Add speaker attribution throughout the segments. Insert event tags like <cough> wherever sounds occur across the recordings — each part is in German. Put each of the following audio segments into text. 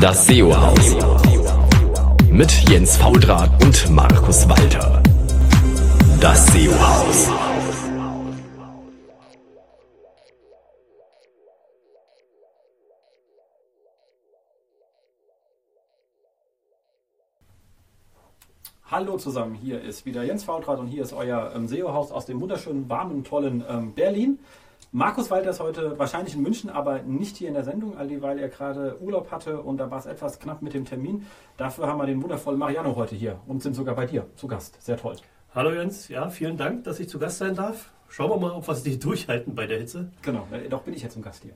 Speaker 1: Das SEO-Haus. Mit Jens Faudrat und Markus Walter. Das SEO-Haus.
Speaker 2: Hallo zusammen, hier ist wieder Jens Faudrat und hier ist euer ähm, SEO-Haus aus dem wunderschönen, warmen, tollen ähm, Berlin. Markus Walter ist heute wahrscheinlich in München, aber nicht hier in der Sendung, weil er gerade Urlaub hatte und da war es etwas knapp mit dem Termin. Dafür haben wir den wundervollen Mariano heute hier und sind sogar bei dir zu Gast. Sehr toll.
Speaker 3: Hallo Jens, ja, vielen Dank, dass ich zu Gast sein darf. Schauen wir mal, ob wir es nicht durchhalten bei der Hitze.
Speaker 2: Genau, äh, doch bin ich jetzt zum Gast hier.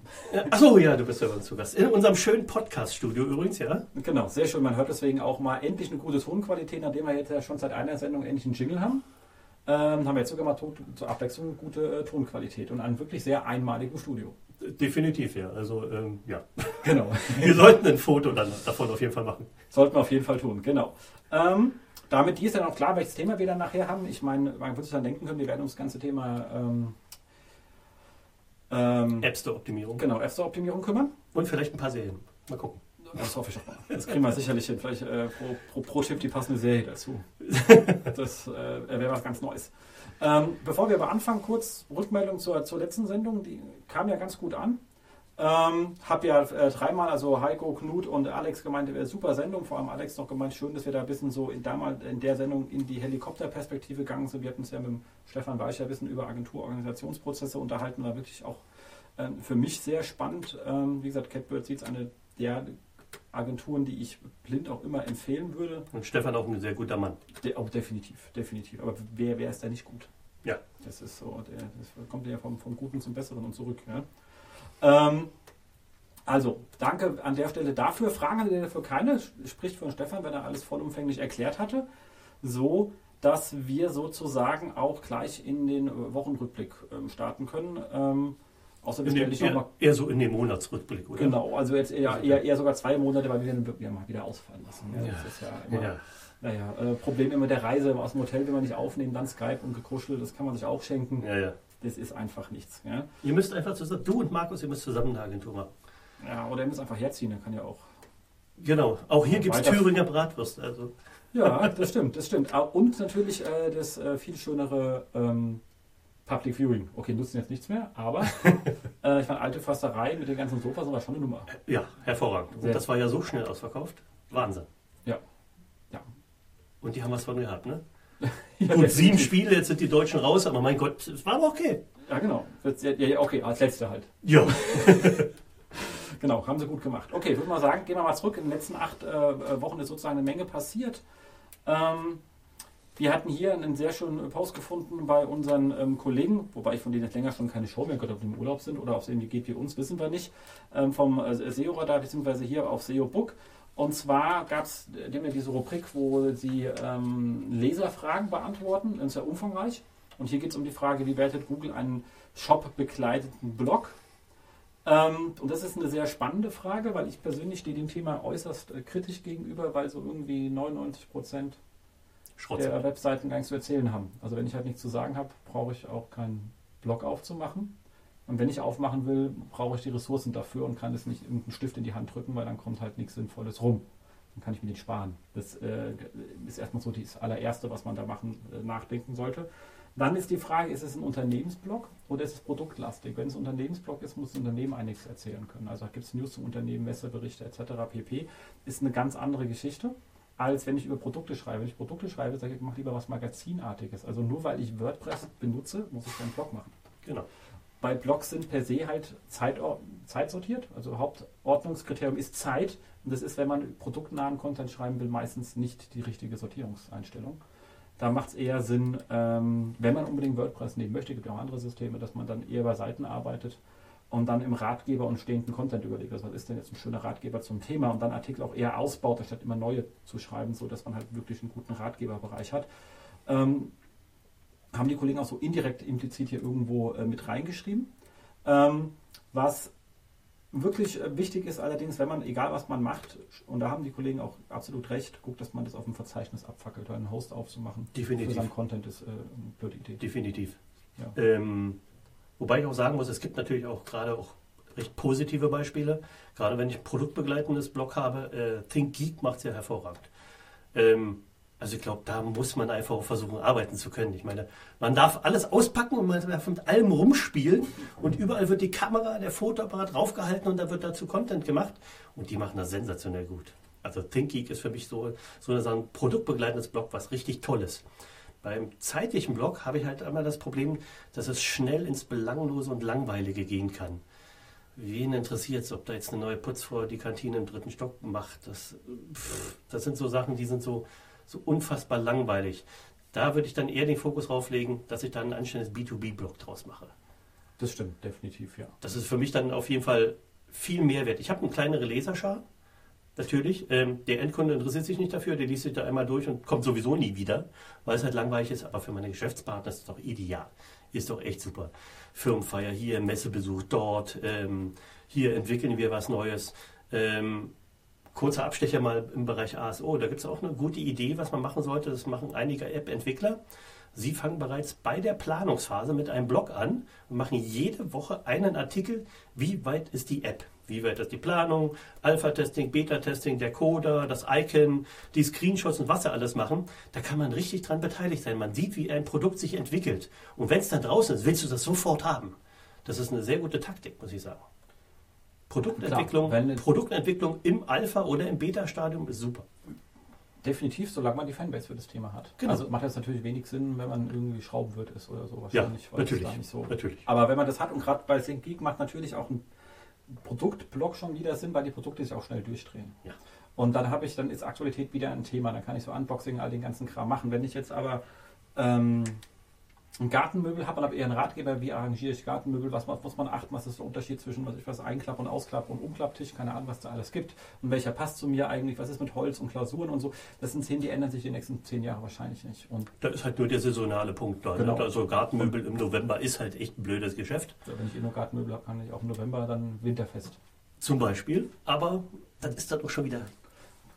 Speaker 3: Achso, ja, du bist ja zu Gast. In unserem schönen Podcast-Studio übrigens, ja.
Speaker 2: Genau, sehr schön. Man hört deswegen auch mal endlich eine gute Tonqualität, nachdem wir jetzt ja schon seit einer Sendung endlich einen Jingle haben. Ähm, haben wir jetzt sogar mal zur Abwechslung gute äh, Tonqualität und ein wirklich sehr einmaliges Studio.
Speaker 3: Definitiv, ja. Also, ähm, ja. <laughs>
Speaker 2: Genau. <laughs>
Speaker 3: Wir sollten ein Foto dann davon auf jeden Fall machen.
Speaker 2: Sollten wir auf jeden Fall tun, genau. Ähm, damit dir ist dann auch klar, welches Thema wir dann nachher haben. Ich meine, man würde sich dann denken können, wir werden uns das ganze Thema ähm, ähm,
Speaker 3: App Store-Optimierung.
Speaker 2: genau, App Store Optimierung kümmern.
Speaker 3: Und vielleicht ein paar Serien. Mal gucken.
Speaker 2: Das hoffe ich auch mal. Das kriegen wir sicherlich hin. Vielleicht äh, pro, pro, pro Tipp die passende Serie dazu. <laughs> Das äh, wäre was ganz Neues. Ähm, bevor wir aber anfangen, kurz Rückmeldung zur, zur letzten Sendung. Die kam ja ganz gut an. Ähm, hab ja äh, dreimal, also Heiko, Knut und Alex gemeint, äh, super Sendung. Vor allem Alex noch gemeint, schön, dass wir da ein bisschen so in, damals in der Sendung in die Helikopterperspektive gegangen sind. Wir hatten uns ja mit dem Stefan Weicher ein bisschen über Agenturorganisationsprozesse unterhalten. War wirklich auch ähm, für mich sehr spannend. Ähm, wie gesagt, Catbird Seeds eine der Agenturen, die ich blind auch immer empfehlen würde.
Speaker 3: Und Stefan auch ein sehr guter Mann.
Speaker 2: De auch definitiv, definitiv. Aber wer, wer ist da nicht gut?
Speaker 3: Ja.
Speaker 2: Das ist so, der, das kommt ja vom, vom Guten zum Besseren und zurück. Ja? Ähm, also, danke an der Stelle dafür. Fragen hatte dafür keine, spricht von Stefan, wenn er alles vollumfänglich erklärt hatte. So, dass wir sozusagen auch gleich in den Wochenrückblick ähm, starten können. Ähm, außerdem
Speaker 3: In
Speaker 2: stelle
Speaker 3: dem, eher, eher so in dem Monatsrückblick, oder?
Speaker 2: Genau, also jetzt eher, eher, eher sogar zwei Monate, weil wir den ja mal wieder ausfallen lassen. Ja,
Speaker 3: Ja.
Speaker 2: Das ist ja immer,
Speaker 3: Ja.
Speaker 2: naja, äh, Problem immer der Reise aus dem Hotel, wenn wir nicht aufnehmen, dann Skype und gekuschel, das kann man sich auch schenken.
Speaker 3: ja, ja.
Speaker 2: Das ist einfach nichts. Ja,
Speaker 3: Ihr müsst einfach zusammen, du und Markus, ihr müsst zusammen eine Agentur machen.
Speaker 2: ja oder ihr müsst einfach herziehen, dann kann ja auch.
Speaker 3: Genau. Auch hier gibt es Thüringer Bratwurst. Also,
Speaker 2: Ja, das stimmt, das stimmt. Ah, Und natürlich äh, das äh, viel schönere ähm, Public Viewing. Okay, nutzen jetzt nichts mehr, aber <laughs> äh, ich fand alte Försterei mit den ganzen Sofas war schon eine Nummer.
Speaker 3: ja, hervorragend. Und
Speaker 2: Sehr.
Speaker 3: das war ja so schnell ausverkauft. Wahnsinn.
Speaker 2: Ja. Ja.
Speaker 3: Und die haben was von gehabt, ne? <laughs>
Speaker 2: Ja,
Speaker 3: Gut, sieben. Spiele, jetzt sind die Deutschen raus, aber mein Gott, es war aber okay.
Speaker 2: Ja, genau. Ja, okay, als letzte halt.
Speaker 3: Ja. <laughs>
Speaker 2: Genau, haben sie gut gemacht. Okay, ich würde mal sagen, gehen wir mal zurück. In den letzten acht äh, Wochen ist sozusagen eine Menge passiert. Ähm, wir hatten hier einen sehr schönen Post gefunden bei unseren ähm, Kollegen, wobei ich von denen jetzt länger schon keine Show mehr gehört habe, ob die im Urlaub sind oder es irgendwie geht wie uns, wissen wir nicht, ähm, vom äh, SEO-Radar beziehungsweise hier auf SEO Book. Und zwar gab es haben ja diese Rubrik, wo sie ähm, Leserfragen beantworten, das ist ja umfangreich. Und hier geht es um die Frage, wie wertet Google einen Shop-bekleideten Blog? Ähm, und das ist eine sehr spannende Frage, weil ich persönlich stehe dem Thema äußerst äh, kritisch gegenüber, weil so irgendwie 99 Prozent
Speaker 3: Schrott.
Speaker 2: der Webseiten gar nichts zu erzählen haben. Also wenn ich halt nichts zu sagen habe, brauche ich auch keinen Blog aufzumachen. Und wenn ich aufmachen will, brauche ich die Ressourcen dafür und kann es nicht irgendeinen Stift in die Hand drücken, weil dann kommt halt nichts Sinnvolles rum. Dann kann ich mir den sparen. Das äh, ist erstmal so das allererste, was man da machen, äh, nachdenken sollte. Dann ist die Frage, ist es ein Unternehmensblog oder ist es produktlastig? Wenn es ein Unternehmensblog ist, muss das Unternehmen einiges erzählen können. Also gibt es News zum Unternehmen, Messeberichte etc. pp. Ist eine ganz andere Geschichte, als wenn ich über Produkte schreibe. Wenn ich Produkte schreibe, sage ich, ich mache lieber was Magazinartiges. Also nur weil ich WordPress benutze, muss ich keinen Blog machen.
Speaker 3: Genau.
Speaker 2: Bei Blogs sind per se halt Zeitor zeitsortiert. Also Hauptordnungskriterium ist Zeit. Und das ist, wenn man produktnahen Content schreiben will, meistens nicht die richtige Sortierungseinstellung. Da macht es eher Sinn, ähm, wenn man unbedingt WordPress nehmen möchte, gibt ja auch andere Systeme, dass man dann eher bei Seiten arbeitet und dann im Ratgeber und stehenden Content überlegt, also was ist denn jetzt ein schöner Ratgeber zum Thema und dann Artikel auch eher ausbaut, anstatt immer neue zu schreiben, so dass man halt wirklich einen guten Ratgeberbereich hat. Ähm, haben die Kollegen auch so indirekt implizit hier irgendwo äh, mit reingeschrieben. Ähm, was wirklich äh, wichtig ist allerdings, wenn man, egal was man macht, und da haben die Kollegen auch absolut recht, guckt, dass man das auf dem Verzeichnis abfackelt, weil einen Host aufzumachen
Speaker 3: Definitiv.
Speaker 2: für seinen Content ist äh, eine blöde Idee.
Speaker 3: Definitiv.
Speaker 2: Ja.
Speaker 3: Ähm, wobei ich auch sagen muss, es gibt natürlich auch gerade auch recht positive Beispiele. Gerade wenn ich ein produktbegleitendes Blog habe, äh, ThinkGeek macht es ja hervorragend. Ähm, also ich glaube, da muss man einfach auch versuchen, arbeiten zu können. Ich meine, man darf alles auspacken und man darf mit allem rumspielen und überall wird die Kamera, der Fotoapparat draufgehalten und da wird dazu Content gemacht und die machen das sensationell gut. Also ThinkGeek ist für mich so, so ein produktbegleitendes Blog, was richtig toll ist. Beim zeitlichen Blog habe ich halt einmal das Problem, dass es schnell ins Belanglose und Langweilige gehen kann. Wen interessiert es, ob da jetzt eine neue Putzfrau die Kantine im dritten Stock macht? Das, pff, das sind so Sachen, die sind so, so unfassbar langweilig. Da würde ich dann eher den Fokus drauf legen, dass ich dann ein anständiges B2B-Blog draus mache.
Speaker 2: Das stimmt, definitiv, ja.
Speaker 3: Das ist für mich dann auf jeden Fall viel Mehrwert. Ich habe eine kleinere Leserschar, natürlich. Ähm, der Endkunde interessiert sich nicht dafür, der liest sich da einmal durch und kommt sowieso nie wieder, weil es halt langweilig ist. Aber für meine Geschäftspartner ist es doch ideal. Ist doch echt super. Firmenfeier hier, Messebesuch dort, ähm, hier entwickeln wir was Neues. Ähm, kurzer Abstecher mal im Bereich ASO. Da gibt es auch eine gute Idee, was man machen sollte. Das machen einige App-Entwickler. Sie fangen bereits bei der Planungsphase mit einem Blog an und machen jede Woche einen Artikel, wie weit ist die App, wie weit ist die Planung, Alpha-Testing, Beta-Testing, der Coder, das Icon, die Screenshots und was sie alles machen. Da kann man richtig dran beteiligt sein. Man sieht, wie ein Produkt sich entwickelt. Und wenn es dann draußen ist, willst du das sofort haben. Das ist eine sehr gute Taktik, muss ich sagen. Produktentwicklung,
Speaker 2: Klar,
Speaker 3: Produktentwicklung im Alpha- oder im Beta-Stadium ist super.
Speaker 2: Definitiv, solange man die Fanbase für das Thema hat.
Speaker 3: Genau.
Speaker 2: Also macht das natürlich wenig Sinn, wenn man irgendwie Schraubenwirt ist oder so.
Speaker 3: Ja,
Speaker 2: Wahrscheinlich, es
Speaker 3: natürlich.
Speaker 2: so.
Speaker 3: natürlich.
Speaker 2: Aber wenn man das hat und gerade bei ThinkGeek macht natürlich auch ein Produktblog schon wieder Sinn, weil die Produkte sich auch schnell durchdrehen.
Speaker 3: Ja.
Speaker 2: Und dann habe ich, dann ist Aktualität wieder ein Thema. Dann kann ich so Unboxing, all den ganzen Kram machen. Wenn ich jetzt aber ähm, ein Gartenmöbel habe, dann habe ich eher einen Ratgeber, wie arrangiere ich Gartenmöbel, was muss man achten, was ist der Unterschied zwischen was ich was Einklapp und Ausklapp und Umklapptisch, keine Ahnung, was da alles gibt und welcher passt zu mir eigentlich, was ist mit Holz und Klausuren und so. Das sind Themen, die ändern sich die nächsten zehn Jahre wahrscheinlich nicht. Und
Speaker 3: Da ist halt nur der saisonale Punkt da.
Speaker 2: Genau.
Speaker 3: Ne? Also Gartenmöbel im November ist halt echt ein blödes Geschäft.
Speaker 2: wenn ich eh nur Gartenmöbel habe, kann ich auch im November dann winterfest.
Speaker 3: Zum Beispiel. Aber dann ist das auch schon wieder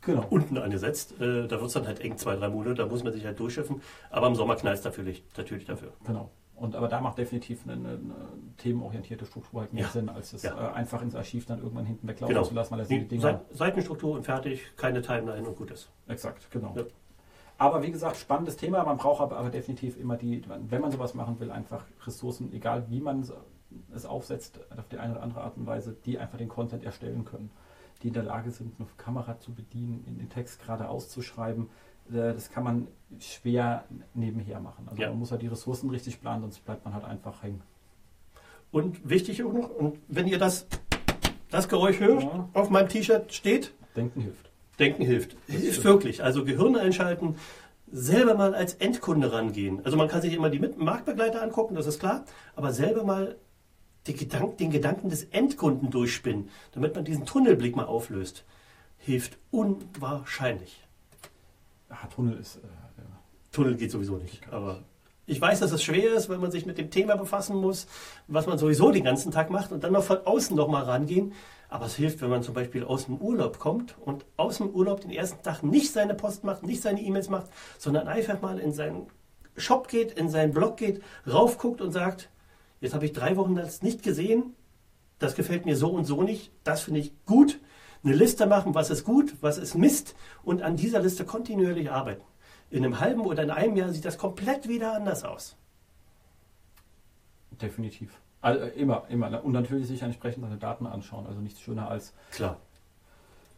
Speaker 2: Genau.
Speaker 3: unten angesetzt. Äh, da wird es dann halt eng zwei, drei Monate. Da muss man sich halt durchschiffen. Aber im Sommer knallt es natürlich, natürlich dafür.
Speaker 2: Genau. Und aber da macht definitiv eine, eine, themenorientierte Struktur halt mehr
Speaker 3: Ja.
Speaker 2: Sinn, als es
Speaker 3: Ja.
Speaker 2: äh, einfach ins Archiv dann irgendwann hinten weglaufen
Speaker 3: Genau.
Speaker 2: zu lassen, weil das
Speaker 3: Die. Seit Seitenstruktur und fertig, keine Timeline und gut ist.
Speaker 2: Exakt, genau.
Speaker 3: Ja.
Speaker 2: Aber wie gesagt, spannendes Thema. Man braucht aber, aber definitiv immer die, wenn man sowas machen will, einfach Ressourcen, egal wie man es aufsetzt, auf die eine oder andere Art und Weise, die einfach den Content erstellen können, die in der Lage sind, eine Kamera zu bedienen, in den Text gerade auszuschreiben. Äh, Das kann man schwer nebenher machen. Also
Speaker 3: Ja.
Speaker 2: man muss ja die Ressourcen richtig planen, sonst bleibt man halt einfach hängen.
Speaker 3: Und wichtig auch noch, und wenn ihr das, das Geräusch hört,
Speaker 2: Ja.
Speaker 3: auf meinem T-Shirt steht,
Speaker 2: Denken hilft.
Speaker 3: Denken hilft. Hilft
Speaker 2: stimmt.
Speaker 3: wirklich. Also Gehirn einschalten, selber mal als Endkunde rangehen. Also man kann sich immer die Marktbegleiter angucken, das ist klar, aber selber mal Gedank den Gedanken des Endkunden durchspinnen, damit man diesen Tunnelblick mal auflöst, hilft unwahrscheinlich.
Speaker 2: Ah, Tunnel ist. Äh, ja.
Speaker 3: Tunnel geht sowieso nicht. Aber ich weiß, dass es schwer ist, wenn man sich mit dem Thema befassen muss, was man sowieso den ganzen Tag macht und dann noch von außen noch mal rangehen. Aber es hilft, wenn man zum Beispiel aus dem Urlaub kommt und aus dem Urlaub den ersten Tag nicht seine Post macht, nicht seine E-Mails macht, sondern einfach mal in seinen Shop geht, in seinen Blog geht, raufguckt und sagt, jetzt habe ich drei Wochen das nicht gesehen, das gefällt mir so und so nicht, das finde ich gut. Eine Liste machen, was ist gut, was ist Mist und an dieser Liste kontinuierlich arbeiten. In einem halben oder in einem Jahr sieht das komplett wieder anders aus.
Speaker 2: Definitiv. Also äh, immer, immer. Und natürlich sich entsprechend seine Daten anschauen. Also nichts schöner als,
Speaker 3: Klar.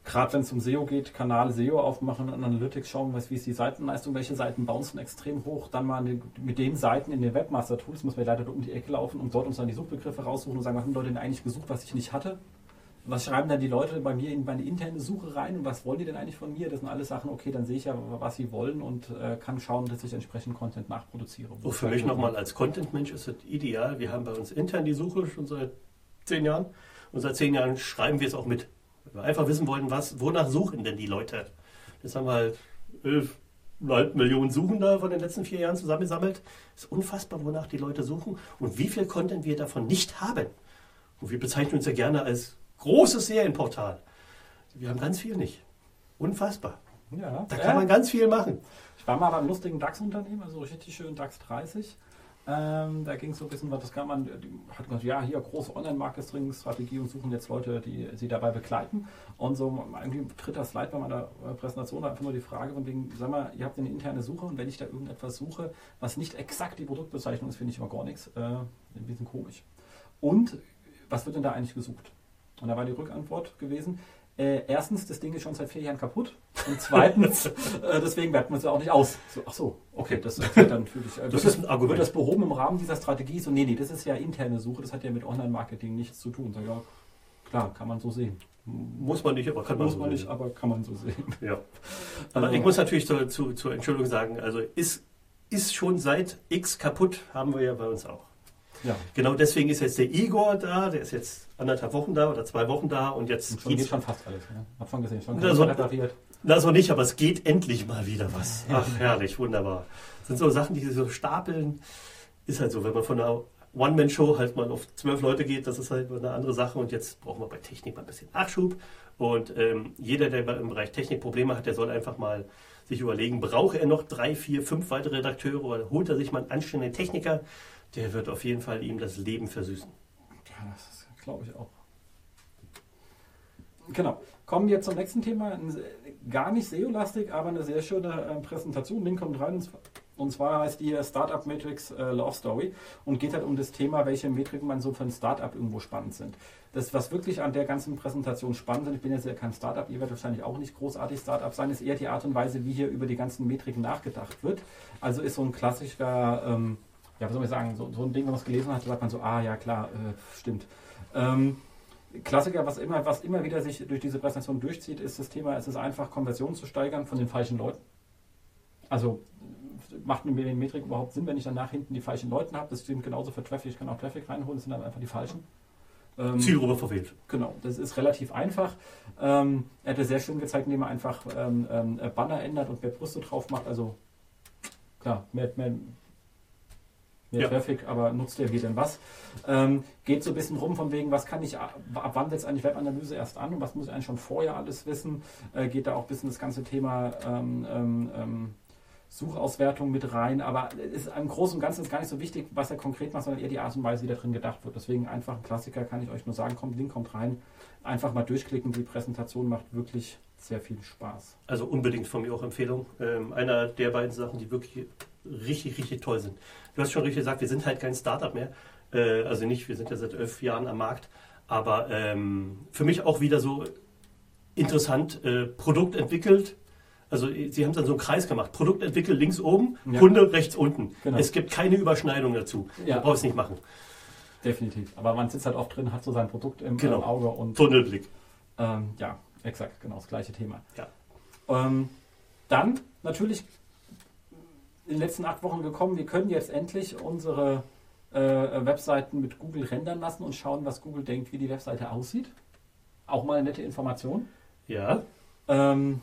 Speaker 2: Gerade wenn es um SEO geht, Kanal SEO aufmachen und Analytics schauen, was, wie ist die Seitenleistung, welche Seiten bouncen extrem hoch. Dann mal mit den Seiten in den Webmaster-Tools, muss man leider um die Ecke laufen und dort uns dann die Suchbegriffe raussuchen und sagen, was haben Leute denn eigentlich gesucht, was ich nicht hatte. Was schreiben dann die Leute bei mir in meine interne Suche rein und was wollen die denn eigentlich von mir? Das sind alles Sachen, okay, dann sehe ich ja, was sie wollen und äh, kann schauen, dass ich entsprechend Content nachproduziere.
Speaker 3: So, für mich nochmal als Content-Mensch ist es ideal. Wir haben bei uns intern die Suche schon seit zehn Jahren. Und seit zehn Jahren schreiben wir es auch mit. Weil wir einfach wissen wollen, was, wonach suchen denn die Leute? Jetzt haben wir halt 11,5 Millionen Suchen da von den letzten vier Jahren zusammengesammelt. ist unfassbar, wonach die Leute suchen und wie viel Content wir davon nicht haben. Und wir bezeichnen uns ja gerne als großes Serienportal. Wir haben ganz viel nicht. Unfassbar.
Speaker 2: Ja,
Speaker 3: Da kann man ganz viel machen.
Speaker 2: Ich war mal beim lustigen DAX-Unternehmen, also richtig schön DAX 30. Ähm, da ging es so ein bisschen, was das kann man, hat gesagt, ja, hier große Online-Marketing-Strategie und suchen jetzt Leute, die sie dabei begleiten. Und so irgendwie dritter Slide bei meiner äh, Präsentation war einfach nur die Frage von wegen, sag mal, ihr habt eine interne Suche und wenn ich da irgendetwas suche, was nicht exakt die Produktbezeichnung ist, finde ich immer gar nichts. Äh, ein bisschen komisch. Und was wird denn da eigentlich gesucht? Und da war die Rückantwort gewesen, äh, erstens, das Ding ist schon seit vier Jahren kaputt. Und zweitens, <laughs> äh, deswegen werten wir es auch nicht aus. So, ach so, okay, das wird dann natürlich. Äh,
Speaker 3: Das ist ein Argument.
Speaker 2: Wird das behoben im Rahmen dieser Strategie? So, nee, nee, das ist ja interne Suche, das hat ja mit Online-Marketing nichts zu tun. So, ja, klar, kann man so sehen.
Speaker 3: Muss man nicht, aber kann man
Speaker 2: Muss
Speaker 3: so
Speaker 2: man
Speaker 3: sehen.
Speaker 2: nicht, aber kann man so sehen.
Speaker 3: Ja. <laughs> Aber
Speaker 2: Also-
Speaker 3: ich muss natürlich zu, zu, zur Entschuldigung sagen, also ist, ist schon seit X kaputt, haben wir ja bei uns auch.
Speaker 2: Ja,
Speaker 3: Genau deswegen ist jetzt der Igor da, der ist jetzt anderthalb Wochen da oder zwei Wochen da und jetzt
Speaker 2: und schon geht schon fast alles. Ne? Hab schon gesehen, schon
Speaker 3: Ja, so-
Speaker 2: repariert.
Speaker 3: Na, so nicht, aber es geht endlich mal wieder was. Ach, herrlich, wunderbar. Das sind so Sachen, die sich so stapeln. Ist halt so, wenn man von einer One-Man-Show halt mal auf zwölf Leute geht, das ist halt eine andere Sache. Und jetzt brauchen wir bei Technik mal ein bisschen Nachschub. Und ähm, jeder, der im Bereich Technik Probleme hat, der soll einfach mal sich überlegen, braucht er noch drei, vier, fünf weitere Redakteure oder holt er sich mal einen anständigen Techniker, der wird auf jeden Fall ihm das Leben versüßen.
Speaker 2: Ja, das glaube ich auch. Genau. Kommen wir zum nächsten Thema. Ein Gar nicht SEO-lastig, aber eine sehr schöne äh, Präsentation. Link kommt rein. und zwar- heißt die Startup Matrix äh, Love Story und geht halt um das Thema, welche Metriken man so für ein Startup irgendwo spannend sind. Das, was wirklich an der ganzen Präsentation spannend ist, ich bin jetzt ja kein Startup, ihr werdet wahrscheinlich auch nicht großartig Startup sein, ist eher die Art und Weise, wie hier über die ganzen Metriken nachgedacht wird. Also ist so ein klassischer, ähm, ja, was soll ich sagen, so, so ein Ding, wenn man es gelesen hat, sagt man so, ah ja klar, äh, stimmt. Ähm, Klassiker, was immer, was immer wieder sich durch diese Präsentation durchzieht, ist das Thema, es ist einfach, Konversion zu steigern von den falschen Leuten. Also macht mir die Metrik überhaupt Sinn, wenn ich danach hinten die falschen Leute habe? Das stimmt genauso für Traffic, ich kann auch Traffic reinholen, das sind dann einfach die falschen. Ähm,
Speaker 3: Zielgruppe verfehlt.
Speaker 2: Genau, das ist relativ einfach. Ähm, er hat es sehr schön gezeigt, indem er einfach ähm, ähm, Banner ändert und mehr Brüste drauf macht. Also klar, mehr, mehr, mehr
Speaker 3: Ja.
Speaker 2: Traffic, aber nutzt er wie denn was? Ähm, geht so ein bisschen rum von wegen, was kann ich, ab wann setzt eigentlich Webanalyse erst an und was muss ich eigentlich schon vorher alles wissen? Äh, geht da auch ein bisschen das ganze Thema ähm, ähm, ähm, Suchauswertung mit rein, aber es ist im Großen und Ganzen ist gar nicht so wichtig, was er konkret macht, sondern eher die Art und Weise, wie da drin gedacht wird. Deswegen einfach ein Klassiker, kann ich euch nur sagen, kommt, Link kommt rein, einfach mal durchklicken, die Präsentation macht wirklich sehr viel Spaß.
Speaker 3: Also unbedingt von mir auch Empfehlung. Ähm, einer der beiden Sachen, die wirklich richtig, richtig toll sind. Du hast schon richtig gesagt, wir sind halt kein Startup mehr. Äh, also nicht, wir sind ja seit elf Jahren am Markt. Aber ähm, für mich auch wieder so interessant, äh, Produkt entwickelt. Also sie haben dann so einen Kreis gemacht. Produkt entwickelt links oben,
Speaker 2: Ja.
Speaker 3: Kunde rechts unten.
Speaker 2: Genau.
Speaker 3: Es gibt keine Überschneidung dazu.
Speaker 2: Ja.
Speaker 3: Du brauchst es nicht machen.
Speaker 2: Definitiv. Aber man sitzt halt oft drin, hat so sein Produkt im,
Speaker 3: Genau.
Speaker 2: im Auge und
Speaker 3: Tunnelblick.
Speaker 2: Ähm, ja, exakt, genau, das gleiche Thema.
Speaker 3: Ja.
Speaker 2: Ähm, dann natürlich in den letzten acht Wochen gekommen, wir können jetzt endlich unsere äh, Webseiten mit Google rendern lassen und schauen, was Google denkt, wie die Webseite aussieht. Auch mal eine nette Information.
Speaker 3: Ja.
Speaker 2: Ähm,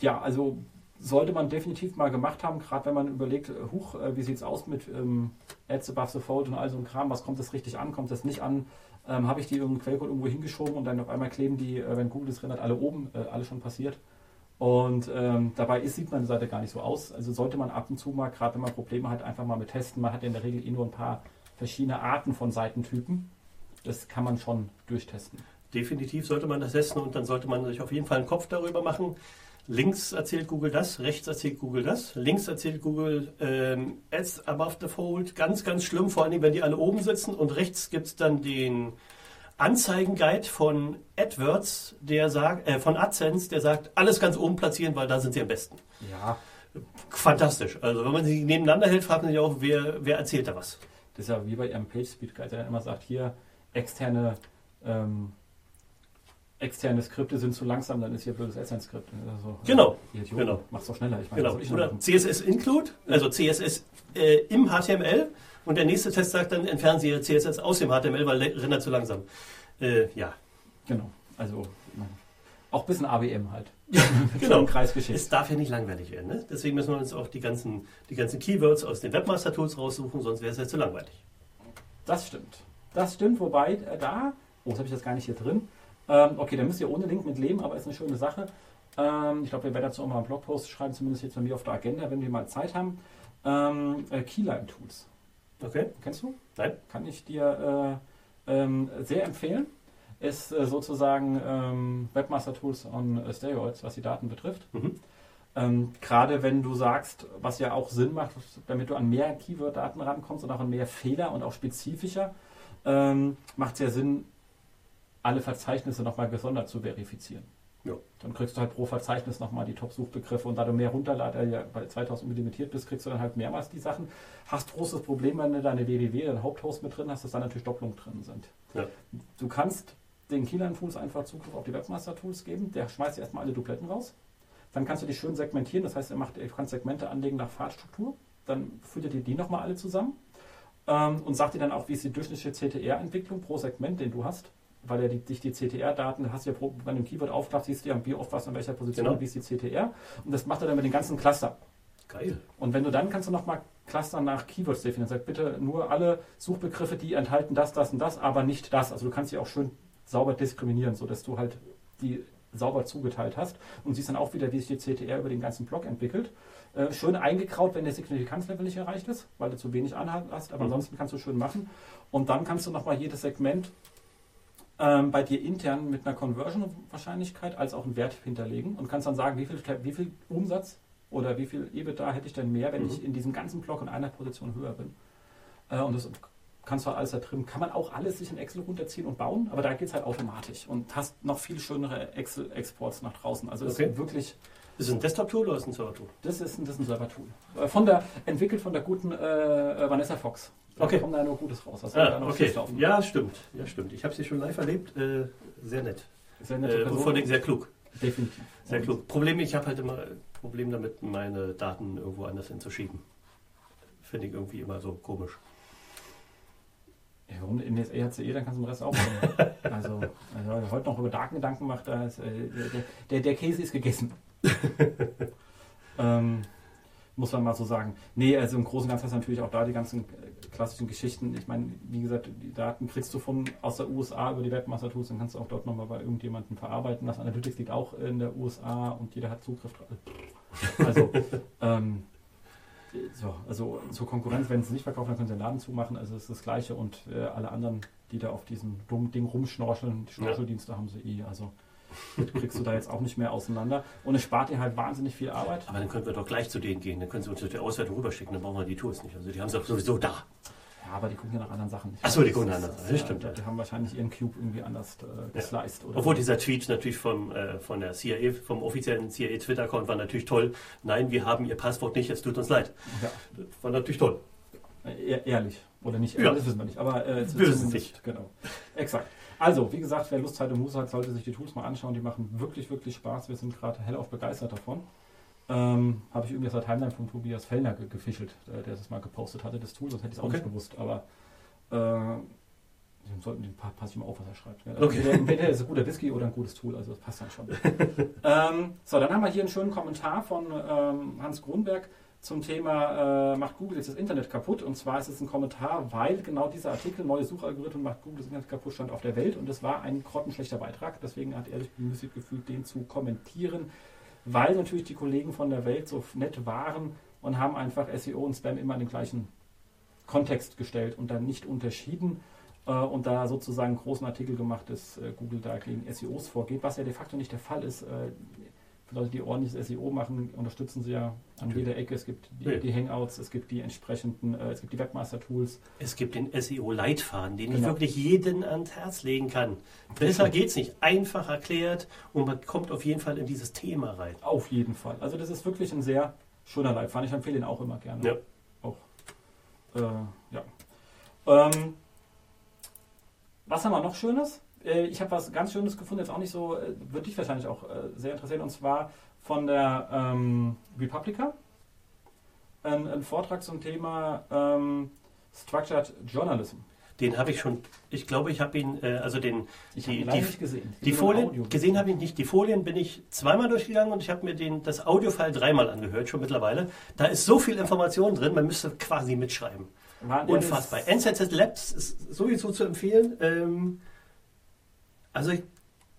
Speaker 2: ja, also sollte man definitiv mal gemacht haben, gerade wenn man überlegt, äh, huch, äh, wie sieht es aus mit ähm, Ads above the fold und all so ein Kram, was kommt das richtig an, kommt das nicht an, ähm, habe ich die irgendeinen Quellcode irgendwo hingeschoben und dann auf einmal kleben die, äh, wenn Google das rendert, alle oben, äh, alles schon passiert. Und ähm, dabei ist, sieht meine Seite gar nicht so aus. Also sollte man ab und zu mal, gerade wenn man Probleme hat, einfach mal mit testen. Man hat in der Regel eh nur ein paar verschiedene Arten von Seitentypen. Das kann man schon durchtesten.
Speaker 3: Definitiv sollte man das testen und dann sollte man sich auf jeden Fall einen Kopf darüber machen. Links erzählt Google das, rechts erzählt Google das. Links erzählt Google ähm, Ads above the fold. Ganz, ganz schlimm, vor allem wenn die alle oben sitzen. Und rechts gibt es dann den Anzeigenguide von AdWords, der sagt, äh, von AdSense, der sagt, alles ganz oben platzieren, weil da sind sie am besten.
Speaker 2: Ja,
Speaker 3: Fantastisch. Also wenn man sie nebeneinander hält, fragt man sich auch, wer, wer erzählt da was.
Speaker 2: Das ist ja wie bei ihrem PageSpeed Guide, der immer sagt, hier externe, ähm, externe Skripte sind zu langsam, dann ist hier blödes AdSense-Skript. Also,
Speaker 3: Genau,
Speaker 2: ihr Idiot,
Speaker 3: genau.
Speaker 2: Mach's doch schneller. Ich meine,
Speaker 3: Genau. Oder? CSS Include, also CSS äh, im HTML. Und der nächste Test sagt dann, entfernen Sie Ihr CSS aus dem HTML, weil der rendert zu langsam. Äh, ja,
Speaker 2: Genau, also ja. auch ein bisschen ABM halt. <laughs>
Speaker 3: genau.
Speaker 2: Kreis geschickt.
Speaker 3: Es darf ja nicht langweilig werden. Ne? Deswegen müssen wir uns auch die ganzen, die ganzen Keywords aus den Webmaster-Tools raussuchen, sonst wäre es ja zu langweilig.
Speaker 2: Das stimmt. Das stimmt, wobei äh, da, oh, das habe ich jetzt gar nicht hier drin. Ähm, okay, da müsst ihr ohne Link mit leben, aber ist eine schöne Sache. Ähm, ich glaube, wir werden dazu auch mal einen Blogpost schreiben, zumindest jetzt bei mir auf der Agenda, wenn wir mal Zeit haben. Ähm, äh, Keyline-Tools.
Speaker 3: Okay.
Speaker 2: Kennst du?
Speaker 3: Nein.
Speaker 2: Kann ich dir äh, ähm, sehr empfehlen. Ist äh, sozusagen ähm, Webmaster Tools on Steroids, was die Daten betrifft.
Speaker 3: Mhm.
Speaker 2: Ähm, Gerade wenn du sagst, was ja auch Sinn macht, damit du an mehr Keyword-Daten rankommst und auch an mehr Fehler und auch spezifischer, ähm, macht es ja Sinn, alle Verzeichnisse nochmal gesondert zu verifizieren.
Speaker 3: Ja.
Speaker 2: Dann kriegst du halt pro Verzeichnis nochmal die Top-Suchbegriffe und da du mehr runterladest, ja bei 2000 limitiert bist, kriegst du dann halt mehrmals die Sachen. Hast großes Problem, wenn du deine www, deinen Haupthost mit drin hast, dass da natürlich Doppelungen drin sind.
Speaker 3: Ja.
Speaker 2: Du kannst den Keyline-Tools einfach Zugriff auf die Webmaster-Tools geben, der schmeißt erstmal alle Dupletten raus. Dann kannst du die schön segmentieren, das heißt, er macht, er kann Segmente anlegen nach Fahrtstruktur. Dann führt er dir die nochmal alle zusammen ähm, und sagt dir dann auch, wie ist die durchschnittliche CTR-Entwicklung pro Segment, den du hast. Weil er die, dich die CTR-Daten, hast du ja pro, wenn du ein Keyword aufklappt, siehst du ja, wie oft was in welcher Position,
Speaker 3: Genau.
Speaker 2: wie ist die CTR. Und das macht er dann mit den ganzen Cluster.
Speaker 3: Geil.
Speaker 2: Und wenn du dann kannst du nochmal Cluster nach Keywords definieren. Sag bitte nur alle Suchbegriffe, die enthalten das, das und das, aber nicht das. Also du kannst sie auch schön sauber diskriminieren, sodass du halt die sauber zugeteilt hast und siehst dann auch wieder, wie sich die CTR über den ganzen Block entwickelt. Äh, schön eingekraut, wenn der Signifikanzlevel nicht erreicht ist, weil du zu wenig Anhalt hast, aber
Speaker 3: Mhm.
Speaker 2: ansonsten kannst du schön machen. Und dann kannst du nochmal jedes Segment ähm, bei dir intern mit einer Conversion-Wahrscheinlichkeit als auch einen Wert hinterlegen und kannst dann sagen, wie viel, wie viel Umsatz oder wie viel EBITDA hätte ich denn mehr, wenn
Speaker 3: Mhm.
Speaker 2: ich in diesem ganzen Block in einer Position höher bin. Äh, und das kannst du halt alles da drin. Kann man auch alles sich in Excel runterziehen und bauen, aber da geht es halt automatisch und hast noch viel schönere Excel-Exports nach draußen. Also das
Speaker 3: Okay.
Speaker 2: ist wirklich,
Speaker 3: Ist es ein Desktop-Tool oder ist es ein Server-Tool?
Speaker 2: das ist ein, das ist ein Server-Tool. Äh, Von der, entwickelt von der guten äh, äh, Vanessa Fox. Da
Speaker 3: Okay.
Speaker 2: kommt da nur Gutes raus. Da
Speaker 3: Ah,
Speaker 2: noch
Speaker 3: okay. Ja, stimmt. Ja, stimmt. Ich habe sie schon live erlebt. Äh, sehr nett.
Speaker 2: Sehr nette
Speaker 3: Äh, und vor allem sehr klug.
Speaker 2: Definitiv.
Speaker 3: Sehr klug. Problem, ich habe halt immer Problem damit, meine Daten irgendwo anders hinzuschieben. Finde ich irgendwie immer so komisch.
Speaker 2: Ja, warum in das EHCE, dann kannst du den Rest auch machen. <laughs> also, also, wer heute noch über Daten Gedanken macht, da ist, äh, der, der, der Käse ist gegessen. <laughs> ähm, muss man mal so sagen. Nee, also im Großen und Ganzen hast du natürlich auch da die ganzen klassischen Geschichten. Ich meine, wie gesagt, die Daten kriegst du von aus der USA über die Webmaster Tools, dann kannst du auch dort nochmal bei irgendjemandem verarbeiten. Das Analytics liegt auch in der USA und jeder hat Zugriff drauf. <laughs> Also, ähm, so, also zur Konkurrenz, wenn sie es nicht verkaufen, dann können sie den Laden zumachen. Also es ist das Gleiche und äh, alle anderen, die da auf diesem dummen Ding rumschnorcheln, die Schnorcheldienste haben sie eh. Also <laughs> kriegst du da jetzt auch nicht mehr auseinander. Und es spart dir halt wahnsinnig viel Arbeit.
Speaker 3: Aber dann könnten wir doch gleich zu denen gehen. Dann können sie uns die Auswertung rüberschicken. Dann brauchen wir die Tools nicht. Also die haben sie sowieso da.
Speaker 2: Ja, aber die gucken ja nach anderen Sachen.
Speaker 3: Ach so, die gucken
Speaker 2: Das
Speaker 3: nach anderen. Das stimmt,
Speaker 2: ja,
Speaker 3: ja.
Speaker 2: Die haben wahrscheinlich ihren Cube irgendwie anders äh, gesliced. Oder
Speaker 3: Obwohl dieser Tweet natürlich vom, äh, von der CIA, vom offiziellen CIA Twitter-Account war natürlich toll. Nein, wir haben ihr Passwort nicht, es tut uns leid.
Speaker 2: ja,
Speaker 3: Das war natürlich toll.
Speaker 2: äh, ehrlich. Oder nicht,
Speaker 3: Ja.
Speaker 2: das wissen wir nicht. Aber äh,
Speaker 3: Wir wissen es nicht.
Speaker 2: Genau. Exakt. Also, wie gesagt, wer Lust, Zeit und Muße hat, sollte sich die Tools mal anschauen. Die machen wirklich, wirklich Spaß. Wir sind gerade hellauf begeistert davon. Ähm, Habe ich irgendwie aus der Timeline von Tobias Fellner ge gefischelt, äh, der das mal gepostet hatte, das Tool, sonst hätte ich es auch
Speaker 3: Okay.
Speaker 2: nicht gewusst. Aber äh, sollten den pa passe ich mal auf, was er schreibt. Ja,
Speaker 3: Okay.
Speaker 2: Entweder, ist es ein guter Whisky oder ein gutes Tool, also das passt dann schon. <laughs> ähm, so, dann haben wir hier einen schönen Kommentar von ähm, Hans Grunberg zum Thema äh, macht Google jetzt das Internet kaputt. Und zwar ist es ein Kommentar, weil genau dieser Artikel, neue Suchalgorithmen macht Google das Internet kaputt, stand auf der Welt. Und es war ein grottenschlechter Beitrag. Deswegen hat er sich bemüßigt gefühlt, den zu kommentieren, weil natürlich die Kollegen von der Welt so nett waren und haben einfach SEO und Spam immer in den gleichen Kontext gestellt und dann nicht unterschieden äh, und da sozusagen einen großen Artikel gemacht, dass äh, Google da gegen SEOs vorgeht, was ja de facto nicht der Fall ist. Leute, die ordentliches SEO machen, unterstützen sie ja an
Speaker 3: Natürlich.
Speaker 2: jeder Ecke. Es gibt die,
Speaker 3: Ja.
Speaker 2: die Hangouts, es gibt die entsprechenden, äh, es gibt die Webmaster-Tools.
Speaker 3: Es gibt den SEO-Leitfaden, den ich
Speaker 2: Genau.
Speaker 3: wirklich jeden ans Herz legen kann. Besser geht's nicht. Einfach erklärt und man kommt auf jeden Fall in dieses Thema rein.
Speaker 2: Auf jeden Fall. Also das ist wirklich ein sehr schöner Leitfaden. Ich empfehle ihn auch immer gerne.
Speaker 3: Ja.
Speaker 2: Auch. Äh, ja. Ähm, was haben wir noch Schönes? Äh, ich habe was ganz Schönes gefunden, jetzt auch nicht so, äh, würde dich wahrscheinlich auch äh, sehr interessieren, und zwar von der ähm, Republica. Ein, ein Vortrag zum Thema ähm, Structured Journalism.
Speaker 3: Den habe ich schon, ich glaube, ich habe ihn, äh, also den,
Speaker 2: Ich
Speaker 3: Die-
Speaker 2: habe ihn
Speaker 3: die-
Speaker 2: nicht gesehen.
Speaker 3: Die Folien, gesehen habe ich nicht. Die Folien bin ich zweimal durchgegangen und ich habe mir den, das Audiofile dreimal angehört, schon mittlerweile. Da ist so viel Information drin, man müsste quasi mitschreiben.
Speaker 2: War-
Speaker 3: Unfassbar. NZZ Labs ist sowieso zu empfehlen. Ähm, also ich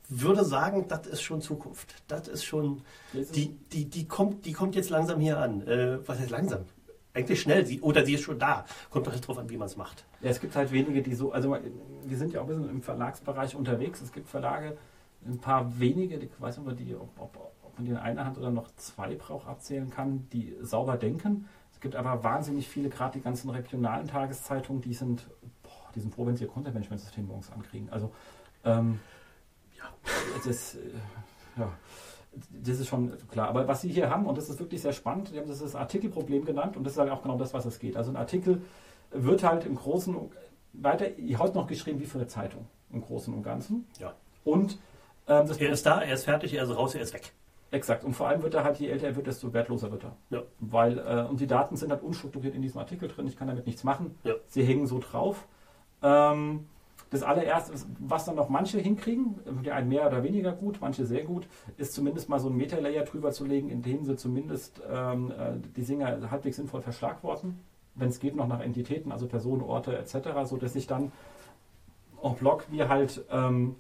Speaker 3: würde sagen, das ist schon Zukunft. Das ist schon, die, die, die, kommt, die kommt jetzt langsam hier an. Äh, was heißt langsam? eigentlich schnell. Sie, oder sie ist schon da. Kommt doch nicht drauf an, wie man es macht.
Speaker 2: Ja, es gibt halt wenige, die so, also wir sind ja auch ein bisschen im Verlagsbereich unterwegs. Es gibt Verlage, ein paar wenige, ich weiß nicht, ob, die, ob, ob, ob man die in einer Hand oder noch zwei braucht abzählen kann, die sauber denken. Es gibt aber wahnsinnig viele, gerade die ganzen regionalen Tageszeitungen, die sind, boah, die sind froh, wenn sie ihr Content-Management-System morgens ankriegen. Also, ähm, ja, das, äh, ja, das ist schon klar. Aber was Sie hier haben, und das ist wirklich sehr spannend, die haben das, das Artikelproblem genannt und das ist halt auch genau das, was es geht. Also ein Artikel wird halt im Großen weiter, heute noch geschrieben wie für eine Zeitung im Großen und Ganzen.
Speaker 3: Ja.
Speaker 2: Und
Speaker 3: ähm, er ist da, er ist fertig, er ist raus, er ist weg.
Speaker 2: Exakt. Und vor allem wird er halt, je älter er wird, desto wertloser wird er.
Speaker 3: Ja.
Speaker 2: Weil, äh, und die Daten sind halt unstrukturiert in diesem Artikel drin. Ich kann damit nichts machen.
Speaker 3: Ja.
Speaker 2: Sie hängen so drauf. Ähm, das allererste, was dann noch manche hinkriegen, die einen mehr oder weniger gut, manche sehr gut, ist zumindest mal so ein Meta-Layer drüber zu legen, in dem sie zumindest ähm, äh, die Singer halbwegs sinnvoll verschlagworten. Wenn es geht, noch nach Entitäten, also Personen, Orte etc., sodass ich dann en bloc mir halt ähm,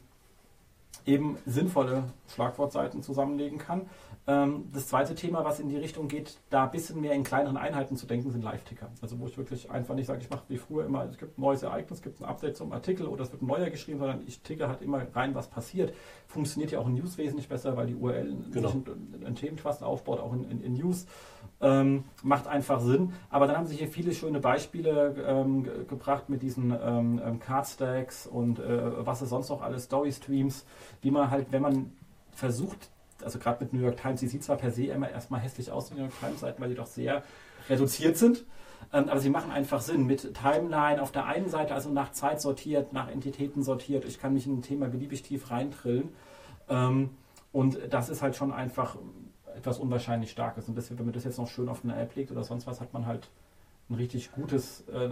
Speaker 2: eben sinnvolle Schlagwortseiten zusammenlegen kann. Ähm, das zweite Thema, was in die Richtung geht, da ein bisschen mehr in kleineren Einheiten zu denken, sind Live-Ticker. Also wo ich wirklich einfach nicht sage, ich mache wie früher immer, es gibt ein neues Ereignis, es gibt ein Update zum Artikel oder es wird ein neuer geschrieben, sondern ich ticke halt immer rein, was passiert. Funktioniert ja auch in News wesentlich besser, weil die URL
Speaker 3: genau.
Speaker 2: einen Thementrust aufbaut, auch in, in, in News. Ähm, macht einfach Sinn. Aber dann haben sich hier viele schöne Beispiele ähm, gebracht mit diesen ähm, ähm, Card-Stacks und äh, was es sonst noch alles, Story-Streams, wie man halt, wenn man versucht, also gerade mit New York Times, die sieht zwar per se immer erstmal hässlich aus, die New York Times-Seiten, weil die doch sehr reduziert sind, ähm, aber sie machen einfach Sinn mit Timeline auf der einen Seite, also nach Zeit sortiert, nach Entitäten sortiert. Ich kann mich in ein Thema beliebig tief reintrillen. Ähm, und das ist halt schon einfach etwas unwahrscheinlich Starkes. Und deswegen, wenn man das jetzt noch schön auf eine App legt oder sonst was, hat man halt ein richtig gutes äh,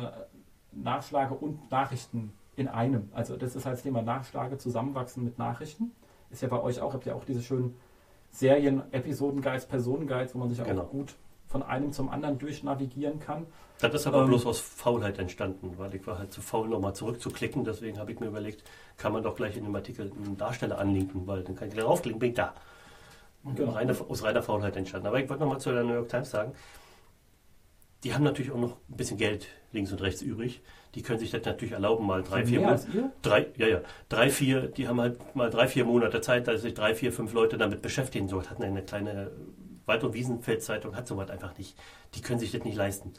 Speaker 2: Nachschlage und Nachrichten in einem. Also das ist halt das Thema Nachschlage, Zusammenwachsen mit Nachrichten. Ist ja bei euch auch, habt ihr auch diese schönen Serien, Episoden-Guides, Personen-Guides, wo man sich auch
Speaker 3: Genau.
Speaker 2: gut von einem zum anderen durchnavigieren kann.
Speaker 3: Das ist aber
Speaker 2: Ähm,
Speaker 3: bloß aus Faulheit entstanden, weil ich war halt zu faul, nochmal zurückzuklicken. Deswegen habe ich mir überlegt, kann man doch gleich in dem Artikel einen Darsteller anlinken, weil dann kann ich gleich draufklicken, bin ich da.
Speaker 2: Genau.
Speaker 3: Reine, aus reiner Faulheit entstanden. Aber ich wollte nochmal zu der New York Times sagen, die haben natürlich auch noch ein bisschen Geld links und rechts übrig. Die können sich das natürlich erlauben, mal drei, vier Monate. Drei, ja, ja. Drei, vier, die haben halt mal drei, vier Monate Zeit, dass sich drei, vier, fünf Leute damit beschäftigen. So hatten eine kleine Wald- und Wiesenfeldzeitung, hat sowas einfach nicht. Die können sich das nicht leisten.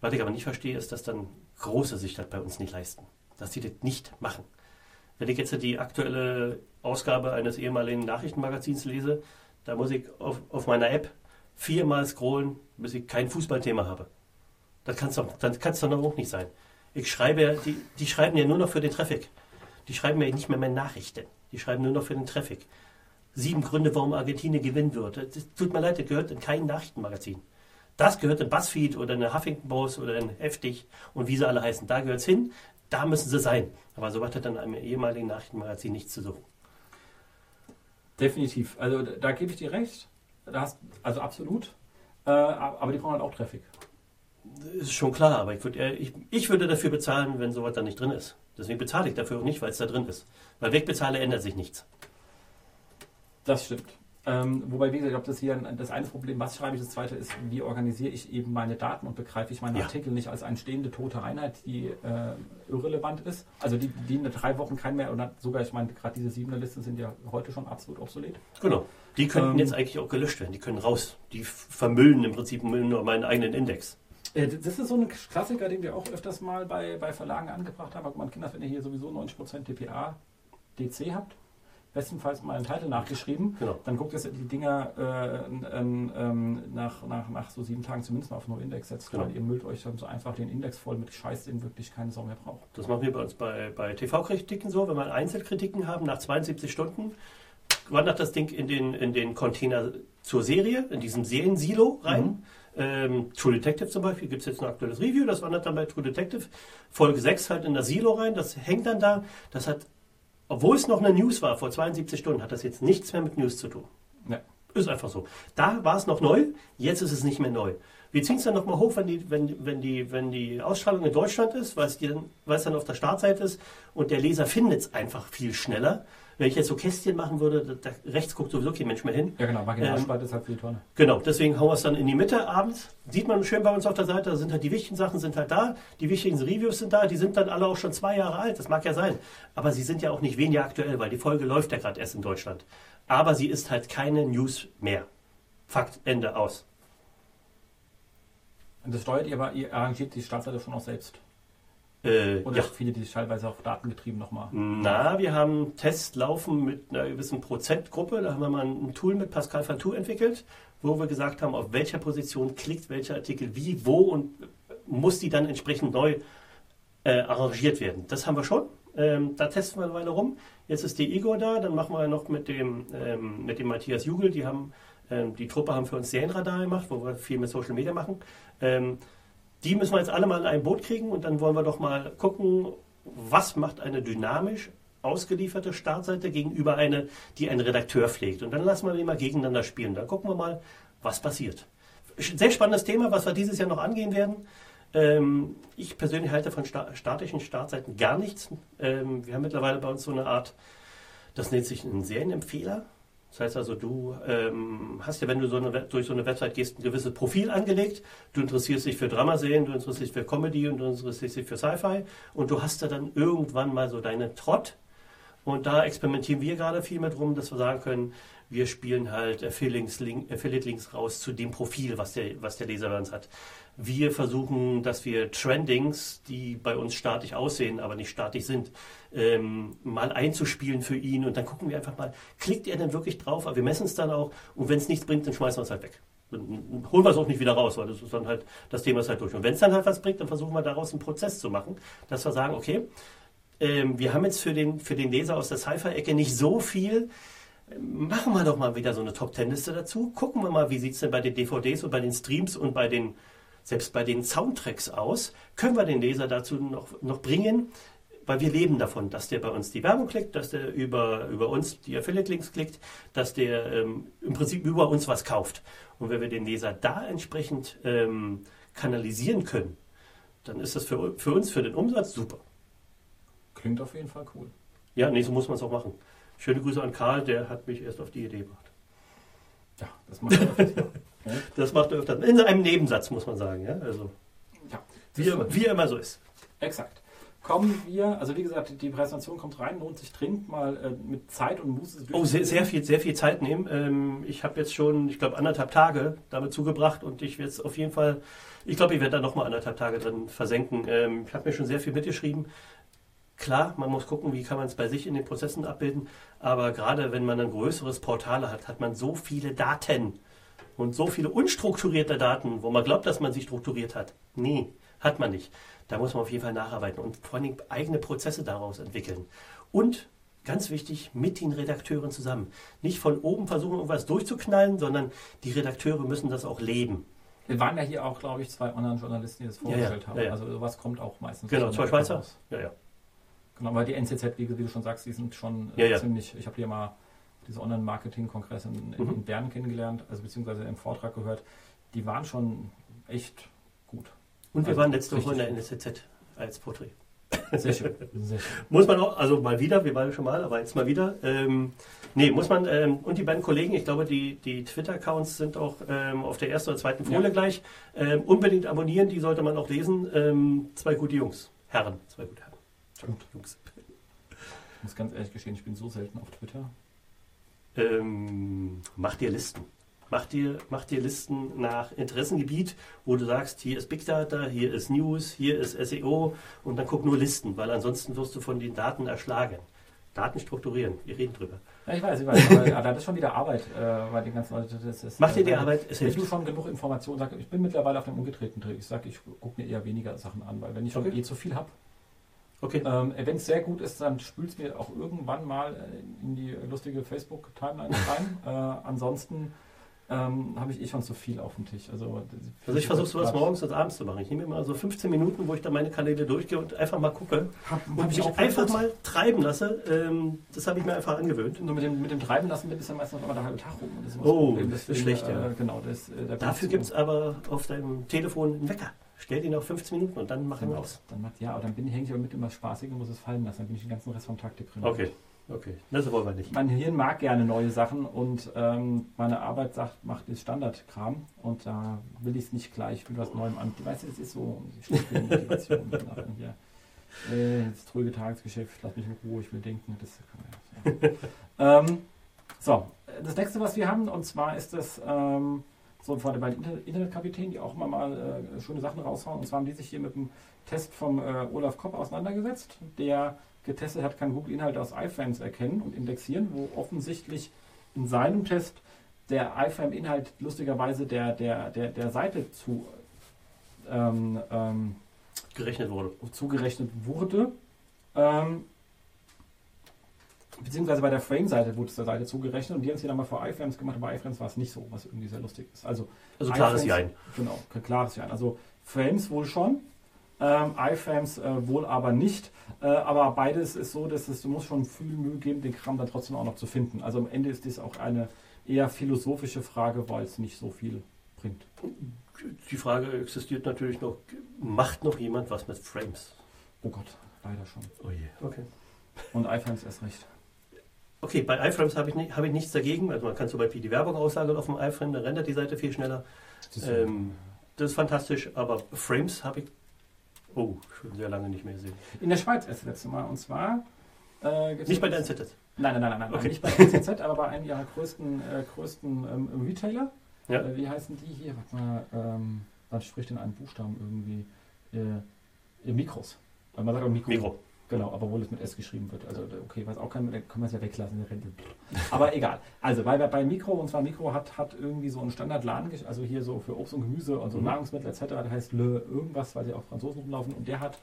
Speaker 3: Was ich aber nicht verstehe, ist, dass dann Große sich das bei uns nicht leisten. Dass die das nicht machen. Wenn ich jetzt die aktuelle Ausgabe eines ehemaligen Nachrichtenmagazins lese, da muss ich auf, auf meiner App viermal scrollen, bis ich kein Fußballthema habe. Das kann es doch, das kann's doch noch auch nicht sein. Ich schreibe, ja- die, die schreiben ja nur noch für den Traffic. Die schreiben ja nicht mehr mehr Nachrichten. Die schreiben nur noch für den Traffic. Sieben Gründe, warum Argentinien gewinnen wird. Das tut mir leid, das gehört in kein Nachrichtenmagazin. Das gehört in BuzzFeed oder in Huffington Post oder in Heftig und wie sie alle heißen. Da gehört es hin. Da müssen sie sein. Aber so hat dann einem ehemaligen Nachrichtenmagazin nichts zu suchen.
Speaker 2: Definitiv. Also da, gebe ich dir recht. Hast, also absolut. Äh, aber die brauchen halt auch Traffic.
Speaker 3: Ist schon klar, aber ich, würd, ich, ich würde dafür bezahlen, wenn sowas da nicht drin ist. Deswegen bezahle ich dafür auch nicht, weil es da drin ist. Weil wegbezahle ändert sich nichts.
Speaker 2: Das stimmt. Ähm, wobei, wie gesagt, ich glaube, das hier ein, das eine Problem, was schreibe ich, das zweite ist, wie organisiere ich eben meine Daten und begreife ich meine
Speaker 3: Ja.
Speaker 2: Artikel nicht als eine stehende tote Einheit, die äh, irrelevant ist. Also die, die in drei Wochen kein mehr, oder sogar, ich meine, gerade diese siebener Listen sind ja heute schon absolut obsolet.
Speaker 3: Genau. Die könnten
Speaker 2: Ähm,
Speaker 3: jetzt eigentlich auch gelöscht werden. Die können raus. Die vermüllen im Prinzip nur meinen eigenen Index.
Speaker 2: Äh, Das ist so ein Klassiker, den wir auch öfters mal bei, bei Verlagen angebracht haben. Aber man kennt das, wenn ihr hier sowieso 90% DPA, DC habt, bestenfalls mal einen Titel nachgeschrieben,
Speaker 3: Genau.
Speaker 2: dann guckt ihr die Dinger äh, ähm, ähm, nach, nach, nach so sieben Tagen zumindest mal auf No-Index setzt,
Speaker 3: Genau.
Speaker 2: weil ihr müllt euch dann so einfach den Index voll mit Scheiß, den wirklich keine Sau mehr braucht.
Speaker 3: Das machen wir bei uns bei, bei TV-Kritiken so. Wenn wir Einzelkritiken haben, nach 72 Stunden wandert das Ding in den, in den Container zur Serie, in diesem Seriensilo rein.
Speaker 2: Mhm.
Speaker 3: Ähm, True Detective zum Beispiel, gibt es jetzt ein aktuelles Review, das wandert dann bei True Detective. Folge 6 halt in das Silo rein, das hängt dann da. Das hat, obwohl es noch eine News war, vor 72 Stunden, hat das jetzt nichts mehr mit News zu tun.
Speaker 2: Ja.
Speaker 3: Ist einfach so. Da war es noch neu, jetzt ist es nicht mehr neu. Wir ziehen es dann nochmal hoch, wenn die, wenn, wenn, die, wenn die Ausstrahlung in Deutschland ist, weil es, dann auf der Startseite ist und der Leser findet es einfach viel schneller. Wenn ich jetzt so Kästchen machen würde, da, da rechts guckt sowieso kein Mensch mehr hin.
Speaker 2: Ja, genau, Marginarspalte
Speaker 3: Ähm,
Speaker 2: ist halt für die Tonne.
Speaker 3: Genau, deswegen hauen wir es dann in die Mitte abends. Sieht man schön bei uns auf der Seite, da sind halt die wichtigen Sachen sind halt da, die wichtigen Reviews sind da, die sind dann alle auch schon zwei Jahre alt, das mag ja sein. Aber sie sind ja auch nicht weniger aktuell, weil die Folge läuft ja gerade erst in Deutschland. Aber sie ist halt keine News mehr. Fakt, Ende, aus.
Speaker 2: Und das steuert ihr aber, ihr arrangiert die Startseite schon auch selbst.
Speaker 3: Äh,
Speaker 2: Oder
Speaker 3: ja.
Speaker 2: viele, die teilweise auch datengetrieben nochmal.
Speaker 3: Na, wir haben Tests laufen mit einer gewissen Prozentgruppe. Da haben wir mal ein Tool mit Pascal Fatou entwickelt, wo wir gesagt haben, auf welcher Position klickt welcher Artikel wie, wo und muss die dann entsprechend neu äh, arrangiert werden. Das haben wir schon. Ähm, da testen wir eine Weile rum. Jetzt ist die Igor da, dann machen wir noch mit dem, ähm, mit dem Matthias Jugel, die haben ähm, die Truppe haben für uns Serienradar gemacht, wo wir viel mit Social Media machen. Die müssen wir jetzt alle mal in ein Boot kriegen und dann wollen wir doch mal gucken, was macht eine dynamisch ausgelieferte Startseite gegenüber eine, die ein Redakteur pflegt. Und dann lassen wir die mal gegeneinander spielen. Dann gucken wir mal, was passiert. Sehr spannendes Thema, was wir dieses Jahr noch angehen werden. Ähm, ich persönlich halte von sta statischen Startseiten gar nichts. Ähm, wir haben mittlerweile bei uns so eine Art, das nennt sich einen Serienempfehler. Das heißt also, du ähm, hast ja, wenn du so eine, durch so eine Website gehst, ein gewisses Profil angelegt. Du interessierst dich für Dramaserien, du interessierst dich für Comedy und du interessierst dich für Sci-Fi. Und du hast da dann irgendwann mal so deine Trott. Und da experimentieren wir gerade viel mit rum, dass wir sagen können, wir spielen halt Affiliate-Links raus zu dem Profil, was der, was der Leser bei uns hat. Wir versuchen, dass wir Trendings, die bei uns statisch aussehen, aber nicht statisch sind, ähm, mal einzuspielen für ihn. Und dann gucken wir einfach mal, klickt er denn wirklich drauf? Aber wir messen es dann auch. Und wenn es nichts bringt, dann schmeißen wir es halt weg. Dann holen wir es auch nicht wieder raus, weil das ist dann halt, das Thema ist halt durch. Und wenn es dann halt was bringt, dann versuchen wir daraus einen Prozess zu machen, dass wir sagen, okay, ähm, wir haben jetzt für den, für den Leser aus der Sci-Fi-Ecke nicht so viel. Machen wir doch mal wieder so eine Top-Ten-Liste dazu. Gucken wir mal, wie sieht es denn bei den DVDs und bei den Streams und bei den, selbst bei den Soundtracks aus. Können wir den Leser dazu noch, noch bringen? Weil wir leben davon, dass der bei uns die Werbung klickt, dass der über, über uns die Affiliate-Links klickt, dass der ähm, im Prinzip über uns was kauft. Und wenn wir den Leser da entsprechend ähm, kanalisieren können, dann ist das für, für uns, für den Umsatz super.
Speaker 2: Klingt auf jeden Fall cool.
Speaker 3: Ja, nee, so muss man es auch machen. Schöne Grüße an Karl, der hat mich erst auf die Idee gebracht.
Speaker 2: Ja, das macht er. <laughs> Ja.
Speaker 3: Das macht er öfter. In einem Nebensatz, muss man sagen. Ja? Also,
Speaker 2: ja.
Speaker 3: wie, er, wie er immer so ist.
Speaker 2: Exakt. Kommen wir, also wie gesagt, die Präsentation kommt rein, lohnt sich dringend mal äh, mit Zeit und Muße
Speaker 3: Oh, sehr, sehr, viel, sehr viel Zeit nehmen. Ähm, ich habe jetzt schon, ich glaube, anderthalb Tage damit zugebracht und ich werde es auf jeden Fall, ich glaube, ich werde da nochmal anderthalb Tage drin versenken. Ähm, ich habe mir schon sehr viel mitgeschrieben. Klar, man muss gucken, wie kann man es bei sich in den Prozessen abbilden, aber gerade wenn man ein größeres Portal hat, hat man so viele Daten und so viele unstrukturierte Daten, wo man glaubt, dass man sie strukturiert hat. Nee, hat man nicht. Da muss man auf jeden Fall nacharbeiten und vor allem eigene Prozesse daraus entwickeln. Und ganz wichtig, mit den Redakteuren zusammen. Nicht von oben versuchen, irgendwas durchzuknallen, sondern die Redakteure müssen das auch leben.
Speaker 2: Wir waren ja hier auch, glaube ich, zwei Online-Journalisten, die das
Speaker 3: Ja, ja,
Speaker 2: vorgestellt haben.
Speaker 3: ja, ja.
Speaker 2: Also sowas kommt auch meistens.
Speaker 3: Genau, zwei Schweizer. Ja, ja.
Speaker 2: Genau, weil die NCZ, wie, wie du schon sagst, die sind schon äh,
Speaker 3: Ja, ja.
Speaker 2: ziemlich, ich habe hier mal diese Online-Marketing-Kongress in, in,
Speaker 3: Mhm.
Speaker 2: in Bern kennengelernt, also beziehungsweise im Vortrag gehört, die waren schon echt gut.
Speaker 3: Und wir
Speaker 2: Also,
Speaker 3: waren letzte Woche in der NSZ als Porträt.
Speaker 2: Sehr schön. <laughs> Sehr schön.
Speaker 3: Muss man auch, also mal wieder, wir waren schon mal, aber jetzt mal wieder. Ähm, nee, muss man, ähm, und die beiden Kollegen, ich glaube, die, die Twitter-Accounts sind auch ähm, auf der ersten oder zweiten Folie
Speaker 2: Ja.
Speaker 3: gleich. Ähm, unbedingt abonnieren, die sollte man auch lesen. Ähm, zwei gute Jungs. Herren, zwei gute Herren.
Speaker 2: Gut.
Speaker 3: Jungs.
Speaker 2: Ich muss ganz ehrlich gestehen, ich bin so selten auf Twitter.
Speaker 3: Ähm, mach dir Listen. Mach dir, mach dir Listen nach Interessengebiet, wo du sagst, hier ist Big Data, hier ist News, hier ist SEO und dann guck nur Listen, weil ansonsten wirst du von den Daten erschlagen. Daten strukturieren, wir reden drüber.
Speaker 2: Ja, ich weiß, ich weiß, aber <laughs> das ist schon wieder Arbeit äh, bei den ganzen Leuten. Das ist,
Speaker 3: Mach dir die
Speaker 2: äh,
Speaker 3: Arbeit, es
Speaker 2: Wenn
Speaker 3: hilft.
Speaker 2: du schon genug Informationen sagst, ich bin mittlerweile auf dem umgedrehten Dreh. Ich sage, ich gucke mir eher weniger Sachen an, weil wenn ich schon
Speaker 3: Okay.
Speaker 2: eh zu viel habe,
Speaker 3: Okay.
Speaker 2: ähm, wenn es sehr gut ist, dann spült es mir auch irgendwann mal äh, in die lustige Facebook-Timeline rein. <laughs> äh, ansonsten ähm, habe ich eh schon zu viel auf dem Tisch. Also,
Speaker 3: Also ich versuche sowas morgens und abends zu machen. Ich nehme mir mal so 15 Minuten, wo ich dann meine Kanäle durchgehe und einfach mal gucke
Speaker 2: Hab,
Speaker 3: und
Speaker 2: hab
Speaker 3: mich
Speaker 2: ich auch
Speaker 3: einfach mal treiben lasse. Ähm, das habe ich mir einfach angewöhnt.
Speaker 2: Nur mit dem, mit dem Treiben lassen ist ja meistens noch immer der halbe Tag rum. Das ist immer
Speaker 3: Oh, das ist schlecht, ja.
Speaker 2: Äh, genau, das, äh, da
Speaker 3: Dafür gibt es aber auf deinem Telefon einen Wecker. Stell ihn auf 15 Minuten und dann mach ihn
Speaker 2: Dann,
Speaker 3: aus.
Speaker 2: dann macht, ja, aber dann bin ich, hänge ich aber mit immer spaßig und muss es fallen lassen. Dann bin ich den ganzen Rest vom Tag deprimiert.
Speaker 3: Okay. Okay, das wollen wir nicht.
Speaker 2: Mein Hirn mag gerne neue Sachen und ähm, meine Arbeit sagt, macht das Standardkram und da will ich es nicht gleich mit was Neuem an. Weißt du, es ist so Motivation. hier. Äh, das trüge Tagesgeschäft, lass mich in Ruhe, ich will denken. Das kann man ja. <laughs> ähm, so, das nächste, was wir haben, und zwar ist das ähm, so von den beiden Internetkapitän, die auch immer mal äh, schöne Sachen raushauen. Und zwar haben die sich hier mit dem Test vom äh, Olaf Kopp auseinandergesetzt, der getestet hat, kann Google Inhalte aus iFrames erkennen und indexieren, wo offensichtlich in seinem Test der iFrame-Inhalt lustigerweise der, der, der, der Seite zu ähm, ähm,
Speaker 3: gerechnet wurde.
Speaker 2: zugerechnet wurde. Ähm, beziehungsweise bei der Frame-Seite wurde es der Seite zugerechnet und die haben es hier nochmal vor iFrames gemacht, aber iFrames war es nicht so, was irgendwie sehr lustig ist. Also,
Speaker 3: also klares Jein.
Speaker 2: Genau, klares Jein. Also Frames wohl schon, ähm, iFrames äh, wohl aber nicht. Äh, aber beides ist so, dass es, du musst schon viel Mühe geben, den Kram dann trotzdem auch noch zu finden. Also am Ende ist dies auch eine eher philosophische Frage, weil es nicht so viel bringt.
Speaker 3: Die Frage existiert natürlich noch, macht noch jemand was mit Frames?
Speaker 2: Oh Gott, leider schon.
Speaker 3: Oh je, okay.
Speaker 2: Und iFrames erst recht.
Speaker 3: Okay, bei iFrames habe ich, nicht, hab ich nichts dagegen. Also man kann zum Beispiel die Werbung auslagern auf dem iFrame, dann rendert die Seite viel schneller. Das ist, ähm, das ist fantastisch, aber Frames habe ich oh, schon sehr lange nicht mehr gesehen.
Speaker 2: In der Schweiz erst das letzte Mal. Und zwar
Speaker 3: äh, Nicht bei der NZZ?
Speaker 2: Nein, nein, nein, nein, okay. nicht bei der NZZ, aber bei einem ihrer größten, äh, größten ähm, Retailer. Ja. Äh, wie heißen die hier? Warte mal, ähm, was spricht denn einen Buchstaben irgendwie? Äh, Mikros. Man sagt auch Mikro. Mikro. Genau, aber obwohl es mit S geschrieben wird. Also okay, was auch kann, können wir es ja weglassen. Aber egal. Also weil bei Mikro, und zwar Mikro hat, hat irgendwie so einen Standardladen, also hier so für Obst und Gemüse und so mhm. Nahrungsmittel etc., der heißt Le irgendwas, weil sie auch Franzosen rumlaufen und der hat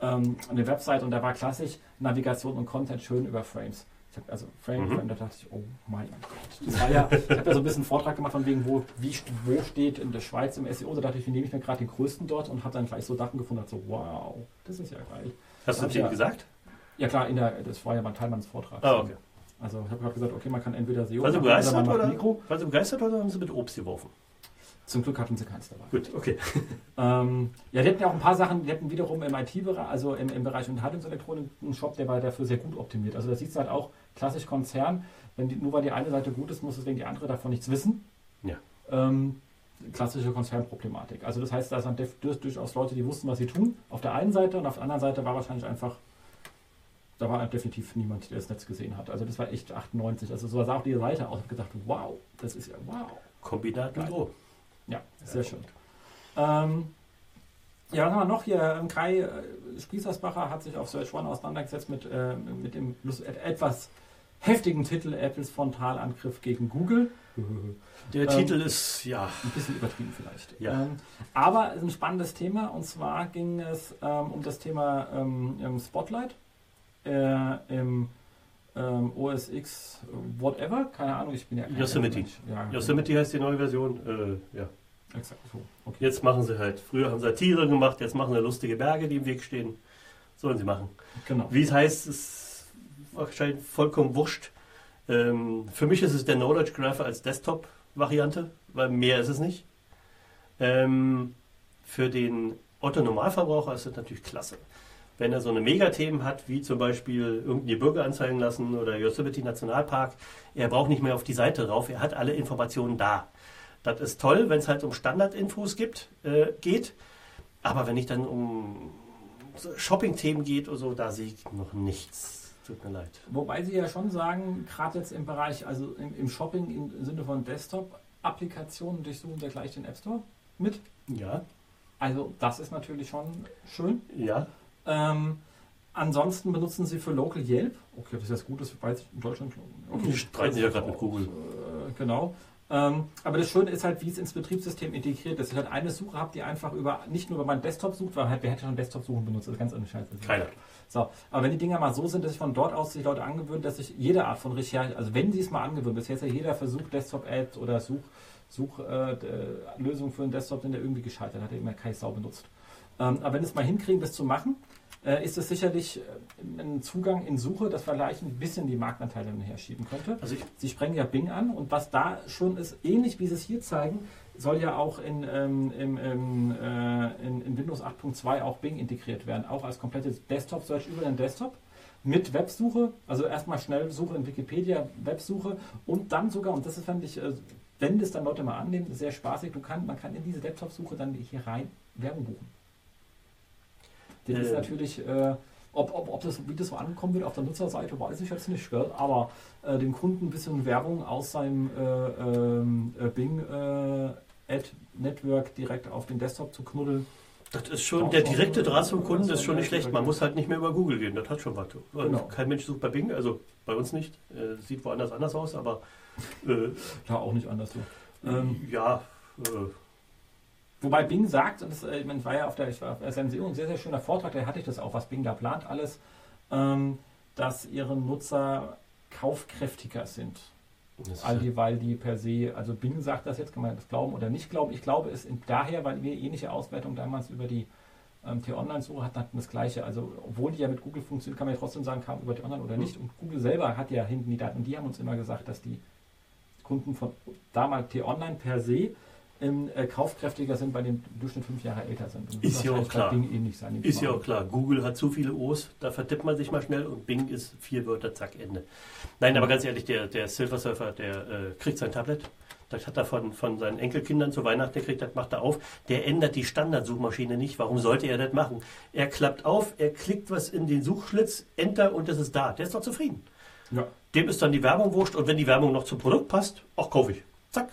Speaker 2: ähm, eine Website und da war klassisch Navigation und Content schön über Frames. Ich habe also Frame, mhm. Frame, da dachte ich, oh mein Gott. Das war ja, ich habe ja so ein bisschen einen Vortrag gemacht von wegen, wo, wie, wo steht in der Schweiz im SEO. Da dachte ich, wie nehme ich mir gerade den größten dort und habe dann gleich so Sachen gefunden, so wow, das ist ja geil.
Speaker 3: Hast du das ja, gesagt?
Speaker 2: Ja klar, in der, das war ja mein Teil meines Vortrags.
Speaker 3: Ah, okay.
Speaker 2: Also ich habe gerade gesagt, okay, man kann entweder SEO
Speaker 3: sie begeistert oder, Mikro. War sie begeistert oder haben sie mit Obst geworfen?
Speaker 2: Zum Glück hatten sie keins dabei.
Speaker 3: Gut, okay. <laughs>
Speaker 2: ähm, ja, die hatten ja auch ein paar Sachen, die hatten wiederum im IT-Bereich, also im, im Bereich Unterhaltungselektronik einen Shop, der war dafür sehr gut optimiert. Also da siehst du halt auch, klassisch Konzern, wenn die, nur weil die eine Seite gut ist, muss deswegen die andere davon nichts wissen.
Speaker 3: Ja.
Speaker 2: Ähm, klassische Konzernproblematik. Also das heißt, da sind durchaus Leute, die wussten, was sie tun, auf der einen Seite und auf der anderen Seite war wahrscheinlich einfach, da war definitiv niemand, der das Netz gesehen hat. Also das war echt 98. Also so sah auch die Seite aus. Ich gedacht, wow, das ist ja wow.
Speaker 3: Kombinat Niveau.
Speaker 2: Ja, sehr ja, schön. Ähm, ja, was haben wir noch hier? Ähm, Kai äh, Spießersbacher hat sich auf Search One auseinandergesetzt mit, äh, mit dem etwas heftigen Titel Apples Frontalangriff gegen Google.
Speaker 3: Der ähm, Titel ist ja
Speaker 2: ein bisschen übertrieben vielleicht.
Speaker 3: Ja.
Speaker 2: Ähm, aber ein spannendes Thema und zwar ging es ähm, um das Thema ähm, Spotlight äh, im ähm, OS X whatever, keine Ahnung, ich bin ja
Speaker 3: Yosemite. Ja, Yosemite genau. heißt die neue Version. Äh, ja.
Speaker 2: Exakt so.
Speaker 3: Okay. Jetzt machen sie halt, früher haben sie halt Tiere gemacht, jetzt machen sie lustige Berge, die im Weg stehen. Sollen sie machen.
Speaker 2: Genau.
Speaker 3: Wie es heißt, ist wahrscheinlich vollkommen wurscht. Ähm, für mich ist es der Knowledge Graph als Desktop-Variante, weil mehr ist es nicht. Ähm, für den Otto-Normalverbraucher ist es natürlich klasse. Wenn er so eine Megathemen hat, wie zum Beispiel irgendeine Bürger anzeigen lassen oder Yosemite Nationalpark, er braucht nicht mehr auf die Seite rauf, er hat alle Informationen da. Das ist toll, wenn es halt um Standardinfos gibt, äh, geht. Aber wenn ich dann um Shopping-Themen geht oder so, da sehe ich noch nichts. Tut mir leid.
Speaker 2: Wobei Sie ja schon sagen, gerade jetzt im Bereich, also im, im Shopping im Sinne von Desktop-Applikationen durchsuchen Sie gleich den App Store mit.
Speaker 3: Ja.
Speaker 2: Also das ist natürlich schon schön.
Speaker 3: Ja.
Speaker 2: Ähm, ansonsten benutzen Sie für Local Yelp. Okay, das ist das Gutes, weil in Deutschland.
Speaker 3: Okay, die streiten ja gerade mit Google.
Speaker 2: Äh, genau. Ähm, aber das Schöne ist halt, wie es ins Betriebssystem integriert ist. Ich halt eine Suche habe, die einfach über nicht nur über meinen Desktop sucht, weil halt, wer hätte schon Desktop-Suchen benutzt? Das ist ganz andere Scheiße.
Speaker 3: Keiner.
Speaker 2: So, aber wenn die Dinger mal so sind, dass sich von dort aus sich Leute angewöhnen, dass sich jede Art von Recherche, also wenn sie es mal angewöhnen, bisher ist ja jeder Versuch, Desktop-Ads oder Such, Suchlösungen äh, für einen Desktop, den der irgendwie gescheitert hat, der immer keine Sau benutzt. Ähm, aber wenn es mal hinkriegen, das zu machen, äh, ist es sicherlich äh, ein Zugang in Suche, das vielleicht ein bisschen die Marktanteile herschieben könnte. Also ich, Sie sprengen ja Bing an und was da schon ist, ähnlich wie Sie es hier zeigen, soll ja auch in, ähm, im, im, äh, in, in Windows 8.2 auch Bing integriert werden, auch als komplettes Desktop-Search über den Desktop. mit Websuche, also erstmal schnell Suche in Wikipedia, Websuche und dann sogar, und das ist, fand ich, äh, wenn das dann Leute mal annehmen, sehr spaßig, du kann, man kann in diese Laptop-Suche dann hier rein Werbung buchen. Das ist
Speaker 3: Äh.
Speaker 2: natürlich, äh, ob, ob, ob das, wie das so ankommen wird auf der Nutzerseite, weiß ich jetzt nicht, gell? aber äh, dem Kunden ein bisschen Werbung aus seinem äh, ähm, äh, Bing äh, Ad Network direkt auf den Desktop zu knuddeln.
Speaker 3: Das ist schon, der direkte Draht zum Kunden ist schon nicht schlecht. Man muss halt nicht mehr über Google gehen, das hat schon was.
Speaker 2: Genau.
Speaker 3: Kein Mensch sucht bei Bing, also bei uns nicht. Äh, sieht woanders anders aus, aber äh,
Speaker 2: Ja, auch nicht anders so. Ähm,
Speaker 3: ja, äh,
Speaker 2: Wobei Bing sagt, und das äh, ich meine, war ja auf der, ich war auf der SMCO, ein sehr, sehr schöner Vortrag, da hatte ich das auch, was Bing da plant, alles, ähm, dass ihre Nutzer kaufkräftiger sind. All die, weil die per se, also Bing sagt das jetzt, kann man das glauben oder nicht glauben. Ich glaube es in, daher, weil wir ähnliche Auswertungen damals über die ähm, T-Online-Suche hatten, hatten das gleiche. Also obwohl die ja mit Google funktioniert, kann man ja trotzdem sagen, kam über T-Online oder nicht. Und Google selber hat ja hinten die Daten. Und die haben uns immer gesagt, dass die Kunden von damals T-Online per se ähm, äh, kaufkräftiger sind, bei dem Durchschnitt fünf Jahre älter sind. Und
Speaker 3: Ist
Speaker 2: das
Speaker 3: ja auch klar.
Speaker 2: Bing ähnlich sein.
Speaker 3: Ist ja auch klar, Google hat zu viele O's, da vertippt man sich mal schnell und Bing ist vier Wörter, zack, Ende. Nein, aber ganz ehrlich, der, der Silver Surfer, der äh, kriegt sein Tablet. Das hat er von, von seinen Enkelkindern zu Weihnachten gekriegt, das macht er auf. Der ändert die Standardsuchmaschine nicht. Warum sollte er das machen? Er klappt auf, er klickt was in den Suchschlitz, Enter und es ist da. Der ist doch zufrieden.
Speaker 2: Ja.
Speaker 3: Dem ist dann die Werbung wurscht und wenn die Werbung noch zum Produkt passt, auch kaufe ich. Zack.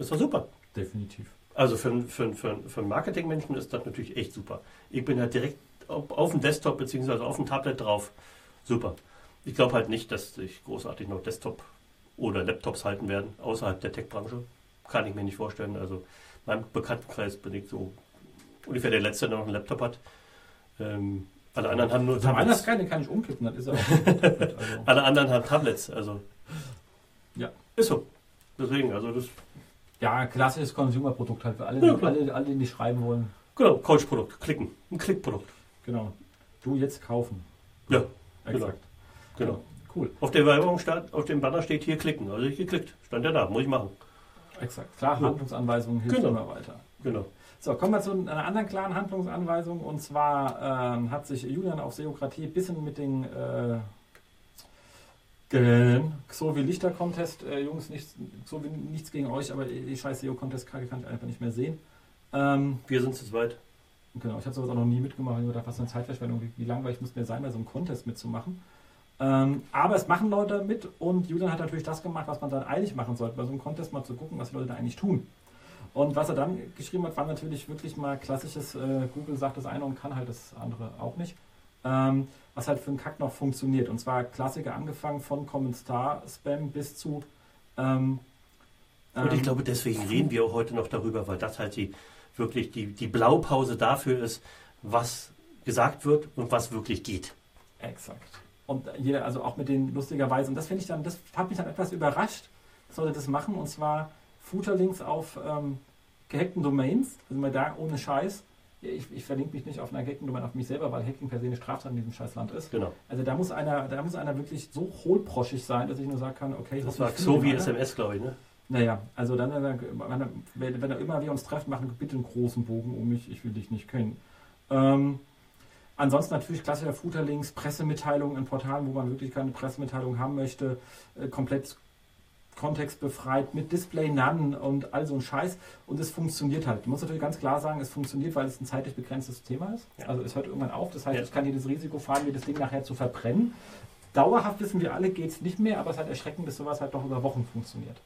Speaker 3: Ist doch super.
Speaker 2: Definitiv.
Speaker 3: Also für, für, für, für einen Marketingmenschen ist das natürlich echt super. Ich bin halt direkt auf, auf dem Desktop bzw. auf dem Tablet drauf. Super. Ich glaube halt nicht, dass sich großartig noch Desktop oder Laptops halten werden, außerhalb der Tech-Branche. Kann ich mir nicht vorstellen. Also meinem Bekanntenkreis bin ich so ungefähr der Letzte, der noch einen Laptop hat. Ähm, alle anderen haben nur Tablets.
Speaker 2: kein, den kann ich umkippen, dann ist er auch. <laughs> also.
Speaker 3: Alle anderen haben Tablets. Also
Speaker 2: Ja.
Speaker 3: ist so. Deswegen, also das
Speaker 2: Ja, klassisches Consumer-Produkt halt für alle,
Speaker 3: Ja,
Speaker 2: die, alle, alle, die nicht schreiben wollen.
Speaker 3: genau Couch-Produkt, klicken, ein Klickprodukt.
Speaker 2: Genau. Du jetzt kaufen.
Speaker 3: Ja,
Speaker 2: Exakt.
Speaker 3: genau.
Speaker 2: Cool.
Speaker 3: Auf der Werbung stand, auf dem Banner steht hier klicken. Also ich geklickt. Stand ja da, muss ich machen.
Speaker 2: Exakt. Klar,
Speaker 3: Ja.
Speaker 2: Handlungsanweisungen hilft
Speaker 3: Genau.
Speaker 2: immer weiter.
Speaker 3: Genau.
Speaker 2: So, kommen wir zu einer anderen klaren Handlungsanweisung. Und zwar ähm, hat sich Julian auf Seokratie ein bisschen mit den äh, so wie Lichter Contest, äh, Jungs, nichts, so wie nichts gegen euch, aber die scheiß SEO Contest Kacke kann ich einfach nicht mehr sehen. Ähm,
Speaker 3: Wir sind zu zweit.
Speaker 2: Genau, ich habe sowas auch noch nie mitgemacht. Ich habe gedacht, was eine Zeitverschwendung, wie, wie langweilig muss mir sein, bei so einem Contest mitzumachen. Ähm, aber es machen Leute mit und Julian hat natürlich das gemacht, was man dann eigentlich machen sollte, bei so einem Contest mal zu gucken, was die Leute da eigentlich tun. Und was er dann geschrieben hat, war natürlich wirklich mal klassisches, äh, Google sagt das eine und kann halt das andere auch nicht. Ähm, was halt für einen Kack noch funktioniert. Und zwar Klassiker angefangen von Kommentar-Spam bis zu ähm,
Speaker 3: Und ich
Speaker 2: ähm,
Speaker 3: glaube, deswegen reden wir auch heute noch darüber, weil das halt die wirklich die, die Blaupause dafür ist, was gesagt wird und was wirklich geht.
Speaker 2: Exakt. Und jeder, also auch mit den lustigerweise, und das finde ich dann, das hat mich dann etwas überrascht, Leute das machen, und zwar Footerlinks auf ähm, gehackten Domains, also mal da ohne Scheiß. Ich, ich verlinke mich nicht auf einer gehackten Domain auf mich selber, weil Hacking per se eine Straftat in diesem Scheißland ist.
Speaker 3: Genau.
Speaker 2: Also da muss einer, da muss einer wirklich so hohlproschig sein, dass ich nur sagen kann, okay,
Speaker 3: Das war so wie. SMS, glaube ich. Ne?
Speaker 2: Naja, also dann, wenn, wenn, wenn er immer wir uns treffen, machen bitte einen großen Bogen um mich, ich will dich nicht kennen. Ähm, ansonsten natürlich klassischer Footerlinks, Pressemitteilungen in Portalen, wo man wirklich keine Pressemitteilung haben möchte, äh, komplett kontextbefreit mit Display None und all so ein Scheiß. Und es funktioniert halt. Du musst natürlich ganz klar sagen, es funktioniert, weil es ein zeitlich begrenztes Thema ist.
Speaker 3: Ja.
Speaker 2: Also es hört irgendwann auf. Das heißt,
Speaker 3: Ja.
Speaker 2: ich kann hier das Risiko fahren, mir das Ding nachher zu verbrennen. Dauerhaft wissen wir alle, geht es nicht mehr, aber es ist halt erschreckend, dass sowas halt doch über Wochen funktioniert.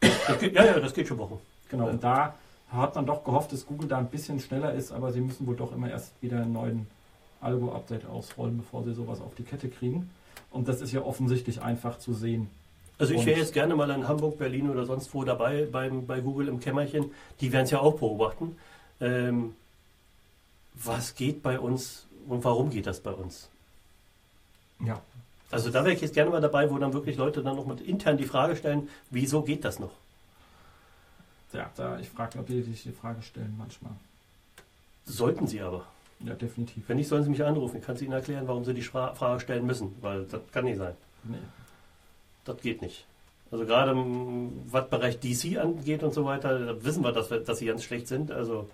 Speaker 3: Das geht, ja, ja, das geht schon Wochen.
Speaker 2: Genau,
Speaker 3: Ja.
Speaker 2: und da hat man doch gehofft, dass Google da ein bisschen schneller ist, aber sie müssen wohl doch immer erst wieder einen neuen Algo-Update ausrollen, bevor sie sowas auf die Kette kriegen. Und das ist ja offensichtlich einfach zu sehen.
Speaker 3: Also ich wäre jetzt gerne mal in Hamburg, Berlin oder sonst wo dabei beim, bei Google im Kämmerchen. Die werden es ja auch beobachten. Ähm, was geht bei uns und warum geht das bei uns?
Speaker 2: Ja.
Speaker 3: Also da wäre ich jetzt gerne mal dabei, wo dann wirklich Leute dann noch mal intern die Frage stellen, wieso geht das noch?
Speaker 2: Ja, da, ich frage, ob die sich die Frage stellen manchmal.
Speaker 3: Sollten sie aber.
Speaker 2: Ja, definitiv.
Speaker 3: Wenn nicht, sollen sie mich anrufen. Ich kann es ihnen erklären, warum sie die Frage stellen müssen, weil das kann nicht sein.
Speaker 2: Nee.
Speaker 3: Das geht nicht. Also gerade was Bereich DC angeht und so weiter, da wissen wir, dass, wir, dass sie ganz schlecht sind. Also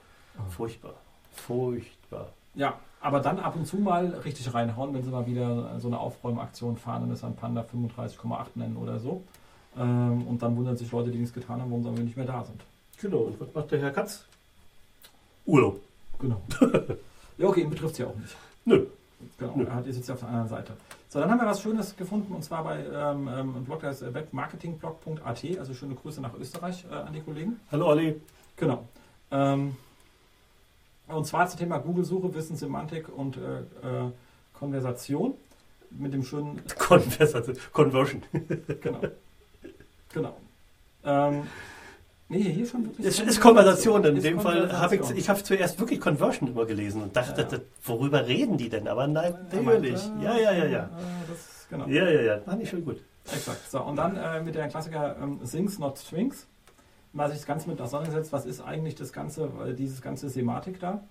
Speaker 3: furchtbar. Furchtbar.
Speaker 2: Ja, Aber dann ab und zu mal richtig reinhauen, wenn sie mal wieder so eine Aufräumaktion fahren und das dann Panda 35,8 nennen oder so. Ähm, und dann wundern sich Leute, die nichts getan haben, warum sie nicht mehr da sind.
Speaker 3: Genau, und was macht der Herr Katz? Urlaub.
Speaker 2: Genau. <laughs> ja, okay, ihn betrifft es ja auch nicht.
Speaker 3: Nö.
Speaker 2: Genau,
Speaker 3: Nö.
Speaker 2: er hat- ist jetzt auf der anderen Seite. So, dann haben wir was Schönes gefunden und zwar bei ähm, ähm, einem Blog, der heißt äh, webmarketingblog.at, also schöne Grüße nach Österreich äh, an die Kollegen.
Speaker 3: Hallo Olli.
Speaker 2: Genau. Ähm, und zwar zum Thema Google-Suche, Wissen, Semantik und äh, äh, Konversation mit dem schönen <laughs>
Speaker 3: Konversation. Conversion.
Speaker 2: Genau. genau. Ähm, nee, hier schon wirklich.
Speaker 3: Es ist Konversation. In
Speaker 2: Ist
Speaker 3: dem Fall habe ich, ich habe zuerst wirklich Conversion immer gelesen und dachte,
Speaker 2: Ja.
Speaker 3: das, worüber reden die denn? Aber nein, natürlich. Ja, ja, ja, ja.
Speaker 2: äh, Das, genau.
Speaker 3: Ja, ja, ja. Fand ich schon gut.
Speaker 2: Exakt. So, und dann äh, mit der Klassiker ähm, Things, not Strings. Mal sich das Ganze mit auseinandergesetzt, was ist eigentlich das ganze, äh, dieses ganze Sematik da?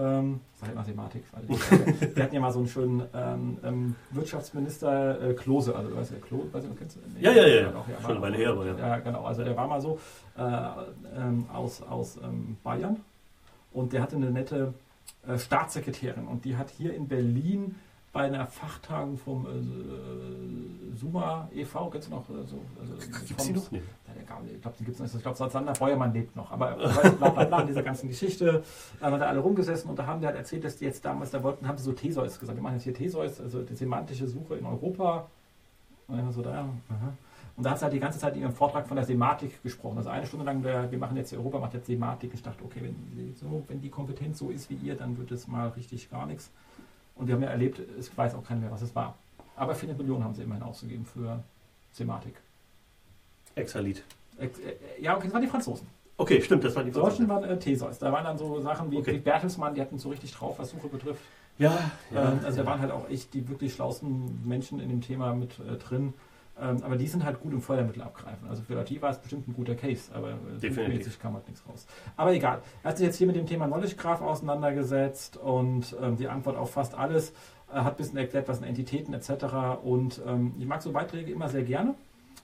Speaker 2: Ähm, sag ich mal Sematik, weil ich, <laughs> wir hatten ja mal so einen schönen ähm, ähm, Wirtschaftsminister äh, Klose, also weißt du, Klo, weißt du, kennst du? Nee,
Speaker 3: Ja, ja, ja, Schon eine Weile her, aber ja.
Speaker 2: Ja, genau, also der war mal so äh, ähm, aus, aus ähm, Bayern. Und der hatte eine nette äh, Staatssekretärin. Und die hat hier in Berlin bei einer Fachtagung vom äh, Suma e.V., kennst du noch? äh, So, also
Speaker 3: Gibt's die
Speaker 2: vom-
Speaker 3: noch? Nee.
Speaker 2: ich glaube, die gibt es nicht. Ich glaube, Sander Feuermann lebt noch. Aber bla bla bla, in dieser ganzen Geschichte da haben da alle rumgesessen und da haben die halt erzählt, dass die jetzt damals, da wollten, haben sie so Theseus gesagt. Wir machen jetzt hier Theseus, also die semantische Suche in Europa. Und dann so da, aha. Und da hat sie halt die ganze Zeit in ihrem Vortrag von der Sematik gesprochen. Also eine Stunde lang, wir machen jetzt Europa, macht jetzt Sematik. Ich dachte, okay, wenn, die so, wenn die Kompetenz so ist wie ihr, dann wird es mal richtig gar nichts. Und wir haben ja erlebt, es weiß auch keiner mehr, was es war. Aber 400 Millionen haben sie immerhin ausgegeben für Sematik.
Speaker 3: Exalit.
Speaker 2: Ex- äh, Ja, okay, das waren die Franzosen.
Speaker 3: Okay, stimmt, das war die
Speaker 2: Die Deutschen waren äh, Theseus. Da waren dann so Sachen wie,
Speaker 3: Okay.
Speaker 2: Bertelsmann, die hatten so richtig drauf, was Suche betrifft.
Speaker 3: Ja, ja.
Speaker 2: ähm, also da waren halt auch echt die wirklich schlauesten Menschen in dem Thema mit äh, drin. Ähm, aber die sind halt gut im Fördermittel abgreifen. Also für IT war es bestimmt ein guter Case, aber äh,
Speaker 3: Definitiv.
Speaker 2: kam halt nichts raus. Aber egal. Er hat sich jetzt hier mit dem Thema Knowledge Graph auseinandergesetzt und ähm, die Antwort auf fast alles. Er hat ein bisschen erklärt, was sind Entitäten etc. Und ähm, ich mag so Beiträge immer sehr gerne.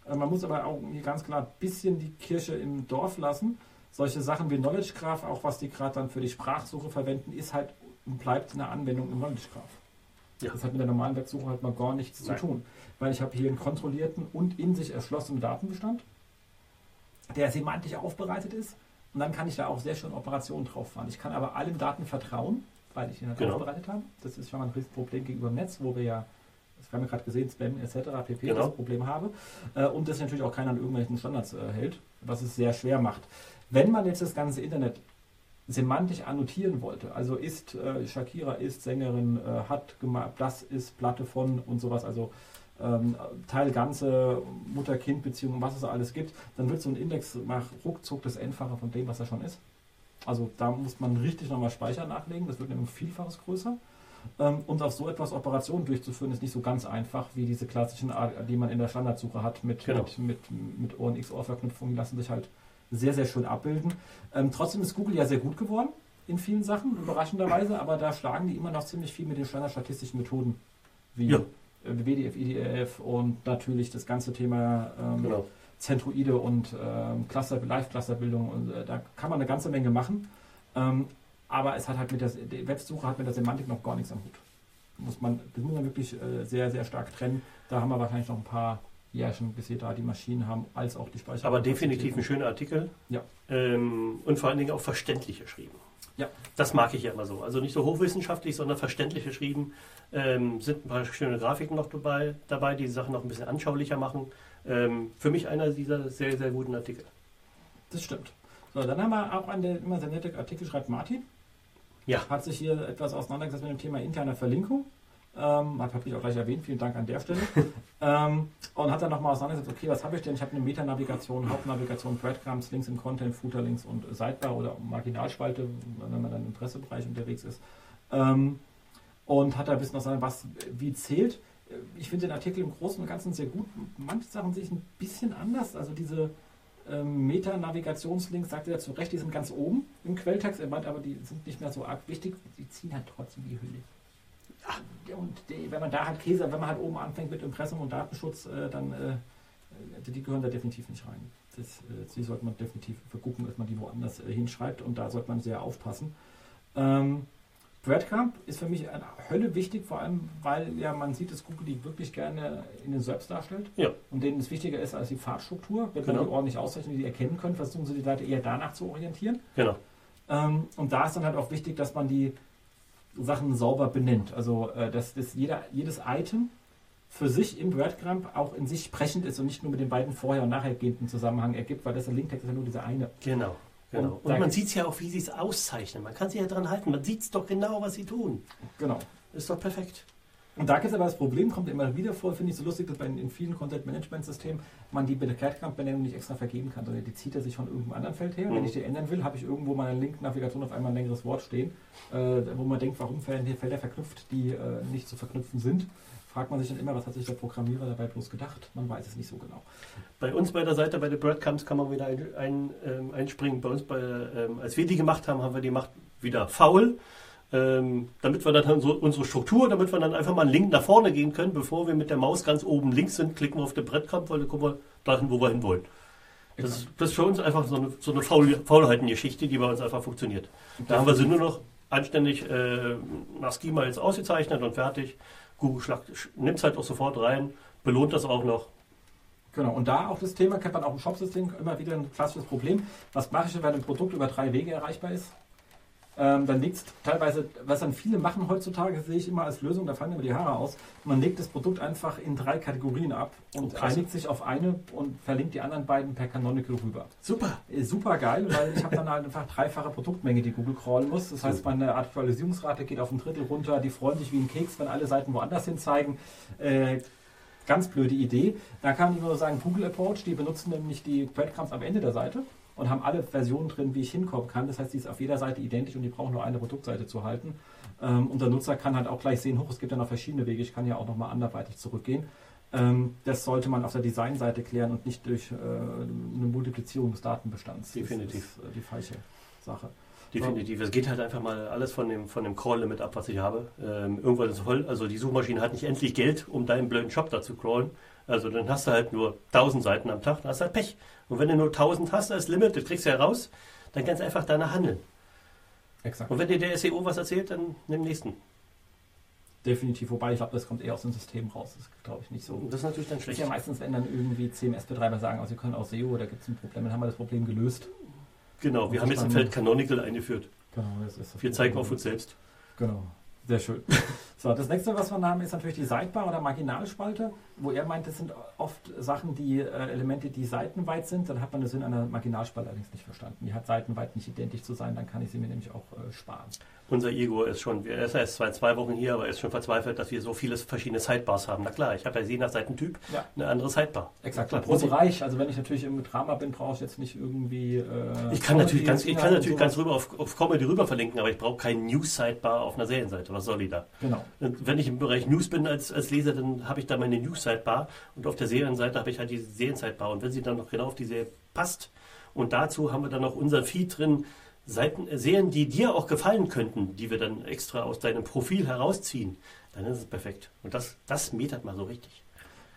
Speaker 2: Äh, man muss aber auch hier ganz klar ein bisschen die Kirche im Dorf lassen. Solche Sachen wie Knowledge Graph, auch was die gerade dann für die Sprachsuche verwenden, ist halt und bleibt eine Anwendung im Knowledge Graph.
Speaker 3: Ja.
Speaker 2: Das hat mit der normalen Websuche halt mal gar nichts
Speaker 3: Nein.
Speaker 2: zu tun. Weil ich habe hier einen kontrollierten und in sich erschlossenen Datenbestand, der semantisch aufbereitet ist. Und dann kann ich da auch sehr schön Operationen drauf fahren. Ich kann aber allen Daten vertrauen, weil ich ihn halt
Speaker 3: Genau.
Speaker 2: aufbereitet habe. Das ist schon mal ein Riesenproblem gegenüber dem Netz, wo wir ja, das haben wir gerade gesehen, Spam etc. pp.
Speaker 3: Genau.
Speaker 2: das Problem habe. Äh, Und das natürlich auch keiner an irgendwelchen Standards äh, hält, was es sehr schwer macht. Wenn man jetzt das ganze Internet semantisch annotieren wollte, also ist äh, Shakira ist Sängerin, äh, hat gemacht, das ist Platte von und sowas, also ähm, Teil ganze Mutter-Kind-Beziehung, was es alles gibt, dann wird so ein Index nach ruckzuck das Endfache von dem, was er schon ist. Also da muss man richtig nochmal Speicher nachlegen, das wird nämlich um Vielfaches größer. Ähm, und auf so etwas Operationen durchzuführen, ist nicht so ganz einfach wie diese klassischen, die man in der Standardsuche hat mit,
Speaker 3: Genau.
Speaker 2: mit, mit, mit OR- und XOR-Verknüpfungen, die lassen sich halt sehr, sehr schön abbilden. Ähm, trotzdem ist Google ja sehr gut geworden in vielen Sachen, überraschenderweise, aber da schlagen die immer noch ziemlich viel mit den standardstatistischen Methoden wie
Speaker 3: Ja.
Speaker 2: WDF, IDF und natürlich das ganze Thema ähm,
Speaker 3: Genau.
Speaker 2: Zentroide und ähm, Cluster, Live-Clusterbildung und äh, da kann man eine ganze Menge machen. Ähm, aber es hat halt mit der die Websuche hat mit der Semantik noch gar nichts am Hut. Muss man, das muss man wirklich äh, sehr, sehr stark trennen. Da haben wir wahrscheinlich noch ein paar Jährchen, bis wir da die Maschinen haben, als auch die Speicher.
Speaker 3: Aber definitiv ein schöner Artikel.
Speaker 2: Ja.
Speaker 3: Ähm, und vor allen Dingen auch verständlich geschrieben.
Speaker 2: Ja.
Speaker 3: Das mag ich ja immer so. Also nicht so hochwissenschaftlich, sondern verständlich geschrieben. Ähm, sind ein paar schöne Grafiken noch dabei, dabei, die die Sachen noch ein bisschen anschaulicher machen. Ähm, für mich einer dieser sehr, sehr guten Artikel.
Speaker 2: Das stimmt. So, dann haben wir auch einen, der immer sehr nette Artikel schreibt, Martin.
Speaker 3: Ja.
Speaker 2: Hat sich hier etwas auseinandergesetzt mit dem Thema interner Verlinkung. Ähm, hat habe ich auch gleich erwähnt, vielen Dank an der Stelle. <laughs> ähm, und hat dann nochmal auseinandergesetzt, okay, was habe ich denn? Ich habe eine Metanavigation, Hauptnavigation, Breadcrumbs, Links im Content, Footerlinks und Sidebar oder Marginalspalte, wenn man dann im Pressebereich unterwegs ist. Ähm, und hat da ein bisschen auseinandergesetzt, was wie zählt. Ich finde den Artikel im Großen und Ganzen sehr gut. Manche Sachen sehe ich ein bisschen anders. Also diese ähm, Meta-Navigationslinks, sagt er zu Recht, die sind ganz oben im Quelltext. Er meint aber, die sind nicht mehr so arg wichtig. Die ziehen halt trotzdem die Hülle. Ja, und die, wenn man da halt Käse, wenn man halt oben anfängt mit Impressum und Datenschutz, äh, dann äh, äh, die gehören da definitiv nicht rein. Das, äh, die sollte man definitiv vergucken, dass man die woanders äh, hinschreibt und da sollte man sehr aufpassen. Ähm, Breadcrumb ist für mich eine Hölle wichtig, vor allem, weil ja man sieht, dass Google die wirklich gerne in den SERPs darstellt.
Speaker 3: Ja.
Speaker 2: Und denen es wichtiger ist als die Fahrtstruktur. Wenn
Speaker 3: Genau.
Speaker 2: man die ordentlich auszeichnet, die erkennen können, versuchen sie die Seite eher danach zu orientieren.
Speaker 3: Genau.
Speaker 2: Ähm, und da ist dann halt auch wichtig, dass man die Sachen sauber benennt. Also, äh, dass, dass jeder, jedes Item für sich im Breadcrumb auch in sich sprechend ist und nicht nur mit den beiden vorher und nachhergehenden Zusammenhang ergibt, weil das der Linktext ist ja nur dieser eine.
Speaker 3: Genau. genau.
Speaker 2: Und
Speaker 3: Und, man sieht es ja auch, wie sie es auszeichnen. Man kann sich ja dran halten. Man sieht es doch genau, was sie tun.
Speaker 2: Genau.
Speaker 3: Ist doch perfekt.
Speaker 2: Und da gibt es aber das Problem, kommt immer wieder vor, finde ich so lustig, dass in vielen Content-Management-Systemen man die Breadcrumb-Benennung nicht extra vergeben kann, sondern die zieht er sich von irgendeinem anderen Feld her.
Speaker 3: Mhm.
Speaker 2: Wenn ich die ändern will, habe ich irgendwo in der Link-Navigation auf einmal ein längeres Wort stehen, äh, wo man denkt, warum werden hier Felder verknüpft, die äh, nicht zu verknüpfen sind. Fragt man sich dann immer, was hat sich der Programmierer dabei bloß gedacht? Man weiß es nicht so genau.
Speaker 3: Bei uns bei der Seite, bei den Breadcrumbs, kann man wieder ein, ein, ähm, einspringen. Bei uns, bei, ähm, als wir die gemacht haben, haben wir die gemacht wieder faul. Ähm, damit wir dann so unsere Struktur, damit wir dann einfach mal einen Link nach vorne gehen können, bevor wir mit der Maus ganz oben links sind, klicken wir auf den Breadcrumb, weil dann kommen wir dahin, wo wir hin wollen. Das ist, das ist für uns einfach so eine, so eine Faul Faulheiten-Geschichte, die bei uns einfach funktioniert. Da haben wir sie nur noch anständig äh, nach Schema jetzt ausgezeichnet und fertig. Google nimmt es halt auch sofort rein, belohnt das auch noch.
Speaker 2: Genau, und da auch das Thema, kennt man auch im Shopsystem immer wieder ein klassisches Problem. Was mache ich, wenn ein Produkt über drei Wege erreichbar ist? Ähm, dann liegt es teilweise, was dann viele machen heutzutage, sehe ich immer als Lösung, da fallen mir die Haare aus. Man legt das Produkt einfach in drei Kategorien ab und
Speaker 3: Oh,
Speaker 2: einigt sich auf eine und verlinkt die anderen beiden per Canonical rüber.
Speaker 3: Super.
Speaker 2: Ist super geil, weil ich habe dann halt einfach dreifache Produktmenge, die Google crawlen muss. Das heißt, meine Aktualisierungsrate geht auf ein Drittel runter. Die freuen sich wie ein Keks, wenn alle Seiten woanders hin zeigen. Äh, ganz blöde Idee. Da kann ich nur sagen, Google Approach, die benutzen nämlich die Breadcrumbs am Ende der Seite und haben alle Versionen drin, wie ich hinkommen kann. Das heißt, die ist auf jeder Seite identisch und die brauchen nur eine Produktseite zu halten. Ähm, und der Nutzer kann halt auch gleich sehen, hoch, es gibt ja noch verschiedene Wege, ich kann ja auch nochmal anderweitig zurückgehen. Ähm, das sollte man auf der Designseite klären und nicht durch äh, eine Multiplizierung des Datenbestands.
Speaker 3: Definitiv.
Speaker 2: Das ist äh, die falsche Sache.
Speaker 3: Definitiv. Es geht halt einfach mal alles von dem, von dem Crawl-Limit ab, was ich habe. Ähm, irgendwann ist voll, also die Suchmaschine hat nicht endlich Geld, um deinen blöden Shop da zu crawlen. Also dann hast du halt nur 1000 Seiten am Tag, dann hast du halt Pech. Und wenn du nur 1000 hast als Limit, das kriegst du ja raus, dann ganz einfach danach handeln.
Speaker 2: Exakt.
Speaker 3: Und wenn dir der SEO was erzählt, dann nimm den nächsten.
Speaker 2: Definitiv, wobei ich glaube, das kommt eher aus dem System raus. Das ist, glaube ich, nicht so.
Speaker 3: Und das ist natürlich dann schlecht.
Speaker 2: ja meistens, wenn dann irgendwie CMS-Betreiber sagen, also sie können auch SEO, da gibt es ein Problem, dann haben wir das Problem gelöst.
Speaker 3: Genau, wir haben jetzt ein Feld Canonical eingeführt.
Speaker 2: Genau, das ist das
Speaker 3: Wir zeigen
Speaker 2: Problem.
Speaker 3: auf uns selbst.
Speaker 2: Genau, sehr schön. <laughs> so, das nächste, was wir haben, ist natürlich die Sidebar oder Marginalspalte, wo er meint, das sind oft Sachen, die äh, Elemente, die seitenweit sind. Dann hat man den Sinn einer Marginalspalte allerdings nicht verstanden. Die hat seitenweit nicht identisch zu sein, dann kann ich sie mir nämlich auch äh, sparen.
Speaker 3: Unser Igor ist schon, er ist erst seit zwei Wochen hier, aber er ist schon verzweifelt, dass wir so viele verschiedene Sidebars haben. Na klar, ich habe ja je nach Seitentyp
Speaker 2: Ja.
Speaker 3: eine andere Sidebar.
Speaker 2: Exakt,
Speaker 3: Klar,
Speaker 2: pro Bereich. Also wenn ich natürlich im Drama bin, brauche ich jetzt nicht irgendwie. Äh,
Speaker 3: Ich kann natürlich ganz, ich kann natürlich ganz rüber auf, auf Comedy rüber verlinken, aber ich brauche keinen News-Sidebar auf einer Serienseite. Was soll die da?
Speaker 2: Genau.
Speaker 3: Und wenn ich im Bereich News bin als, als Leser, dann habe ich da meine News-Sidebar und auf der Serienseite habe ich halt die Serien-Sidebar. Und wenn sie dann noch genau auf die Serie passt und dazu haben wir dann noch unser Feed drin, Seiten, äh, Serien, die dir auch gefallen könnten, die wir dann extra aus deinem Profil herausziehen, dann ist es perfekt. Und das, das metert mal so richtig.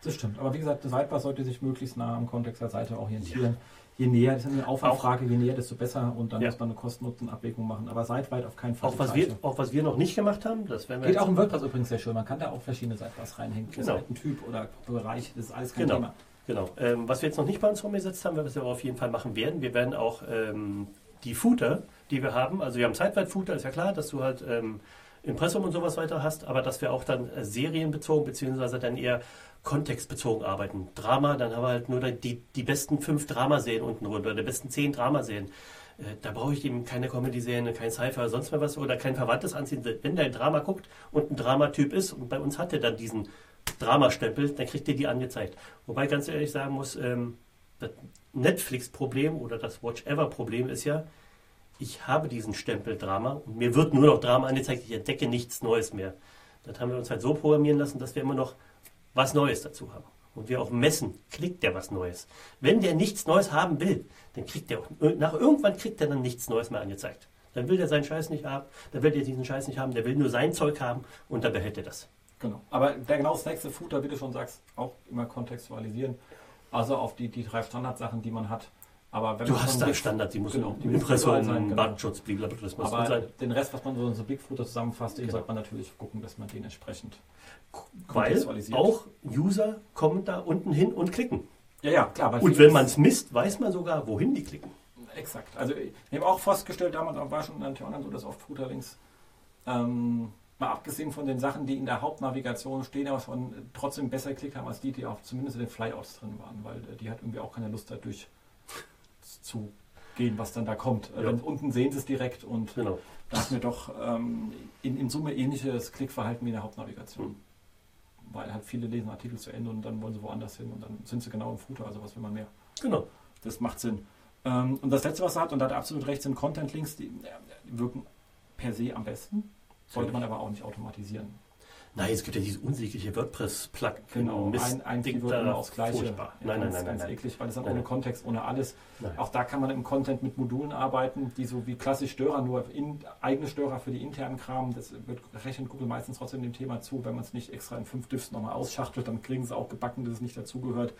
Speaker 2: Das stimmt. Aber wie gesagt, das Sidebar sollte sich möglichst nah am Kontext der Seite orientieren. Je näher, das ist eine Aufwandfrage, je näher, desto besser. Und dann
Speaker 3: Ja.
Speaker 2: muss man eine Kosten-Nutzen-Abwägung machen. Aber seitweit auf keinen Fall.
Speaker 3: Auch was, wir, auch was wir noch nicht gemacht haben, das werden wir
Speaker 2: Geht auch im WordPress übrigens sehr schön. Man kann da auch verschiedene Sidebars reinhängen.
Speaker 3: Genau.
Speaker 2: Seitentyp oder Bereich, das ist alles kein
Speaker 3: Genau.
Speaker 2: Thema.
Speaker 3: Genau. Ähm, was wir jetzt noch nicht bei uns umgesetzt haben, was wir aber auf jeden Fall machen werden, wir werden auch ähm, die Footer, die wir haben, also wir haben Zeitweit-Footer, ist ja klar, dass du halt ähm, Impressum und sowas weiter hast, aber dass wir auch dann äh, serienbezogen beziehungsweise dann eher kontextbezogen arbeiten. Drama, dann haben wir halt nur die, die besten fünf Dramaserien unten runter, die besten zehn Dramaserien. Äh, Da brauche ich eben keine Comedy-Serien, kein Cypher, sonst mal was oder kein Verwandtes anziehen. Wenn der ein Drama guckt und ein Dramatyp ist, und bei uns hat er dann diesen Dramastempel, dann kriegt ihr die angezeigt. Wobei ganz ehrlich sagen muss, ähm, das Netflix-Problem oder das Watch-Ever-Problem ist ja, ich habe diesen Stempel Drama und mir wird nur noch Drama angezeigt, ich entdecke nichts Neues mehr. Das haben wir uns halt so programmieren lassen, dass wir immer noch was Neues dazu haben. Und wir auch messen, kriegt der was Neues. Wenn der nichts Neues haben will, dann kriegt der auch, nach irgendwann kriegt er dann nichts Neues mehr angezeigt. Dann will der seinen Scheiß nicht haben, dann will der diesen Scheiß nicht haben, der will nur sein Zeug haben und dann behält er das.
Speaker 2: Genau. Aber der genau das nächste Footer, wie du schon sagst, auch immer kontextualisieren. Also auf die, die drei Standardsachen, die man hat. Aber wenn
Speaker 3: Du
Speaker 2: man
Speaker 3: hast da Standard, die muss
Speaker 2: genau, die überall sein, genau.
Speaker 3: Datenschutz, blablabla, das muss
Speaker 2: aber
Speaker 3: sein.
Speaker 2: den Rest, was man so in so Bigfooter zusammenfasst, den
Speaker 3: Genau.
Speaker 2: sollte man natürlich gucken, dass man den entsprechend
Speaker 3: Weil auch User kommen da unten hin und klicken.
Speaker 2: Ja, ja, klar.
Speaker 3: Und wenn man es misst, weiß man sogar, wohin die klicken.
Speaker 2: Exakt. Also ich habe auch festgestellt, damals auch war schon natürlich online so, dass oft Footerlinks, ähm, mal abgesehen von den Sachen, die in der Hauptnavigation stehen, aber schon trotzdem besser geklickt haben als die, die auch zumindest in den Flyouts drin waren, weil äh, die hat irgendwie auch keine Lust dadurch zu gehen, was dann da kommt. Äh,
Speaker 3: Ja.
Speaker 2: Wenn, unten sehen sie es direkt und
Speaker 3: Genau.
Speaker 2: da hatten wir doch ähm, in, in Summe ähnliches Klickverhalten wie in der Hauptnavigation.
Speaker 3: Mhm.
Speaker 2: Weil halt viele lesen Artikel zu Ende und dann wollen sie woanders hin und dann sind sie genau im Footer, also was will man mehr.
Speaker 3: Genau.
Speaker 2: Das macht Sinn. Ähm, und das letzte, was er hat, und da hat er absolut recht, sind Content-Links, die, äh, die wirken per se am besten. Sollte man aber auch nicht automatisieren.
Speaker 3: Nein, es gibt ja dieses unsägliche WordPress-Plugin.
Speaker 2: Genau, ein, ein
Speaker 3: Ding
Speaker 2: Keyword
Speaker 3: da,
Speaker 2: aufs Gleiche.
Speaker 3: Furchtbar. Nein, nein,
Speaker 2: ganz,
Speaker 3: nein, nein, nein.
Speaker 2: eklig, weil das dann ohne. Kontext, ohne alles. Auch da kann man im Content mit Modulen arbeiten, die so wie klassisch Störer, nur eigene Störer für die internen Kram. Das wird, rechnet Google meistens trotzdem dem Thema zu. Wenn man es nicht extra in fünf Diffs nochmal ausschachtelt, dann kriegen sie auch gebacken, dass es nicht dazugehört.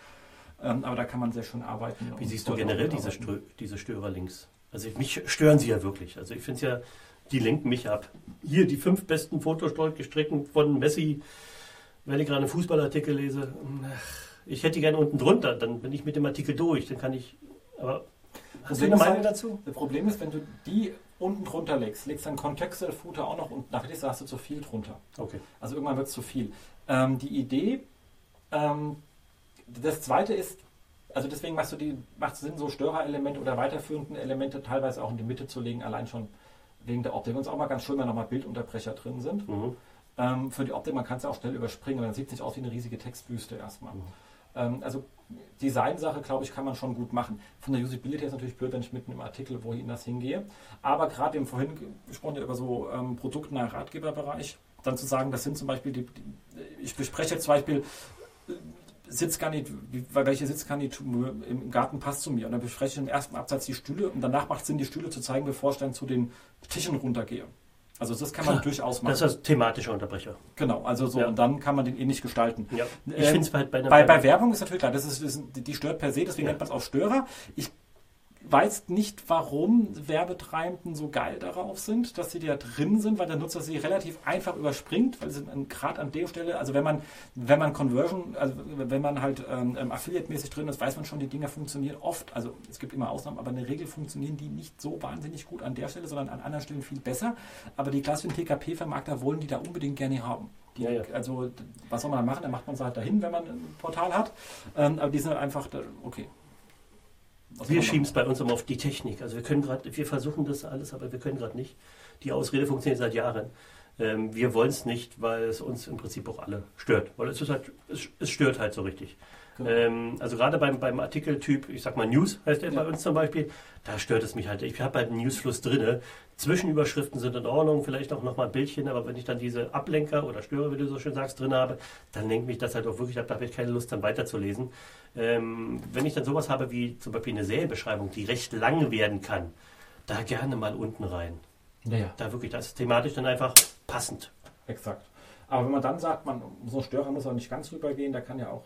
Speaker 2: Ähm, aber da kann man sehr schön arbeiten.
Speaker 3: Wie siehst du generell diese. Stö diese Störerlinks? Also ich- mich stören sie ja wirklich. Also ich finde es ja, die lenken mich ab. Hier die fünf besten Fotostrecken von Messi, wenn ich gerade einen Fußballartikel lese. Ich hätte die gerne unten drunter, dann bin ich mit dem Artikel durch. Dann kann ich. Aber hast du
Speaker 2: Problem
Speaker 3: eine
Speaker 2: ist
Speaker 3: Meinung
Speaker 2: halt-
Speaker 3: dazu?
Speaker 2: Das Problem ist, wenn du die unten drunter legst, legst dann Contextual Footer auch noch und nachher hast du zu viel drunter.
Speaker 3: Okay.
Speaker 2: Also irgendwann wird es zu viel. Ähm, die Idee, ähm, das zweite ist, also deswegen machst du die, macht es Sinn, so Störerelemente oder weiterführenden Elemente teilweise auch in die Mitte zu legen, allein schon wegen der Optik. Und es ist auch mal ganz schön, wenn nochmal Bildunterbrecher drin sind.
Speaker 3: Mhm.
Speaker 2: Ähm, für die Optik, man kann es ja auch schnell überspringen, und dann sieht es nicht aus wie eine riesige Textwüste erstmal.
Speaker 3: Mhm.
Speaker 2: Ähm, also Designsache, glaube ich, kann man schon gut machen. Von der Usability ist natürlich blöd, wenn ich mitten im Artikel, wohin das hingehe. Aber gerade im vorhin gesprochen ja über so ähm, produktnahe Ratgeberbereich, dann zu sagen, das sind zum Beispiel die, die ich bespreche jetzt zum Beispiel Sitzgarnitur, wie- welche Sitzgarnitur im Garten passt zu mir. Und dann bespreche ich im ersten Absatz die Stühle und danach macht es Sinn, die Stühle zu zeigen, bevor ich dann zu den Tischen runtergehe. Also das kann man
Speaker 3: Klar,
Speaker 2: durchaus machen.
Speaker 3: Das ist ein thematischer Unterbrecher.
Speaker 2: genau, also so
Speaker 3: Ja.
Speaker 2: und dann kann man den ähnlich gestalten.
Speaker 3: Ja. Ich
Speaker 2: Ähm,
Speaker 3: finde es halt bei.
Speaker 2: Bei, bei Werbung ist natürlich klar, das ist, das ist, die stört per se, deswegen
Speaker 3: Ja.
Speaker 2: nennt man es auch Störer. Ich weiß nicht, warum Werbetreibenden so geil darauf sind, dass sie da drin sind, weil der Nutzer sie relativ einfach überspringt, weil sie gerade an der Stelle, also wenn man, wenn man Conversion, also wenn man halt ähm, ähm, Affiliate-mäßig drin ist, weiß man schon, die Dinger funktionieren oft, also es gibt immer Ausnahmen, aber in der Regel funktionieren die nicht so wahnsinnig gut an der Stelle, sondern an anderen Stellen viel besser. Aber die klassischen TKP-Vermarkter wollen die da unbedingt gerne haben. Die,
Speaker 3: Ja, ja.
Speaker 2: Also was soll man da machen? Dann macht man es halt dahin, wenn man ein Portal hat. Ähm, aber die sind halt einfach, da, okay. Was
Speaker 3: Wir schieben es bei uns immer auf die Technik. Also wir können gerade, wir versuchen das alles, aber wir können gerade nicht. Die Ausrede funktioniert seit Jahren. Ähm, wir wollen es nicht, weil es uns im Prinzip auch alle stört. Weil es ist halt, es, es stört halt so richtig.
Speaker 2: Genau.
Speaker 3: Ähm, also gerade beim, beim Artikeltyp, ich sag mal News heißt der
Speaker 2: Ja.
Speaker 3: bei uns zum Beispiel, da stört es mich halt. Ich habe halt einen Newsfluss drin. Zwischenüberschriften sind in Ordnung, vielleicht auch nochmal ein Bildchen, aber wenn ich dann diese Ablenker oder Störer, wie du so schön sagst, drin habe, dann lenkt mich das halt auch wirklich ab, da habe ich keine Lust dann weiterzulesen. Ähm, wenn ich dann sowas habe wie zum Beispiel eine Serienbeschreibung, die recht lang werden kann, da gerne mal unten rein.
Speaker 2: Ja, ja,
Speaker 3: Da wirklich, das ist thematisch dann einfach passend.
Speaker 2: exakt. Aber wenn man dann sagt, man so ein Störer muss auch nicht ganz rübergehen, da kann ja auch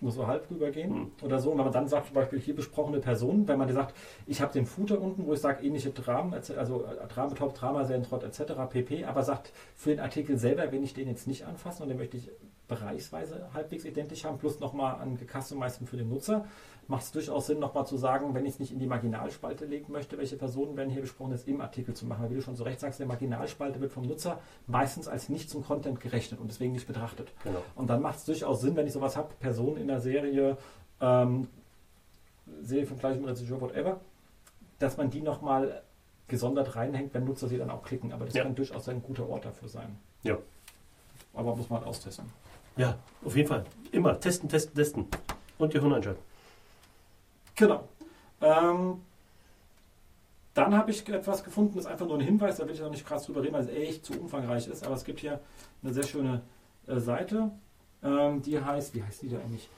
Speaker 2: nur so halb rübergehen
Speaker 3: Mhm.
Speaker 2: oder so. Und wenn man dann sagt, zum Beispiel hier besprochene Personen, wenn man sagt, ich habe den Footer unten, wo ich sage, ähnliche Dramen, also äh, Drama, Top, Drama, Serientrott etc. pp. Aber sagt, für den Artikel selber will ich den jetzt nicht anfassen und den möchte ich bereichsweise halbwegs identisch haben, plus nochmal an gecustomized für den Nutzer, macht es durchaus Sinn, nochmal zu sagen, wenn ich es nicht in die Marginalspalte legen möchte, welche Personen werden hier besprochen, das im Artikel zu machen. Weil, wie du schon so recht sagst, der Marginalspalte wird vom Nutzer meistens als nicht zum Content gerechnet und deswegen nicht betrachtet.
Speaker 3: Genau.
Speaker 2: Und dann macht es durchaus Sinn, wenn ich sowas habe, Personen in der Serie, ähm, Serie vom gleichen Regisseur, whatever, dass man die nochmal gesondert reinhängt, wenn Nutzer sie dann auch klicken. Aber das
Speaker 3: Ja.
Speaker 2: kann durchaus ein guter Ort dafür sein.
Speaker 3: Ja.
Speaker 2: Aber muss man halt austesten.
Speaker 3: Ja, auf jeden Fall. Immer testen, testen, testen. Und die Hirn anschauen.
Speaker 2: Genau. Ähm, dann habe ich etwas gefunden, das ist einfach nur ein Hinweis, da will ich auch nicht krass drüber reden, weil es echt zu umfangreich ist. Aber es gibt hier eine sehr schöne äh, Seite, ähm, die heißt, wie heißt die da eigentlich?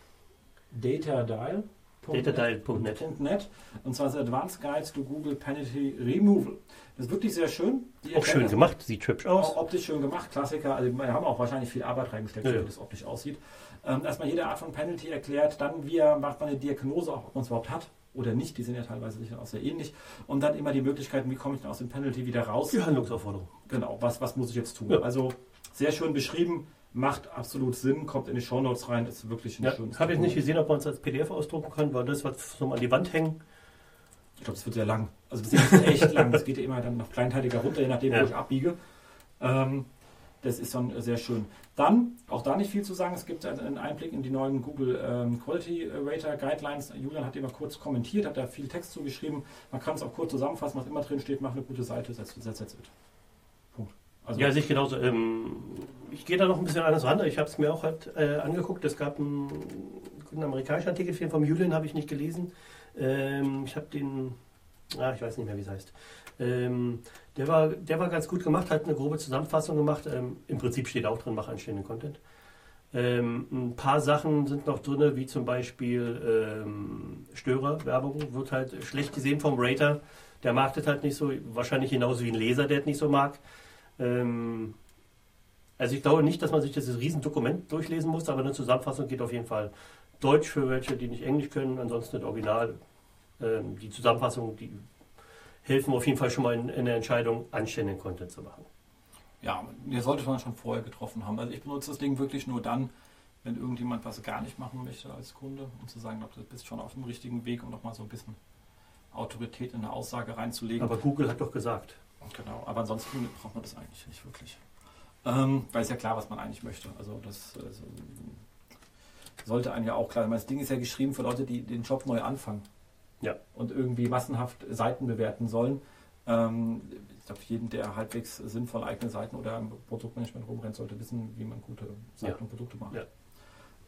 Speaker 2: Datadial.
Speaker 3: Datadial.net.
Speaker 2: .net. Und zwar das Advanced Guide to Google Penalty Removal. Das ist wirklich sehr schön. Die
Speaker 3: Auch schön gemacht, sieht hübsch aus.
Speaker 2: auch optisch schön gemacht, Klassiker. Also wir haben auch wahrscheinlich viel Arbeit reingesteckt,
Speaker 3: Ja,
Speaker 2: wie
Speaker 3: ja.
Speaker 2: das optisch aussieht. Ähm, erstmal jede Art von Penalty erklärt, dann wie macht man eine Diagnose, ob man es überhaupt hat. oder nicht. Die sind ja teilweise sicher auch sehr ähnlich. Und dann immer die Möglichkeiten, wie komme ich denn aus dem Penalty wieder raus?
Speaker 3: Die Handlungsaufforderung.
Speaker 2: Genau, was, was muss ich jetzt tun?
Speaker 3: Ja.
Speaker 2: Also sehr schön beschrieben, macht absolut Sinn, kommt in die Shownotes rein, ist wirklich ein
Speaker 3: Ja,
Speaker 2: schönes
Speaker 3: Habe ich nicht gesehen, ob man es als PDF ausdrucken kann, weil das, was so an die Wand hängen.
Speaker 2: Ich glaube, es wird sehr lang. Also das ist echt lang. Das geht ja immer dann noch kleinteiliger runter, je nachdem,
Speaker 3: Ja.
Speaker 2: wo ich abbiege. Ähm, das ist dann sehr schön. Dann, auch da nicht viel zu sagen, es gibt einen Einblick in die neuen Google ähm, Quality Rater Guidelines. Julian hat immer kurz kommentiert, hat da viel Text zugeschrieben. Man kann es auch kurz zusammenfassen, was immer drin steht, mach eine gute Seite, setz, setz, setz it. Punkt. Also,
Speaker 3: Ja, sehe ich genauso. Ähm, ich gehe da noch ein bisschen anders ran. Ich habe es mir auch halt, äh, angeguckt. Es gab einen, einen amerikanischen Artikel vom Julian, habe ich nicht gelesen. Ähm, ich habe den, ah, ich weiß nicht mehr, wie es heißt. Ähm, der, war, der war ganz gut gemacht, hat eine grobe Zusammenfassung gemacht. Ähm, Im Prinzip steht auch drin, mach anstehenden Content. Ähm, ein paar Sachen sind noch drin, wie zum Beispiel ähm, Störerwerbung, wird halt schlecht gesehen vom Rater. Der mag das halt nicht so, wahrscheinlich genauso wie ein Leser, der es nicht so mag. Ähm, also ich glaube nicht, dass man sich dieses Riesendokument durchlesen muss, aber eine Zusammenfassung geht auf jeden Fall Deutsch für welche, die nicht Englisch können, ansonsten das Original. Ähm, die Zusammenfassung, die helfen auf jeden Fall schon mal in, in der Entscheidung, anständigen Content zu machen.
Speaker 2: Ja, ihr solltet man schon vorher getroffen haben. Also ich benutze das Ding wirklich nur dann, wenn irgendjemand was gar nicht machen möchte als Kunde, um zu sagen, ob du bist schon auf dem richtigen Weg, um nochmal so ein bisschen Autorität in eine Aussage reinzulegen.
Speaker 3: Aber Google hat doch gesagt,
Speaker 2: genau, aber ansonsten braucht man das eigentlich nicht wirklich. Ähm, weil es ja klar, was man eigentlich möchte. Also das äh, so, sollte einem ja auch klar sein. Das Ding ist ja geschrieben für Leute, die den Job neu anfangen.
Speaker 3: Ja.
Speaker 2: Und irgendwie massenhaft Seiten bewerten sollen. Ähm, ich glaube, jeden, der halbwegs sinnvoll eigene Seiten oder im Produktmanagement rumrennt, sollte wissen, wie man gute Seiten
Speaker 3: Ja.
Speaker 2: und Produkte macht.
Speaker 3: Ja.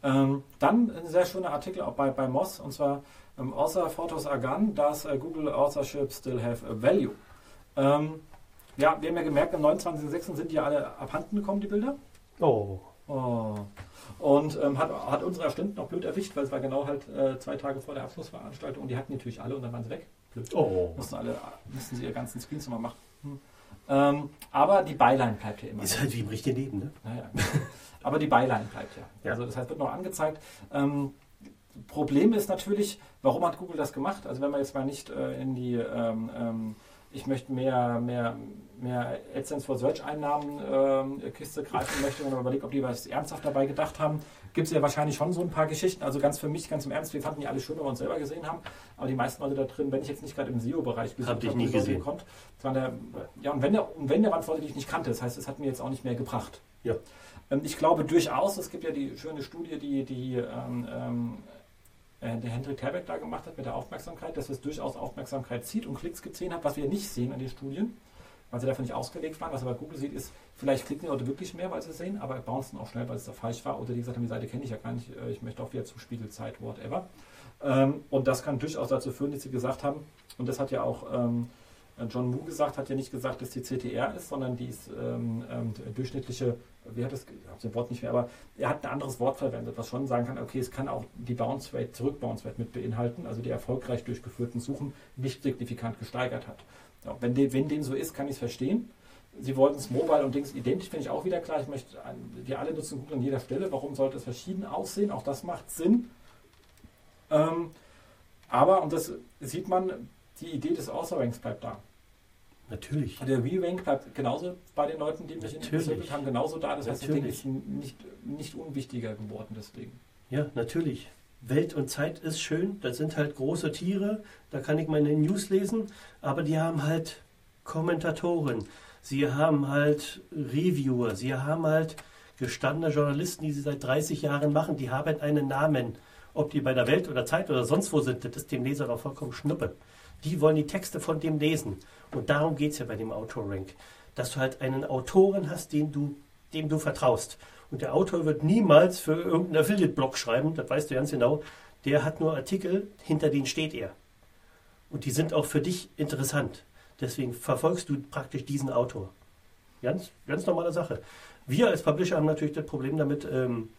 Speaker 2: Ähm, dann ein sehr schöner Artikel auch bei, bei Moss, und zwar ähm, Author Photos are gone, does uh, Google Authorship still have a value? Ähm, ja, wir haben ja gemerkt, am 29.06. sind die alle abhanden gekommen, die Bilder.
Speaker 3: oh,
Speaker 2: Oh. Und ähm, hat, hat unsere Assistenten noch blöd erwischt, weil es war genau halt äh, zwei Tage vor der Abschlussveranstaltung und die hatten natürlich alle und dann waren sie weg. Blöd.
Speaker 3: oh.
Speaker 2: Mussten alle, mussten sie ihre ganzen Screens nochmal machen. Hm. Ähm, aber die Byline bleibt ja immer.
Speaker 3: Ist halt wie im richtigen Leben, ne?
Speaker 2: Naja. Aber die Byline bleibt ja.
Speaker 3: Ja.
Speaker 2: Also das heißt, wird noch angezeigt. Ähm, Problem ist natürlich, warum hat Google das gemacht? Also wenn man jetzt mal nicht äh, in die, ähm, ähm, ich möchte mehr, mehr, mehr AdSense for Search Einnahmen ähm, Kiste greifen möchte, man überlegt, ob die was ernsthaft dabei gedacht haben, gibt es ja wahrscheinlich schon so ein paar Geschichten. Also ganz für mich, ganz im Ernst, wir fanden die alle schön, wenn wir uns selber gesehen haben. Aber die meisten Leute da drin, wenn ich jetzt nicht gerade im SEO-Bereich
Speaker 3: Hab ich nie
Speaker 2: wie Leute
Speaker 3: gesehen.
Speaker 2: Kommt, der, ja, und wenn der, und wenn der waren Leute, die ich nicht kannte, das heißt, es hat mir jetzt auch nicht mehr gebracht.
Speaker 3: Ja.
Speaker 2: Ähm, Ich glaube durchaus, es gibt ja die schöne Studie, die, die ähm, ähm, äh, der Hendrik Terbeck da gemacht hat mit der Aufmerksamkeit, dass es durchaus Aufmerksamkeit zieht und Klicks gezählt hat, was wir nicht sehen an den Studien, weil sie dafür nicht ausgelegt waren. Was aber Google sieht, ist, vielleicht klicken die Leute wirklich mehr, weil sie sehen, aber bouncen auch schnell, weil es da falsch war oder die gesagt haben, die Seite kenne ich ja gar nicht, äh, ich möchte auch wieder Zuspiegelzeit, whatever. Ähm, und das kann durchaus dazu führen, dass sie gesagt haben, und das hat ja auch ähm, John Moo gesagt, hat ja nicht gesagt, dass die CTR ist, sondern die ist ähm, durchschnittliche, wie hat das, ich habe das Wort nicht mehr, aber er hat ein anderes Wort verwendet, was schon sagen kann, okay, es kann auch die Bounce Rate, Zurück-Bounce Rate mit beinhalten, also die erfolgreich durchgeführten Suchen nicht signifikant gesteigert hat. Ja, wenn, de, wenn dem so ist, kann ich es verstehen. Sie wollten es Mobile und Dings identisch, finde ich auch wieder klar. Ich möchte, wir alle nutzen Google an jeder Stelle. Warum sollte es verschieden aussehen? Auch das macht Sinn. Ähm, aber, und das sieht man, die Idee des Außerranks bleibt da.
Speaker 3: Natürlich.
Speaker 2: Der Re-Rank bleibt genauso bei den Leuten, die mich
Speaker 3: Natürlich.
Speaker 2: interessiert haben, genauso da. Das heißt, das Ding
Speaker 3: Natürlich.
Speaker 2: ist nicht, nicht unwichtiger geworden deswegen.
Speaker 3: Ja, natürlich. Welt und Zeit ist schön, das sind halt große Tiere, da kann ich meine News lesen, aber die haben halt Kommentatoren, sie haben halt Reviewer, sie haben halt gestandene Journalisten, die sie seit 30 Jahren machen, die haben einen Namen. Ob die bei der Welt oder Zeit oder sonst wo sind, das ist dem Leser doch vollkommen schnuppe. Die wollen die Texte von dem lesen. Und darum geht es ja bei dem Autorank. Dass du halt einen Autoren hast, den du, dem du vertraust. Und der Autor wird niemals für irgendeinen Affiliate-Blog schreiben, das weißt du ganz genau. Der hat nur Artikel, hinter denen steht er. Und die sind auch für dich interessant. Deswegen verfolgst du praktisch diesen Autor. Ganz, ganz normale Sache. Wir als Publisher haben natürlich das Problem damit, ähm,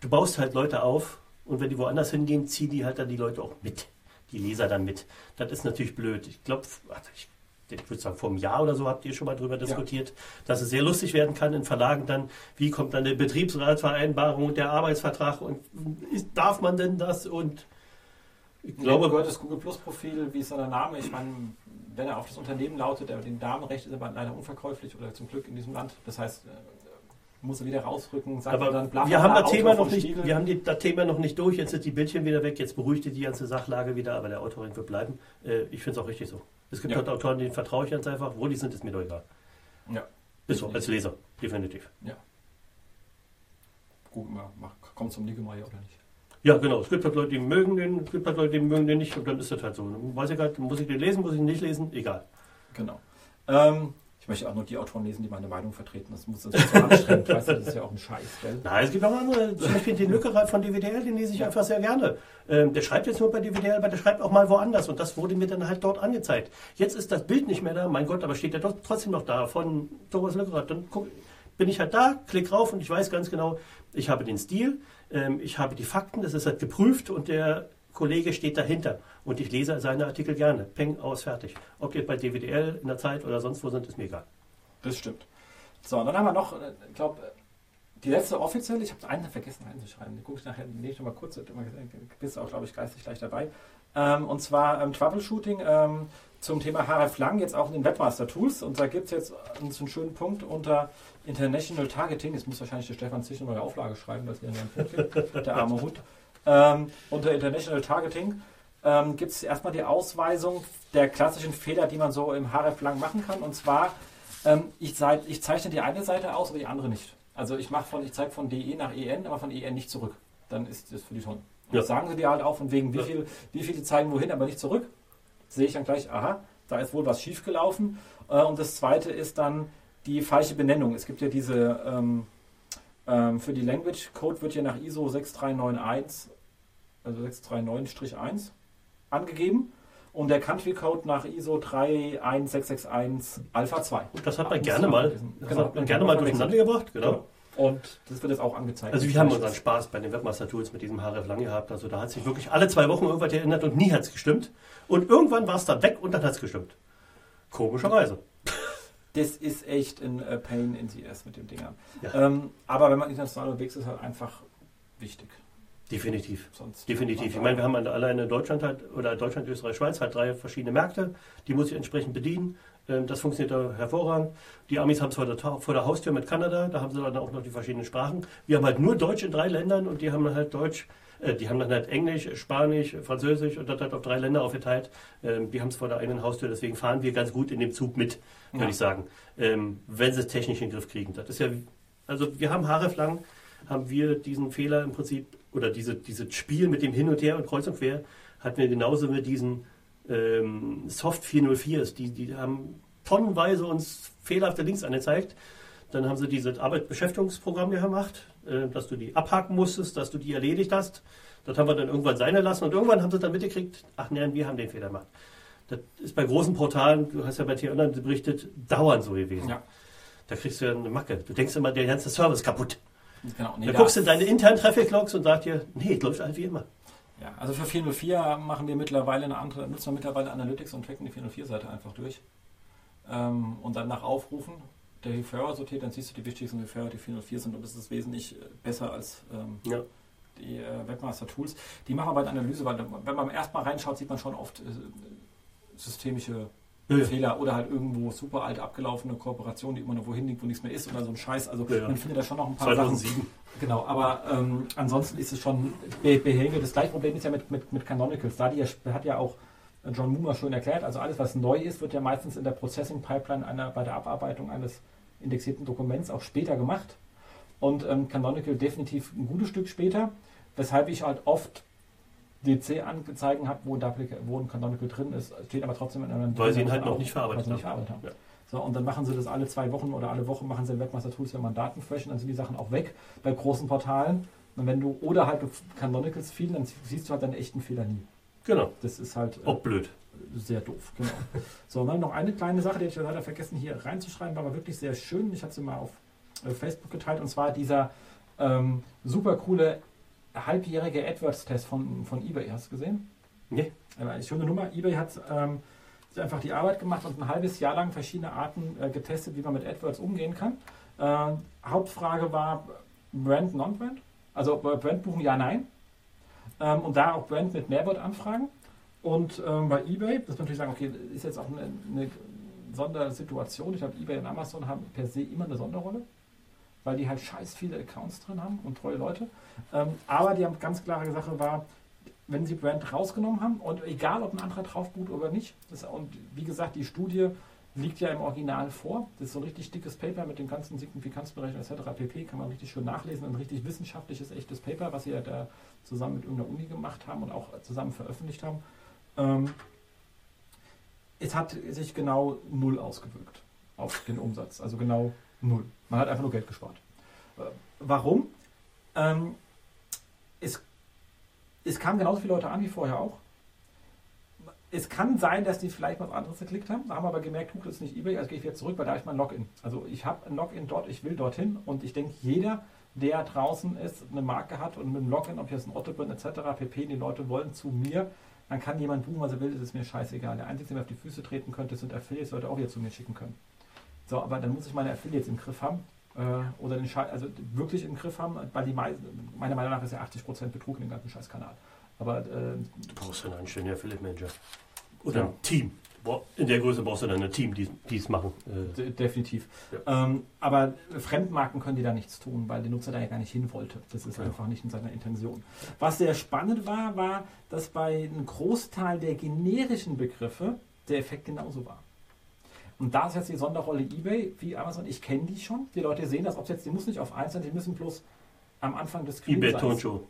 Speaker 3: du baust halt Leute auf und wenn die woanders hingehen, ziehen die halt dann die Leute auch mit. Die Leser dann mit. Das ist natürlich blöd. Ich glaube, ich, ich würde sagen, vor einem Jahr oder so habt ihr schon mal drüber diskutiert, dass es sehr lustig werden kann in Verlagen dann, wie kommt dann eine Betriebsratsvereinbarung und der Arbeitsvertrag und ist, darf man denn das und Ich
Speaker 2: glaube, gehört das Google Plus Profil, wie ist da der Name? Ich meine, wenn er auf das Unternehmen lautet, der den Damenrecht ist aber leider unverkäuflich oder zum Glück in diesem Land. Das heißt, äh, muss er wieder rausrücken, sagt
Speaker 3: aber
Speaker 2: er dann bla,
Speaker 3: wir haben das Thema noch nicht, wir haben die, das Thema noch nicht durch. Jetzt sind die Bildchen wieder weg. Jetzt beruhigte die ganze Sachlage wieder, aber der Autorin wird bleiben. Äh, ich finde es auch richtig so. Es gibt
Speaker 2: Ja.
Speaker 3: dort Autoren, denen vertraue ich ganz einfach. Wo die sind, ist mir doch egal.
Speaker 2: Ja,
Speaker 3: Ist so, als Leser, definitiv.
Speaker 2: gut, man macht- kommt zum Niggemeier oder nicht.
Speaker 3: Ja, genau. Es gibt halt Leute, die mögen den, es gibt halt Leute, die mögen den nicht und dann ist das halt so. Weiß ich halt, muss ich den lesen, muss ich ihn nicht lesen, egal.
Speaker 2: Genau. Ähm, ich möchte auch nur die Autoren lesen, die meine Meinung vertreten. Das muss das ist so anstrengend. weißt du, das ist ja auch ein Scheiß, gell?
Speaker 3: Nein, es gibt auch andere, zum Beispiel den Lückereit von DWDL, den lese ich einfach sehr gerne. Ähm, der schreibt jetzt nur bei DWDL, aber der schreibt auch mal woanders und das wurde mir dann halt dort angezeigt. Jetzt ist das Bild nicht mehr da, mein Gott, aber steht ja doch trotzdem noch da von Thomas Lückerath. Dann guck, bin ich halt da, klick rauf und ich weiß ganz genau, ich habe den Stil, ähm, ich habe die Fakten, das ist halt geprüft und der Kollege steht dahinter und ich lese seine Artikel gerne. Peng, aus, fertig. Ob die bei DWDL, in der Zeit oder sonst wo sind, ist mir egal.
Speaker 2: Das stimmt. So, und dann haben wir noch, äh, ich glaube, die letzte offizielle, ich habe eine vergessen reinzuschreiben, die gucke ich nachher, nehme ich noch mal kurz, du bist auch, glaube ich, geistig gleich dabei. Ähm, und zwar ähm, Troubleshooting ähm, zum Thema HRF Lang, jetzt auch in den Webmaster Tools. Und da gibt es jetzt einen, einen schönen Punkt unter International Targeting. Jetzt muss wahrscheinlich der Stefan sich eine neue Auflage schreiben, dass er einen Punkt gibt, der arme Hund. Ähm, unter International Targeting ähm, gibt es erstmal die Ausweisung der klassischen Fehler, die man so im HRF Lang machen kann. Und zwar, ähm, ich, ich zeichne die eine Seite aus, aber die andere nicht. Also ich mache von, ich zeige von DE nach EN, aber von EN nicht zurück. Dann ist das für die. Und
Speaker 3: Ja.
Speaker 2: das sagen sie dir halt auch, von wegen, wie
Speaker 3: Ja.
Speaker 2: viel, wie viel die zeigen wohin, aber nicht zurück. Sehe ich dann gleich, aha, da ist wohl was schiefgelaufen. Äh, und das zweite ist dann die falsche Benennung. Es gibt ja diese, ähm, ähm, für die Language Code wird ja nach ISO 6391, also 639-1 angegeben. Und der Country Code nach ISO 31661 Alpha 2.
Speaker 3: Und das hat man
Speaker 2: Muss
Speaker 3: gerne mal, das
Speaker 2: Genau,
Speaker 3: hat man gerne mal durcheinander gebracht. Genau.
Speaker 2: Und das wird jetzt auch angezeigt.
Speaker 3: Also wir haben unseren Spaß bei den Webmaster Tools mit diesem HRF lang gehabt. Also da hat sich wirklich alle zwei Wochen irgendwas geändert und nie hat es gestimmt. Und irgendwann war es dann weg und dann hat es gestimmt. Komischerweise.
Speaker 2: Das ist echt ein äh, Pain in the ass mit dem Dingern.
Speaker 3: Ja.
Speaker 2: Ähm, aber wenn man international unterwegs ist, ist halt einfach wichtig.
Speaker 3: Definitiv.
Speaker 2: Sonst
Speaker 3: Definitiv. Ich meine, wir haben alleine in Deutschland halt, oder Deutschland, Österreich, Schweiz halt drei verschiedene Märkte. Die muss ich entsprechend bedienen. Ähm, Das funktioniert da hervorragend. Die Amis haben es vor der, vor der Haustür mit Kanada. Da haben sie dann auch noch die verschiedenen Sprachen. Wir haben halt nur Deutsch in drei Ländern und die haben dann halt Deutsch, äh, die haben dann halt Englisch, Spanisch, Französisch und das halt auf drei Länder aufgeteilt. Ähm, Die haben es vor der eigenen Haustür. Deswegen fahren wir ganz gut in dem Zug mit, würde
Speaker 2: Ja.
Speaker 3: ich sagen. Ähm, Wenn sie es technisch in den Griff kriegen. Das ist ja, also wir haben Haare lang, haben wir diesen Fehler im Prinzip, oder diese, dieses Spiel mit dem Hin und Her und Kreuz und Quer, hatten wir genauso mit diesen ähm, Soft 404s. Die, die haben tonnenweise uns fehlerhafte Links angezeigt. Dann haben sie dieses Arbeitsbeschäftigungsprogramm gemacht, äh, dass du die abhaken musstest, dass du die erledigt hast. Das haben wir dann irgendwann sein lassen und irgendwann haben sie dann mitgekriegt, ach nein, wir haben den Fehler gemacht. Das ist bei großen Portalen, du hast ja bei T-Online berichtet, dauernd so gewesen.
Speaker 2: Ja,
Speaker 3: Da kriegst du ja eine Macke. Du denkst immer, der ganze Service kaputt.
Speaker 2: Genau. Nee,
Speaker 3: Da
Speaker 2: da-
Speaker 3: guckst du in deine internen Traffic-Logs und sagst dir, nee, es läuft halt wie immer.
Speaker 2: Ja, also für 404 machen wir mittlerweile eine andere, nutzen wir mittlerweile Analytics und tracken die 404-Seite einfach durch. Ähm, und dann nach Aufrufen der Referrer sortiert, dann siehst du die wichtigsten Referrer, die 404 sind und das ist wesentlich äh, besser als ähm,
Speaker 3: Ja.
Speaker 2: die äh, Webmaster Tools. Die machen aber eine Analyse, weil wenn man erstmal reinschaut, sieht man schon oft äh, systemische
Speaker 3: Ja.
Speaker 2: Fehler oder halt irgendwo super alte abgelaufene Kooperation, die immer noch wohin liegt, wo nichts mehr ist oder so ein Scheiß. Also
Speaker 3: Ja,
Speaker 2: man findet da schon noch ein paar Sachen.
Speaker 3: 2007.
Speaker 2: Genau, aber ähm, ansonsten ist es schon be behängend. Das gleiche Problem ist ja mit, mit, mit Canonicals. Da die ja, hat ja auch John Moomer schon erklärt, also alles, was neu ist, wird ja meistens in der Processing Pipeline einer, bei der Abarbeitung eines indexierten Dokuments auch später gemacht. Und ähm, Canonical definitiv ein gutes Stück später, weshalb ich halt oft DC-Anzeigen habe, wo, Duplica- wo ein Canonical drin ist, steht aber trotzdem in einem
Speaker 3: Weil sie ihn halt
Speaker 2: auch-
Speaker 3: noch nicht verarbeitet
Speaker 2: nicht
Speaker 3: haben.
Speaker 2: verarbeitet haben.
Speaker 3: Ja.
Speaker 2: So, und dann machen sie das alle zwei Wochen oder alle Wochen machen sie in Webmaster Tools, wenn man Daten freshen, dann sind die Sachen auch weg bei großen Portalen. Und wenn du, oder halt Canonicals viel, dann siehst du halt deinen echten Fehler nie.
Speaker 3: Genau.
Speaker 2: Das ist halt äh,
Speaker 3: Auch blöd.
Speaker 2: sehr doof, genau. <laughs> so, und dann noch eine kleine Sache, die ich leider vergessen hier reinzuschreiben, war aber wirklich sehr schön. Ich habe sie mal auf äh, Facebook geteilt und zwar dieser ähm, super coole halbjährige AdWords-Test von, von eBay. Hast du gesehen?
Speaker 3: Nee.
Speaker 2: Aber eine schöne Nummer. eBay hat ähm, sich einfach die Arbeit gemacht und ein halbes Jahr lang verschiedene Arten äh, getestet, wie man mit AdWords umgehen kann. Äh, Hauptfrage war Brand, Non-Brand. Also Brand buchen, ja, nein. Ähm, und da auch Brand mit Mehrwertanfragen. Und ähm, bei eBay, das muss man natürlich sagen, okay, ist jetzt auch eine, eine Sondersituation. Ich glaube, eBay und Amazon haben per se immer eine Sonderrolle, weil die halt scheiß viele Accounts drin haben und treue Leute. Ähm, aber die haben ganz klare Sache war, wenn sie Brand rausgenommen haben und egal ob ein anderer drauf boot oder nicht, das, und wie gesagt, die Studie liegt ja im Original vor. Das ist so ein richtig dickes Paper mit den ganzen Signifikanzbereichen etc. pp. Kann man richtig schön nachlesen. Ein richtig wissenschaftliches, echtes Paper, was sie ja da zusammen mit irgendeiner Uni gemacht haben und auch zusammen veröffentlicht haben. Ähm, es hat sich genau null ausgewirkt auf den Umsatz. Also genau null. Man hat einfach nur Geld gespart. Äh, warum? Ähm, es, es kamen genauso viele Leute an wie vorher auch. Es kann sein, dass die vielleicht was anderes geklickt haben, haben aber gemerkt, Google ist nicht eBay, also gehe ich wieder zurück, weil da ich mein Login. Also ich habe ein Login dort, ich will dorthin und ich denke, jeder, der draußen ist, eine Marke hat und mit dem Login, ob jetzt ein Otto bin etc., pp, die Leute wollen zu mir, dann kann jemand buchen, was er will, das ist mir scheißegal. Der Einzige, der mir auf die Füße treten könnte, sind Affiliates, Leute auch wieder zu mir schicken können. So, aber dann muss ich meine Affiliates im Griff haben. Äh, oder den Scheiß, also wirklich im Griff haben, weil die meiner Meinung nach ist ja 80% Betrug in dem ganzen Scheißkanal. Aber äh,
Speaker 3: du brauchst dann einen schönen Affiliate Manager. Oder ja. ein Team. In der Größe brauchst du dann ein Team, die es machen.
Speaker 2: Äh. Definitiv. Ja. Ähm, aber Fremdmarken können die da nichts tun, weil der Nutzer da ja gar nicht hin wollte. Das ist ja. einfach nicht in seiner Intention. Was sehr spannend war, war, dass bei einem Großteil der generischen Begriffe der Effekt genauso war. Und da ist jetzt die Sonderrolle eBay, wie Amazon, ich kenne die schon. Die Leute sehen das, ob jetzt, die muss nicht auf eins sein, die müssen bloß am Anfang des
Speaker 3: Screens eBay-Turnschuhe.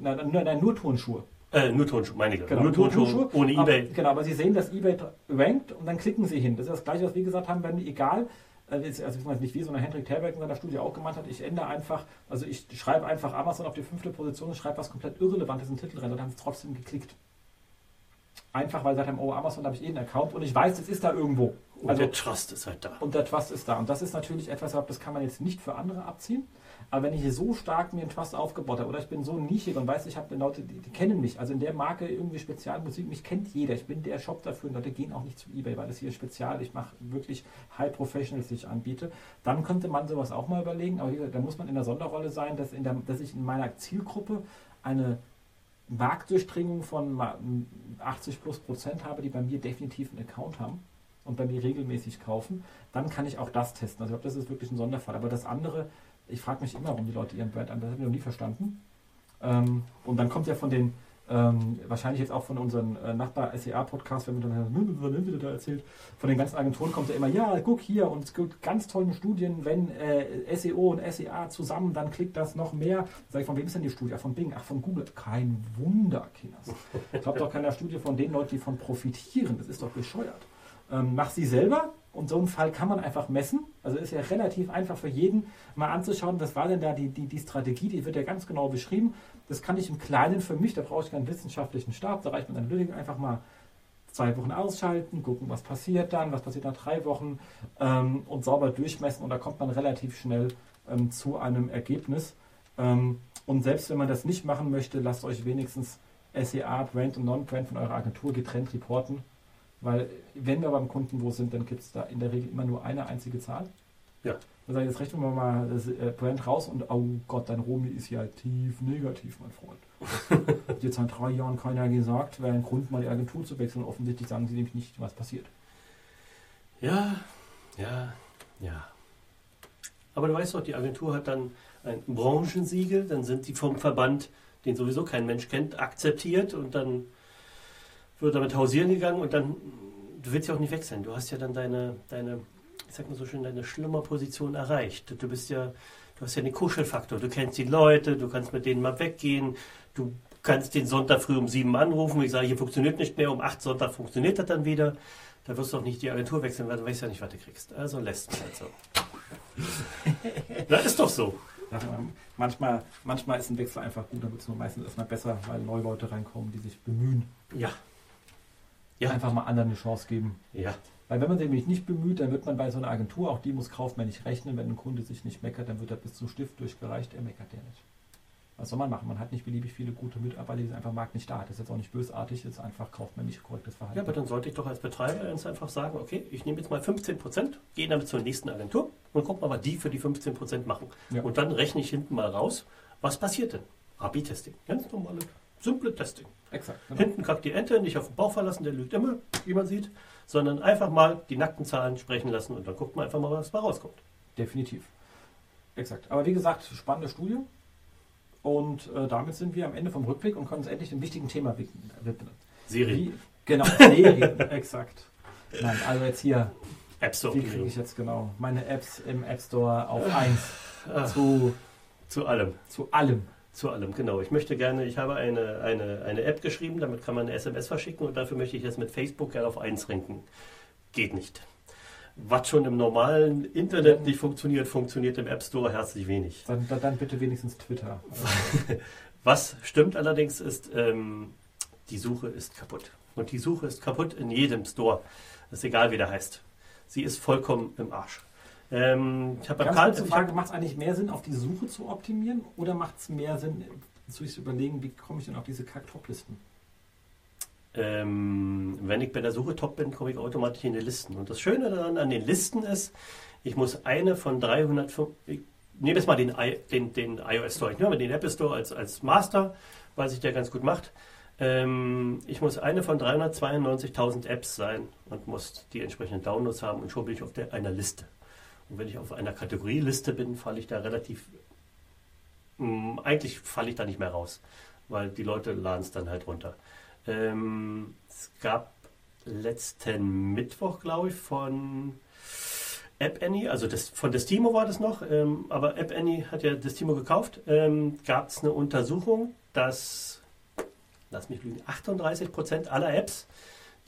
Speaker 2: Nein, nein, nein, nur Turnschuhe.
Speaker 3: Äh, nur Turnschuhe, meine ich.
Speaker 2: Genau,
Speaker 3: nur
Speaker 2: Turnschuhe, Turnschuhe ohne Ebay. Aber, genau, aber Sie sehen, dass Ebay rankt und dann klicken Sie hin. Das ist das Gleiche, was wir gesagt haben, wenn egal, äh, also ich weiß nicht wie, sondern Hendrik Terberg in seiner Studie auch gemacht hat, ich ändere einfach, also ich schreibe einfach Amazon auf die fünfte Position und schreibe was komplett Irrelevantes in den Titel rein und haben es trotzdem geklickt. Einfach weil sie gesagt haben, oh, Amazon habe ich eh einen Account und ich weiß, es ist da irgendwo.
Speaker 3: Und also, der Trust ist halt da.
Speaker 2: Und der Trust ist da. Und das ist natürlich etwas, das kann man jetzt nicht für andere abziehen. Aber wenn ich hier so stark mir einen Trust aufgebaut habe oder ich bin so nischig und weiß, ich habe Leute, die, die, kennen mich, also in der Marke irgendwie Spezialmusik, mich kennt jeder, ich bin der Shop dafür und Leute gehen auch nicht zu Ebay, weil das hier spezial, ich mache wirklich High Professionals, die ich anbiete, dann könnte man sowas auch mal überlegen, aber da muss man in der Sonderrolle sein, dass, in der, dass ich in meiner Zielgruppe eine Marktdurchdringung von 80 plus Prozent habe, die bei mir definitiv einen Account haben und bei mir regelmäßig kaufen, dann kann ich auch das testen. Also ich glaube, das ist wirklich ein Sonderfall. Aber das andere, ich frage mich immer, warum die Leute ihren Brand an. Das habe ich noch nie verstanden. Ähm, und dann kommt ja von den, ähm, wahrscheinlich jetzt auch von unseren äh, Nachbar-SEA-Podcast, wenn man dann wieder da erzählt, von den ganzen Agenturen kommt ja immer, ja, guck hier und es gibt ganz tollen Studien, wenn äh, SEO und SEA zusammen, dann klickt das noch mehr. Sag ich, von wem ist denn die Studie? Von Bing, ach, von Google. Kein Wunder, Kinders. Ich glaube doch keiner Studie von den Leuten, die von profitieren. Das ist doch bescheuert. Ähm, mach sie selber, und so einen Fall kann man einfach messen. Also ist ja relativ einfach für jeden mal anzuschauen, was war denn da die, die, die Strategie, die wird ja ganz genau beschrieben. Das kann ich im Kleinen für mich, da brauche ich keinen wissenschaftlichen Stab, da reicht mit Analytik einfach mal zwei Wochen ausschalten, gucken, was passiert dann, was passiert nach drei Wochen ähm, und sauber durchmessen. Und da kommt man relativ schnell ähm, zu einem Ergebnis. Ähm, und selbst wenn man das nicht machen möchte, lasst euch wenigstens SEA, Brand und Non-Brand von eurer Agentur getrennt reporten weil wenn wir beim Kunden wo sind, dann gibt es da in der Regel immer nur eine einzige Zahl.
Speaker 3: Ja.
Speaker 2: Dann sage ich, jetzt rechnen wir mal das äh, Brand raus und oh Gott, dein Romi ist ja tief negativ, mein Freund. <laughs> hat jetzt seit drei Jahren keiner gesagt, wäre ein Grund, mal die Agentur zu wechseln. Offensichtlich sagen sie nämlich nicht, was passiert.
Speaker 3: Ja, ja, ja. Aber du weißt doch, die Agentur hat dann ein Branchensiegel, dann sind die vom Verband, den sowieso kein Mensch kennt, akzeptiert und dann wird damit hausieren gegangen und dann, du willst ja auch nicht wechseln. Du hast ja dann deine, deine, ich sag mal so schön, deine Schlummerposition erreicht. Du bist ja, du hast ja den Kuschelfaktor. Du kennst die Leute, du kannst mit denen mal weggehen, du kannst den Sonntag früh um sieben anrufen. Ich sage, hier funktioniert nicht mehr, um acht Sonntag funktioniert das dann wieder. Da wirst du auch nicht die Agentur wechseln, weil du weißt ja nicht, was du kriegst. Also lässt es halt so. das ist doch so.
Speaker 2: manchmal, manchmal ist ein Wechsel einfach gut, dann wird es nur meistens erstmal besser, weil neue Leute reinkommen, die sich bemühen.
Speaker 3: Ja,
Speaker 2: ja. einfach mal anderen eine Chance geben.
Speaker 3: Ja.
Speaker 2: Weil wenn man sich nämlich nicht bemüht, dann wird man bei so einer Agentur, auch die muss kaufmännisch rechnen, wenn ein Kunde sich nicht meckert, dann wird er bis zum Stift durchgereicht, er meckert der nicht. Was soll man machen? Man hat nicht beliebig viele gute Mitarbeiter, die sind einfach Markt nicht da. Das ist jetzt auch nicht bösartig, das ist einfach kaufmännisch korrektes Verhalten.
Speaker 3: Ja, aber dann sollte ich doch als Betreiber ganz einfach sagen, okay, ich nehme jetzt mal 15 Prozent, gehe damit zur nächsten Agentur und gucke mal, was die für die 15 Prozent machen. Ja. Und dann rechne ich hinten mal raus, was passiert denn? AB-Testing. Ganz normale, simple Testing.
Speaker 2: Exakt. Genau.
Speaker 3: Hinten kackt die Ente, nicht auf den Bauch verlassen, der lügt immer, wie man sieht, sondern einfach mal die nackten Zahlen sprechen lassen und dann guckt man einfach mal, was da rauskommt.
Speaker 2: Definitiv. Exakt. Aber wie gesagt, spannende Studie. Und äh, damit sind wir am Ende vom Rückblick und können uns endlich dem wichtigen Thema widmen.
Speaker 3: Serien,
Speaker 2: Wie, genau, Serien, <laughs> exakt. Nein, also jetzt hier,
Speaker 3: App Store
Speaker 2: wie kriege ich jetzt genau meine Apps im App Store auf 1
Speaker 3: Ah,
Speaker 2: zu,
Speaker 3: zu allem.
Speaker 2: zu allem.
Speaker 3: Zu allem, genau. Ich möchte gerne, ich habe eine, eine, eine App geschrieben, damit kann man eine SMS verschicken und dafür möchte ich jetzt mit Facebook gerne auf 1 ranken. Geht nicht. Was schon im normalen Internet nicht funktioniert, funktioniert im App Store herzlich wenig.
Speaker 2: Dann, dann, bitte wenigstens Twitter. <laughs>
Speaker 3: Was stimmt allerdings ist, ähm, die Suche ist kaputt. Und die Suche ist kaputt in jedem Store. Das ist egal, wie der heißt. Sie ist vollkommen im Arsch. Ähm, ich habe beim Karl,
Speaker 2: Frage, macht es eigentlich mehr Sinn, auf die Suche zu optimieren oder macht es mehr Sinn, zu sich zu überlegen, wie komme ich denn auf diese Kack-Top-Listen?
Speaker 3: ähm, wenn ich bei der Suche top bin, komme ich automatisch in die Listen. Und das Schöne daran an den Listen ist, ich muss eine von 300, ich nehme jetzt mal den, I, den, den iOS Store, ich nehme den Apple Store als, als Master, weil sich der ganz gut macht. Ähm, ich muss eine von 392.000 Apps sein und muss die entsprechenden Downloads haben und schon bin ich auf der, einer Liste. Und wenn ich auf einer Kategorieliste bin, falle ich da relativ, mh, eigentlich falle ich da nicht mehr raus, weil die Leute laden es dann halt runter. Ähm, es gab letzten Mittwoch, glaube ich, von App Annie, also das, von Destimo war das noch, ähm, aber App Annie hat ja Destimo gekauft, ähm, gab es eine Untersuchung, dass, lass mich lügen, 38% aller Apps,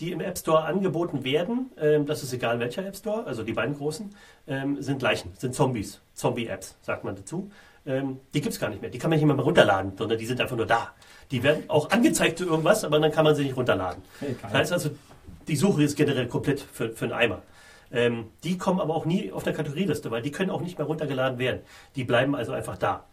Speaker 3: die im App Store angeboten werden, ähm, das ist egal welcher App Store, also die beiden großen, ähm, sind Leichen, sind Zombies, Zombie-Apps, sagt man dazu. Ähm, die gibt es gar nicht mehr, die kann man nicht mehr runterladen, sondern die sind einfach nur da. Die werden auch angezeigt zu irgendwas, aber dann kann man sie nicht runterladen.
Speaker 2: Hey,
Speaker 3: Das heißt also, die Suche ist generell komplett für, für einen Eimer. Ähm, die kommen aber auch nie auf der Kategorieliste, weil die können auch nicht mehr runtergeladen werden. Die bleiben also einfach da.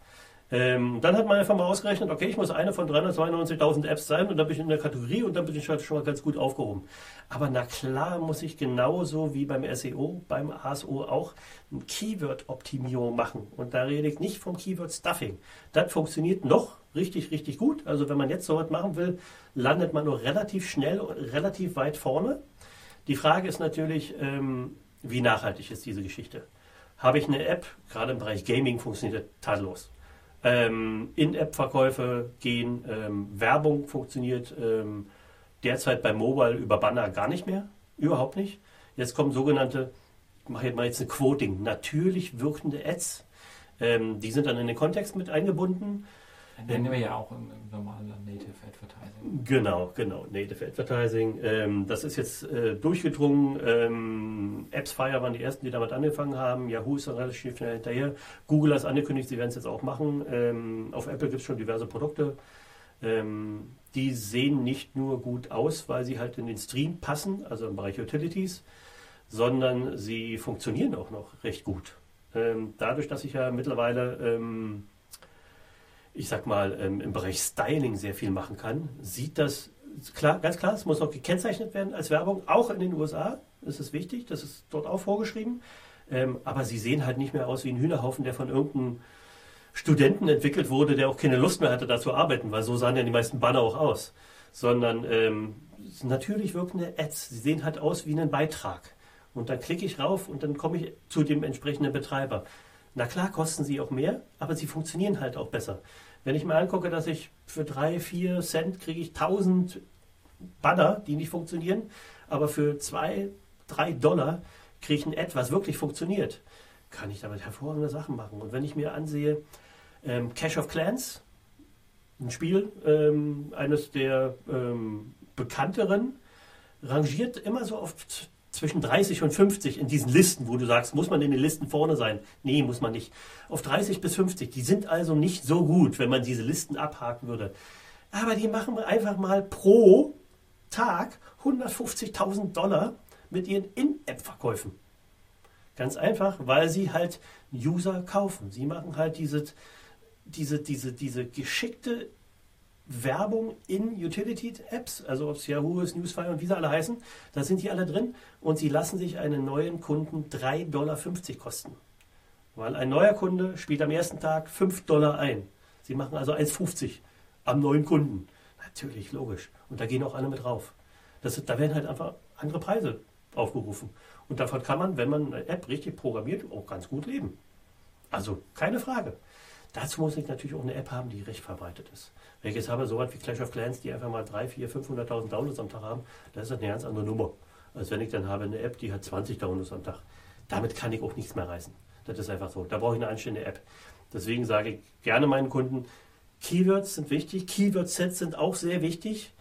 Speaker 3: Ähm, dann hat man einfach mal ausgerechnet, okay, ich muss eine von 392.000 Apps sein und dann bin ich in der Kategorie und dann bin ich halt schon mal ganz gut aufgehoben. Aber na klar muss ich genauso wie beim SEO, beim ASO auch eine Keyword-Optimierung machen. Und da rede ich nicht vom Keyword-Stuffing. Das funktioniert noch richtig, richtig gut. Also wenn man jetzt so was machen will, landet man nur relativ schnell und relativ weit vorne. Die Frage ist natürlich, ähm, wie nachhaltig ist diese Geschichte? Habe ich eine App, gerade im Bereich Gaming funktioniert das tadellos. Ähm, In-App-Verkäufe gehen, ähm, Werbung funktioniert ähm, derzeit bei Mobile über Banner gar nicht mehr, überhaupt nicht. Jetzt kommen sogenannte, ich mache jetzt mal jetzt ein Quoting, natürlich wirkende Ads. Ähm, die sind dann in den Kontext mit eingebunden.
Speaker 2: Nennen wir ja auch im, im normalen Native Advertising.
Speaker 3: Genau, genau. Native Advertising. Ähm, das ist jetzt äh, durchgedrungen. Ähm, AppsFire waren die ersten, die damit angefangen haben. Yahoo ist dann relativ schnell hinterher. Google hat angekündigt, sie werden es jetzt auch machen. Ähm, auf Apple gibt es schon diverse Produkte. Ähm, die sehen nicht nur gut aus, weil sie halt in den Stream passen, also im Bereich Utilities, sondern sie funktionieren auch noch recht gut. Ähm, dadurch, dass ich ja mittlerweile ähm, ich sag mal, ähm, im Bereich Styling sehr viel machen kann, sieht das klar, ganz klar, es muss noch gekennzeichnet werden als Werbung, auch in den USA. Ist wichtig, das ist dort auch vorgeschrieben. Ähm, aber sie sehen halt nicht mehr aus wie ein Hühnerhaufen, der von irgendeinem Studenten entwickelt wurde, der auch keine Lust mehr hatte, da zu arbeiten, weil so sahen ja die meisten Banner auch aus. Sondern ähm, es natürlich wirkende Ads. Sie sehen halt aus wie ein Beitrag. Und dann klicke ich rauf und dann komme ich zu dem entsprechenden Betreiber. Na klar, kosten sie auch mehr, aber sie funktionieren halt auch besser. Wenn ich mir angucke, dass ich für drei, vier Cent kriege ich 1000 Banner, die nicht funktionieren, aber für zwei, drei Dollar kriege ich ein Ad, was wirklich funktioniert, kann ich damit hervorragende Sachen machen. Und wenn ich mir ansehe, ähm, Cash of Clans, ein Spiel, ähm, eines der ähm, bekannteren, rangiert immer so z- zwischen 30 und 50 in diesen Listen, wo du sagst, muss man in den Listen vorne sein? Nee, muss man nicht. Auf 30 bis 50. Die sind also nicht so gut, wenn man diese Listen abhaken würde. Aber die machen einfach mal pro Tag 150.000 Dollar mit ihren In-App-Verkäufen. Ganz einfach, weil sie halt User kaufen. Sie machen halt diese, diese, diese, diese geschickte Werbung in Utility-Apps, also ob es Yahoo ist, Newsfire und wie sie alle heißen, da sind die alle drin und sie lassen sich einen neuen Kunden 3,50 Dollar kosten. Weil ein neuer Kunde spielt am ersten Tag 5 Dollar ein. Sie machen also 1,50 am neuen Kunden. Natürlich, logisch. Und da gehen auch alle mit drauf. Das, da werden halt einfach andere Preise aufgerufen. Und davon kann man, wenn man eine App richtig programmiert, auch ganz gut leben. Also keine Frage. Dazu muss ich natürlich auch eine App haben, die recht verbreitet ist. Wenn ich jetzt habe, so was wie Clash of Clans, die einfach mal 3, 4, 500.000 Downloads am Tag haben, das ist eine ganz andere Nummer. Als wenn ich dann habe eine App, die hat 20 Downloads am Tag. Damit kann ich auch nichts mehr reißen. Das ist einfach so. Da brauche ich eine anständige App. Deswegen sage ich gerne meinen Kunden, Keywords sind wichtig, Keyword-Sets sind auch sehr wichtig,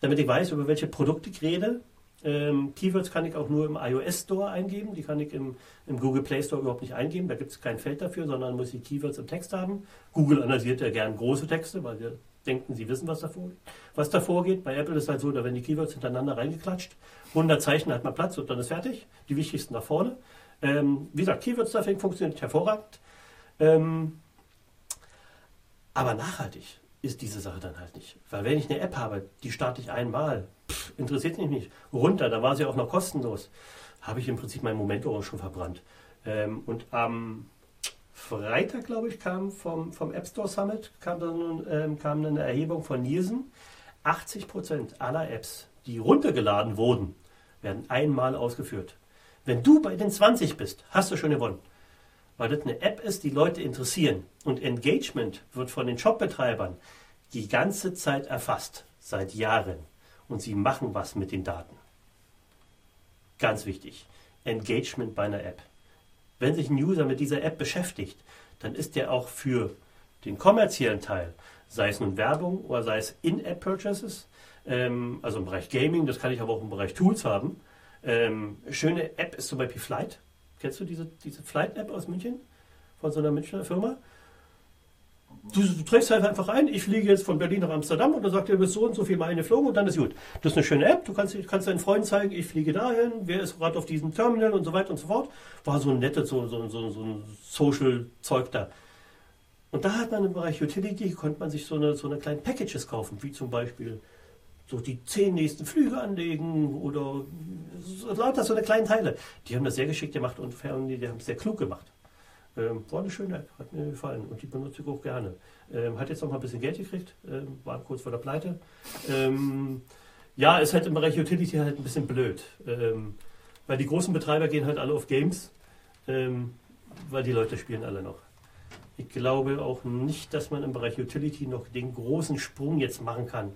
Speaker 3: damit ich weiß, über welche Produkte ich rede. Ähm, Keywords kann ich auch nur im iOS Store eingeben, die kann ich im, im Google Play Store überhaupt nicht eingeben. Da gibt es kein Feld dafür, sondern muss ich Keywords im Text haben. Google analysiert ja gern große Texte, weil sie denken, sie wissen, was davor, was davor geht. Bei Apple ist es halt so, da werden die Keywords hintereinander reingeklatscht. 100 Zeichen hat man Platz und dann ist fertig. Die wichtigsten nach vorne. Ähm, wie gesagt, Keywords Stuffing funktioniert hervorragend. Ähm, aber nachhaltig ist diese Sache dann halt nicht. Weil wenn ich eine App habe, die starte ich einmal, interessiert mich nicht. Runter, da war sie auch noch kostenlos. Habe ich im Prinzip mein Momento schon verbrannt. Ähm, und am Freitag, glaube ich, kam vom, vom App Store Summit kam, dann, ähm, kam eine Erhebung von Nielsen. 80% aller Apps, die runtergeladen wurden, werden einmal ausgeführt. Wenn du bei den 20 bist, hast du schon gewonnen weil das eine App ist, die Leute interessieren. Und Engagement wird von den Shopbetreibern die ganze Zeit erfasst, seit Jahren. Und sie machen was mit den Daten. Ganz wichtig. Engagement bei einer App. Wenn sich ein User mit dieser App beschäftigt, dann ist der auch für den kommerziellen Teil, sei es nun Werbung oder sei es In-App-Purchases, ähm, also im Bereich Gaming, das kann ich aber auch im Bereich Tools haben. Ähm, schöne App ist zum Beispiel Flight. Kennst du diese, diese Flight-App aus München? Von so einer Münchner Firma? Du, trägst halt einfach ein, ich fliege jetzt von Berlin nach Amsterdam und dann sagt er, du bist so und so viel Meilen geflogen und dann ist gut. Das ist eine schöne App, du kannst, kannst deinen Freunden zeigen, ich fliege dahin, wer ist gerade auf diesem Terminal und so weiter und so fort. War so ein nettes, so, so, so, so ein Social-Zeug da. Und da hat man im Bereich Utility, konnte man sich so eine, so eine kleinen Packages kaufen, wie zum Beispiel so die zehn nächsten Flüge anlegen oder so, lauter so eine kleinen Teile. Die haben das sehr geschickt gemacht und die haben es sehr klug gemacht. Ähm, war eine schöne App, hat mir gefallen und die benutze ich auch gerne. Ähm, hat jetzt noch mal ein bisschen Geld gekriegt, ähm, war kurz vor der Pleite. Ähm, ja, ist halt im Bereich Utility halt ein bisschen blöd, ähm, weil die großen Betreiber gehen halt alle auf Games, ähm, weil die Leute spielen alle noch. Ich glaube auch nicht, dass man im Bereich Utility noch den großen Sprung jetzt machen kann.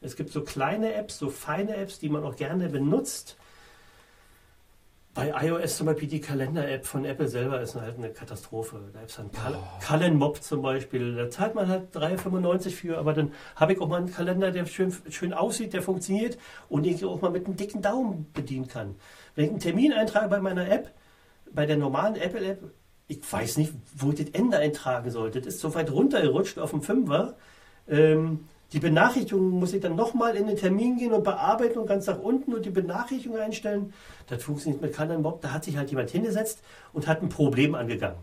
Speaker 3: Es gibt so kleine Apps, so feine Apps, die man auch gerne benutzt. Bei iOS zum Beispiel die Kalender-App von Apple selber ist halt eine Katastrophe. Da ist ein Kal oh. Kallenmob zum Beispiel. Da zahlt man halt 3,95 für, aber dann habe ich auch mal einen Kalender, der schön, schön aussieht, der funktioniert und den ich auch mal mit einem dicken Daumen bedienen kann. Wenn ich einen Termin eintrage bei meiner App, bei der normalen Apple-App, ich weiß nicht, wo ich das Ende eintragen sollte. Das ist so weit runtergerutscht auf dem Fünfer. Ähm, die Benachrichtigung muss ich dann nochmal in den Termin gehen und bearbeiten und ganz nach unten und die Benachrichtigung einstellen. Das funktioniert mit keinem Mob. Da hat sich halt jemand hingesetzt und hat ein Problem angegangen.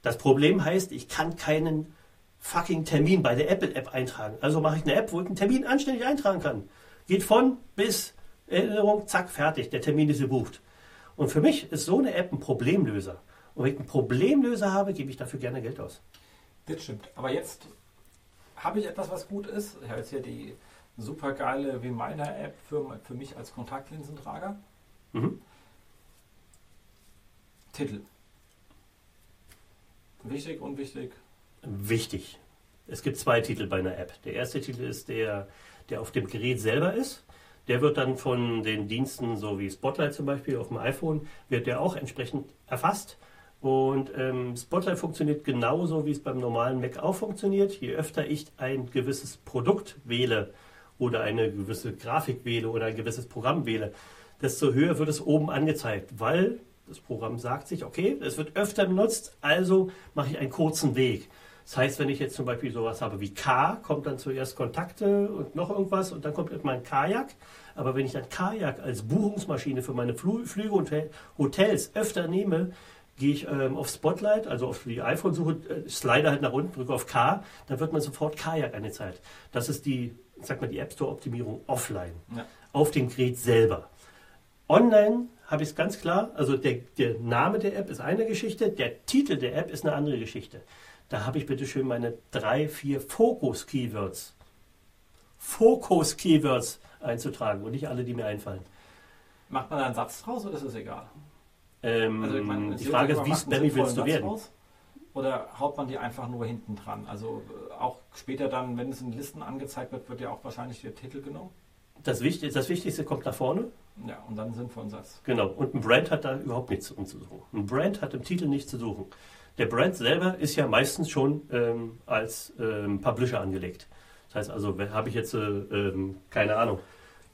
Speaker 3: Das Problem heißt, ich kann keinen fucking Termin bei der Apple-App eintragen. Also mache ich eine App, wo ich einen Termin anständig eintragen kann. Geht von bis Erinnerung, zack, fertig. Der Termin ist gebucht. Und für mich ist so eine App ein Problemlöser. Und wenn ich einen Problemlöser habe, gebe ich dafür gerne Geld aus.
Speaker 2: Das stimmt. Aber jetzt habe ich etwas, was gut ist. Ich habe jetzt hier die super geile Reminder-App für, für mich als Kontaktlinsentrager. Mhm. Titel. Wichtig, unwichtig?
Speaker 3: Wichtig. Es gibt zwei Titel bei einer App. Der erste Titel ist der, der auf dem Gerät selber ist. Der wird dann von den Diensten, so wie Spotlight zum Beispiel auf dem iPhone, wird der auch entsprechend erfasst und ähm, Spotlight funktioniert genauso, wie es beim normalen Mac auch funktioniert. Je öfter ich ein gewisses Produkt wähle oder eine gewisse Grafik wähle oder ein gewisses Programm wähle, desto höher wird es oben angezeigt, weil das Programm sagt sich, okay, es wird öfter benutzt, also mache ich einen kurzen Weg. Das heißt, wenn ich jetzt zum Beispiel sowas habe wie K, kommt dann zuerst Kontakte und noch irgendwas und dann kommt mein Kajak. Aber wenn ich dann Kajak als Buchungsmaschine für meine Flüge und Hotels öfter nehme, gehe ich ähm, auf Spotlight, also auf die iPhone-Suche, äh, slide halt nach unten, drücke auf K, dann wird man sofort Kajak angezeigt. Das ist die, sag mal, die App Store-Optimierung offline, ja. auf dem Gerät selber. Online habe ich es ganz klar, also der, der Name der App ist eine Geschichte, der Titel der App ist eine andere Geschichte. Da habe ich bitte schön meine drei, vier Fokus-Keywords. Fokus-Keywords einzutragen und nicht alle, die mir einfallen.
Speaker 2: Macht man da einen Satz draus oder ist es egal?
Speaker 3: Ähm,
Speaker 2: Also meine,
Speaker 3: die Frage ist, wie spammy willst du werden?
Speaker 2: Raus, oder haut man die einfach nur hinten dran? Also äh, auch später dann, wenn es in Listen angezeigt wird, wird ja auch wahrscheinlich der Titel genommen.
Speaker 3: Das, Wichtig, das Wichtigste kommt nach vorne.
Speaker 2: Ja, und dann einen sinnvollen Satz.
Speaker 3: Genau. Und ein Brand hat da überhaupt nichts zu suchen. Ein Brand hat im Titel nichts zu suchen. Der Brand selber ist ja meistens schon ähm, als ähm, Publisher angelegt. Das heißt also, habe ich jetzt, äh, ähm, keine Ahnung,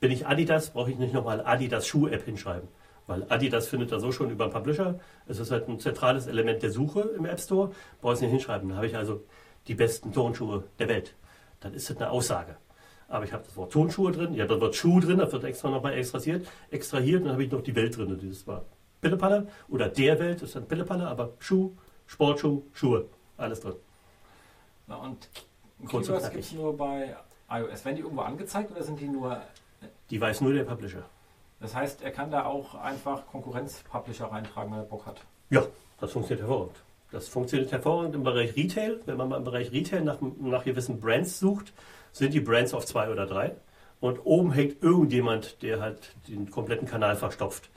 Speaker 3: bin ich Adidas, brauche ich nicht nochmal Adidas Schuh-App hinschreiben. Weil Adidas findet er so schon über Publisher. Es ist halt ein zentrales Element der Suche im App Store. Brauche ich nicht hinschreiben. Dann habe ich also die besten Turnschuhe der Welt. Dann ist das eine Aussage. Aber ich habe das Wort Turnschuhe drin, ich habe das Wort Schuh drin, das wird extra nochmal extrahiert, extrahiert, dann habe ich noch die Welt drin. Dieses war Pillepalle oder der Welt ist dann Pillepalle, aber Schuh, Sportschuh, Schuhe, alles drin.
Speaker 2: Na, und Keywords gibt es nur bei iOS. Werden die irgendwo angezeigt oder sind die nur.
Speaker 3: Die weiß nur der Publisher.
Speaker 2: Das heißt, er kann da auch einfach Konkurrenz-Publisher reintragen, wenn er Bock hat.
Speaker 3: Ja, das funktioniert hervorragend. Das funktioniert hervorragend im Bereich Retail. Wenn man mal im Bereich Retail nach, nach gewissen Brands sucht, sind die Brands auf zwei oder drei. Und oben hängt irgendjemand, der halt den kompletten Kanal verstopft.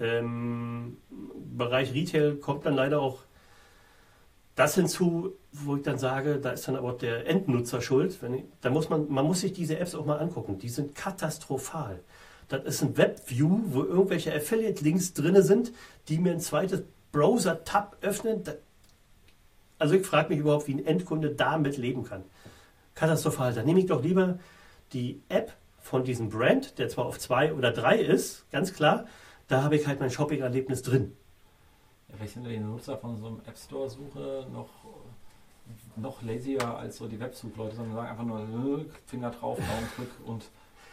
Speaker 3: Ähm, Im Bereich Retail kommt dann leider auch das hinzu, wo ich dann sage, da ist dann aber der Endnutzer schuld. Ich, da muss man, man muss sich diese Apps auch mal angucken. Die sind katastrophal. Das ist ein Webview, wo irgendwelche Affiliate-Links drin sind, die mir ein zweites Browser-Tab öffnen. Also ich frage mich überhaupt, wie ein Endkunde damit leben kann. Katastrophal. Dann nehme ich doch lieber die App von diesem Brand, der zwar auf zwei oder drei ist, ganz klar, da habe ich halt mein Shopping-Erlebnis drin.
Speaker 2: Ja, vielleicht sind die Nutzer von so einem App Store-Suche noch, noch lazier als so die Websuchleute, sondern sagen einfach nur äh, Finger drauf, Daumen zurück und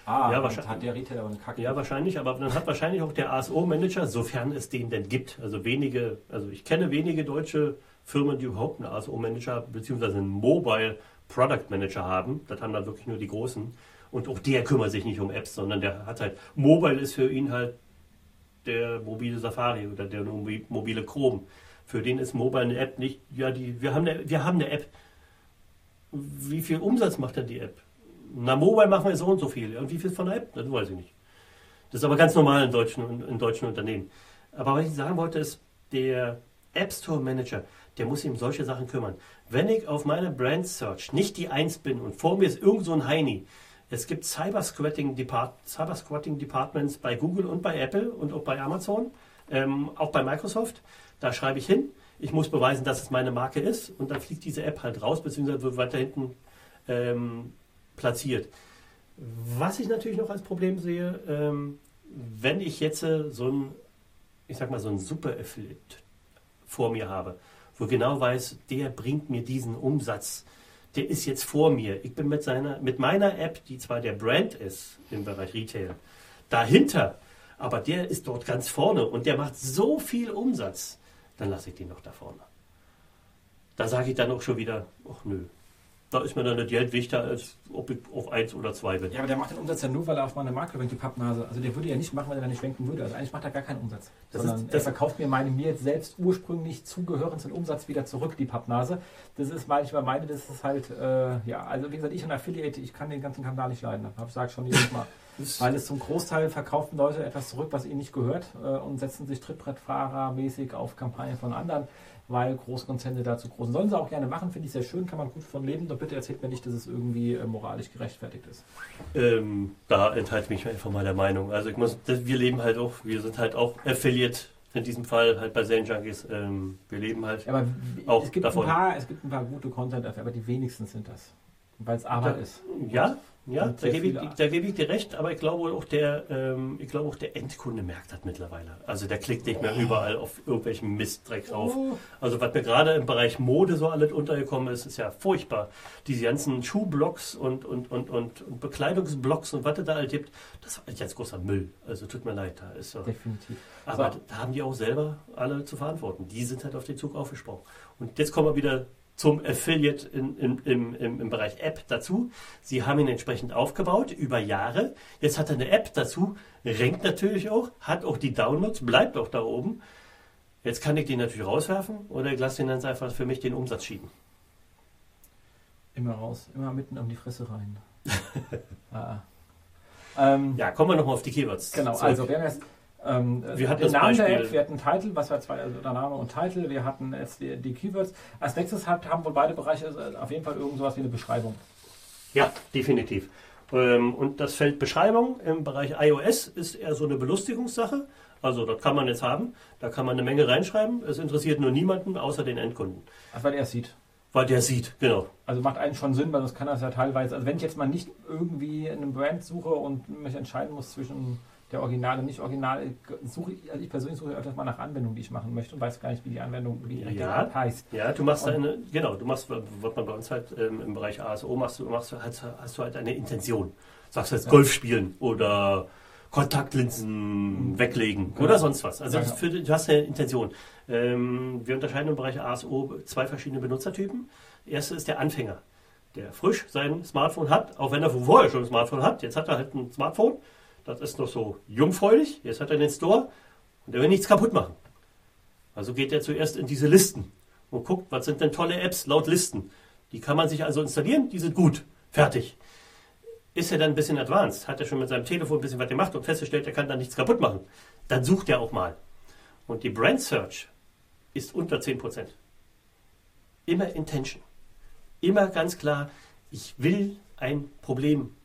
Speaker 2: ah,
Speaker 3: Ja, wahrscheinlich.
Speaker 2: hat der Retailer aber eine Kacke.
Speaker 3: Ja, wahrscheinlich, aber dann hat wahrscheinlich auch der ASO-Manager, sofern es den denn gibt, also wenige, also ich kenne wenige deutsche Firmen, die überhaupt einen ASO-Manager bzw. einen Mobile Product Manager haben. Das haben dann wirklich nur die großen. Und auch der kümmert sich nicht um Apps, sondern der hat halt, Mobile ist für ihn halt der mobile Safari oder der mobi- mobile Chrome. Für den ist Mobile eine App nicht, ja, die, wir, haben eine, wir haben eine App. Wie viel Umsatz macht denn die App? Na, Mobile machen wir so und so viel. Und wie viel von App? Das weiß ich nicht. Das ist aber ganz normal in deutschen, in deutschen Unternehmen. Aber was ich sagen wollte, ist, der App Store Manager, der muss sich um solche Sachen kümmern. Wenn ich auf meiner Brand Search nicht die Eins bin und vor mir ist irgend so ein Heini, es gibt Cyber-Squatting Depart Cyber Departments bei Google und bei Apple und auch bei Amazon, ähm, auch bei Microsoft. Da schreibe ich hin, ich muss beweisen, dass es meine Marke ist und dann fliegt diese App halt raus, beziehungsweise wird weiter hinten ähm, platziert. Was ich natürlich noch als Problem sehe, ähm, wenn ich jetzt äh, so ein, ich sag mal, so ein Super-Affiliate vor mir habe, wo genau weiß, der bringt mir diesen Umsatz, der ist jetzt vor mir. Ich bin mit, seiner, mit meiner App, die zwar der Brand ist im Bereich Retail, dahinter, aber der ist dort ganz vorne und der macht so viel Umsatz, dann lasse ich den noch da vorne. Da sage ich dann auch schon wieder, ach nö, da ist mir dann das Geld wichtiger, als ob ich auf eins oder zwei bin.
Speaker 2: Ja, aber der macht den Umsatz ja nur, weil er auf meine Marke schwenkt, die Pappnase. Also der würde ja nicht machen, wenn er da nicht schwenken würde. Also eigentlich macht er gar keinen Umsatz.
Speaker 3: Das ist-
Speaker 2: er
Speaker 3: das-
Speaker 2: verkauft mir meine mir jetzt selbst ursprünglich zugehörenden Umsatz wieder zurück, die Pappnase. Das ist manchmal meine, das ist halt, äh, ja, also wie gesagt, ich und Affiliate, ich kann den ganzen Kanal nicht leiden. Ich sage schon jedes Mal. <laughs> Weil es zum Großteil verkaufen Leute etwas zurück, was ihnen nicht gehört äh, und setzen sich Trittbrettfahrer-mäßig auf Kampagnen von anderen, weil Großkonzerne dazu groß sind. Sollen sie auch gerne machen, finde ich sehr schön, kann man gut von leben. Doch bitte erzählt mir nicht, dass es irgendwie äh, moralisch gerechtfertigt ist.
Speaker 3: Ähm, da enthalte ich mich einfach mal der Meinung. Also ich muss, das, wir leben halt auch, wir sind halt auch Affiliate, in diesem Fall halt bei Zen Junkies. Ähm, wir leben halt.
Speaker 2: Ja, aber
Speaker 3: Auch
Speaker 2: es, gibt
Speaker 3: davon.
Speaker 2: ein paar, es gibt ein paar gute Content dafür, aber die wenigsten sind das. Weil es Arbeit
Speaker 3: Ja.
Speaker 2: ist.
Speaker 3: Ja, ja, da gebe, ich, da gebe ich dir recht, aber ich glaube auch der, ähm, ich glaube auch der Endkunde merkt das mittlerweile. Also der klickt nicht mehr überall auf irgendwelchen Mistdreck drauf.
Speaker 2: Oh.
Speaker 3: Also was mir gerade im Bereich Mode so alles untergekommen ist, ist ja furchtbar. Diese ganzen Schuhblocks und, und, und, und, und Bekleidungsblocks und was es da alles gibt, das war jetzt großer Müll. Also tut mir leid, da ist so.
Speaker 2: Definitiv.
Speaker 3: Aber
Speaker 2: So.
Speaker 3: da haben die auch selber alle zu verantworten. Die sind halt auf den Zug aufgesprungen. Und jetzt kommen wir wieder zum Affiliate in, in, im, im, im Bereich App dazu. Sie haben ihn entsprechend aufgebaut über Jahre. Jetzt hat er eine App dazu, rankt natürlich auch, hat auch die Downloads, bleibt auch da oben. Jetzt kann ich den natürlich rauswerfen oder ich lasse den dann einfach für mich den Umsatz schieben.
Speaker 2: Immer raus, immer mitten um die Fresse rein. <laughs> ah. ähm,
Speaker 3: Ja, kommen wir nochmal auf die Keywords.
Speaker 2: Genau,
Speaker 3: zurück.
Speaker 2: also wir haben jetzt ähm,
Speaker 3: Wir hatten
Speaker 2: den Namen der App, wir hatten Titel, was war zwei, also der Name und Titel, wir hatten jetzt die, die Keywords. Als nächstes hat, haben wohl beide Bereiche äh, auf jeden Fall irgend sowas wie eine Beschreibung.
Speaker 3: Ja, definitiv. Ähm, Und das Feld Beschreibung im Bereich iOS ist eher so eine Belustigungssache. Also das kann man jetzt haben, da kann man eine Menge reinschreiben. Es interessiert nur niemanden außer den Endkunden,
Speaker 2: Also weil er es sieht.
Speaker 3: weil der sieht, genau.
Speaker 2: Also macht eigentlich schon Sinn, weil sonst kann das ja teilweise, also wenn ich jetzt mal nicht irgendwie in einem Brand suche und mich entscheiden muss zwischen der Original und nicht Original, suche ich, also ich persönlich suche öfters mal nach Anwendungen, die ich machen möchte und weiß gar nicht, wie die Anwendung, wie die richtige
Speaker 3: Ja.
Speaker 2: Heißt.
Speaker 3: Ja, du machst
Speaker 2: Und-
Speaker 3: eine, genau, du machst, was man bei uns halt ähm, im Bereich ASO machst, du machst, hast, hast du halt eine Intention. Sagst jetzt
Speaker 2: Ja.
Speaker 3: Golf spielen oder Kontaktlinsen weglegen
Speaker 2: Genau.
Speaker 3: oder sonst was. Also
Speaker 2: Ja,
Speaker 3: für, du hast eine Intention. Ähm, wir unterscheiden im Bereich ASO zwei verschiedene Benutzertypen. Der erste ist der Anfänger, der frisch sein Smartphone hat, auch wenn er vorher schon ein Smartphone hat. Jetzt hat er halt ein Smartphone, das ist noch so jungfräulich, jetzt hat er den Store und er will nichts kaputt machen. Also geht er zuerst in diese Listen und guckt, was sind denn tolle Apps laut Listen. Die kann man sich also installieren, die sind gut, fertig. Ist er dann ein bisschen advanced, hat er schon mit seinem Telefon ein bisschen was gemacht und festgestellt, er kann da nichts kaputt machen, dann sucht er auch mal. Und die Brand Search ist unter 10%. Immer Intention. Immer ganz klar, ich will ein Problem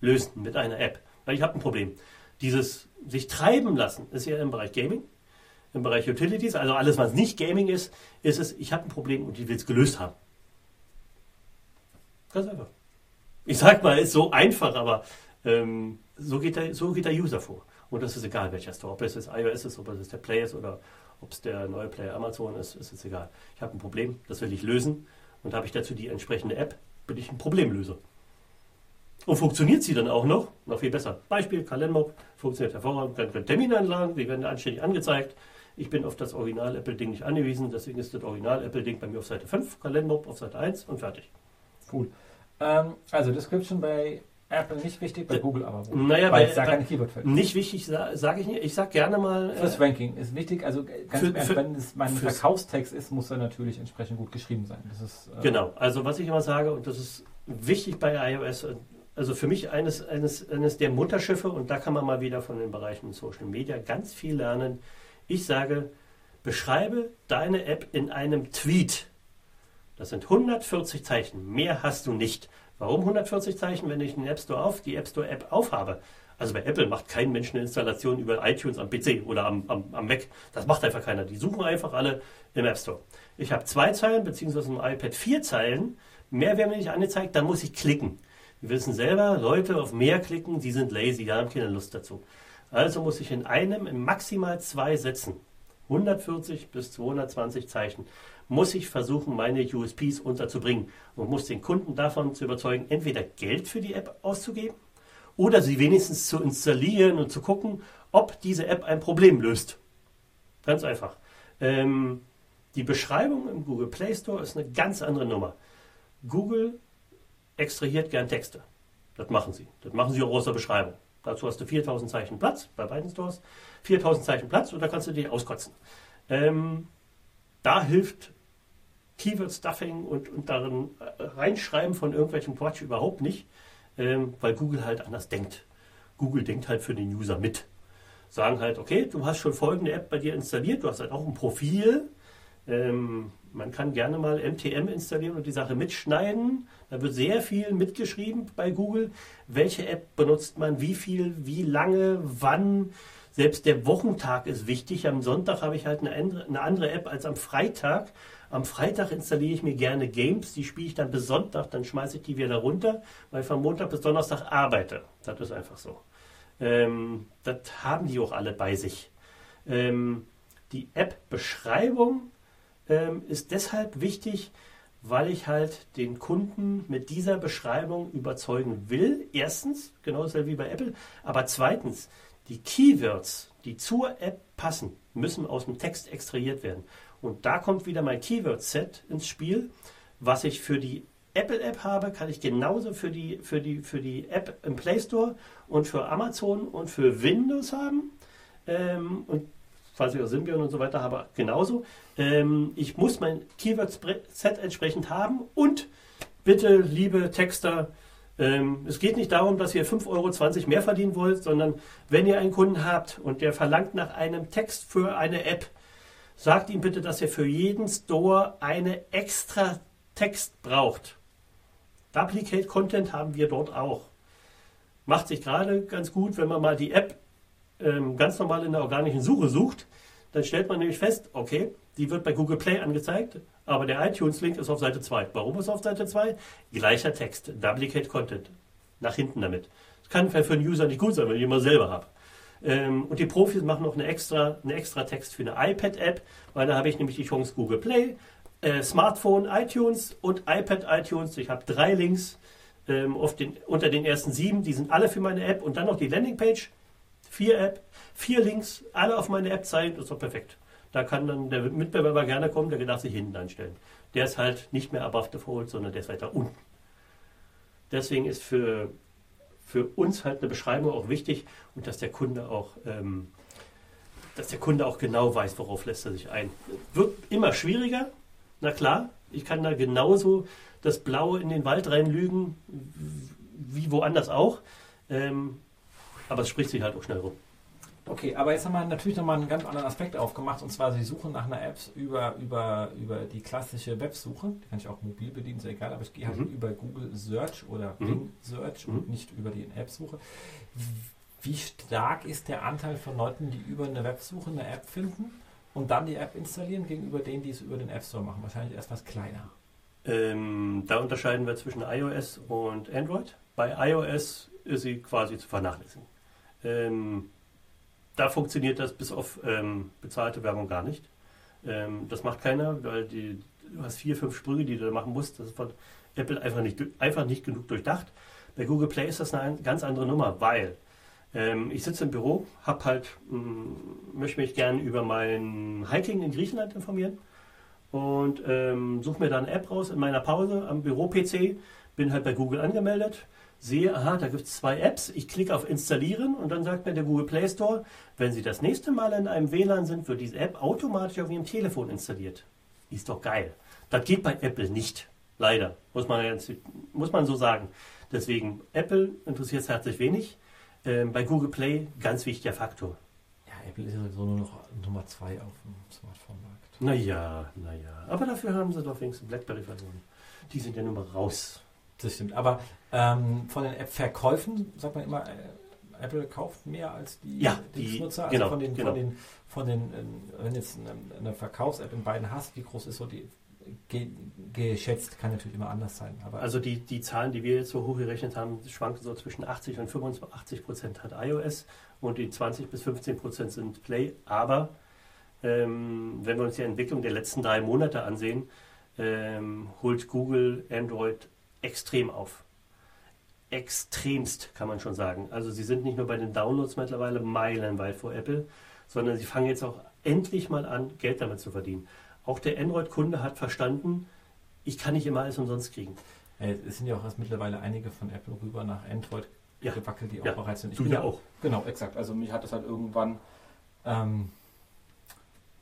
Speaker 3: lösen mit einer App, weil ich habe ein Problem. Dieses sich treiben lassen ist ja im Bereich Gaming, im Bereich Utilities, also alles, was nicht Gaming ist, ist es, ich habe ein Problem und ich will es gelöst haben. Ganz einfach. Ich sag mal, ist so einfach, aber ähm, so, geht der, so geht der User vor. Und das ist egal, welcher Store. Ob es das iOS ist, ob es der Play ist oder ob es der neue Player Amazon ist, ist es egal. Ich habe ein Problem, das will ich lösen. Und habe ich dazu die entsprechende App, bin ich ein Problemlöser. Und funktioniert sie dann auch noch? Noch viel besser. Beispiel, Kalenmob funktioniert hervorragend, dann können Termine anlagen, die werden anständig angezeigt. Ich bin auf das Original-Apple-Ding nicht angewiesen, deswegen ist das Original-Apple-Ding bei mir auf Seite 5, Kalenmob auf Seite 1 und fertig.
Speaker 2: Cool. Ähm, also Description bei Apple nicht wichtig, bei
Speaker 3: Äh,
Speaker 2: Google aber wohl.
Speaker 3: Naja,
Speaker 2: weil
Speaker 3: bei-
Speaker 2: es da keine Keyword-Feld
Speaker 3: Nicht wichtig, sa- sage ich nicht. Ich sage gerne mal.
Speaker 2: Fürs
Speaker 3: Äh,
Speaker 2: Ranking ist wichtig, also ganz
Speaker 3: Für-
Speaker 2: Ernst, wenn es mein Verkaufstext ist, muss er natürlich entsprechend gut geschrieben sein. Das ist, äh,
Speaker 3: genau, also was ich immer sage, und das ist wichtig bei iOS, äh, also für mich eines, eines, eines der Mutterschiffe, und da kann man mal wieder von den Bereichen Social Media ganz viel lernen. Ich sage, beschreibe deine App in einem Tweet. Das sind 140 Zeichen. Mehr hast du nicht. Warum 140 Zeichen, wenn ich den App Store auf, die App Store App aufhabe? Also bei Apple macht kein Mensch eine Installation über iTunes am PC oder am, am, am Mac. Das macht einfach keiner. Die suchen einfach alle im App Store. Ich habe zwei Zeilen, beziehungsweise im iPad vier Zeilen. Mehr werden mir nicht angezeigt, dann muss ich klicken. Wir wissen selber, Leute auf mehr klicken, die sind lazy, die haben keine Lust dazu. Also muss ich in einem, in maximal zwei Sätzen, 140 bis 220 Zeichen, muss ich versuchen, meine USPs unterzubringen und muss den Kunden davon zu überzeugen, entweder Geld für die App auszugeben oder sie wenigstens zu installieren und zu gucken, ob diese App ein Problem löst. Ganz einfach. Ähm, die Beschreibung im Google Play Store ist eine ganz andere Nummer. Google extrahiert gern Texte. Das machen sie. Das machen sie auch aus der Beschreibung. Dazu hast du 4000 Zeichen Platz bei beiden Stores. 4000 Zeichen Platz und da kannst du dich auskotzen. Ähm, da hilft Keyword Stuffing und, und darin äh, reinschreiben von irgendwelchem Quatsch überhaupt nicht, ähm, weil Google halt anders denkt. Google denkt halt für den User mit. Sagen halt, okay, du hast schon folgende App bei dir installiert, du hast halt auch ein Profil. Ähm, man kann gerne mal MTM installieren und die Sache mitschneiden. Da wird sehr viel mitgeschrieben bei Google. Welche App benutzt man, wie viel, wie lange, wann. Selbst der Wochentag ist wichtig. Am Sonntag habe ich halt eine andere, App als am Freitag. Am Freitag installiere ich mir gerne Games, die spiele ich dann bis Sonntag, dann schmeiße ich die wieder runter, weil ich von Montag bis Donnerstag arbeite. Das ist einfach so. Ähm, das haben die auch alle bei sich. Ähm, die App-Beschreibung ähm, ist deshalb wichtig, weil ich halt den Kunden mit dieser Beschreibung überzeugen will. Erstens, genauso wie bei Apple. Aber zweitens, die Keywords, die zur App passen, müssen aus dem Text extrahiert werden. Und da kommt wieder mein Keyword-Set ins Spiel. Was ich für die Apple-App habe, kann ich genauso für die, für, die, für die App im Play Store und für Amazon und für Windows haben. Ähm, und ich auch Symbian und so weiter habe, genauso. Ähm, ich muss mein Keyword-Set entsprechend haben und bitte, liebe Texter, Ähm, es geht nicht darum, dass ihr 5,20 Euro mehr verdienen wollt, sondern wenn ihr einen Kunden habt und der verlangt nach einem Text für eine App, sagt ihm bitte, dass er für jeden Store eine extra Text braucht. Duplicate Content haben wir dort auch. Macht sich gerade ganz gut, wenn man mal die App ähm, ganz normal in der organischen Suche sucht, dann stellt man nämlich fest, okay, die wird bei Google Play angezeigt, aber der iTunes-Link ist auf Seite 2. Warum ist auf Seite 2? Gleicher Text, Duplicate Content. Nach hinten damit. Das kann für einen User nicht gut sein, wenn ich immer selber habe. Ähm, und die Profis machen noch eine extra, eine extra Text für eine iPad-App, weil da habe ich nämlich die Chance Google Play, äh, Smartphone, iTunes und iPad iTunes. Ich habe drei Links ähm, den, unter den ersten sieben, die sind alle für meine App und dann noch die Landingpage, vier App, vier Links, alle auf meine App zeigen, das ist doch perfekt. Da kann dann der Mitbewerber gerne kommen, der darf sich hinten anstellen. Der ist halt nicht mehr above the fold, sondern der ist weiter unten. Deswegen ist für, für uns halt eine Beschreibung auch wichtig und dass der Kunde auch, ähm, dass der Kunde auch genau weiß, worauf lässt er sich ein. Wird immer schwieriger, na klar, ich kann da genauso das Blaue in den Wald reinlügen, wie woanders auch. Ähm, aber es spricht sich halt auch schnell rum.
Speaker 2: Okay, aber jetzt haben wir natürlich nochmal einen ganz anderen Aspekt aufgemacht und zwar Sie suchen nach einer App über, über, über die klassische Websuche. Die kann ich auch mobil bedienen, ist egal, aber ich gehe halt mhm. über Google Search oder mhm. Bing Search mhm. und nicht über die App-Suche. Wie stark ist der Anteil von Leuten, die über eine Websuche eine App finden und dann die App installieren, gegenüber denen, die es über den App Store machen? Wahrscheinlich etwas kleiner.
Speaker 3: Ähm, da unterscheiden wir zwischen iOS und Android. Bei iOS ist sie quasi zu vernachlässigen. Ähm, da funktioniert das bis auf ähm, bezahlte Werbung gar nicht. Ähm, das macht keiner, weil die, du hast vier, fünf Sprünge, die du da machen musst. Das ist von Apple einfach nicht, einfach nicht genug durchdacht. Bei Google Play ist das eine ganz andere Nummer, weil ähm, ich sitze im Büro, hab halt, mh, mm, möchte mich gerne über mein Hiking in Griechenland informieren und ähm, suche mir dann eine App raus in meiner Pause am Büro-PC, bin halt bei Google angemeldet sehe, aha, da gibt es zwei Apps, ich klicke auf Installieren und dann sagt mir der Google Play Store, wenn Sie das nächste Mal in einem WLAN sind, wird diese App automatisch auf Ihrem Telefon installiert. Ist doch geil. Das geht bei Apple nicht. Leider, muss man, jetzt, muss man so sagen. Deswegen, Apple interessiert es herzlich wenig. Ähm, bei Google Play ganz wichtiger Faktor.
Speaker 2: Ja, Apple ist sowieso nur noch Nummer zwei auf dem Smartphone-Markt.
Speaker 3: Naja, naja. Aber dafür haben sie doch wenigstens Blackberry-Versionen. Die sind ja nun mal raus.
Speaker 2: Das stimmt. Aber ähm, von den App-Verkäufen sagt man immer, äh, Apple kauft mehr als die,
Speaker 3: ja, die
Speaker 2: Nutzer.
Speaker 3: Also genau,
Speaker 2: von den,
Speaker 3: genau.
Speaker 2: von den, von den, äh, wenn jetzt eine, eine Verkaufs-App in beiden hast, wie groß ist so die ge, geschätzt, kann natürlich immer anders sein.
Speaker 3: Aber also die, die Zahlen, die wir jetzt so hochgerechnet haben, schwanken so zwischen 80 und 85 Prozent hat iOS und die 20 bis 15 Prozent sind Play. Aber ähm, wenn wir uns die Entwicklung der letzten drei Monate ansehen, ähm, holt Google Android extrem auf. Extremst, kann man schon sagen. Also sie sind nicht nur bei den Downloads mittlerweile meilenweit vor Apple, sondern sie fangen jetzt auch endlich mal an, Geld damit zu verdienen. Auch der Android-Kunde hat verstanden, ich kann nicht immer alles umsonst kriegen.
Speaker 2: Es sind ja auch erst mittlerweile einige von Apple rüber nach Android
Speaker 3: ja.
Speaker 2: gewackelt, die
Speaker 3: ja.
Speaker 2: auch bereit sind.
Speaker 3: Ich du ja auch.
Speaker 2: Genau, exakt. Also mich hat das halt irgendwann ähm,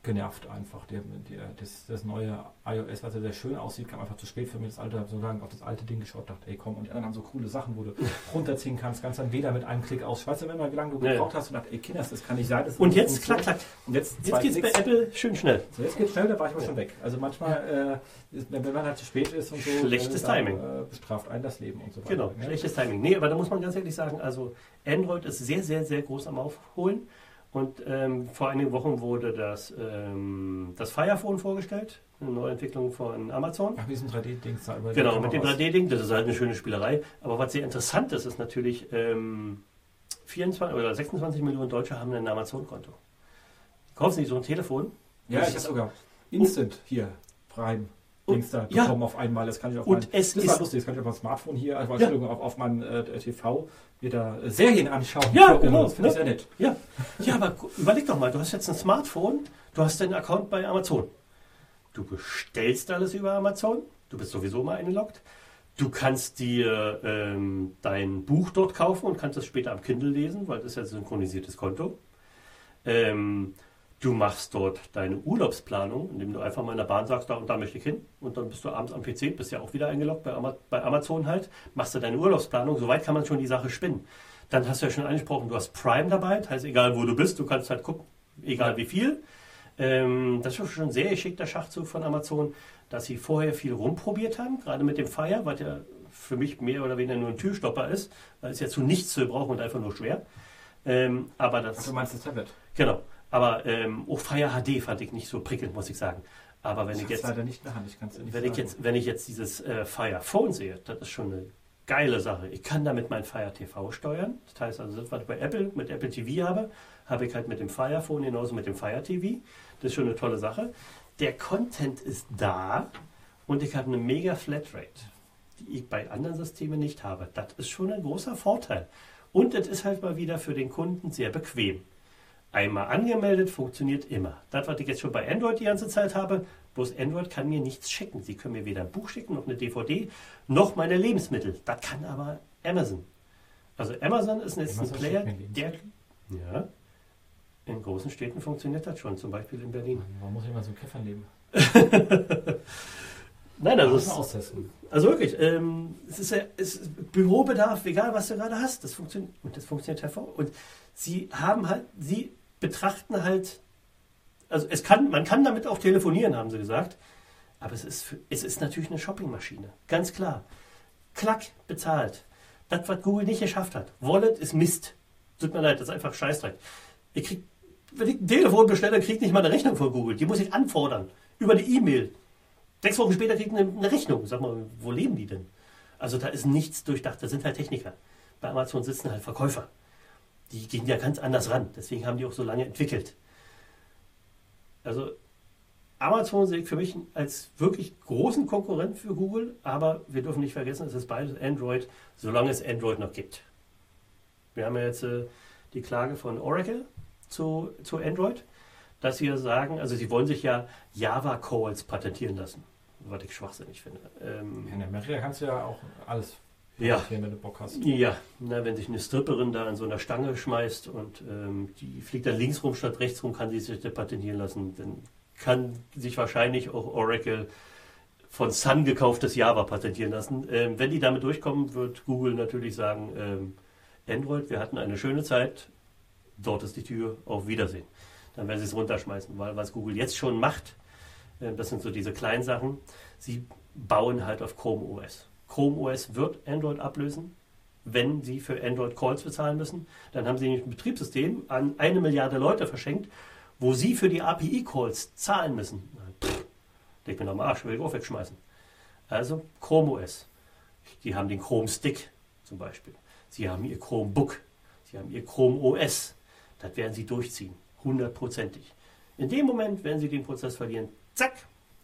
Speaker 2: genervt einfach. Der, der, das, das neue iOS, was ja sehr schön aussieht, kam einfach zu spät für mich. Das alte, so lange auf das alte Ding geschaut, dachte, ey komm, und die anderen haben so coole Sachen, wo du <laughs> runterziehen kannst, ganz dann weder mit einem Klick aus. Du, wenn mal wie lange du gebraucht ja. hast und dachte, ey Kinders, das kann nicht sein.
Speaker 3: und jetzt, klack, klack.
Speaker 2: Und jetzt,
Speaker 3: jetzt geht es bei Apple schön schnell.
Speaker 2: So, jetzt geht schnell, da war ich aber ja. schon weg. Also manchmal, äh, wenn man halt zu spät ist und so.
Speaker 3: Schlechtes äh, dann, Timing.
Speaker 2: Äh, bestraft einen das Leben und so weiter.
Speaker 3: Genau, ja? schlechtes Timing. Nee, aber da muss man ganz ehrlich sagen, also Android ist sehr, sehr, sehr groß am Aufholen. Und ähm, vor einigen Wochen wurde das, ähm, das Firephone vorgestellt, eine Neuentwicklung von Amazon.
Speaker 2: Ach, diesem 3D-Ding.
Speaker 3: Genau, mit dem 3D-Ding, das ist halt eine schöne Spielerei. Aber was sehr interessant ist, ist natürlich, ähm, 24 oder 26 Millionen Deutsche haben ein Amazon-Konto. Kaufen Sie so ein Telefon?
Speaker 2: Ja, ich habe sogar Instant hier, Prime. Dings da
Speaker 3: ja.
Speaker 2: bekommen auf einmal. Das kann ich auf
Speaker 3: und mein,
Speaker 2: es
Speaker 3: das
Speaker 2: ist lustig, das kann ich auf meinem Smartphone hier, also ja. auf, auf meinem äh, TV wieder äh, Serien anschauen.
Speaker 3: Ja, genau.
Speaker 2: Das finde ich sehr nett.
Speaker 3: Ja. ja, aber überleg doch mal, du hast jetzt ein Smartphone, du hast deinen Account bei Amazon. Du bestellst alles über Amazon, du bist sowieso mal eingeloggt. Du kannst dir ähm, dein Buch dort kaufen und kannst es später am Kindle lesen, weil das ist ja ein synchronisiertes Konto. Ähm, Du machst dort deine Urlaubsplanung, indem du einfach mal in der Bahn sagst, da und da möchte ich hin. Und dann bist du abends am PC, bist ja auch wieder eingeloggt bei, Ama bei Amazon halt, machst du deine Urlaubsplanung. Soweit kann man schon die Sache spinnen. Dann hast du ja schon angesprochen, du hast Prime dabei, das heißt, egal wo du bist, du kannst halt gucken, egal wie viel. Ähm, das ist schon ein sehr geschickter Schachzug von Amazon, dass sie vorher viel rumprobiert haben, gerade mit dem Fire, was ja für mich mehr oder weniger nur ein Türstopper ist, weil es ja zu nichts zu brauchen und einfach nur schwer. Ähm, aber das,
Speaker 2: Du meinst das Tablet?
Speaker 3: Genau. Aber ähm, auch Fire HD fand ich nicht so prickelnd, muss ich sagen. Aber wenn ich
Speaker 2: hab's
Speaker 3: jetzt,
Speaker 2: leider nicht in Hand, ich kann's nicht
Speaker 3: wenn ich
Speaker 2: sagen.
Speaker 3: jetzt, wenn ich jetzt dieses äh, Fire Phone sehe, das ist schon eine geile Sache. Ich kann damit mein Fire TV steuern. Das heißt also, das, was ich bei Apple mit Apple TV habe, habe ich halt mit dem Fire Phone genauso mit dem Fire TV. Das ist schon eine tolle Sache. Der Content ist da und ich habe eine mega Flatrate, die ich bei anderen Systemen nicht habe. Das ist schon ein großer Vorteil. Und es ist halt mal wieder für den Kunden sehr bequem. Einmal angemeldet, funktioniert immer. Das, was ich jetzt schon bei Android die ganze Zeit habe, bloß Android kann mir nichts schicken. Sie können mir weder ein Buch schicken, noch eine DVD, noch meine Lebensmittel. Das kann aber Amazon. Also Amazon ist jetzt ein
Speaker 2: Amazon
Speaker 3: Player,
Speaker 2: schickt mir
Speaker 3: der... Ja, in großen Städten funktioniert das schon, zum Beispiel in Berlin.
Speaker 2: Warum muss ich mal so Käffern leben? <laughs>
Speaker 3: Nein, also, es,
Speaker 2: austesten.
Speaker 3: also wirklich, ähm, es ist, es ist Bürobedarf, egal was du gerade hast, das funktioniert und das funktioniert hervor. Und sie haben halt, sie betrachten halt, also es kann, man kann damit auch telefonieren, haben sie gesagt, aber es ist, es ist natürlich eine Shoppingmaschine, ganz klar. Klack, bezahlt. Das, was Google nicht geschafft hat. Wallet ist Mist. Tut mir leid, das ist einfach Scheißdreck. Ich krieg, wenn ich ein Telefon bestelle, kriege ich nicht mal eine Rechnung von Google. Die muss ich anfordern. Über eine E-Mail. Sechs Wochen später kriege ich eine, eine Rechnung. Sag mal, wo leben die denn? Also da ist nichts durchdacht. Das sind halt Techniker. Bei Amazon sitzen halt Verkäufer. Die gehen ja ganz anders ran. Deswegen haben die auch so lange entwickelt. Also Amazon sehe ich für mich als wirklich großen Konkurrent für Google, aber wir dürfen nicht vergessen, es ist beides Android, solange es Android noch gibt. Wir haben ja jetzt äh, die Klage von Oracle zu, zu Android, dass sie ja sagen, also sie wollen sich ja Java Calls patentieren lassen, was ich schwachsinnig finde. Ähm,
Speaker 2: In Amerika kannst du ja auch alles
Speaker 3: Ja.
Speaker 2: wenn du Bock hast.
Speaker 3: ja, na, wenn sich eine Stripperin da an so einer Stange schmeißt und ähm, die fliegt dann links rum statt rechts rum, kann sie sich patentieren lassen, dann kann sich wahrscheinlich auch Oracle von Sun gekauftes Java patentieren lassen. Ähm, wenn die damit durchkommen, wird Google natürlich sagen, ähm, Android, wir hatten eine schöne Zeit, dort ist die Tür, auf Wiedersehen. Dann werden sie es runterschmeißen, weil was Google jetzt schon macht, äh, das sind so diese kleinen Sachen, sie bauen halt auf Chrome OS. Chrome OS wird Android ablösen, wenn sie für Android Calls bezahlen müssen. Dann haben sie nämlich ein Betriebssystem an eine Milliarde Leute verschenkt, wo sie für die API-Calls zahlen müssen. Leg mir noch mal Arsch, will ich auch wegschmeißen. Also Chrome OS. Die haben den Chrome Stick zum Beispiel. Sie haben ihr Chromebook. Sie haben ihr Chrome OS. Das werden sie durchziehen. Hundertprozentig. In dem Moment, wenn sie den Prozess verlieren, zack,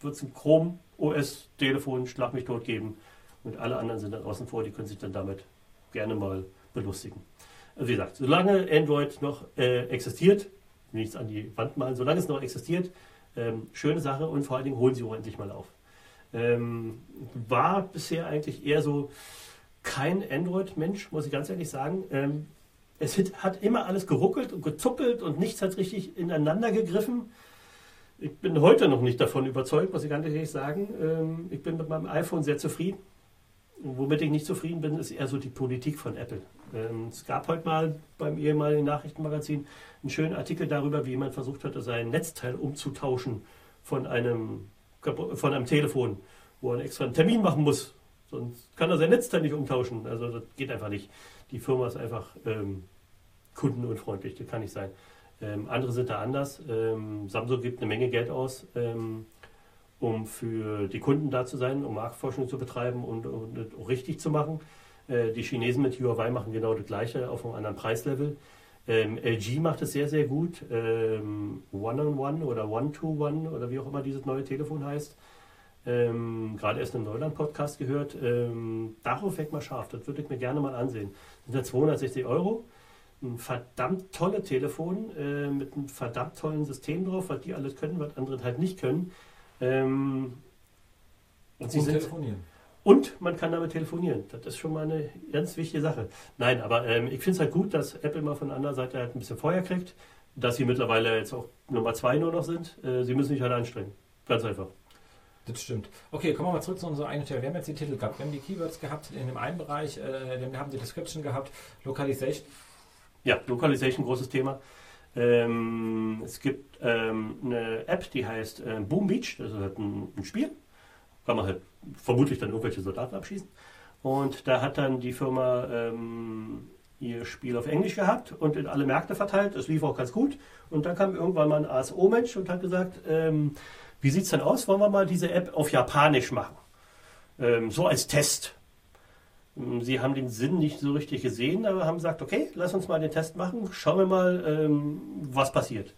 Speaker 3: wird es ein Chrome OS Telefon, schlag mich tot geben. Und alle anderen sind dann außen vor, die können sich dann damit gerne mal belustigen. Also wie gesagt, solange Android noch äh, existiert, nichts an die Wand malen, solange es noch existiert, ähm, schöne Sache und vor allen Dingen holen sie auch endlich mal auf. Ähm, war bisher eigentlich eher so kein Android-Mensch, muss ich ganz ehrlich sagen. Ähm, es hat- immer alles geruckelt und gezuppelt und nichts hat richtig ineinander gegriffen. Ich bin heute noch nicht davon überzeugt, muss ich ganz ehrlich sagen. Ähm, ich bin mit meinem iPhone sehr zufrieden. Womit ich nicht zufrieden bin, ist eher so die Politik von Apple. Ähm, es gab heute mal beim ehemaligen Nachrichtenmagazin einen schönen Artikel darüber, wie jemand versucht hatte, sein Netzteil umzutauschen von einem, von einem Telefon, wo er extra einen Termin machen muss. Sonst kann er sein Netzteil nicht umtauschen. Also das geht einfach nicht. Die Firma ist einfach ähm, kundenunfreundlich, das kann nicht sein. Ähm, andere sind da anders. Ähm, Samsung gibt eine Menge Geld aus, ähm, um für die Kunden da zu sein, um Marktforschung zu betreiben und, und auch richtig zu machen. Äh, die Chinesen mit Huawei machen genau das Gleiche auf einem anderen Preislevel. Ähm, LG macht es sehr, sehr gut. Ähm, One-on-One oder One-to-One oder wie auch immer dieses neue Telefon heißt. Ähm, gerade erst im Neuland-Podcast gehört. Ähm, darauf weg mal scharf. Das würde ich mir gerne mal ansehen. Das sind ja 260 Euro. Ein verdammt tolles Telefon äh, mit einem verdammt tollen System drauf, was die alles können, was andere halt nicht können. Ähm, und
Speaker 2: Und telefonieren.
Speaker 3: und man kann damit telefonieren. Das ist schon mal eine ganz wichtige Sache. Nein, aber ähm, ich finde es halt gut, dass Apple mal von der anderen Seite halt ein bisschen Feuer kriegt. dass sie mittlerweile jetzt auch Nummer zwei nur noch sind. Äh, sie müssen sich halt anstrengen. Ganz einfach.
Speaker 2: Das stimmt. Okay, kommen wir mal zurück zu unserer eigenen Thema. Wir haben jetzt die Titel gehabt. Wir haben die Keywords gehabt in dem einen Bereich, äh, dann haben die Description gehabt, Localization.
Speaker 3: Ja, Localization, großes Thema. Ähm, es gibt ähm, eine App, die heißt äh, Boom Beach. Das ist halt ein, ein, Spiel. Kann man halt vermutlich dann irgendwelche Soldaten abschießen. Und da hat dann die Firma ähm, ihr Spiel auf Englisch gehabt und in alle Märkte verteilt. Das lief auch ganz gut. Und dann kam irgendwann mal ein ASO-Mensch und hat gesagt, ähm, wie sieht es denn aus? Wollen wir mal diese App auf Japanisch machen? Ähm, so als Test. Ähm, sie haben den Sinn nicht so richtig gesehen, aber haben gesagt, okay, lass uns mal den Test machen. Schauen wir mal, ähm, was passiert.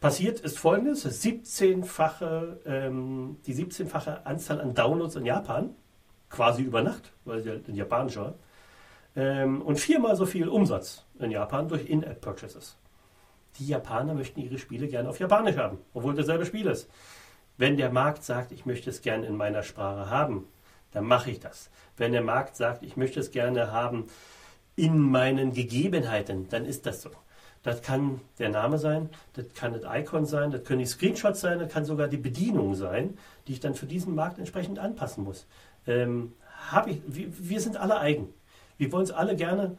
Speaker 3: Passiert ist folgendes: 17-fache, ähm, die 17-fache Anzahl an Downloads in Japan, quasi über Nacht, weil sie halt in Japanisch war, ähm, und viermal so viel Umsatz in Japan durch In-App-Purchases die Japaner möchten ihre Spiele gerne auf Japanisch haben, obwohl dasselbe Spiel ist. Wenn der Markt sagt, ich möchte es gerne in meiner Sprache haben, dann mache ich das. Wenn der Markt sagt, ich möchte es gerne haben in meinen Gegebenheiten, dann ist das so. Das kann der Name sein, das kann das Icon sein, das können die Screenshots sein, das kann sogar die Bedienung sein, die ich dann für diesen Markt entsprechend anpassen muss. Ähm, ich, wir, wir sind alle eigen. Wir wollen es alle gerne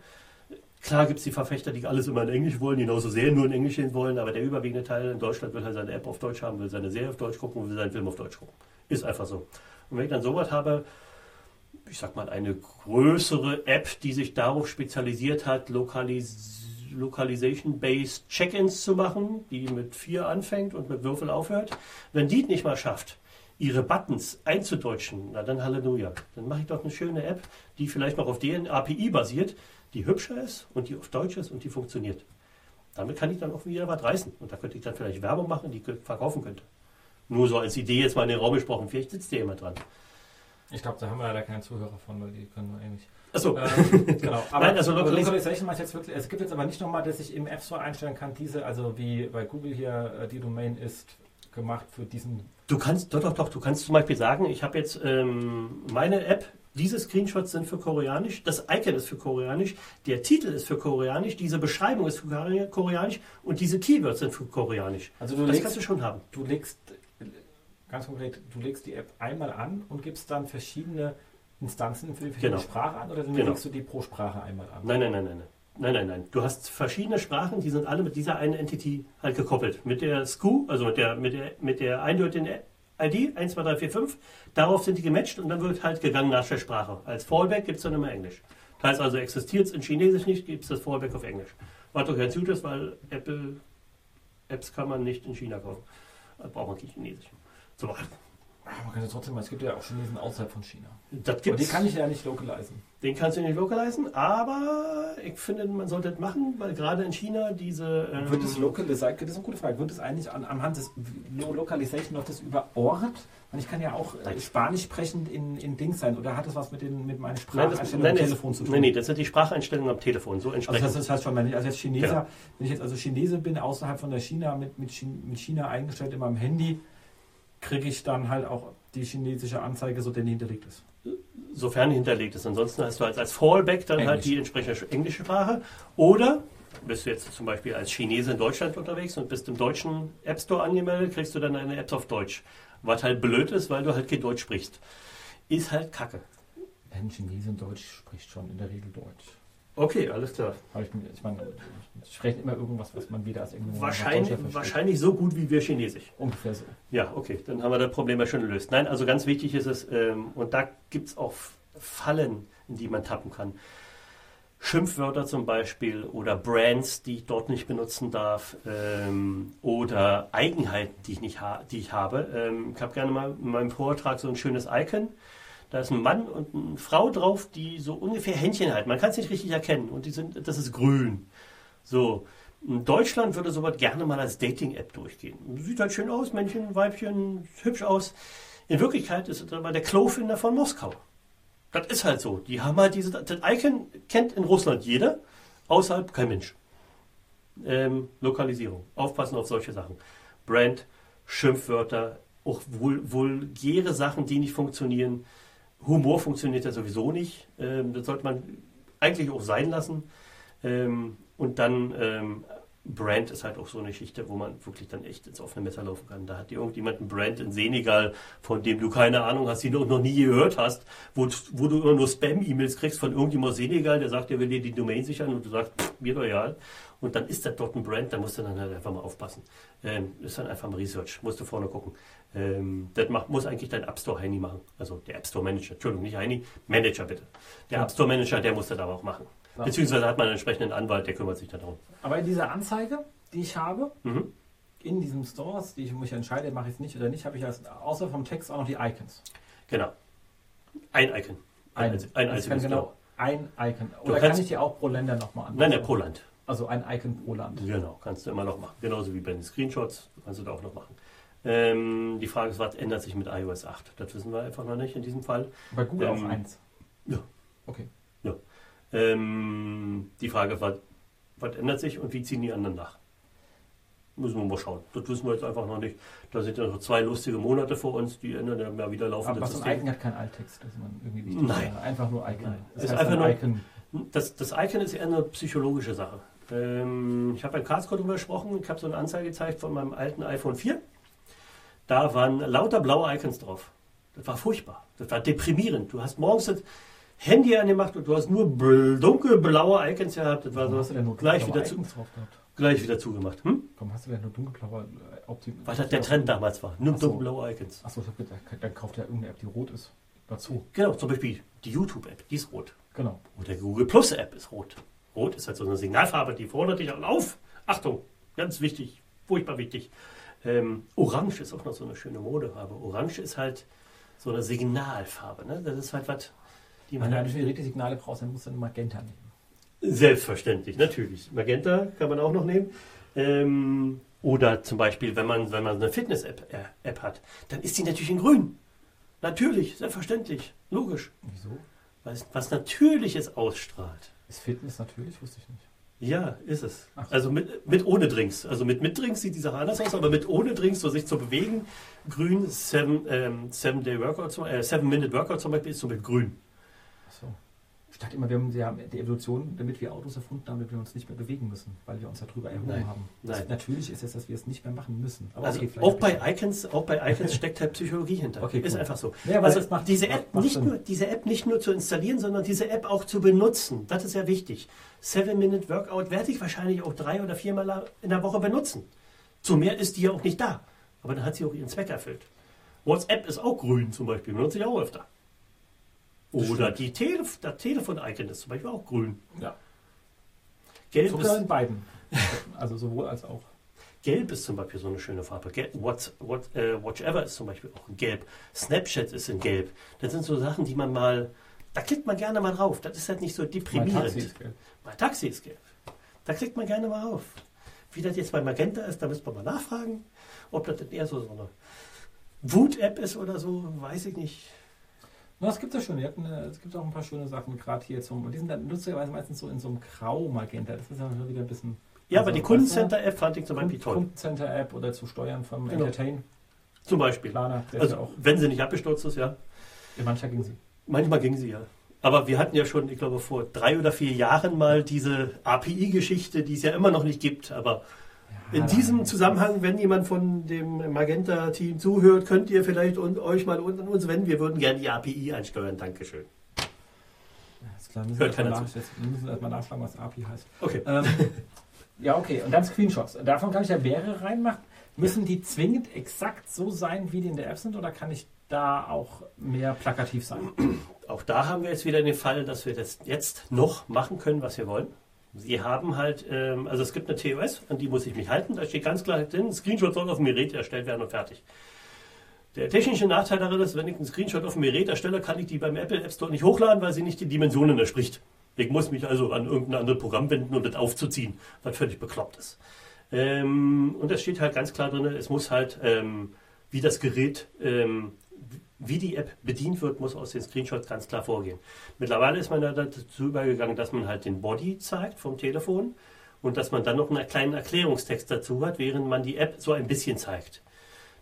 Speaker 3: Klar gibt es die Verfechter, die alles immer in Englisch wollen, die genauso sehr nur in Englisch sehen wollen, aber der überwiegende Teil in Deutschland will halt seine App auf Deutsch haben, will seine Serie auf Deutsch gucken und will seinen Film auf Deutsch gucken. Ist einfach so. Und wenn ich dann sowas habe, ich sag mal, eine größere App, die sich darauf spezialisiert hat, Lokalis Localization-Based Check-ins zu machen, die mit 4 anfängt und mit Würfel aufhört, wenn die nicht mal schafft, ihre Buttons einzudeutschen, na dann Halleluja. Dann mache ich doch eine schöne App, die vielleicht noch auf deren API basiert, die hübscher ist und die auf Deutsch ist und die funktioniert. Damit kann ich dann auch wieder was reißen. Und da könnte ich dann vielleicht Werbung machen, die ich verkaufen könnte. Nur so als Idee jetzt mal in den Raum gesprochen. Vielleicht sitzt der jemand dran.
Speaker 2: Ich glaube, da haben wir leider keinen Zuhörer von, weil die können nur ähnlich.
Speaker 3: Achso.
Speaker 2: Ähm, genau. <laughs> Aber Nein, also Localization mache ich jetzt wirklich. Es gibt jetzt aber nicht nochmal, dass ich im App Store einstellen kann, diese, also wie bei Google hier äh, die Domain ist gemacht für diesen.
Speaker 3: Du kannst, doch, doch, doch, du kannst zum Beispiel sagen, ich habe jetzt ähm, meine App diese Screenshots sind für Koreanisch, das Icon ist für Koreanisch, der Titel ist für Koreanisch, diese Beschreibung ist für Koreanisch und diese Keywords sind für Koreanisch.
Speaker 2: Also das legst, kannst du schon haben. Du legst, ganz konkret, du legst die App einmal an und gibst dann verschiedene Instanzen für die verschiedene genau. Sprache an oder genau. legst du die pro Sprache einmal an?
Speaker 3: Nein, nein, nein, nein. Nein, nein, nein. Du hast verschiedene Sprachen, die sind alle mit dieser einen Entity halt gekoppelt. Mit der SKU, also mit der, mit der, mit der eindeutigen ID 1, 2, 3, 4, 5. Darauf sind die gematcht und dann wird halt gegangen nach der Sprache. Als Fallback gibt es dann immer Englisch. Das heißt also, existiert es in Chinesisch nicht, gibt es das Fallback auf Englisch. Was doch ganz gut ist, weil Apple Apps kann man nicht in China kaufen. Da braucht man kein Chinesisch. So.
Speaker 2: Man kann ja trotzdem, es gibt ja auch Chinesen außerhalb von China.
Speaker 3: Das gibt's.
Speaker 2: die kann ich ja nicht lokalisieren.
Speaker 3: Den kannst du nicht lokalisieren, aber ich finde, man sollte das machen, weil gerade in China diese.
Speaker 2: Ähm wird es lokalisiert? Das ist eine gute Frage. Wird es eigentlich an, anhand des Localization noch das über Ort? Und ich kann ja auch äh, Spanisch sprechend in, in Dings sein. Oder hat das was mit, den, mit meinen Spracheinstellungen
Speaker 3: am Telefon zu tun? Nein, nein, das sind die Spracheinstellungen am Telefon. So
Speaker 2: entsprechend. Also das, heißt schon, wenn ich als jetzt Chineser, genau. wenn ich jetzt also Chinese bin, außerhalb von der China, mit, mit, China eingestellt in meinem Handy, kriege ich dann halt auch die chinesische Anzeige, so denn hinterlegt ist.
Speaker 3: Sofern hinterlegt ist. Ansonsten hast du als, als Fallback dann halt Englisch. halt die entsprechende englische Sprache. Oder bist du jetzt zum Beispiel als Chinese in Deutschland unterwegs und bist im deutschen App Store angemeldet, kriegst du dann eine App auf Deutsch. Was halt blöd ist, weil du halt kein Deutsch sprichst. Ist halt kacke.
Speaker 2: Ein Chinese in Deutsch spricht schon in der Regel Deutsch.
Speaker 3: Okay, alles klar.
Speaker 2: Ich, ich meine, ich spreche immer irgendwas, was man wieder als
Speaker 3: irgendwo wahrscheinlich, wahrscheinlich so gut wie wir Chinesisch.
Speaker 2: Ungefähr so.
Speaker 3: Ja, okay, dann haben wir das Problem ja schon gelöst. Nein, also ganz wichtig ist es, ähm, und da gibt es auch Fallen, in die man tappen kann. Schimpfwörter zum Beispiel oder Brands, die ich dort nicht benutzen darf ähm, oder Eigenheiten, die ich, nicht ha die ich habe. Ähm, ich habe gerne mal in meinem Vortrag so ein schönes Icon da ist ein Mann und eine Frau drauf, die so ungefähr Händchen halten. Man kann es nicht richtig erkennen. Und die sind, das ist grün. So. In Deutschland würde sowas gerne mal als Dating-App durchgehen. Sieht halt schön aus, Männchen, Weibchen, hübsch aus. In Wirklichkeit ist es aber der Klofinder von Moskau. Das ist halt so. Die haben halt diese, das Icon kennt in Russland jeder, außerhalb kein Mensch. Ähm, Lokalisierung. Aufpassen auf solche Sachen. Brand, Schimpfwörter, auch vul vulgäre Sachen, die nicht funktionieren. Humor funktioniert ja sowieso nicht. Ähm, das sollte man eigentlich auch sein lassen. Ähm, und dann ähm, Brand ist halt auch so eine Geschichte, wo man wirklich dann echt ins offene Messer laufen kann. Da hat irgendjemand ein Brand in Senegal, von dem du keine Ahnung hast, die du noch nie gehört hast, wo, wo du immer nur Spam-E-Mails kriegst von irgendjemand aus Senegal, der sagt, der will dir die Domain sichern und du sagst, pff, mir loyal. Und dann ist das dort ein Brand, da musst du dann halt einfach mal aufpassen. Ähm, ist dann einfach mal Research, musst du vorne gucken. Ähm, das macht, muss eigentlich dein App Store Heini machen. Also der App Store Manager, Entschuldigung, nicht Heini, Manager bitte. Der
Speaker 2: Ja.
Speaker 3: App Store Manager, der muss das aber auch machen.
Speaker 2: Ja.
Speaker 3: Beziehungsweise hat man einen entsprechenden Anwalt, der kümmert sich darum.
Speaker 2: Aber in dieser Anzeige, die ich habe,
Speaker 3: Mhm.
Speaker 2: in diesem Stores, die ich mich entscheide, mache ich es nicht oder nicht, habe ich als, außer vom Text auch noch die Icons.
Speaker 3: Genau. Ein Icon. Ein,
Speaker 2: Also
Speaker 3: ein
Speaker 2: ich kann
Speaker 3: einziges.
Speaker 2: genau ein Icon. Oder
Speaker 3: kannst-
Speaker 2: kann ich die auch pro Länder nochmal an?
Speaker 3: Nein, der pro Land.
Speaker 2: Also ein Icon pro Land.
Speaker 3: Genau, kannst du immer noch machen. Genauso wie bei den Screenshots, kannst du da auch noch machen. Ähm, die Frage ist, was ändert sich mit iOS 8? Das wissen wir einfach noch nicht in diesem Fall.
Speaker 2: Bei Google
Speaker 3: Ähm,
Speaker 2: auch eins.
Speaker 3: ja.
Speaker 2: Okay.
Speaker 3: Ähm, die Frage, was, was ändert sich und wie ziehen die anderen nach? Müssen wir mal schauen. Das wissen wir jetzt einfach noch nicht. Da sind ja noch zwei lustige Monate vor uns, die ändern ja wieder
Speaker 2: Aber
Speaker 3: laufende
Speaker 2: ein
Speaker 3: System.
Speaker 2: Icon hat kein Alttext, das man irgendwie wichtig
Speaker 3: Nein.
Speaker 2: wäre. Einfach nur Icon.
Speaker 3: Nein.
Speaker 2: Das
Speaker 3: Ist einfach
Speaker 2: ein
Speaker 3: nur-
Speaker 2: Icon.
Speaker 3: Das, das Icon ist eher eine psychologische Sache. Ähm, ich habe bei Karlsruhe darüber gesprochen. Ich habe so eine Anzeige gezeigt von meinem alten iPhone 4. Da waren lauter blaue Icons drauf. Das war furchtbar. Das war deprimierend. Du hast morgens das Handy angemacht und du hast nur bl- dunkelblaue Icons gehabt. Das war
Speaker 2: Warum
Speaker 3: so
Speaker 2: hast du denn nur
Speaker 3: gleich
Speaker 2: dunkelblaue
Speaker 3: wieder, zu,
Speaker 2: Icons drauf gehabt?
Speaker 3: gleich wieder zugemacht. Hm?
Speaker 2: Warum hast du denn nur dunkelblaue äh, Optim
Speaker 3: Weil das der Trend damals war. Nur
Speaker 2: so.
Speaker 3: dunkelblaue Icons.
Speaker 2: Achso, ich hab gedacht, dann kauft er irgendeine App, die rot ist. Dazu.
Speaker 3: Genau, zum Beispiel die YouTube-App, die ist rot.
Speaker 2: Genau.
Speaker 3: Oder die Google Plus App ist rot. Rot ist halt so eine Signalfarbe, die fordert dich auf. Achtung, ganz wichtig, furchtbar wichtig. Ähm, Orange ist auch noch so eine schöne Modefarbe. Orange ist halt so eine Signalfarbe. Ne? Das ist halt was, die
Speaker 2: Wenn
Speaker 3: man
Speaker 2: du
Speaker 3: halt
Speaker 2: natürlich richtige Signale brauchst, dann musst du Magenta nehmen.
Speaker 3: selbstverständlich, natürlich. Magenta kann man auch noch nehmen. Ähm, oder zum Beispiel, wenn man, wenn man eine Fitness-App äh, App hat, dann ist die natürlich in grün. Natürlich, selbstverständlich, logisch.
Speaker 2: Wieso?
Speaker 3: Weil es was Natürliches ausstrahlt.
Speaker 2: Ist Fitness natürlich? Wusste ich nicht.
Speaker 3: Ja, ist es.
Speaker 2: So.
Speaker 3: Also mit, mit ohne Drinks. Also mit mit Drinks sieht die Sache anders aus, aber mit ohne Drinks, so sich zu bewegen, grün, seven, ähm, seven Day Workout, äh, Seven Minute Workout zum Beispiel ist so mit grün.
Speaker 2: Dachte immer, wir haben, wir haben die Evolution, damit wir Autos erfunden haben, damit wir uns nicht mehr bewegen müssen, weil wir uns darüber erhoben
Speaker 3: Nein.
Speaker 2: haben.
Speaker 3: Nein.
Speaker 2: Natürlich ist es, dass wir es nicht mehr machen müssen. Aber
Speaker 3: Also
Speaker 2: okay,
Speaker 3: auch bei Icons, auch bei Icons <laughs> steckt halt Psychologie hinter.
Speaker 2: Okay,
Speaker 3: Ist
Speaker 2: cool.
Speaker 3: einfach so.
Speaker 2: Ja,
Speaker 3: also
Speaker 2: macht-
Speaker 3: diese App
Speaker 2: macht
Speaker 3: nicht nur, diese App nicht nur zu installieren, sondern diese App auch zu benutzen. Das ist ja wichtig. Seven Minute Workout werde ich wahrscheinlich auch drei oder viermal in der Woche benutzen. Zu mehr ist die ja auch nicht da. Aber dann hat sie auch ihren Zweck erfüllt. WhatsApp ist auch grün zum Beispiel, benutze ich auch öfter. Oder die Telef das Telefon-Icon ist zum Beispiel auch grün.
Speaker 2: Ja.
Speaker 3: Gelb
Speaker 2: Sogar in
Speaker 3: ist,
Speaker 2: beiden. <laughs> Also sowohl als auch.
Speaker 3: Gelb ist zum Beispiel so eine schöne Farbe. Gelb, what, what, äh, Watch Ever ist zum Beispiel auch in Gelb. Snapchat ist in Gelb. Das sind so Sachen, die man mal, da klickt man gerne mal drauf. Das ist halt nicht so
Speaker 2: Mein
Speaker 3: deprimierend.
Speaker 2: Taxi ist gelb.
Speaker 3: Mein Taxi ist gelb. Da klickt man gerne mal auf. Wie das jetzt bei Magenta ist, da müsste man mal nachfragen, ob das denn eher so, so eine Wut-App ist oder so, weiß ich nicht.
Speaker 2: Na, es gibt ja schon. Äh, es gibt auch ein paar schöne Sachen, gerade hier zum. Und die sind dann lustigerweise meistens so in so einem Grau-Magenta. Das ist ja wieder ein bisschen.
Speaker 3: Ja,
Speaker 2: Also,
Speaker 3: aber die Kundencenter-App fand ich zum Beispiel toll.
Speaker 2: Kundencenter-App oder zu steuern vom
Speaker 3: Genau.
Speaker 2: Entertain.
Speaker 3: Zum Beispiel.
Speaker 2: Planer,
Speaker 3: Also,
Speaker 2: ja auch.
Speaker 3: wenn sie nicht abgestürzt ist, ja.
Speaker 2: Ja, mancher ging sie.
Speaker 3: Manchmal ging sie ja. Aber wir hatten ja schon, ich glaube, vor drei oder vier Jahren mal diese API-Geschichte, die es ja immer noch nicht gibt. Aber in diesem Zusammenhang, wenn jemand von dem Magenta-Team zuhört, könnt ihr vielleicht und euch mal an uns wenden. Wir würden gerne die API einsteuern. Dankeschön.
Speaker 2: Ja, ist klar. Wir müssen
Speaker 3: Hört
Speaker 2: wir müssen erstmal nachschlagen, was API heißt.
Speaker 3: Okay.
Speaker 2: Ähm, ja, okay. Und dann Screenshots. Davon kann ich ja mehrere reinmachen. Müssen die zwingend exakt so sein, wie die in der App sind, oder kann ich da auch mehr plakativ sein?
Speaker 3: Auch da haben wir jetzt wieder den Fall, dass wir das jetzt noch machen können, was wir wollen. Sie haben halt, ähm, also es gibt eine TOS, an die muss ich mich halten. Da steht ganz klar drin, Screenshot soll auf dem Gerät erstellt werden und fertig. Der technische Nachteil darin ist, wenn ich einen Screenshot auf dem Gerät erstelle, kann ich die beim Apple App Store nicht hochladen, weil sie nicht die Dimensionen entspricht. Ich muss mich also an irgendein anderes Programm wenden, um das aufzuziehen, was völlig bekloppt ist. Ähm, und da steht halt ganz klar drin, es muss halt, ähm, wie das Gerät, ähm, wie die App bedient wird, muss aus den Screenshots ganz klar vorgehen. Mittlerweile ist man da dazu übergegangen, dass man halt den Body zeigt vom Telefon und dass man dann noch einen kleinen Erklärungstext dazu hat, während man die App so ein bisschen zeigt.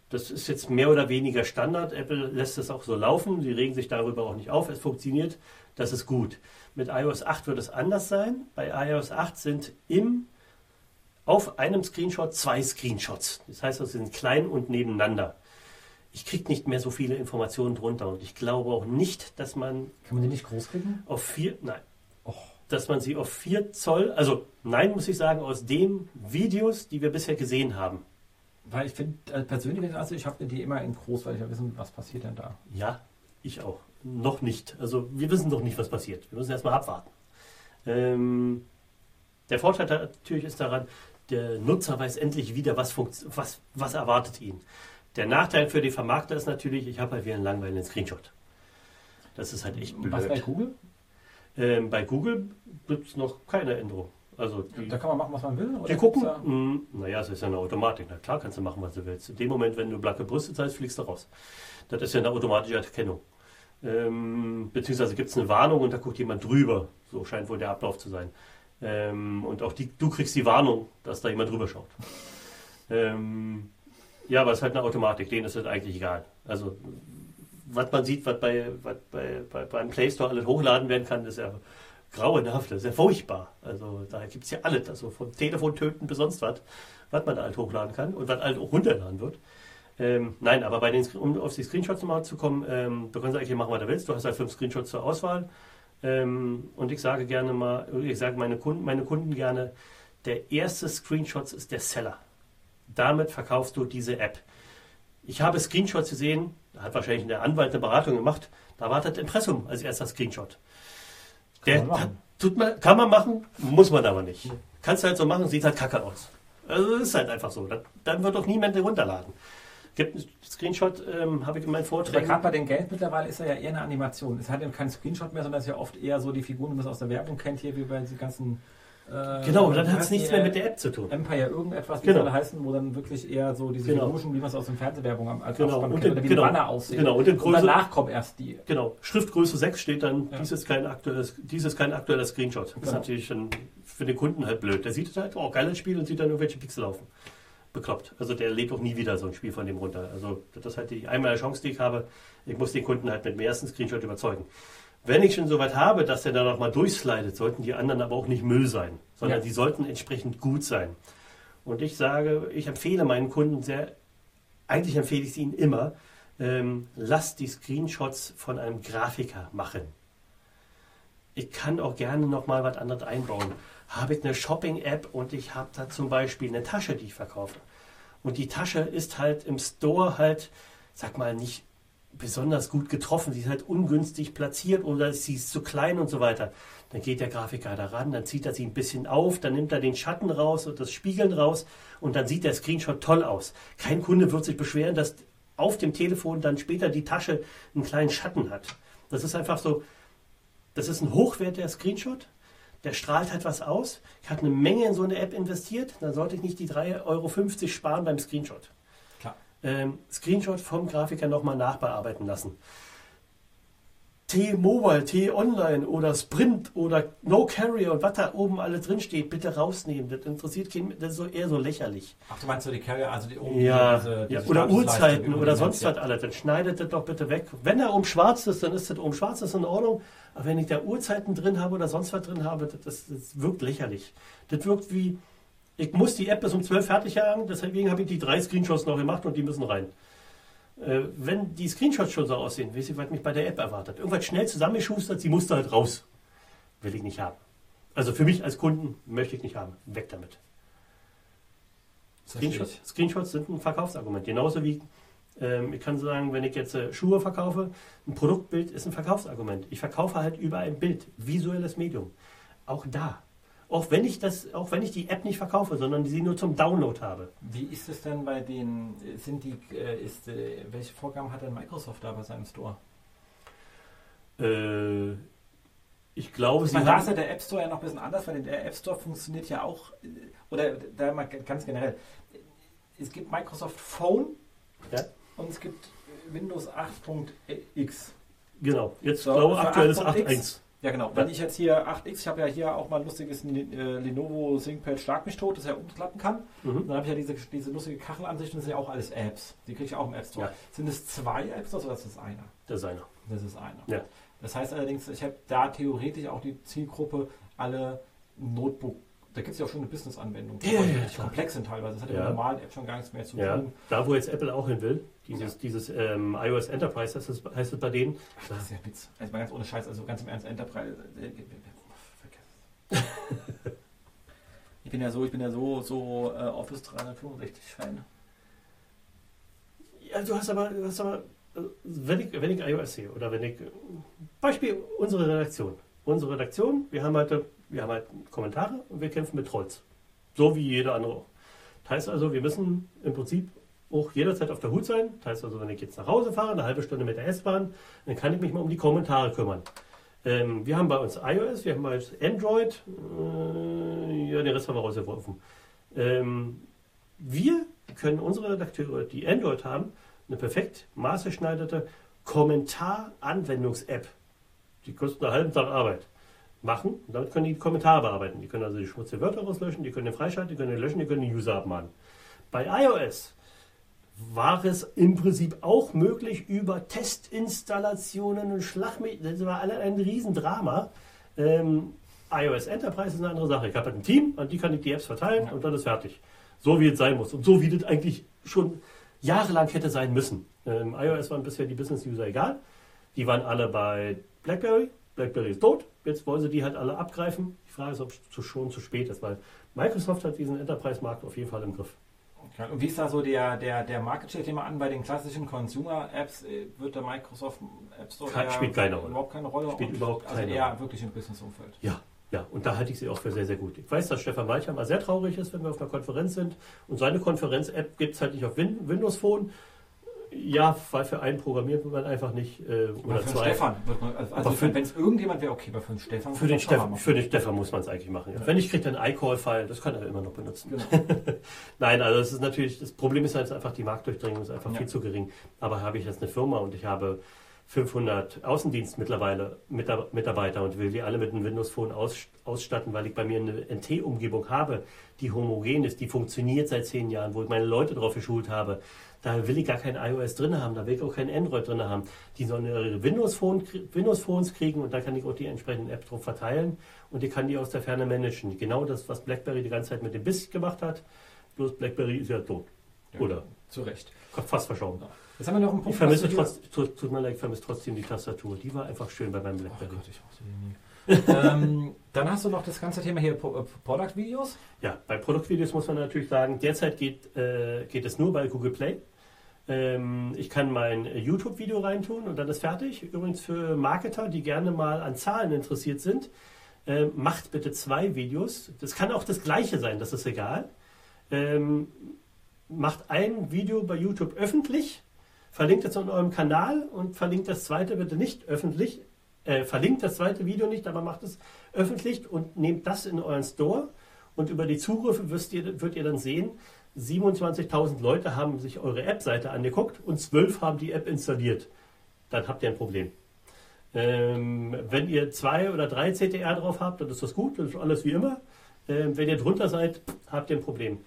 Speaker 3: Das ist jetzt mehr oder weniger Standard. Apple lässt es auch so laufen. Sie regen sich darüber auch nicht auf. Es funktioniert. Das ist gut. Mit iOS 8 wird es anders sein. Bei iOS 8 sind im auf einem Screenshot zwei Screenshots. Das heißt, sie sind klein und nebeneinander. Ich kriege nicht mehr so viele Informationen drunter und ich glaube auch nicht, dass man
Speaker 2: Kann man die nicht groß kriegen?
Speaker 3: auf vier, nein,
Speaker 2: Och,
Speaker 3: dass man sie auf 4 Zoll, also nein, muss ich sagen, aus den Videos, die wir bisher gesehen haben.
Speaker 2: weil ich finde, äh, persönlich, also ich habe die immer in groß, weil ich ja wissen, was passiert denn da.
Speaker 3: Ja, ich auch. Noch nicht. Also wir wissen noch nicht, was passiert. Wir müssen erstmal abwarten. Ähm, der Vorteil natürlich ist daran, der Nutzer weiß endlich wieder, was, was, was erwartet ihn. Der Nachteil für die Vermarkter ist natürlich, ich habe halt wieder einen langweiligen Screenshot. Das ist halt echt
Speaker 2: Und Was bei
Speaker 3: blöd.
Speaker 2: Google?
Speaker 3: Ähm, bei Google gibt es noch keine Änderung. Also die,
Speaker 2: Da kann man machen, was man will?
Speaker 3: Die gucken,
Speaker 2: da-
Speaker 3: mh, naja, es ist ja eine Automatik. Na klar kannst du machen, was du willst. In dem Moment, wenn du blanke Brüste zeigst, fliegst du raus. Das ist ja eine automatische Erkennung. Ähm, beziehungsweise gibt es eine Warnung und da guckt jemand drüber. So scheint wohl der Ablauf zu sein. Ähm, und auch die, du kriegst die Warnung, dass da jemand drüber schaut. Ähm, ja, aber es ist halt eine Automatik. Denen ist das eigentlich egal. Also, was man sieht, was bei, bei, bei, beim Play Store alles hochladen werden kann, ist ja grauenhaft, das ist ja furchtbar. Also da gibt es ja alles, also vom Telefon töten bis sonst was, was man da halt hochladen kann und was halt auch runterladen wird. Ähm, nein, aber bei den, um auf die Screenshots nochmal zu kommen, ähm, du kannst eigentlich machen, was du willst. Du hast halt fünf Screenshots zur Auswahl. Ähm, und ich sage gerne mal, ich sage meine Kunden, meine Kunden gerne, der erste Screenshot ist der Seller. Damit verkaufst du diese App. Ich habe Screenshots gesehen, da hat wahrscheinlich der Anwalt eine Beratung gemacht, da war das Impressum als erster Screenshot. Der,
Speaker 2: Kann man machen.
Speaker 3: tut man, kann man machen, muss man aber nicht. Kannst du halt so machen, sieht halt kacke aus. Also ist halt einfach so. Dann, dann wird doch niemand den runterladen. Gibt einen Screenshot, ähm, habe ich in meinen
Speaker 2: Aber
Speaker 3: Vorträgen.
Speaker 2: gerade bei den Games mittlerweile ist er ja eher eine Animation. Es hat ja kein Screenshot mehr, sondern es ist ja oft eher so die Figuren, die man aus der Werbung kennt, hier wie bei den ganzen. Äh,
Speaker 3: Genau, dann hat es nichts mehr mit der App zu tun.
Speaker 2: Empire irgendetwas, wie
Speaker 3: Genau.
Speaker 2: heißen, wo dann wirklich eher so diese
Speaker 3: Genau.
Speaker 2: Figuren, wie man es aus den Fernsehwerbung am als
Speaker 3: Genau. Und
Speaker 2: oder wie
Speaker 3: genau.
Speaker 2: Banner aussehen.
Speaker 3: Genau. Und in
Speaker 2: Und
Speaker 3: Größe,
Speaker 2: danach kommt erst die.
Speaker 3: genau, Schriftgröße 6 steht dann,
Speaker 2: Ja.
Speaker 3: dies, ist kein aktuelles, dies ist kein aktueller Screenshot. Das ist
Speaker 2: Genau.
Speaker 3: natürlich dann für den Kunden halt blöd. Der sieht es halt, oh, geiles Spiel und sieht dann irgendwelche Pixel laufen. Bekloppt. Also der lädt auch nie wieder so ein Spiel von dem runter. Also das ist halt die einmal Chance, die ich habe. Ich muss den Kunden halt mit dem ersten Screenshot überzeugen. Wenn ich schon so weit habe, dass der dann noch mal durchslidet, sollten die anderen aber auch nicht Müll sein, sondern
Speaker 2: Ja.
Speaker 3: die sollten entsprechend gut sein. Und ich sage, ich empfehle meinen Kunden sehr, eigentlich empfehle ich es ihnen immer, ähm, lasst die Screenshots von einem Grafiker machen. Ich kann auch gerne noch mal was anderes einbauen. Habe ich eine Shopping-App und ich habe da zum Beispiel eine Tasche, die ich verkaufe. Und die Tasche ist halt im Store halt, sag mal, nicht besonders gut getroffen. Sie ist halt ungünstig platziert oder sie ist zu klein und so weiter. Dann geht der Grafiker da ran, dann zieht er sie ein bisschen auf, dann nimmt er den Schatten raus und das Spiegeln raus und dann sieht der Screenshot toll aus. Kein Kunde wird sich beschweren, dass auf dem Telefon dann später die Tasche einen kleinen Schatten hat. Das ist einfach so, das ist ein hochwertiger Screenshot. Der strahlt halt was aus. Ich habe eine Menge in so eine App investiert. Dann sollte ich nicht die 3,50 Euro sparen beim Screenshot. Ähm, Screenshot vom Grafiker nochmal nachbearbeiten lassen. T-Mobile, T-Online oder Sprint oder No Carrier und was da oben alles drin steht, bitte rausnehmen. Das interessiert keinen, das ist so eher so lächerlich.
Speaker 2: Ach, du meinst so die Carrier, also die oben
Speaker 3: Ja,
Speaker 2: diese,
Speaker 3: ja.
Speaker 2: diese
Speaker 3: oder
Speaker 2: Statusleiste
Speaker 3: Uhrzeiten oder sonst was alles. Dann schneidet das doch bitte weg. Wenn er oben schwarz ist, dann ist das oben schwarz, das ist in Ordnung. Aber wenn ich da Uhrzeiten drin habe oder sonst was drin habe, das, das wirkt lächerlich. Das wirkt wie, ich muss die App bis um 12 fertig haben, deswegen habe ich die drei Screenshots noch gemacht und die müssen rein. Äh, wenn die Screenshots schon so aussehen, weiß ich, was mich bei der App erwartet. Irgendwas schnell zusammengeschustert, sie musste halt raus. Will ich nicht haben. Also für mich als Kunden möchte ich nicht haben. Weg damit. Screenshots. Screenshots sind ein Verkaufsargument. Genauso wie, ähm, ich kann sagen, wenn ich jetzt äh, Schuhe verkaufe, ein Produktbild ist ein Verkaufsargument. Ich verkaufe halt über ein Bild, visuelles Medium. Auch da. Auch wenn ich das, auch wenn ich die App nicht verkaufe, sondern sie nur zum Download habe.
Speaker 2: Wie ist es denn bei den, sind die, äh, ist, äh, welche Vorgaben hat denn Microsoft da bei seinem Store?
Speaker 3: Äh, ich glaube, sie
Speaker 2: meine, da ist ja der App Store ja noch ein bisschen anders, weil der App Store funktioniert ja auch, äh, oder da mal ganz generell. Es gibt Microsoft Phone
Speaker 3: Ja.
Speaker 2: und es gibt Windows 8.x.
Speaker 3: genau, jetzt
Speaker 2: So,
Speaker 3: glaube aktuell ist
Speaker 2: 8.x.
Speaker 3: 8.1.
Speaker 2: Ja, genau. Wenn ich jetzt hier 8x, ich habe ja hier auch mal ein lustiges äh, Lenovo ThinkPad Schlag mich tot, das ja umklappen kann.
Speaker 3: Mhm.
Speaker 2: Dann habe ich ja diese, diese lustige Kachelansicht und das sind ja auch alles Apps. Die kriege ich auch im App Store.
Speaker 3: Ja.
Speaker 2: Sind es zwei Apps oder ist das einer?
Speaker 3: Designer.
Speaker 2: Das ist einer.
Speaker 3: Ja.
Speaker 2: Das heißt allerdings, ich habe da theoretisch auch die Zielgruppe alle Da gibt es ja auch schon eine Business-Anwendung,
Speaker 3: Ja, ja,
Speaker 2: die
Speaker 3: ja,
Speaker 2: richtig
Speaker 3: klar.
Speaker 2: komplex sind teilweise. Das hat ja
Speaker 3: Ja.
Speaker 2: mit normalen App schon gar nichts mehr zu
Speaker 3: Ja,
Speaker 2: tun.
Speaker 3: da wo jetzt Apple auch hin will, dieses,
Speaker 2: Ja.
Speaker 3: dieses ähm, iOS Enterprise heißt es, heißt es bei denen.
Speaker 2: Ach, das ist ja Witz. Also mal ganz ohne Scheiß, also ganz im Ernst, Enterprise. Äh, äh, es. <laughs> ich bin ja so, ich bin ja so, so äh, Office 365 Fan.
Speaker 3: Ja, du hast aber, du hast aber äh, wenn, ich, wenn ich iOS sehe oder wenn ich, Beispiel unsere Redaktion. Unsere Redaktion, wir haben, halt, wir haben halt Kommentare und wir kämpfen mit Trolls. So wie jeder andere auch. Das heißt also, wir müssen im Prinzip auch jederzeit auf der Hut sein. Das heißt also, wenn ich jetzt nach Hause fahre, eine halbe Stunde mit der S-Bahn, dann kann ich mich mal um die Kommentare kümmern. Ähm, wir haben bei uns iOS, wir haben bei uns Android, äh, ja, den Rest haben wir rausgeworfen. Ähm, wir können unsere Redakteure, die Android haben, eine perfekt maßgeschneiderte Kommentar-Anwendungs-App, die kostet einen halben Tag Arbeit, machen. Und damit können die Kommentare bearbeiten. Die können also die schmutzigen Wörter rauslöschen, die können den freischalten, die können den löschen, die können den User abmahnen. Bei iOS war es im Prinzip auch möglich über Testinstallationen und Schlagmittel. Das war alle ein Riesendrama. Ähm, iOS Enterprise ist eine andere Sache. Ich habe halt ein Team, an die kann ich die Apps verteilen und dann ist fertig. So wie es sein muss. Und so wie das eigentlich schon jahrelang hätte sein müssen. Ähm, iOS waren bisher die Business-User egal. Die waren alle bei BlackBerry. BlackBerry ist tot. Jetzt wollen sie die halt alle abgreifen. Die Frage ist, ob es zu, schon zu spät ist, weil Microsoft hat diesen Enterprise-Markt auf jeden Fall im Griff.
Speaker 2: Und wie ist da so der, der, der Market-Share-Thema an? Bei den klassischen Consumer-Apps äh, wird der Microsoft App Store eher-
Speaker 3: spielt keine Rolle.
Speaker 2: überhaupt keine Rolle.
Speaker 3: Spielt überhaupt
Speaker 2: also
Speaker 3: keine
Speaker 2: eher
Speaker 3: Rolle.
Speaker 2: wirklich im Business-Umfeld.
Speaker 3: Ja, ja, und da halte ich sie auch für sehr, sehr gut. Ich weiß, dass Stefan mal sehr traurig ist, wenn wir auf einer Konferenz sind und seine Konferenz-App gibt es halt nicht auf Win Windows Phone. Ja, weil für einen programmiert man einfach nicht äh,
Speaker 2: Oder für
Speaker 3: zwei.
Speaker 2: Stefan. Man, also
Speaker 3: Aber für-
Speaker 2: wenn es irgendjemand wäre, okay, aber für den Stefan.
Speaker 3: Für den, Stefan, für den Stefan muss man es eigentlich machen. Ja.
Speaker 2: Ja.
Speaker 3: Wenn ich kriege, dann iCall-File, das kann er immer noch benutzen.
Speaker 2: Genau. <laughs>
Speaker 3: Nein, also es ist natürlich, das Problem ist halt einfach, die Marktdurchdringung ist einfach
Speaker 2: Ja.
Speaker 3: viel zu gering. Aber habe ich jetzt eine Firma und ich habe 500 Außendienst mittlerweile Mitar- Mitarbeiter und will die alle mit einem Windows Phone aus, ausstatten, weil ich bei mir eine NT-Umgebung habe, die homogen ist, die funktioniert seit zehn Jahren, wo ich meine Leute drauf geschult habe. Da will ich gar kein iOS drin haben, da will ich auch kein Android drin haben. Die sollen ihre Windows, Phone, Windows Phones kriegen und dann kann ich auch die entsprechenden Apps drauf verteilen und ich kann die aus der Ferne managen. Genau das, was BlackBerry die ganze Zeit mit dem BIS gemacht hat. Bloß BlackBerry ist ja tot.
Speaker 2: Ja.
Speaker 3: Oder
Speaker 2: Zu Recht.
Speaker 3: fast verschoben.
Speaker 2: Jetzt haben wir noch einen Punkt.
Speaker 3: Ich vermisse trotz, tut, tut mir leid, ich vermisse trotzdem die Tastatur. Die war einfach schön bei meinem
Speaker 2: Oh
Speaker 3: BlackBerry.
Speaker 2: Gott, ich brauche sie nie. ähm, dann hast du noch das ganze Thema hier Pro- äh, Product-Videos.
Speaker 3: Ja, bei Produktvideos muss man natürlich sagen, derzeit geht, äh, geht es nur bei Google Play. Ähm, ich kann mein äh, YouTube-Video reintun und dann ist fertig. Übrigens für Marketer, die gerne mal an Zahlen interessiert sind, äh, macht bitte zwei Videos. Das kann auch das gleiche sein, das ist egal. Ähm, macht ein Video bei YouTube öffentlich, verlinkt es an eurem Kanal und verlinkt das zweite bitte nicht öffentlich. Äh, verlinkt das zweite Video nicht, aber macht es öffentlich und nehmt das in euren Store. Und über die Zugriffe ihr, wird ihr dann sehen, 27.000 Leute haben sich eure App-Seite angeguckt und 12 haben die App installiert. Dann habt ihr ein Problem. Ähm, wenn ihr zwei oder drei CTR drauf habt, dann ist das gut, das ist alles wie immer. Ähm, wenn ihr drunter seid, habt ihr ein Problem.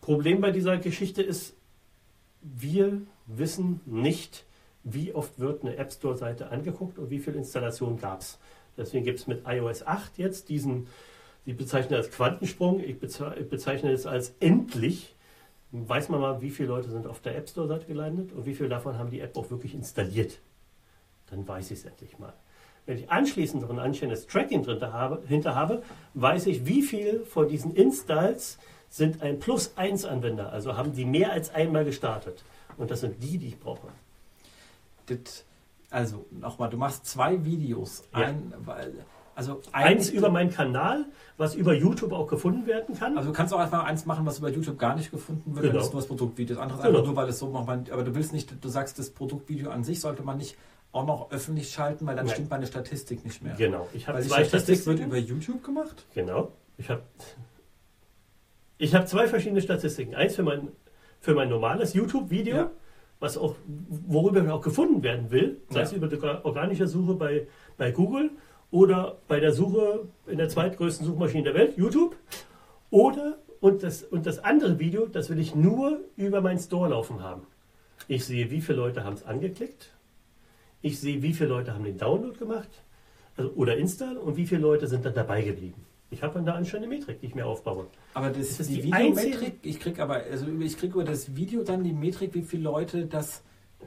Speaker 3: Problem bei dieser Geschichte ist, wir wissen nicht, wie oft wird eine App Store-Seite angeguckt und wie viele Installationen gab es. Deswegen gibt es mit iOS 8 jetzt diesen, Sie bezeichnen das als Quantensprung, ich bezei- ich bezeichne es als endlich. Weiß man mal, wie viele Leute sind auf der App Store-Seite gelandet und wie viele davon haben die App auch wirklich installiert. Dann weiß ich es endlich mal. Wenn ich anschließend noch ein anständiges Tracking drin habe, hinter habe, weiß ich, wie viel von diesen Installs sind ein Plus-1-Anwender, also haben die mehr als einmal gestartet. Und das sind die, die ich brauche.
Speaker 2: Das, also, nochmal, du machst zwei Videos.
Speaker 3: Ja.
Speaker 2: Ein, weil, also
Speaker 3: Eins über meinen Kanal, was über YouTube auch gefunden werden kann.
Speaker 2: Also du kannst auch einfach eins machen, was über YouTube gar nicht gefunden wird,
Speaker 3: Genau.
Speaker 2: wenn es nur das Produktvideo ist. Anderes
Speaker 3: Genau.
Speaker 2: einfach nur, weil es so macht. Man, aber du willst nicht, du sagst, das Produktvideo an sich sollte man nicht auch noch öffentlich schalten, weil dann
Speaker 3: Nein.
Speaker 2: stimmt meine Statistik nicht mehr.
Speaker 3: Genau. Ich habe
Speaker 2: Weil die
Speaker 3: zwei
Speaker 2: Statistik wird über YouTube gemacht.
Speaker 3: Genau. Ich habe ich hab zwei verschiedene Statistiken. Eins für mein, für mein normales YouTube-Video,
Speaker 2: Ja.
Speaker 3: was auch, worüber man auch gefunden werden will, sei
Speaker 2: Ja.
Speaker 3: es über die organische Suche bei, bei Google oder bei der Suche in der zweitgrößten Suchmaschine der Welt, YouTube. Oder, und das, und das andere Video, das will ich nur über meinen Store laufen haben. Ich sehe, wie viele Leute haben es angeklickt. Ich sehe, wie viele Leute haben den Download gemacht also, oder Install und wie viele Leute sind dann dabei geblieben. Ich habe eine anständige Metrik, die ich mir aufbaue.
Speaker 2: Aber das,
Speaker 3: Das ist
Speaker 2: die,
Speaker 3: die
Speaker 2: Videometrik, ich krieg aber, also ich krieg über das Video dann die Metrik, wie viele Leute das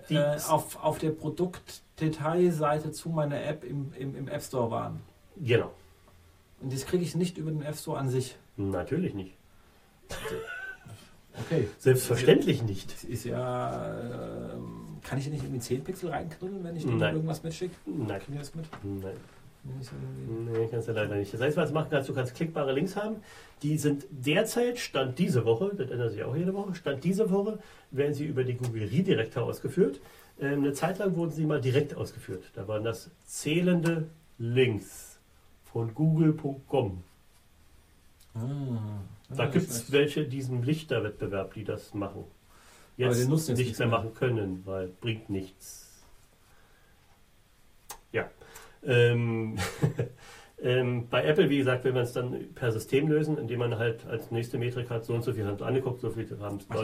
Speaker 2: äh, auf, auf der Produktdetailseite zu meiner App im, im, im App Store waren.
Speaker 3: Genau.
Speaker 2: Und das kriege ich nicht über den App Store an sich.
Speaker 3: Natürlich nicht.
Speaker 2: Okay.
Speaker 3: Selbstverständlich nicht.
Speaker 2: Das ist ja. ähm, kann ich nicht irgendwie 10 Pixel reinknuddeln, wenn ich dir irgendwas mitschicke?
Speaker 3: Nein.
Speaker 2: Kriegen das mit?
Speaker 3: Nein. Nee, kannst du leider nicht. Das heißt, was du machen kannst, du kannst klickbare Links haben. Die sind derzeit, Stand diese Woche, das ändert sich auch jede Woche, Stand diese Woche werden sie über die Google Redirector ausgeführt. Ähm, eine Zeit lang wurden sie mal direkt ausgeführt. Da waren das zählende Links von google.com.
Speaker 2: Ah,
Speaker 3: Da
Speaker 2: ja,
Speaker 3: gibt es welche in diesem Lichterwettbewerb, die das machen.
Speaker 2: Aber
Speaker 3: Jetzt
Speaker 2: den nutzen jetzt
Speaker 3: nicht
Speaker 2: nichts
Speaker 3: mehr
Speaker 2: mehr.
Speaker 3: machen können, weil bringt nichts. Ähm, <laughs> ähm, bei Apple, wie gesagt, will man es dann per System lösen, indem man halt als nächste Metrik hat, so und so viel haben es angeguckt, so viel haben es
Speaker 2: ja.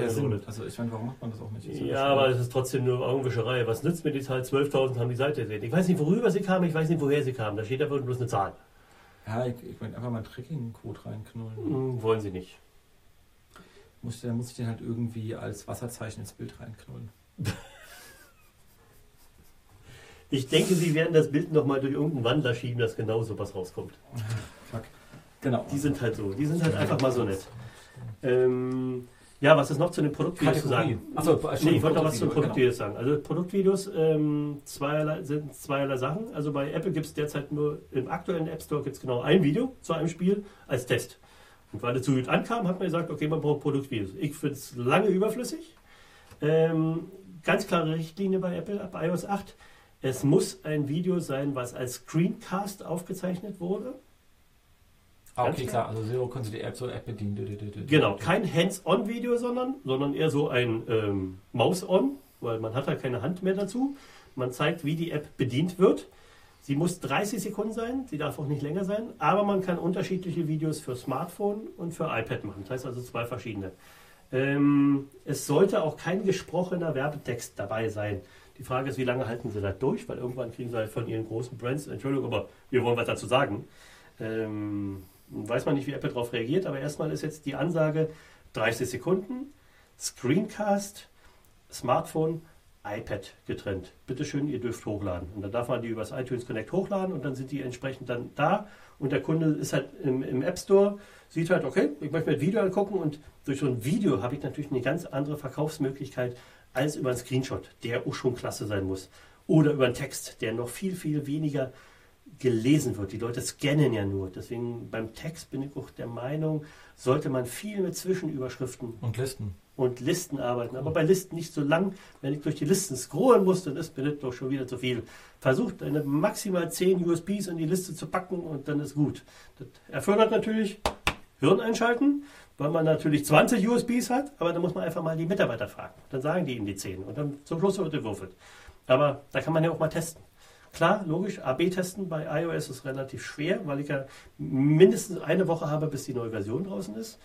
Speaker 2: Also ich meine, warum macht man das auch nicht?
Speaker 3: Ja, aber es ist trotzdem nur Augenwischerei. Was nützt mir die Zahl? 12.000 haben die Seite gesehen. Ich weiß nicht, worüber sie kamen, ich weiß nicht, woher sie kamen. Da steht einfach bloß eine Zahl.
Speaker 2: Ja, ich, ich meine einfach mal einen Tracking-Code reinknullen.
Speaker 3: Hm, wollen sie nicht.
Speaker 2: Muss, dann muss ich den halt irgendwie als Wasserzeichen ins Bild reinknullen. <laughs>
Speaker 3: Ich denke, sie werden das Bild nochmal durch irgendeinen Wandler schieben, dass genau so was rauskommt.
Speaker 2: Fuck. Genau.
Speaker 3: Die sind halt so. Die sind halt einfach mal so nett. Ähm, ja, was ist noch zu den Produktvideos zu sagen?
Speaker 2: Achso,
Speaker 3: Nee, ich wollte noch was zu den
Speaker 2: Produktvideo,
Speaker 3: Produktvideos sagen. Also Produktvideos ähm, zweierlei, sind zweierlei Sachen. Also bei Apple gibt es derzeit nur, im aktuellen App Store gibt es genau ein Video zu einem Spiel als Test. Und weil es so gut ankam, hat man gesagt, okay, man braucht Produktvideos. Ich finde es lange überflüssig. Ähm, ganz klare Richtlinie bei Apple ab iOS 8. Es muss ein Video sein, was als Screencast aufgezeichnet wurde.
Speaker 2: Ah, okay,
Speaker 3: klar.
Speaker 2: Also Zero konnte die App so App bedienen.
Speaker 3: Genau, kein Hands-on-Video, sondern, sondern eher so ein ähm, Maus-on, weil man hat halt keine Hand mehr dazu. Man zeigt, wie die App bedient wird. Sie muss 30 Sekunden sein, sie darf auch nicht länger sein, aber man kann unterschiedliche Videos für Smartphone und für iPad machen. Das heißt also zwei verschiedene. Ähm, es sollte auch kein gesprochener Werbetext dabei sein. Die Frage ist, wie lange halten sie das durch? Weil irgendwann kriegen sie halt von ihren großen Brands, Entschuldigung, aber wir wollen was dazu sagen. Ähm, weiß man nicht, wie Apple darauf reagiert, aber erstmal ist jetzt die Ansage 30 Sekunden, Screencast, Smartphone, iPad getrennt. Bitte schön, ihr dürft hochladen. Und dann darf man die übers iTunes Connect hochladen und dann sind die entsprechend dann da. Und der Kunde ist halt im, im App Store, sieht halt, okay, ich möchte mir ein Video angucken und durch so ein Video habe ich natürlich eine ganz andere Verkaufsmöglichkeit als über einen Screenshot, der auch schon klasse sein muss. Oder über einen Text, der noch viel, viel weniger gelesen wird. Die Leute scannen ja nur. Deswegen beim Text bin ich auch der Meinung, sollte man viel mit Zwischenüberschriften
Speaker 2: Und Listen.
Speaker 3: und Listen arbeiten. Aber bei Listen nicht so lang. Wenn ich durch die Listen scrollen muss, dann ist mir das doch schon wieder zu viel. Versucht eine maximal 10 USBs in die Liste zu packen und dann ist gut. Das erfordert natürlich Hirn einschalten, weil man natürlich 20 USBs hat, aber dann muss man einfach mal die Mitarbeiter fragen. Dann sagen die ihm die 10 und dann zum Schluss wird gewürfelt. Aber da kann man ja auch mal testen. Klar, logisch, AB-Testen bei iOS ist relativ schwer, weil ich ja mindestens eine Woche habe, bis die neue Version draußen ist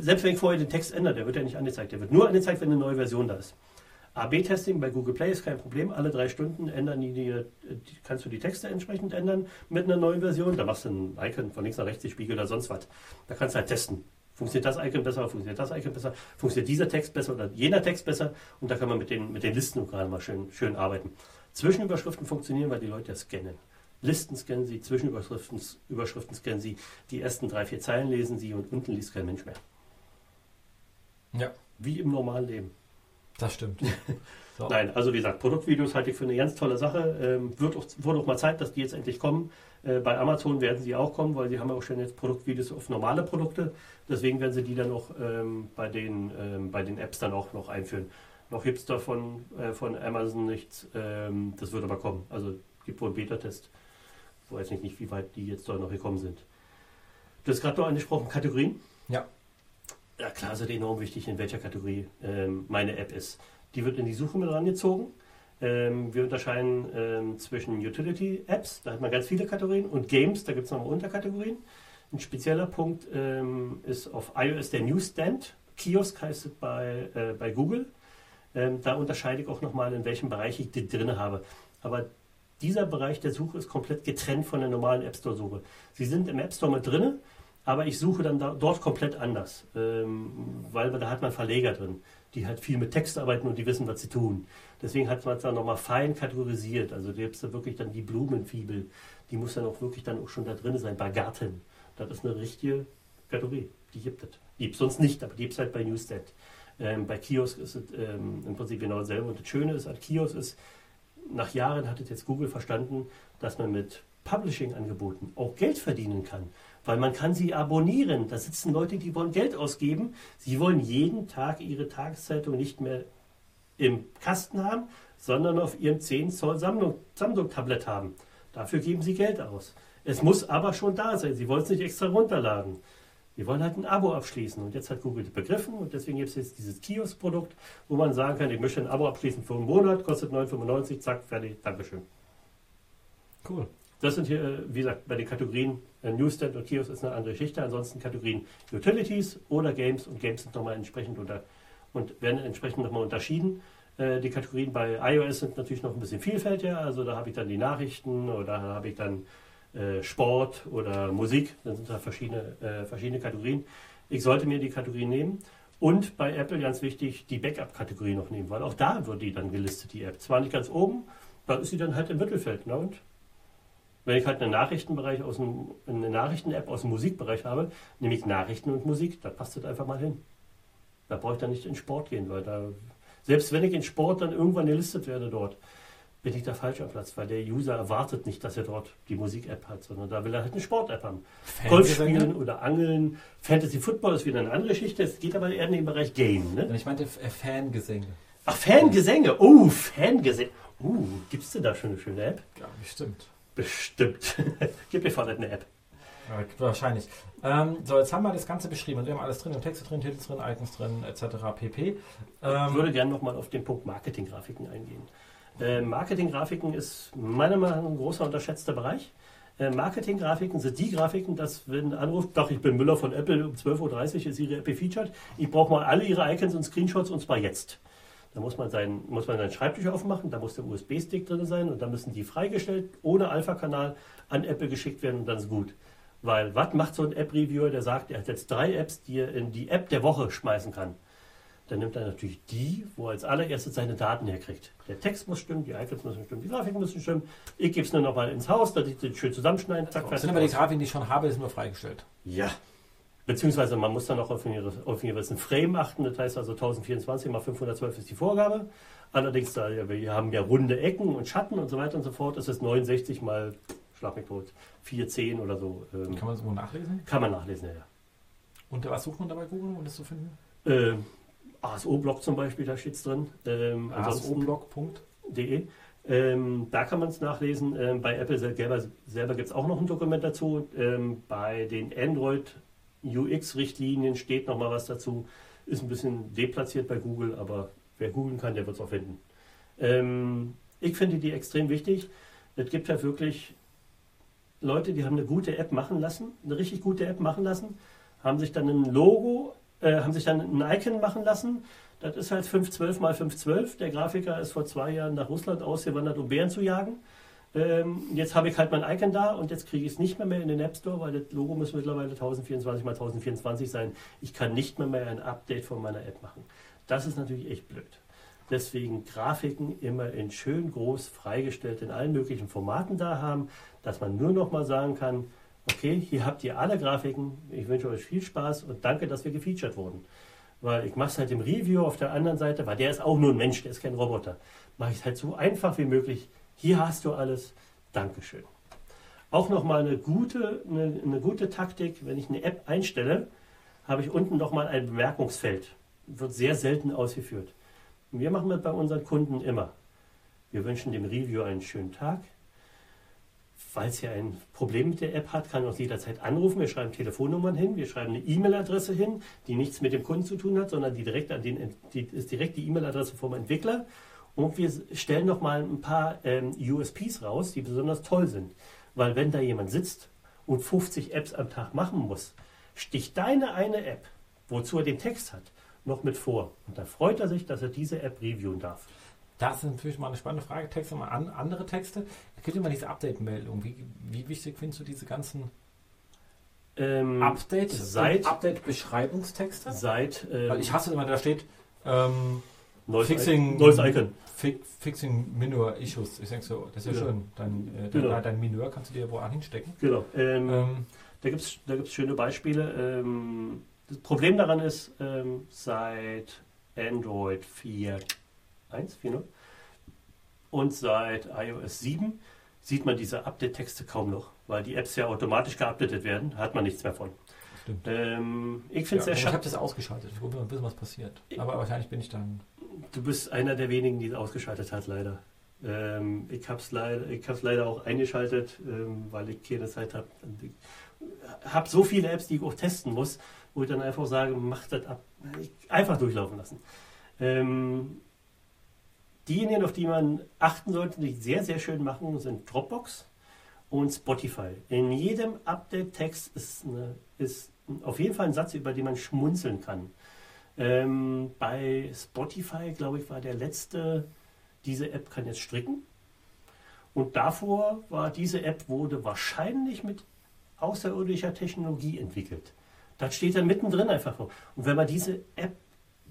Speaker 3: selbst wenn ich vorher den Text ändere, der wird ja nicht angezeigt. Der wird nur angezeigt, wenn eine neue Version da ist. AB-Testing bei Google Play ist kein Problem. Alle drei Stunden ändern die, die, die, kannst du die Texte entsprechend ändern mit einer neuen Version. Da machst du ein Icon von links nach rechts, die Spiegel oder sonst was. Da kannst du halt testen. Funktioniert das Icon besser, funktioniert das Icon besser, funktioniert dieser Text besser oder jener Text besser. Und da kann man mit den, mit den Listen gerade mal schön, schön arbeiten. Zwischenüberschriften funktionieren, weil die Leute ja scannen. Listen scannen sie, Zwischenüberschriften Überschriften scannen sie, die ersten drei, vier Zeilen lesen sie und unten liest kein Mensch mehr.
Speaker 2: Ja,
Speaker 3: Wie im normalen Leben.
Speaker 2: Das stimmt. <laughs> So.
Speaker 3: Nein, also wie gesagt, Produktvideos halte ich für eine ganz tolle Sache. Ähm, wird, auch, wird auch mal Zeit, dass die jetzt endlich kommen. Äh, bei Amazon werden sie auch kommen, weil sie haben ja auch schon jetzt Produktvideos auf normale Produkte. Deswegen werden sie die dann auch ähm, bei, den, ähm, bei den Apps dann auch noch einführen. Noch gibt es davon äh, von Amazon nichts. Ähm, das wird aber kommen. Also gibt wohl einen Beta-Test. Ich weiß nicht, wie weit die jetzt da noch gekommen sind. Du hast gerade noch angesprochen, Kategorien.
Speaker 2: Ja.
Speaker 3: Ja klar, ist enorm wichtig, in welcher Kategorie ähm, meine App ist. Die wird in die Suche mit rangezogen. Ähm, wir unterscheiden ähm, zwischen Utility-Apps, da hat man ganz viele Kategorien, und Games, da gibt es nochmal Unterkategorien. Ein spezieller Punkt ähm, ist auf iOS der Newsstand. Kiosk heißt es bei, äh, bei Google. Ähm, da unterscheide ich auch nochmal, in welchem Bereich ich die drin habe. Aber dieser Bereich der Suche ist komplett getrennt von der normalen App Store-Suche. Sie sind im App Store mit drin, aber ich suche dann da, dort komplett anders, ähm, weil da hat man Verleger drin, die halt viel mit Text arbeiten und die wissen, was sie tun. Deswegen hat man es dann nochmal fein kategorisiert. Also da gibt es da wirklich dann die Blumenfibel, die muss dann auch wirklich dann auch schon da drin sein, bei Garten. Das ist eine richtige Kategorie, die gibt es. Die gibt es sonst nicht, aber die gibt es halt bei Newstat. Ähm, bei Kiosk ist es ähm, im Prinzip genau dasselbe. Und das Schöne ist, an Kiosk ist, nach Jahren hat es jetzt Google verstanden, dass man mit Publishing-Angeboten auch Geld verdienen kann. Weil man kann sie abonnieren. Da sitzen Leute, die wollen Geld ausgeben. Sie wollen jeden Tag ihre Tageszeitung nicht mehr im Kasten haben, sondern auf ihrem 10 Zoll Samsung-Tablet haben. Dafür geben sie Geld aus. Es muss aber schon da sein. Sie wollen es nicht extra runterladen. Wir wollen halt ein Abo abschließen. Und jetzt hat Google begriffen und deswegen gibt es jetzt dieses Kiosk-Produkt, wo man sagen kann, ich möchte ein Abo abschließen für einen Monat, kostet 9,95, zack, fertig, Dankeschön.
Speaker 2: Cool.
Speaker 3: Das sind hier, wie gesagt, bei den Kategorien äh, Newsstand und Kiosk ist eine andere Geschichte. Ansonsten Kategorien Utilities oder Games und Games sind nochmal entsprechend unter und werden entsprechend nochmal unterschieden. Äh, die Kategorien bei iOS sind natürlich noch ein bisschen vielfältiger. Also da habe ich dann die Nachrichten oder da habe ich dann äh, Sport oder Musik. Dann sind da verschiedene, verschiedene Kategorien. Ich sollte mir die Kategorien nehmen. Und bei Apple ganz wichtig, die Backup-Kategorie noch nehmen, weil auch da wird die dann gelistet, die App. Zwar nicht ganz oben, da ist sie dann halt im Mittelfeld. Ne? Und wenn ich halt einen Nachrichtenbereich aus dem, eine Nachrichten-App aus dem Musikbereich habe, nehme ich Nachrichten und Musik, da passt das einfach mal hin. Da brauche ich dann nicht in Sport gehen, weil da, selbst wenn ich in Sport dann irgendwann gelistet werde dort, bin ich da falsch am Platz, weil der User erwartet nicht, dass er dort die Musik-App hat, sondern da will er halt eine Sport-App haben. Golf spielen oder Angeln. Fantasy Football ist wieder eine andere Geschichte. Es geht aber eher in den Bereich Game. Ne?
Speaker 2: Ich meinte äh, Fangesänge.
Speaker 3: Ach, Fangesänge. Oh, Fangesänge. Uh, gibt es denn da schon eine schöne App?
Speaker 2: Ja, bestimmt.
Speaker 3: Bestimmt. <laughs> Gib mir vorne eine App.
Speaker 2: Ja, wahrscheinlich. Ähm, so, jetzt haben wir das Ganze beschrieben. Und wir haben alles drin, Texte drin, Titel drin, Icons drin, etc. pp.
Speaker 3: Ähm, ich würde gerne nochmal auf den Punkt Marketing-Grafiken eingehen. Äh, Marketing-Grafiken ist meiner Meinung nach ein großer unterschätzter Bereich. Äh, Marketing-Grafiken sind die Grafiken, dass wenn ein anruft, doch, ich bin Müller von Apple, um 12.30 Uhr ist Ihre App featured, ich brauche mal alle Ihre Icons und Screenshots und zwar jetzt. Da muss man, sein, muss man seinen Schreibtisch aufmachen, da muss der USB-Stick drin sein und dann müssen die freigestellt, ohne Alpha-Kanal an Apple geschickt werden und dann ist gut. Weil was macht so ein App-Reviewer, der sagt, er hat jetzt drei Apps, die er in die App der Woche schmeißen kann? dann nimmt er natürlich die, wo er als allererstes seine Daten herkriegt. Der Text muss stimmen, die Icons müssen stimmen, die Grafiken müssen stimmen. Ich gebe es nur noch mal ins Haus, dass ich das schön zusammenschneiden.
Speaker 2: Zack, so, das sind aber die Grafiken, die ich schon habe, ist nur freigestellt.
Speaker 3: Ja. Beziehungsweise man muss dann auch auf einen, gewissen Frame achten. Das heißt also 1024 mal 512 ist die Vorgabe. Allerdings, da wir haben ja runde Ecken und Schatten und so weiter und so fort, ist es 69 mal, schlag mich tot, 410 oder so.
Speaker 2: Ähm, kann man das wo nachlesen?
Speaker 3: Kann man nachlesen, ja.
Speaker 2: Und was sucht man dabei Google, um das zu finden?
Speaker 3: Ähm, ASO-Blog zum Beispiel, da steht es drin.
Speaker 2: Ähm, ASO-Blog.de.
Speaker 3: Ähm, da kann man es nachlesen. Ähm, bei Apple selber, selber gibt es auch noch ein Dokument dazu. Ähm, bei den Android UX-Richtlinien steht noch mal was dazu. Ist ein bisschen deplatziert bei Google, aber wer googeln kann, der wird es auch finden. Ähm, ich finde die extrem wichtig. Es gibt ja wirklich Leute, die haben eine gute App machen lassen, eine richtig gute App machen lassen, haben sich dann ein Logo äh, haben sich dann ein Icon machen lassen. Das ist halt 512 mal 512. Der Grafiker ist vor zwei Jahren nach Russland ausgewandert, um Bären zu jagen. Ähm, jetzt habe ich halt mein Icon da und jetzt kriege ich es nicht mehr, mehr in den App Store, weil das Logo muss mittlerweile 1024 mal 1024 sein. Ich kann nicht mehr, mehr ein Update von meiner App machen. Das ist natürlich echt blöd. Deswegen Grafiken immer in schön groß freigestellt in allen möglichen Formaten da haben, dass man nur noch mal sagen kann, okay, hier habt ihr alle Grafiken, ich wünsche euch viel Spaß und danke, dass wir gefeatured wurden. Weil ich mache es halt im Review auf der anderen Seite, weil der ist auch nur ein Mensch, der ist kein Roboter. Mache ich es halt so einfach wie möglich. Hier hast du alles. Dankeschön. Auch nochmal eine gute, eine, eine gute Taktik, wenn ich eine App einstelle, habe ich unten nochmal ein Bemerkungsfeld. Wird sehr selten ausgeführt. Wir machen das bei unseren Kunden immer. Wir wünschen dem Review einen schönen Tag falls ihr ein Problem mit der App hat, kann uns jederzeit anrufen. Wir schreiben Telefonnummern hin, wir schreiben eine E-Mail-Adresse hin, die nichts mit dem Kunden zu tun hat, sondern die direkt an den, die ist direkt die E-Mail-Adresse vom Entwickler. Und wir stellen nochmal ein paar ähm, USPs raus, die besonders toll sind. Weil wenn da jemand sitzt und 50 Apps am Tag machen muss, sticht deine eine App, wozu er den Text hat, noch mit vor. Und da freut er sich, dass er diese App reviewen darf.
Speaker 2: Das ist natürlich mal eine spannende Frage. Texte, mal an, andere Texte. Es gibt immer diese Update-Meldung. Wie, wie wichtig findest du diese ganzen
Speaker 3: Ähm,
Speaker 2: Update,
Speaker 3: seit-
Speaker 2: Update-Beschreibungstexte?
Speaker 3: Seit ähm,
Speaker 2: Weil ich hasse immer, da steht ähm,
Speaker 3: neues,
Speaker 2: Fixing-
Speaker 3: neues Icon.
Speaker 2: fi Fixing Minor Issues. Ich denke so, das ist ja,
Speaker 3: Ja.
Speaker 2: schön. Dein, äh,
Speaker 3: Genau.
Speaker 2: dein, dein Minor kannst du dir wo hinstecken.
Speaker 3: Genau. Ähm,
Speaker 2: Ähm,
Speaker 3: Da gibt es da gibt's schöne Beispiele. Ähm, das Problem daran ist, ähm, seit Android 4.1, 4.0 und seit iOS 7 sieht man diese Update-Texte kaum noch, weil die Apps ja automatisch geupdatet werden, hat man nichts mehr von.
Speaker 2: stimmt.
Speaker 3: Ähm, ich
Speaker 2: Ja,
Speaker 3: finde es sehr
Speaker 2: aber ich habe
Speaker 3: schade.
Speaker 2: das ausgeschaltet. Ich wollte mal wissen, was passiert. Aber wahrscheinlich bin ich dann.
Speaker 3: Du bist einer der wenigen, die es ausgeschaltet hat, leider. Ähm, ich habe es leider, leider auch eingeschaltet, ähm, weil ich keine Zeit habe. Ich habe so viele Apps, die ich auch testen muss, wo ich dann einfach sage, mach das ab. Einfach durchlaufen lassen. Ähm, diejenigen, auf die man achten sollte, die sehr, sehr schön machen, sind Dropbox und Spotify. In jedem Update-Text ist, ist auf jeden Fall ein Satz, über den man schmunzeln kann. Ähm, bei Spotify, glaube ich, war der letzte, diese App kann jetzt stricken. Und davor war diese App, wurde wahrscheinlich mit außerirdischer Technologie entwickelt. Das steht dann mittendrin einfach vor. Und wenn man diese App,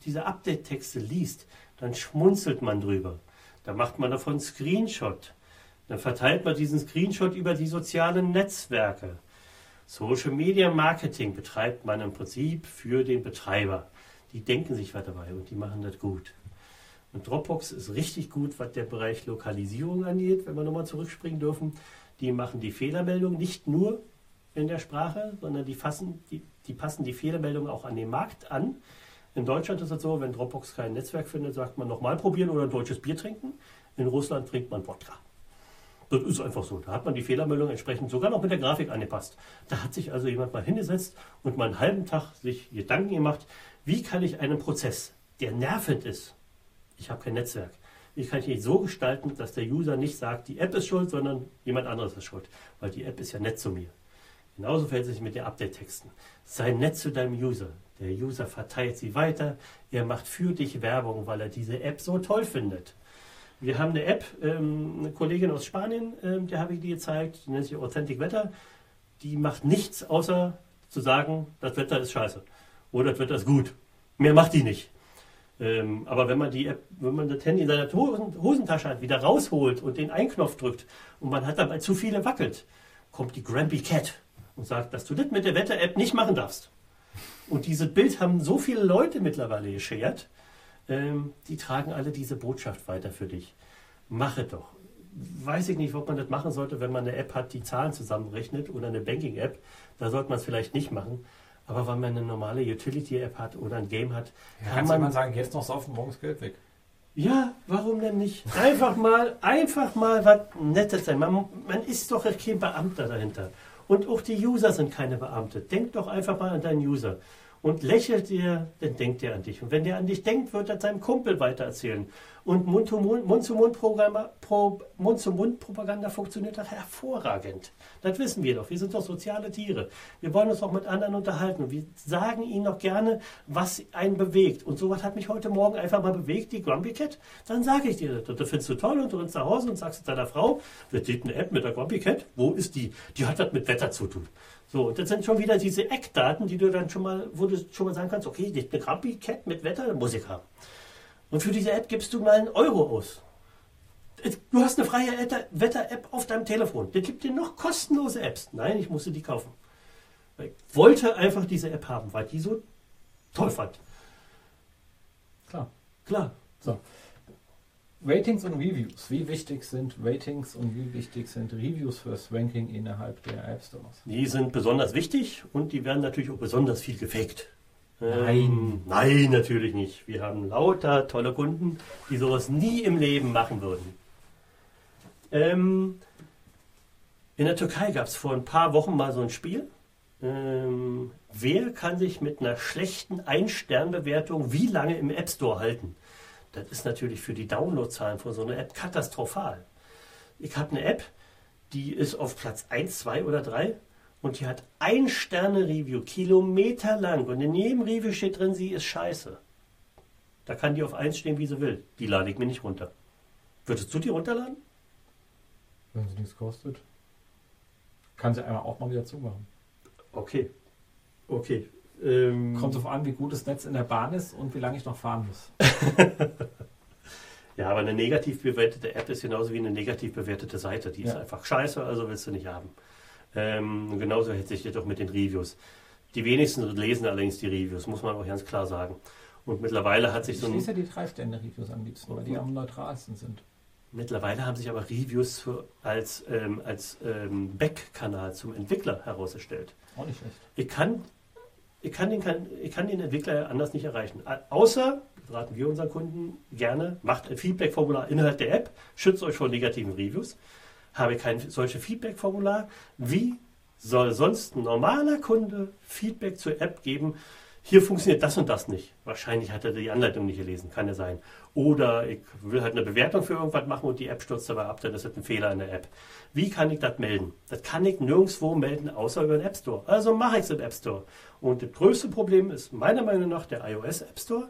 Speaker 3: diese Update-Texte liest, dann schmunzelt man drüber. Dann macht man davon Screenshot. Dann verteilt man diesen Screenshot über die sozialen Netzwerke. Social Media Marketing betreibt man im Prinzip für den Betreiber. Die denken sich was dabei und die machen das gut. Und Dropbox ist richtig gut, was der Bereich Lokalisierung angeht, wenn wir nochmal zurückspringen dürfen. Die machen die Fehlermeldung nicht nur in der Sprache, sondern die, fassen, die, die passen die Fehlermeldung auch an den Markt an. In Deutschland ist es so, wenn Dropbox kein Netzwerk findet, sagt man nochmal probieren oder ein deutsches Bier trinken. In Russland trinkt man Wodka. Das ist einfach so. Da hat man die Fehlermeldung entsprechend sogar noch mit der Grafik angepasst. Da hat sich also jemand mal hingesetzt und mal einen halben Tag sich Gedanken gemacht, wie kann ich einen Prozess, der nervend ist, ich habe kein Netzwerk, wie kann ich ihn so gestalten, dass der User nicht sagt, die App ist schuld, sondern jemand anderes ist schuld, weil die App ist ja nett zu mir. Genauso verhält es sich mit den Update-Texten. Sei nett zu deinem User. Der User verteilt sie weiter. Er macht für dich Werbung, weil er diese App so toll findet. Wir haben eine App, ähm, eine Kollegin aus Spanien, ähm, der habe ich dir gezeigt, die nennt sich Authentic Wetter. Die macht nichts, außer zu sagen, das Wetter ist scheiße. Oder das Wetter ist gut. Mehr macht die nicht. Ähm, aber wenn man die App, wenn man das Handy in seiner Hosen, Hosentasche hat, wieder rausholt und den Einknopf drückt und man hat dabei zu viele wackelt, kommt die Grumpy Cat und sagt, dass du das mit der Wetter-App nicht machen darfst. Und dieses Bild haben so viele Leute mittlerweile geshared, ähm, die tragen alle diese Botschaft weiter für dich. Mache doch. Weiß ich nicht, ob man das machen sollte, wenn man eine App hat, die Zahlen zusammenrechnet oder eine Banking-App. Da sollte man es vielleicht nicht machen. Aber wenn man eine normale Utility-App hat oder ein Game hat,
Speaker 2: Ja,
Speaker 3: kann man
Speaker 2: mal sagen, jetzt noch saufen, morgens Geld weg.
Speaker 3: ja, warum denn nicht? Einfach mal, einfach mal was Nettes sein. Man, man ist doch kein Beamter dahinter. Und auch die User sind keine Beamte. Denk doch einfach mal an deinen User. Und lächelt dir, dann denkt er an dich. Und wenn der an dich denkt, wird er seinem Kumpel weitererzählen. Und Mund-zu-Mund-Propaganda Pro, Mund -zu -Mund -Propaganda funktioniert doch hervorragend. Das wissen wir doch. Wir sind doch soziale Tiere. Wir wollen uns doch mit anderen unterhalten. Und wir sagen ihnen doch gerne, was einen bewegt. Und sowas hat mich heute Morgen einfach mal bewegt, die Grumpy Cat. Dann sage ich dir das. Das findest du toll und du rennst nach Hause und sagst deiner Frau, da steht eine App mit der Grumpy Cat. Wo ist die? Die hat das mit Wetter zu tun. So, das sind schon wieder diese Eckdaten, die du dann schon mal, wo du schon mal sagen kannst, okay, die eine Grumpy Cat mit Wetter, muss ich haben. Und für diese App gibst du mal einen Euro aus. Du hast eine freie Wetter-App auf deinem Telefon. Der gibt dir noch kostenlose Apps. Nein, ich musste die kaufen. Ich wollte einfach diese App haben, weil die so toll fand.
Speaker 2: Klar.
Speaker 3: Klar.
Speaker 2: So. Ratings und Reviews. Wie wichtig sind Ratings und wie wichtig sind Reviews fürs Ranking innerhalb der App Stores?
Speaker 3: Die sind besonders wichtig und die werden natürlich auch besonders viel gefaked.
Speaker 2: Nein.
Speaker 3: Ähm, nein, natürlich nicht. Wir haben lauter tolle Kunden, die sowas nie im Leben machen würden. Ähm, in der Türkei gab es vor ein paar Wochen mal so ein Spiel. Ähm, wer kann sich mit einer schlechten Ein-Stern-Bewertung wie lange im App Store halten? Das ist natürlich für die Downloadzahlen von so einer App katastrophal. Ich habe eine App, die ist auf Platz 1, 2 oder 3 und die hat ein Sterne-Review, kilometerlang. Und in jedem Review steht drin, sie ist scheiße. Da kann die auf 1 stehen, wie sie will. Die lade ich mir nicht runter. Würdest du die runterladen?
Speaker 2: Wenn sie nichts kostet. Kann sie einmal auch mal wieder zumachen.
Speaker 3: Okay. Okay. Ähm,
Speaker 2: Kommt drauf an, wie gut das Netz in der Bahn ist und wie lange ich noch fahren muss. <laughs>
Speaker 3: ja, aber eine negativ bewertete App ist genauso wie eine negativ bewertete Seite. Die ist
Speaker 2: Ja.
Speaker 3: einfach scheiße, also willst du nicht haben. Ähm, genauso hätte sich das auch mit den Reviews. Die wenigsten lesen allerdings die Reviews, muss man auch ganz klar sagen. Und mittlerweile hat sich
Speaker 2: Ich
Speaker 3: so ein,
Speaker 2: lese ja die Drei-Sterne-Reviews am liebsten, weil die am neutralsten sind.
Speaker 3: mittlerweile haben sich aber Reviews für, als, ähm, als ähm, Back-Kanal zum Entwickler herausgestellt.
Speaker 2: Auch nicht schlecht.
Speaker 3: Ich kann, ich kann, den, kann- ich kann den Entwickler anders nicht erreichen. Außer, raten wir unseren Kunden gerne, macht ein Feedback-Formular innerhalb der App, schützt euch vor negativen Reviews. Habe kein solches Feedback-Formular. Wie soll sonst ein normaler Kunde Feedback zur App geben? Hier funktioniert das und das nicht. Wahrscheinlich hat er die Anleitung nicht gelesen, kann ja sein. Oder ich will halt eine Bewertung für irgendwas machen und die App stürzt dabei ab, dann ist das ein Fehler in der App. Wie kann ich das melden? Das kann ich nirgendwo melden, außer über den App Store. Also mache ich es im App Store. Und das größte Problem ist meiner Meinung nach der iOS App Store,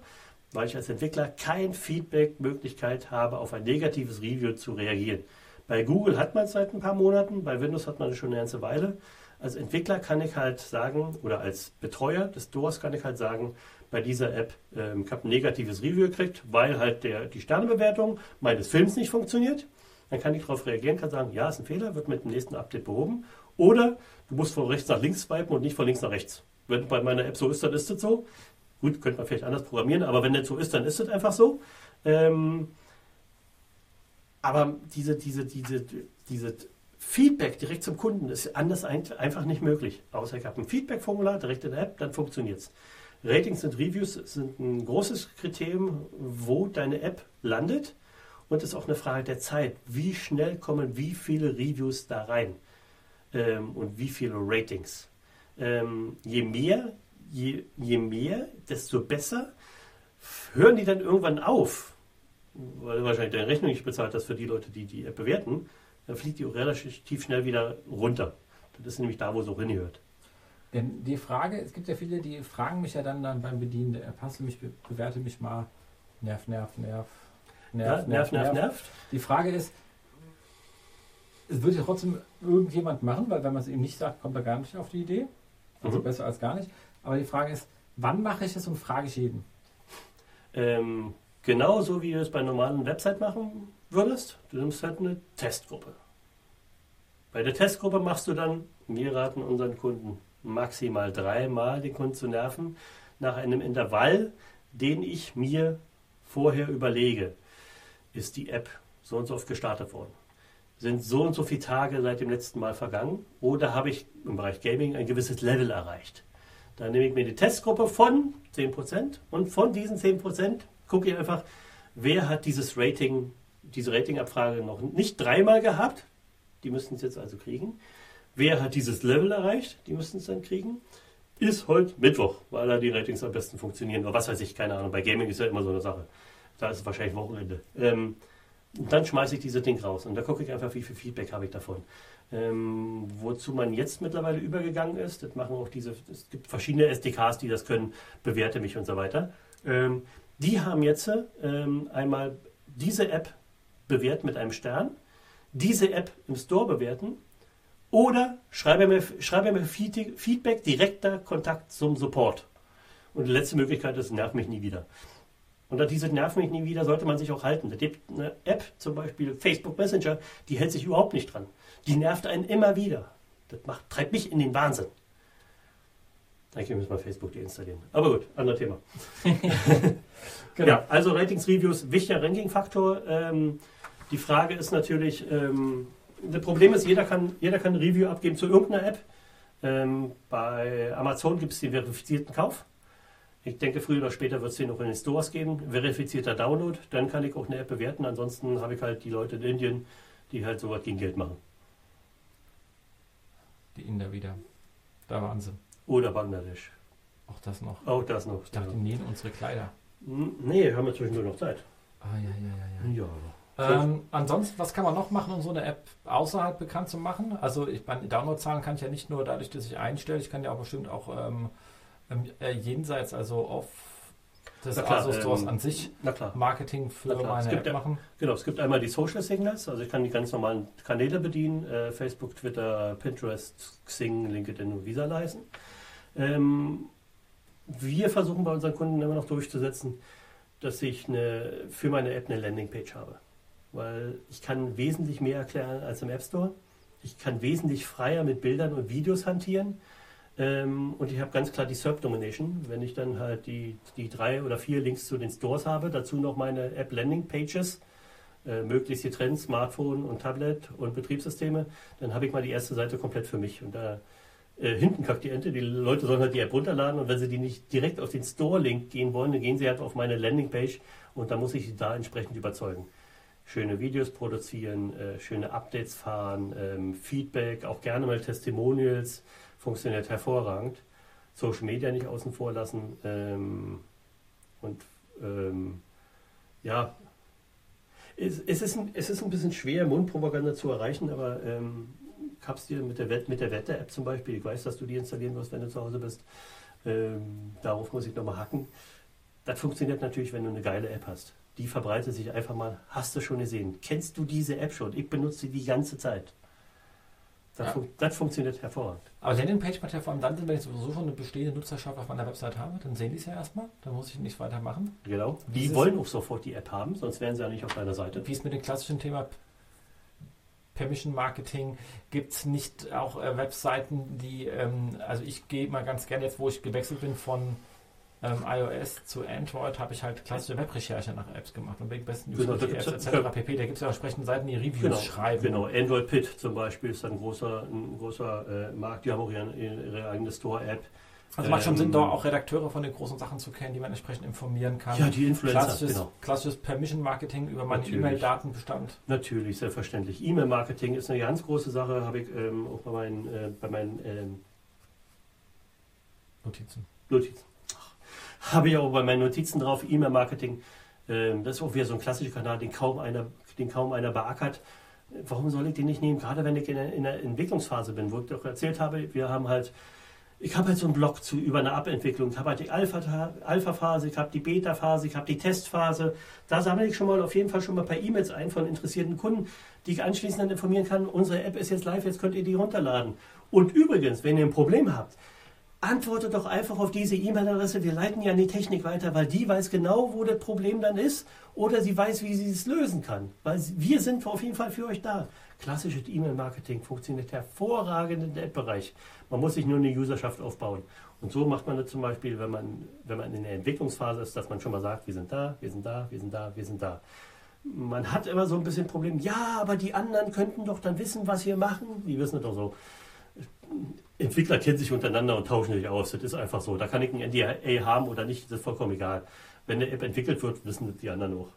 Speaker 3: weil ich als Entwickler keine Feedback-Möglichkeit habe, auf ein negatives Review zu reagieren. Bei Google hat man es seit ein paar Monaten, bei Windows hat man es schon eine ganze Weile. Als Entwickler kann ich halt sagen, oder als Betreuer des Stores kann ich halt sagen, bei dieser App, ähm, ich habe ein negatives Review gekriegt, weil halt der, die Sternebewertung meines Films nicht funktioniert. Dann kann ich darauf reagieren, kann sagen, ja, ist ein Fehler, wird mit dem nächsten Update behoben. Oder du musst von rechts nach links swipen und nicht von links nach rechts. Wenn bei meiner App so ist, dann ist es so. Gut, könnte man vielleicht anders programmieren, aber wenn das so ist, dann ist es einfach so. Ähm, aber diese, diese, diese, diese Feedback direkt zum Kunden ist anders ein- einfach nicht möglich. Außer ich habe ein Feedback-Formular direkt in der App, dann funktioniert es. Ratings und Reviews sind ein großes Kriterium, wo deine App landet. Und es ist auch eine Frage der Zeit. Wie schnell kommen wie viele Reviews da rein? Ähm, und wie viele Ratings? Ähm, je mehr, je, je mehr, desto besser. Hören die dann irgendwann auf? Weil du wahrscheinlich deine Rechnung nicht bezahlt hast für die Leute, die die App bewerten. Dann fliegt die auch relativ schnell wieder runter. Das ist nämlich da, wo es auch hingehört.
Speaker 2: Denn die Frage, es gibt ja viele, die fragen mich ja dann, dann beim Bedienen der App, hast du mich, be- bewerte mich mal, nerv, nerv, nerv,
Speaker 3: Ja, nerv, nerv, nervt.
Speaker 2: Die Frage ist, es wird ja trotzdem irgendjemand machen, weil wenn man es ihm nicht sagt, kommt er gar nicht auf die Idee. Also
Speaker 3: Mhm.
Speaker 2: besser als gar nicht. Aber die Frage ist, wann mache ich es und frage ich jeden?
Speaker 3: Ähm, genauso wie du es bei normalen Website machen würdest. Du nimmst halt eine Testgruppe. Bei der Testgruppe machst du dann, wir raten unseren Kunden maximal dreimal den Kunden zu nerven, nach einem Intervall, den ich mir vorher überlege. Ist die App so und so oft gestartet worden? Sind so und so viele Tage seit dem letzten Mal vergangen? Oder habe ich im Bereich Gaming ein gewisses Level erreicht? Dann nehme ich mir die Testgruppe von 10% und von diesen 10% gucke ich einfach, wer hat dieses Rating, diese Ratingabfrage noch nicht dreimal gehabt, die müssten es jetzt also kriegen. Wer hat dieses Level erreicht, die müssten es dann kriegen. Ist heute Mittwoch, weil da die Ratings am besten funktionieren. Oder was weiß ich, keine Ahnung. Bei Gaming ist ja immer so eine Sache. Da ist es wahrscheinlich Wochenende. Ähm, und dann schmeiße ich dieses Ding raus und da gucke ich einfach, wie viel Feedback habe ich davon. Ähm, wozu man jetzt mittlerweile übergegangen ist, das machen auch diese, es gibt verschiedene SDKs, die das können, bewerte mich und so weiter. Ähm, die haben jetzt ähm, einmal diese App bewährt mit einem Stern, diese App im Store bewerten oder schreibe mir, schreibe mir Feed- Feedback, direkter Kontakt zum Support. Und die letzte Möglichkeit ist, nerv mich nie wieder. Und an diese Nerv mich nie wieder sollte man sich auch halten. Da gibt eine App, zum Beispiel Facebook Messenger, die hält sich überhaupt nicht dran. Die nervt einen immer wieder. Das macht, treibt mich in den Wahnsinn. Eigentlich müssen wir Facebook deinstallieren. Aber gut, anderes Thema. <laughs>
Speaker 2: Genau.
Speaker 3: Ja, also Ratings-Reviews, wichtiger Ranking-Faktor. Ähm, die Frage ist natürlich, ähm, das Problem ist, jeder kann, jeder kann ein Review abgeben zu irgendeiner App. Ähm, bei Amazon gibt es den verifizierten Kauf. Ich denke, früher oder später wird es den auch in den Stores geben. Verifizierter Download, dann kann ich auch eine App bewerten. Ansonsten habe ich halt die Leute in Indien, die halt sowas gegen Geld machen.
Speaker 2: Die Inder wieder. Da waren sie.
Speaker 3: Oder Bangladesch.
Speaker 2: Auch das noch.
Speaker 3: Auch das noch.
Speaker 2: Ich dachte, die nähen unsere Kleider.
Speaker 3: Nee, haben wir zwischendurch noch Zeit.
Speaker 2: Ah, ja, ja, ja, ja.
Speaker 3: Ja.
Speaker 2: Ähm, ansonsten, was kann man noch machen, um so eine App außerhalb bekannt zu machen? Also ich meine, Downloadzahlen kann ich ja nicht nur dadurch, dass ich einstelle, ich kann ja auch bestimmt auch ähm, äh, jenseits, also auf des
Speaker 3: klar,
Speaker 2: ASO Stores
Speaker 3: ähm,
Speaker 2: an sich. Marketing für meine
Speaker 3: gibt
Speaker 2: App
Speaker 3: ja-
Speaker 2: machen.
Speaker 3: Genau, es gibt einmal die Social Signals, also ich kann die ganz normalen Kanäle bedienen, äh, Facebook, Twitter, Pinterest, Xing, LinkedIn und Visa leisten. Ähm, wir versuchen bei unseren Kunden immer noch durchzusetzen, dass ich eine, für meine App eine Landingpage habe. Weil ich kann wesentlich mehr erklären als im App Store. Ich kann wesentlich freier mit Bildern und Videos hantieren. Ähm, und ich habe ganz klar die SERP Domination. Wenn ich dann halt die, die drei oder vier Links zu den Stores habe, dazu noch meine App Landing Pages, äh, möglichst getrennt, Smartphone und Tablet und Betriebssysteme, dann habe ich mal die erste Seite komplett für mich. Und da äh, hinten kackt die Ente, die Leute sollen halt die App runterladen und wenn sie die nicht direkt auf den Store-Link gehen wollen, dann gehen sie halt auf meine Landingpage und da muss ich sie da entsprechend überzeugen. Schöne Videos produzieren, äh, schöne Updates fahren, ähm, Feedback, auch gerne mal Testimonials, funktioniert hervorragend. Social Media nicht außen vor lassen ähm, und ähm, ja, es, es, ist ein, es ist ein bisschen schwer, Mundpropaganda zu erreichen, aber ähm, hab's dir mit der, mit der Wetter-App zum Beispiel, ich weiß, dass du die installieren wirst, wenn du zu Hause bist, ähm, darauf muss ich nochmal hacken. Das funktioniert natürlich, wenn du eine geile App hast. Die verbreitet sich einfach mal, hast du schon gesehen. Kennst du diese App schon? Ich benutze sie die ganze Zeit. Das,
Speaker 2: Ja.
Speaker 3: fun das funktioniert hervorragend.
Speaker 2: Aber Landingpage macht ja vor allem dann Sinn, wenn ich sowieso schon eine bestehende Nutzerschaft auf meiner Website habe, dann sehen die es ja erstmal, dann muss ich nicht weitermachen.
Speaker 3: Genau. Die
Speaker 2: Dieses-
Speaker 3: wollen auch sofort die App haben, sonst wären sie ja nicht auf deiner Seite.
Speaker 2: Wie es mit dem klassischen Thema Permission Marketing gibt es nicht auch äh, Webseiten, die, ähm, also ich gehe mal ganz gerne jetzt, wo ich gewechselt bin von ähm, iOS zu Android, habe ich halt klassische Webrecherche nach Apps gemacht und wegen besten
Speaker 3: Genau,
Speaker 2: Apps etc.
Speaker 3: ja-
Speaker 2: pp. Da gibt es ja entsprechende Seiten, die Reviews
Speaker 3: Genau,
Speaker 2: schreiben.
Speaker 3: genau. Android Pit zum Beispiel ist ein großer, ein großer äh, Markt. Die haben auch ihre, ihre eigene Store-App.
Speaker 2: Also macht schon
Speaker 3: Ähm,
Speaker 2: Sinn, da auch Redakteure von den großen Sachen zu kennen, die man entsprechend informieren kann.
Speaker 3: Ja, die Influencer,
Speaker 2: klassisches,
Speaker 3: genau.
Speaker 2: klassisches Permission Marketing über meinen. E-Mail-Datenbestand.
Speaker 3: Natürlich, selbstverständlich. E-Mail-Marketing ist eine ganz große Sache, habe ich ähm, auch bei meinen, äh, bei meinen ähm,
Speaker 2: Notizen.
Speaker 3: Notizen. Habe ich auch bei meinen Notizen drauf, E-Mail-Marketing. Ähm, das ist auch wieder so ein klassischer Kanal, den kaum einer, den kaum einer beackert. Warum soll ich den nicht nehmen? Gerade wenn ich in der, in der Entwicklungsphase bin, wo ich doch erzählt habe, wir haben halt, ich habe halt so einen Blog zu, über eine App-Entwicklung. Ich habe halt die Alpha- Alpha-Phase, ich habe die Beta-Phase, ich habe die Testphase. Da sammle ich schon mal auf jeden Fall schon mal ein paar E-Mails ein von interessierten Kunden, die ich anschließend dann informieren kann, unsere App ist jetzt live, jetzt könnt ihr die runterladen. Und übrigens, wenn ihr ein Problem habt, antwortet doch einfach auf diese E-Mail-Adresse. Wir leiten ja an die Technik weiter, weil die weiß genau, wo das Problem dann ist oder sie weiß, wie sie es lösen kann. Weil wir sind auf jeden Fall für euch da. Klassisches E-Mail-Marketing funktioniert hervorragend im App-Bereich. Man muss sich nur eine Userschaft aufbauen. Und so macht man das zum Beispiel, wenn man, wenn man in der Entwicklungsphase ist, dass man schon mal sagt, wir sind da, wir sind da, wir sind da, wir sind da. Man hat immer so ein bisschen Problem, ja, aber die anderen könnten doch dann wissen, was wir machen. Die wissen es doch so. Entwickler kennen sich untereinander und tauschen sich aus. Das ist einfach so. Da kann ich ein NDA haben oder nicht, das ist vollkommen egal. Wenn eine App entwickelt wird, wissen das die anderen auch.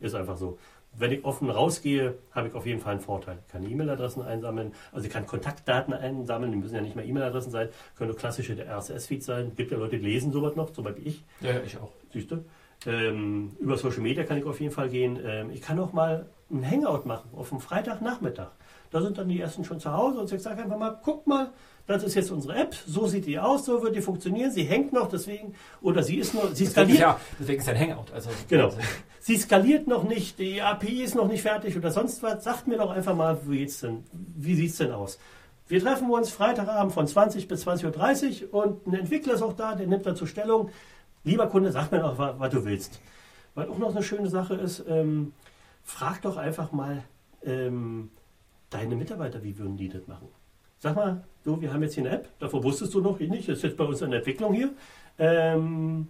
Speaker 3: Ist einfach so. Wenn ich offen rausgehe, habe ich auf jeden Fall einen Vorteil. Ich kann E-Mail-Adressen einsammeln, also ich kann Kontaktdaten einsammeln, die müssen ja nicht mehr E-Mail-Adressen sein, können auch klassische RSS-Feeds sein. Gibt ja Leute, die lesen sowas noch, zum Beispiel ich.
Speaker 2: Ja, ja, ich auch.
Speaker 3: Siehst du? Ähm, über Social Media kann ich auf jeden Fall gehen. Ähm, ich kann auch mal ein Hangout machen auf einem Freitagnachmittag. Da sind dann die ersten schon zu Hause und ich sage einfach mal, guck mal, das ist jetzt unsere App, so sieht die aus, so wird die funktionieren, sie hängt noch, deswegen, oder sie ist nur, sie
Speaker 2: Deswegen,
Speaker 3: skaliert,
Speaker 2: ja, deswegen ist ein Hangout. Also,
Speaker 3: Genau. sie skaliert noch nicht, die API ist noch nicht fertig oder sonst was. Sagt mir doch einfach mal, wie, geht's denn, wie sieht es denn aus? Wir treffen uns Freitagabend von 20 bis 20.30 Uhr und ein Entwickler ist auch da, der nimmt dazu Stellung. Lieber Kunde, sag mir doch, was, was du willst. Weil auch noch eine schöne Sache ist, ähm, frag doch einfach mal ähm, deine Mitarbeiter, wie würden die das machen? Sag mal, du, wir haben jetzt hier eine App, davor wusstest du noch nicht, das ist jetzt bei uns in der Entwicklung hier. Ähm,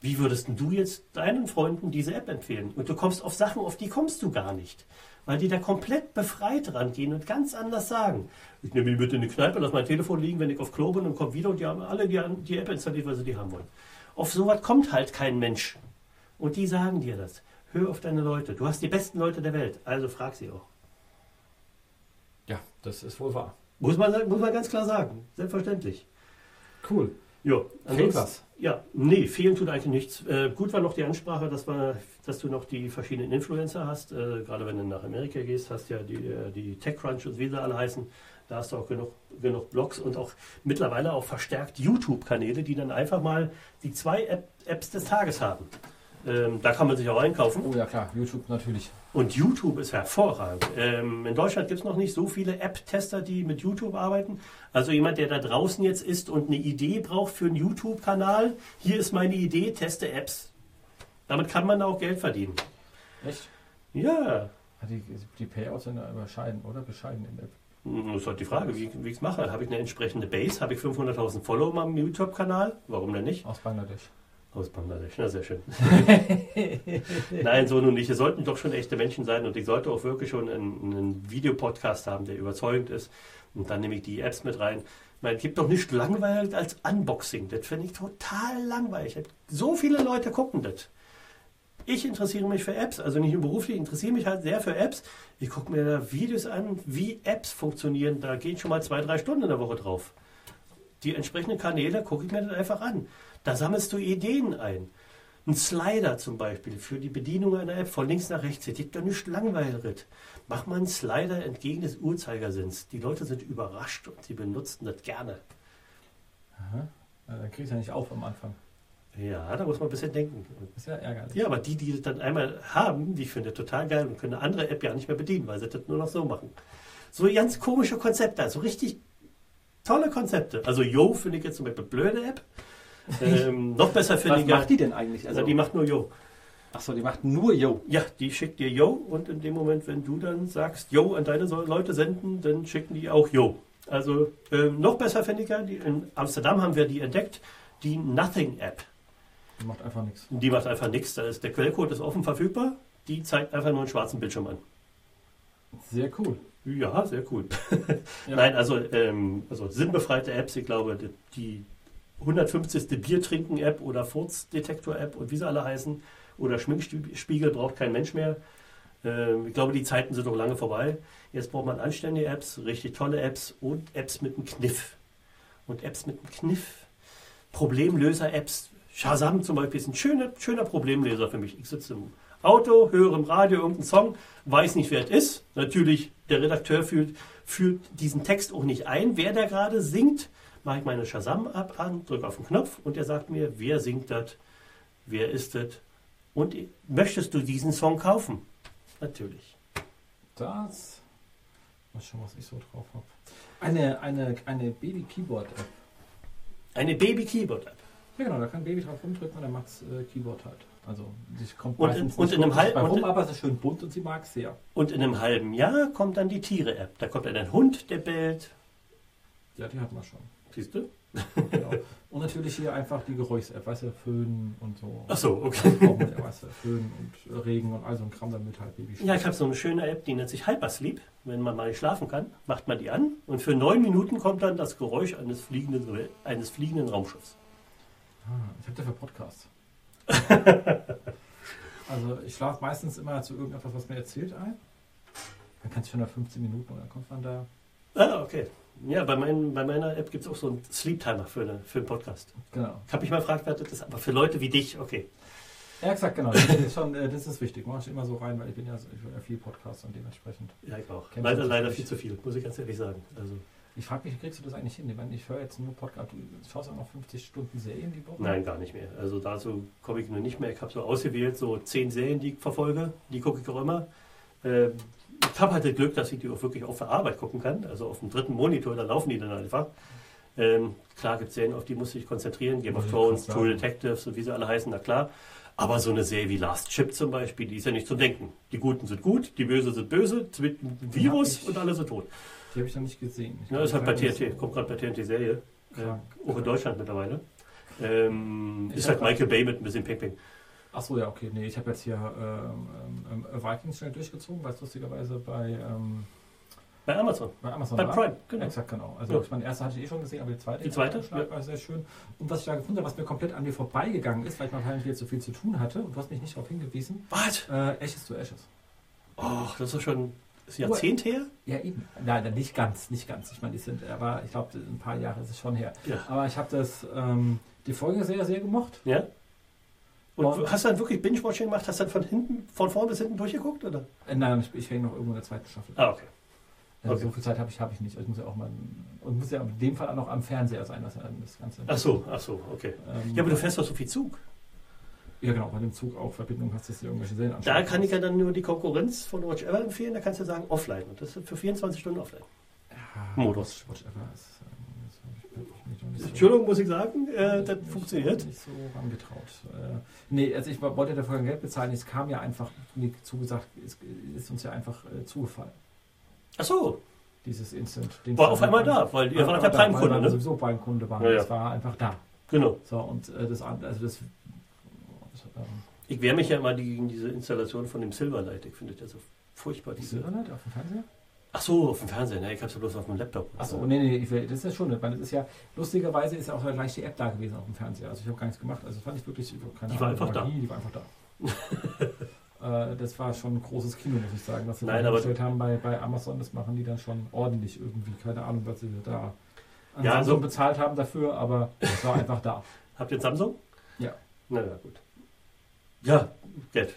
Speaker 3: wie würdest du jetzt deinen Freunden diese App empfehlen? Und du kommst auf Sachen, auf die kommst du gar nicht. Weil die da komplett befreit rangehen und ganz anders sagen. Ich nehme die mit in die Kneipe, lass mein Telefon liegen, wenn ich auf Klo bin und komme wieder und die haben alle die, die App installiert, weil sie die haben wollen. Auf sowas kommt halt kein Mensch. Und die sagen dir das. Hör auf deine Leute. Du hast die besten Leute der Welt, also frag sie auch.
Speaker 2: Ja, das ist wohl wahr.
Speaker 3: Muss man, muss man ganz klar sagen. Selbstverständlich.
Speaker 2: Cool.
Speaker 3: Ja,
Speaker 2: Fehlt was.
Speaker 3: Ja, nee, fehlen tut eigentlich nichts. Äh, gut war noch die Ansprache, dass, wir, dass du noch die verschiedenen Influencer hast. Äh, gerade wenn du nach Amerika gehst, hast ja die, äh, die TechCrunch und wie sie alle heißen. Da hast du auch genug, genug Blogs und auch mittlerweile auch verstärkt YouTube-Kanäle, die dann einfach mal die zwei App Apps des Tages haben. Ähm, da kann man sich auch einkaufen.
Speaker 2: Oh ja, klar, YouTube natürlich.
Speaker 3: Und YouTube ist hervorragend. Ähm, in Deutschland gibt es noch nicht so viele App-Tester, die mit YouTube arbeiten. Also jemand, der da draußen jetzt ist und eine Idee braucht für einen YouTube-Kanal, hier ist meine Idee, teste Apps. Damit kann man auch Geld verdienen.
Speaker 2: Echt?
Speaker 3: Ja,
Speaker 2: Ja, Die, die Payouts sind ja überscheiden, oder? Bescheiden in der App.
Speaker 3: das ist halt die Frage, wie, wie ich es mache. Habe ich eine entsprechende Base? Habe ich 500.000 Follower meinem YouTube-Kanal? Warum denn nicht?
Speaker 2: Aus Bangladesch.
Speaker 3: Aus Bangladesch, na sehr schön. <laughs> Nein, so nun nicht. Es sollten doch schon echte Menschen sein und ich sollte auch wirklich schon einen, einen Videopodcast haben, der überzeugend ist. Und dann nehme ich die Apps mit rein. Ich meine, es gibt doch nicht langweilig als Unboxing. Das finde ich total langweilig. So viele Leute gucken das. Ich interessiere mich für Apps, also nicht nur beruflich, ich interessiere mich halt sehr für Apps. Ich gucke mir da Videos an, wie Apps funktionieren. Da gehen schon mal zwei, drei Stunden in der Woche drauf. Die entsprechenden Kanäle gucke ich mir dann einfach an. Da sammelst du Ideen ein. Ein Slider zum Beispiel für die Bedienung einer App von links nach rechts. Das gibt doch nicht langweilig. Mach mal einen Slider entgegen des Uhrzeigersinns. Die Leute sind überrascht und sie benutzen das gerne.
Speaker 2: Aha. Dann kriegst du ja nicht auf am Anfang.
Speaker 3: Ja, da muss man ein bisschen denken.
Speaker 2: Das ist ja ärgerlich.
Speaker 3: Ja, aber die, die das dann einmal haben, die finden das total geil und können eine andere App ja nicht mehr bedienen, weil sie das nur noch so machen. So ganz komische Konzepte, so richtig tolle Konzepte. Also Yo finde ich jetzt zum Beispiel blöde App. Ähm, noch besser finde
Speaker 2: Was
Speaker 3: ich ja-
Speaker 2: macht die denn eigentlich?
Speaker 3: Also die macht nur Yo.
Speaker 2: Achso, die macht nur Yo.
Speaker 3: Ja, die schickt dir Yo und in dem Moment, wenn du dann sagst Yo an deine Leute senden, dann schicken die auch Yo. Also ähm, noch besser finde ich ja, die, in Amsterdam haben wir die entdeckt, die Nothing App.
Speaker 2: Die macht einfach nichts.
Speaker 3: Die macht einfach nichts. Da ist der Quellcode ist offen verfügbar. Die zeigt einfach nur einen schwarzen Bildschirm an.
Speaker 2: Sehr cool.
Speaker 3: Ja, sehr cool. <laughs>
Speaker 2: Ja.
Speaker 3: Nein, also, ähm, also sinnbefreite Apps, ich glaube, die 150. Biertrinken-App oder Furzdetektor-App und wie sie alle heißen, oder Schminkspiegel braucht kein Mensch mehr. Ähm, ich glaube, die Zeiten sind doch lange vorbei. Jetzt braucht man anständige Apps, richtig tolle Apps und Apps mit einem Kniff. Und Apps mit einem Kniff. Problemlöser-Apps. Shazam zum Beispiel ist ein schöner, schöner Problemlöser für mich. Ich sitze im Auto, höre im Radio irgendeinen Song, weiß nicht, wer es ist. Natürlich, der Redakteur führt, führt diesen Text auch nicht ein, wer da gerade singt. Mache ich meine Shazam-App an, drücke auf den Knopf und er sagt mir, wer singt das, wer ist das und möchtest du diesen Song kaufen? Natürlich.
Speaker 2: Das. Mal schauen, was ich so drauf habe. Eine, eine, eine Baby-Keyboard-App.
Speaker 3: Eine Baby-Keyboard-App.
Speaker 2: Ja, genau, da kann Baby drauf rumdrücken und dann macht äh, Keyboard halt. Also, sie kommt
Speaker 3: Und in- und in einem
Speaker 2: wirklich
Speaker 3: Hal-
Speaker 2: bei
Speaker 3: und
Speaker 2: rum, aber es ist schön bunt und sie mag es sehr.
Speaker 3: Und in einem halben Jahr kommt dann die Tiere-App. Da kommt dann ein Hund, der bellt.
Speaker 2: Ja, die hat man schon.
Speaker 3: Siehst du?
Speaker 2: Genau. und natürlich hier einfach die Geräusch-App, weißt du, Föhn und so.
Speaker 3: Ach so, okay.
Speaker 2: Ja, weißt du, Föhn und Regen und all so ein Kram, damit halt Baby
Speaker 3: Ja, ich habe so eine schöne App, die nennt sich Hypersleep. Wenn man mal nicht schlafen kann, macht man die an und für neun Minuten kommt dann das Geräusch eines fliegenden, eines fliegenden Raumschiffs.
Speaker 2: Ah, ich habe dafür Podcasts. <laughs> also ich schlafe meistens immer zu irgendetwas, was mir erzählt ein. Dann kannst du schon nach 15 Minuten und dann kommt man da.
Speaker 3: Ah, okay. Ja, bei, mein, bei meiner App gibt es auch so einen Sleep-Timer für, eine, für einen Podcast.
Speaker 2: Genau.
Speaker 3: Ich habe mich mal gefragt, was das ist, aber für Leute wie dich, okay.
Speaker 2: Ja, exakt, genau. Das ist, schon, äh, das ist wichtig. Mach ich immer so rein, weil ich bin ja, ich höre ja viel Podcast und dementsprechend.
Speaker 3: Ja, ich auch. Leider, leider viel zu viel, muss ich ganz ehrlich sagen. Also,
Speaker 2: Ich frage mich, wie kriegst du das eigentlich hin? Ich, meine, ich höre jetzt nur Podcast. Du schaust auch noch 50 Stunden Serien die Woche?
Speaker 3: nein, gar nicht mehr. Also dazu komme ich nur nicht mehr. Ich habe so ausgewählt, so zehn Serien, die ich verfolge. Die gucke ich auch immer. Ähm, ich habe halt das Glück, dass ich die auch wirklich auf der Arbeit gucken kann. Also auf dem dritten Monitor, da laufen die dann einfach. Ähm, klar gibt es Serien, auf die muss ich konzentrieren. Game of Thrones. True Detectives und wie sie alle heißen, na klar. Aber so eine Serie wie Last Chip zum Beispiel, die ist ja nicht zum Denken. Die Guten sind gut, die Böse sind böse, es wird ein
Speaker 2: Die
Speaker 3: Virus
Speaker 2: ich-
Speaker 3: und alle sind tot.
Speaker 2: Die habe ich noch nicht gesehen. Ich
Speaker 3: Ja, ist halt bei TNT, kommt gerade bei TNT Serie.
Speaker 2: Krank.
Speaker 3: Äh, auch in Deutschland mittlerweile. Ähm, ist halt Michael Bay mit ein bisschen Ping-Ping.
Speaker 2: Achso, ja, okay. Nee, ich habe jetzt hier ähm, ähm, ähm, Vikings schnell durchgezogen, weil es lustigerweise bei, ähm,
Speaker 3: Bei Amazon.
Speaker 2: bei Amazon
Speaker 3: Bei. Prime, genau.
Speaker 2: Exakt, genau. Also
Speaker 3: Ja.
Speaker 2: ich meine, erste hatte ich eh schon gesehen, aber die zweite,
Speaker 3: Die zweite,
Speaker 2: Schlag war sehr schön. Und was ich da gefunden habe, was mir komplett an mir vorbeigegangen ist, weil ich wahrscheinlich jetzt so viel zu tun hatte und du hast mich nicht darauf hingewiesen,
Speaker 3: Was?
Speaker 2: äh, Ashes to Ashes.
Speaker 3: Oh, das ist schon ist ein Jahrzehnt her?
Speaker 2: Ja, eben. Nein, nicht ganz, nicht ganz. Ich meine, die sind, aber ich glaube, ein paar Jahre ist es schon her.
Speaker 3: Ja.
Speaker 2: Aber ich habe das, ähm, die Folge sehr, sehr gemocht.
Speaker 3: Ja. Und
Speaker 2: Und-
Speaker 3: hast du dann wirklich Binge-Watching gemacht? Hast du dann von hinten, von vorn bis hinten durchgeguckt, oder?
Speaker 2: Äh, nein, ich, ich hänge noch irgendwo in der zweiten Staffel.
Speaker 3: Ah, okay.
Speaker 2: Also
Speaker 3: okay.
Speaker 2: So viel Zeit habe ich, habe ich nicht. Ich muss ja auch mal, und muss ja in dem Fall auch noch am Fernseher sein, das, das Ganze.
Speaker 3: Ach so, ach so, okay.
Speaker 2: Ähm,
Speaker 3: Ja, aber du fährst doch so viel Zug.
Speaker 2: Ja, genau, bei dem Zug auch Verbindung hast, dass du irgendwelche Serien
Speaker 3: Da kann ich ja dann nur die Konkurrenz von Watch Ever empfehlen. Da kannst du sagen offline. Und das ist für 24 Stunden offline.
Speaker 2: Ja,
Speaker 3: Modus.
Speaker 2: Watch Ever ist, ähm, das hab ich- hab ich mich noch nicht so-
Speaker 3: Entschuldigung, muss ich sagen, äh, das funktioniert.
Speaker 2: Nicht so angetraut. Äh, nee, also ich wollte dafür kein Geld bezahlen. Es kam ja einfach, mir zugesagt, es ist uns ja einfach äh, zugefallen.
Speaker 3: Ach so,
Speaker 2: Dieses Instant.
Speaker 3: war auf einmal da, weil ihr
Speaker 2: War
Speaker 3: wart
Speaker 2: weil
Speaker 3: Prime-Kunde, ne?
Speaker 2: sowieso Prime-Kunde waren.
Speaker 3: Ja, ja.
Speaker 2: Das war einfach da.
Speaker 3: Genau.
Speaker 2: So, und äh, das, an- also das, ähm,
Speaker 3: Ich wehre mich ja immer gegen diese Installation von dem Silverlight. Ich finde das ja so furchtbar.
Speaker 2: die
Speaker 3: Diese
Speaker 2: Silverlight auf dem Fernseher?
Speaker 3: Ach so, auf dem Fernseher. Ne? Ich habe es ja bloß auf dem Laptop.
Speaker 2: Achso, nee, nee, ich will, das ist ja schon, weil das ist ja, lustigerweise ist ja auch gleich die App da gewesen auf dem Fernseher. Also ich habe gar nichts gemacht. Also das fand ich wirklich, keine
Speaker 3: Die war
Speaker 2: Ahnung,
Speaker 3: einfach da.
Speaker 2: Magie, Die war einfach da. <laughs> äh, das war schon ein großes Kino, muss ich sagen, was sie
Speaker 3: Nein,
Speaker 2: da gestellt haben bei, bei Amazon. Das machen die dann schon ordentlich irgendwie. Keine Ahnung, was sie da an
Speaker 3: Ja,
Speaker 2: Samsung
Speaker 3: so-
Speaker 2: bezahlt haben dafür, aber es war einfach da.
Speaker 3: Habt ihr Samsung?
Speaker 2: Ja.
Speaker 3: Na ja, gut. Ja, Geld.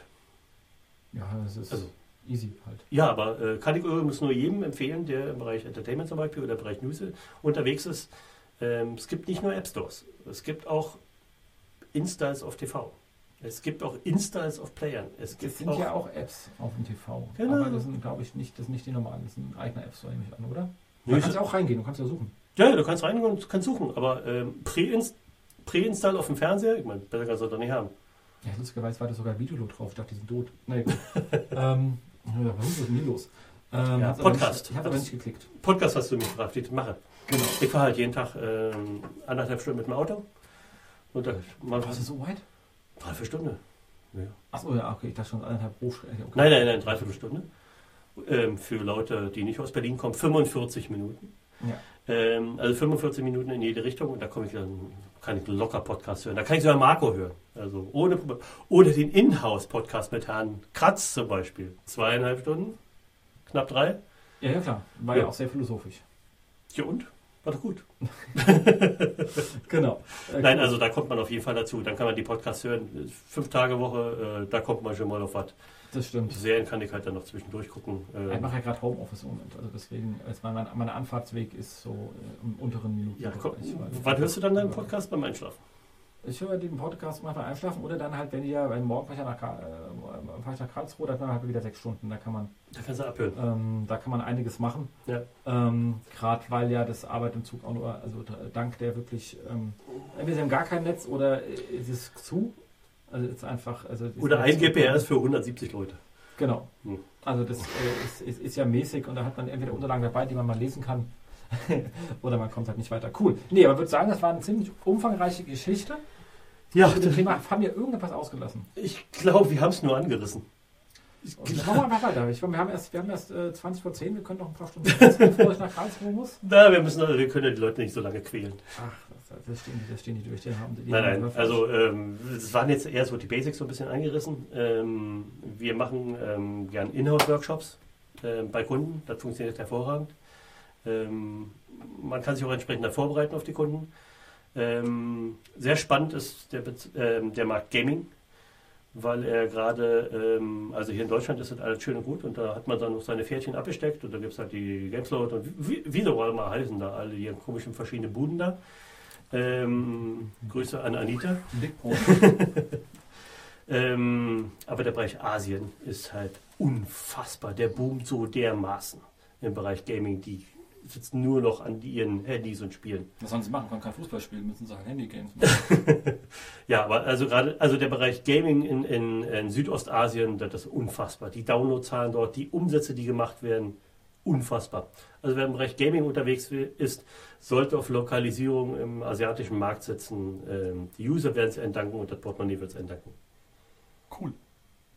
Speaker 2: Ja, es ist
Speaker 3: Also-
Speaker 2: easy halt.
Speaker 3: Ja, aber äh, kann ich übrigens nur jedem empfehlen, der im Bereich Entertainment zum Beispiel oder im Bereich News unterwegs ist. Ähm, es gibt nicht nur App Stores, es gibt auch Installs auf TV. Es gibt auch Installs auf Playern. Es gibt
Speaker 2: sind
Speaker 3: auch,
Speaker 2: ja auch Apps auf dem TV.
Speaker 3: Genau.
Speaker 2: Aber das sind, glaube ich, nicht, das sind nicht die normalen. Das sind eigene Apps, nehme ich an, oder?
Speaker 3: Nee,
Speaker 2: Da kannst du auch reingehen, du kannst ja suchen.
Speaker 3: ja, du kannst reingehen und kannst suchen, aber ähm, Prä-Inst- Prä-Install auf dem Fernseher, ich meine, besser kannst du das doch nicht haben.
Speaker 2: Ja, lustigerweise war da sogar Videolo drauf. Ich dachte, die sind tot. Na ja, gut. <laughs> ähm, ja, was ist denn hier los? Ähm,
Speaker 3: Ja, Podcast.
Speaker 2: Nicht, ich habe aber nicht geklickt.
Speaker 3: Podcast hast du mich gefragt, ich mache.
Speaker 2: Genau.
Speaker 3: Ich fahre halt jeden Tag ähm, anderthalb Stunden mit dem Auto. Und da mal
Speaker 2: Was ist so weit?
Speaker 3: dreiviertel Stunde. Ja.
Speaker 2: Achso, ja, okay, ich dachte schon anderthalb Hochschritte. Okay.
Speaker 3: Nein, nein, nein, dreiviertel Stunde. Ähm, für Leute, die nicht aus Berlin kommen, 45 Minuten.
Speaker 2: Ja.
Speaker 3: Ähm, also 45 Minuten in jede Richtung und da komme ich dann, kann ich locker Podcast hören. Da kann ich sogar Marco hören. Also ohne. Oder den Inhouse-Podcast mit Herrn Kratz zum Beispiel. Zweieinhalb Stunden, knapp drei.
Speaker 2: ja, ja, klar. War ja,
Speaker 3: Ja.
Speaker 2: auch sehr philosophisch.
Speaker 3: Ja und? War doch gut. <laughs>
Speaker 2: Genau. <laughs>
Speaker 3: Nein, also da kommt man auf jeden Fall dazu. Dann kann man die Podcasts hören. Fünf Tage Woche, äh, da kommt man schon mal auf was.
Speaker 2: Das stimmt.
Speaker 3: Serien kann ich halt dann noch zwischendurch gucken.
Speaker 2: Ich
Speaker 3: Äh,
Speaker 2: mache ja gerade Homeoffice im Moment. Also deswegen, ist mein, mein, Anfahrtsweg ist so äh, im unteren Minuten.
Speaker 3: ja, komm, wann hörst du dann deinen Podcast beim Einschlafen?
Speaker 2: Ich höre den Podcast manchmal einschlafen oder dann halt, wenn ihr, weil morgen fahre ich, nach, äh, fahr ich nach Karlsruhe, dann halt wieder sechs Stunden. Da kann man,
Speaker 3: Da kannst du abhören.
Speaker 2: ähm, da kann man einiges machen.
Speaker 3: Ja.
Speaker 2: Ähm, Gerade weil ja das Arbeit im Zug auch nur, also da- dank der wirklich, ähm, entweder sie haben gar kein Netz oder es ist zu. Also ist einfach, also
Speaker 3: Oder ein GPRS für 170 Leute.
Speaker 2: Genau.
Speaker 3: Hm.
Speaker 2: Also das äh, ist, ist, ist ja mäßig und da hat man entweder Unterlagen dabei, die man mal lesen kann, <laughs> oder man kommt halt nicht weiter. Cool. Nee, aber ich würde sagen, das war eine ziemlich umfangreiche Geschichte.
Speaker 3: Ja,
Speaker 2: Zu dem Thema haben wir irgendetwas ausgelassen.
Speaker 3: ich glaube, wir haben es nur angerissen. Ich
Speaker 2: machen wir einfach weiter. Ich, wir haben erst, wir haben erst äh, 20 vor 10, wir können noch ein paar Stunden <laughs> bevor ich nach Karlsruhe muss.
Speaker 3: Na, wir müssen, wir können ja die Leute nicht so lange quälen.
Speaker 2: Ach, das, das, stehen, die, das stehen die durch. Die haben, die
Speaker 3: Nein, nein, also ähm, es waren jetzt eher so die Basics so ein bisschen angerissen. Ähm, wir machen ähm, gern Inhouse-Workshops ähm, bei Kunden, das funktioniert hervorragend. Ähm, man kann sich auch entsprechend vorbereiten auf die Kunden. Ähm, sehr spannend ist der, Bez- ähm, der Markt Gaming, weil er gerade, ähm, also hier in Deutschland ist das alles schön und gut und da hat man dann noch seine Pferdchen abgesteckt und da gibt es halt die Gameslot und wie, wie so mal heißen da alle ihren komischen verschiedenen Buden da. Ähm, Grüße an Anita. <laughs> Ähm, aber der Bereich Asien ist halt unfassbar. Der boomt so dermaßen im Bereich Gaming. Die sitzen nur noch an ihren Handys und spielen.
Speaker 2: Was sollen sie machen? Können kein Fußball spielen, müssen halt Handygames <laughs> machen.
Speaker 3: Ja, aber also gerade, also der Bereich Gaming in, in, in Südostasien, das ist unfassbar. Die Downloadzahlen dort, die Umsätze, die gemacht werden, unfassbar. Also wer im Bereich Gaming unterwegs ist, sollte auf Lokalisierung im asiatischen Markt sitzen. Ähm, die User werden es entdanken und das Portemonnaie wird es entdanken.
Speaker 2: Cool.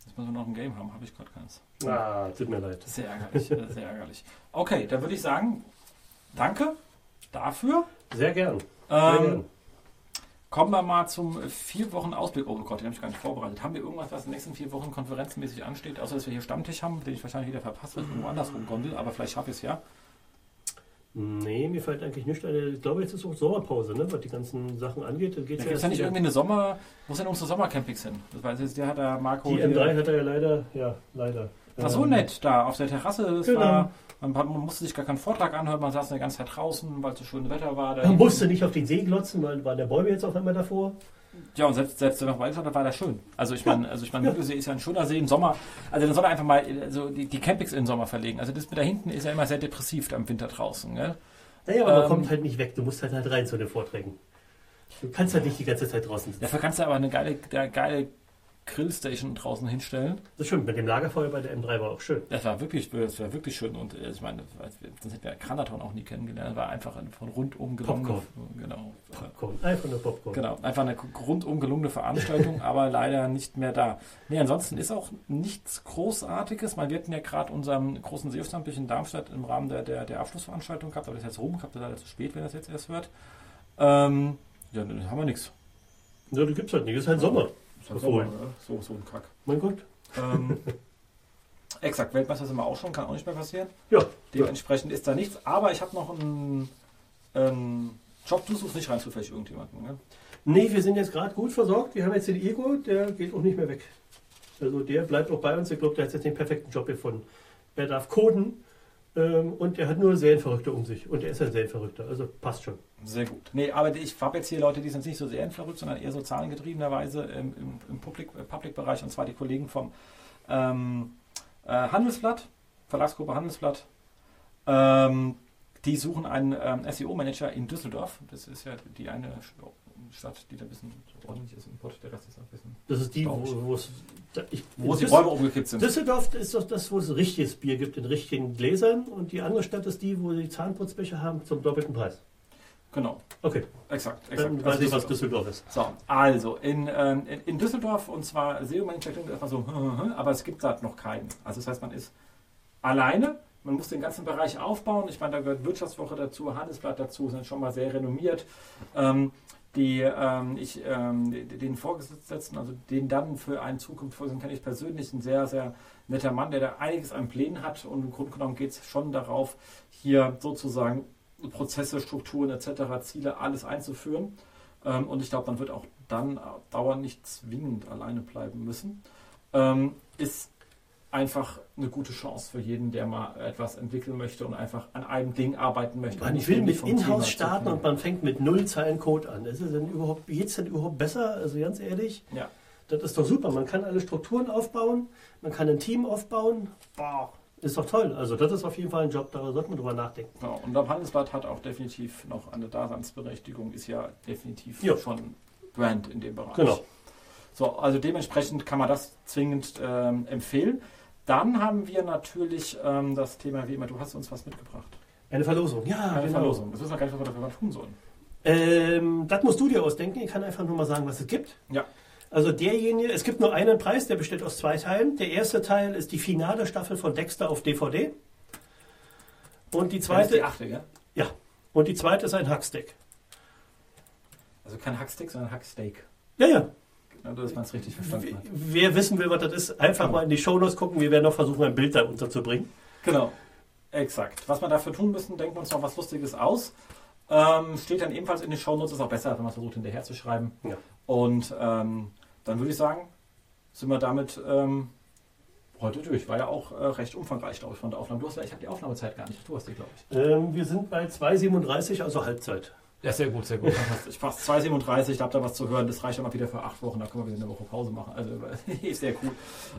Speaker 2: Jetzt müssen wir noch ein Game haben, habe ich gerade keins.
Speaker 3: Ah, tut mir leid.
Speaker 2: Sehr ärgerlich, äh, sehr ärgerlich. Okay, dann würde ich sagen, danke dafür.
Speaker 3: Sehr gern. Sehr
Speaker 2: Ähm,
Speaker 3: gern.
Speaker 2: Kommen wir mal zum vier Wochen Ausblick. Oh Gott, den habe ich gar nicht vorbereitet. Haben wir irgendwas, was in den nächsten vier Wochen konferenzmäßig ansteht, außer dass wir hier Stammtisch haben, den ich wahrscheinlich wieder verpasst habe, irgendwo anders rumgondel, aber vielleicht schaffe ich es ja.
Speaker 3: Nee, mir fällt eigentlich nicht ein. Ich glaube, jetzt ist auch Sommerpause, ne? was die ganzen Sachen angeht.
Speaker 2: Da
Speaker 3: geht's
Speaker 2: gibt es ja nicht irgendwie eine Sommer. Wo sind unsere Sommercampings hin? Das weiß jetzt, der hat der Marco.
Speaker 3: Die
Speaker 2: hier-
Speaker 3: M3 hat er ja leider, ja, leider.
Speaker 2: War so
Speaker 3: Ähm,
Speaker 2: nett da auf der Terrasse. Das
Speaker 3: Genau.
Speaker 2: war, man, man musste sich gar keinen Vortrag anhören, man saß die ganze Zeit draußen, weil es so schönes Wetter war.
Speaker 3: Man musste nicht auf den See glotzen, weil waren der Bäume jetzt auf einmal davor.
Speaker 2: Ja, und selbst, selbst wenn noch weiter war, war das schön. Also ich meine, also ich meine, Müggelsee ist ja ein schöner See im Sommer. Also dann soll er einfach mal also die, die Campings in den Sommer verlegen. Also das mit da hinten ist ja immer sehr depressiv da im Winter draußen. Gell?
Speaker 3: Naja, aber man
Speaker 2: Ähm,
Speaker 3: kommt halt nicht weg. Du musst halt halt rein zu den Vorträgen. Du kannst halt nicht die ganze Zeit draußen sitzen.
Speaker 2: Dafür kannst du aber eine geile, geile Grillstation draußen hinstellen.
Speaker 3: Das stimmt, mit dem Lagerfeuer bei der M3 war auch schön.
Speaker 2: Das war wirklich, das war wirklich schön. Und äh, ich meine, sonst hätten wir Granaton auch nie kennengelernt. Das war einfach ein von rundum gelungene,
Speaker 3: Popcorn.
Speaker 2: genau,
Speaker 3: Popcorn, einfach nur Popcorn.
Speaker 2: Genau, einfach eine rundum gelungene Veranstaltung, <laughs> aber leider nicht mehr da. Nee, ansonsten ist auch nichts Großartiges. Man, wir hatten ja gerade unseren großen Seehof-Stammtisch in Darmstadt im Rahmen der, der, der Abschlussveranstaltung gehabt, aber das ist jetzt rum, gehabt, das ist leider zu spät, wenn das jetzt erst wird. Ähm, ja, dann haben wir nichts.
Speaker 3: Ja, du gibt's halt nicht. Es ist halt Sommer. Bevor.
Speaker 2: So, so ein Kack.
Speaker 3: Mein Gott.
Speaker 2: Ähm, <laughs> exakt, Weltmeister sind wir auch schon, kann auch nicht mehr passieren.
Speaker 3: Ja.
Speaker 2: Dementsprechend ist da nichts, aber ich habe noch einen, einen Job, du suchst nicht rein zufällig irgendjemanden. Ne?
Speaker 3: Nee, wir sind jetzt gerade gut versorgt. Wir haben jetzt den Ego, der geht auch nicht mehr weg. Also der bleibt auch bei uns. Ich glaube, der hat jetzt den perfekten Job gefunden. Er darf coden ähm, und er hat nur Serienverrückte um sich. Und er ist ein Serienverrückter, also passt schon.
Speaker 2: Sehr gut. Nee, aber ich habe jetzt hier Leute, die sind nicht so sehr verrückt, sondern eher so zahlengetriebenerweise im, im, im Public- äh, Public-Bereich, und zwar die Kollegen vom ähm, äh, Handelsblatt, Verlagsgruppe Handelsblatt. Ähm, die suchen einen ähm, SEO-Manager in Düsseldorf. Das ist ja die eine Stadt, die da ein bisschen ordentlich ist im Pott. Der Rest ist ein bisschen.
Speaker 3: Das ist die,
Speaker 2: Traurig.
Speaker 3: wo. Da, ich,
Speaker 2: Wo die Räume umgekippt sind.
Speaker 3: Düsseldorf ist doch das, wo es richtiges Bier gibt, in richtigen Gläsern. Und die andere Stadt ist die, wo die Zahnputzbecher haben zum doppelten Preis.
Speaker 2: Genau,
Speaker 3: Okay,
Speaker 2: exakt. exakt.
Speaker 3: dann
Speaker 2: Also
Speaker 3: weiß ich, was
Speaker 2: Düsseldorf.
Speaker 3: Ist.
Speaker 2: So, also in, ähm, in, in Düsseldorf und zwar SEO-Manager klingt erstmal so, <laughs> aber es gibt da noch keinen. Also das heißt, man ist alleine, man muss den ganzen Bereich aufbauen. Ich meine, da gehört Wirtschaftswoche dazu, Handelsblatt dazu, sind schon mal sehr renommiert. Ähm, die, ähm, ich, ähm, den Vorgesetzten, also den dann für einen Zukunft vorsehen, kenne ich persönlich, ein sehr, sehr netter Mann, der da einiges an Plänen hat und im Grunde genommen geht es schon darauf, hier sozusagen Prozesse, Strukturen etc., Ziele, alles einzuführen. Ähm, und ich glaube, man wird auch dann dauernd nicht zwingend alleine bleiben müssen. Ähm, ist einfach eine gute Chance für jeden, der mal etwas entwickeln möchte und einfach an einem Ding arbeiten möchte.
Speaker 3: Man will mit Inhouse starten und man fängt mit null Zeilen Code an. Ist es denn überhaupt, geht's denn überhaupt besser? Also ganz ehrlich,
Speaker 2: Ja.
Speaker 3: das ist doch super. Man kann alle Strukturen aufbauen, man kann ein Team aufbauen. Boah, ist doch toll. Also das ist auf jeden Fall ein Job, da sollte man drüber nachdenken.
Speaker 2: Genau. Und am Handelsblatt hat auch definitiv noch eine Daseinsberechtigung, ist ja definitiv
Speaker 3: Ja.
Speaker 2: schon Brand in dem Bereich.
Speaker 3: Genau.
Speaker 2: So, also dementsprechend kann man das zwingend ähm, empfehlen. Dann haben wir natürlich ähm, das Thema, wie immer, du hast uns was mitgebracht.
Speaker 3: Eine Verlosung. Ja,
Speaker 2: Eine
Speaker 3: genau.
Speaker 2: Verlosung. Das wissen wir gar nicht, was wir dafür mal tun sollen.
Speaker 3: Ähm, das musst du dir ausdenken. Ich kann einfach nur mal sagen, was es gibt.
Speaker 2: Ja.
Speaker 3: Also derjenige, es gibt nur einen Preis, der besteht aus zwei Teilen. Der erste Teil ist die finale Staffel von Dexter auf DVD. Und die
Speaker 2: Das ist
Speaker 3: zweite,
Speaker 2: die achte, gell?
Speaker 3: ja, und die zweite ist ein Hackstick.
Speaker 2: Also kein Hackstick, sondern Hacksteak.
Speaker 3: Ja, ja.
Speaker 2: Genau, dass man es richtig verstanden hat.
Speaker 3: Wer wissen will, was das ist, einfach mal in die Shownotes gucken. Wir werden noch versuchen, ein Bild da unterzubringen.
Speaker 2: Genau. Exakt. Was wir dafür tun müssen, denken wir uns noch was Lustiges aus. Ähm, steht dann ebenfalls in den Shownotes, ist auch besser, wenn man es versucht hinterher zu schreiben.
Speaker 3: Ja.
Speaker 2: Und ähm, dann würde ich sagen, sind wir damit ähm, heute durch. War ja auch äh, recht umfangreich, glaube ich, von der Aufnahme. Du hast, ich habe die Aufnahmezeit gar nicht. Du hast die, glaube ich.
Speaker 3: Ähm, wir sind bei 2,37, also Halbzeit.
Speaker 2: Ja, sehr gut, sehr gut. Ich fast 2,37, da habt ihr was zu hören. Das reicht dann mal wieder für acht Wochen. Da können wir wieder eine Woche Pause machen. Also <laughs> ist sehr cool.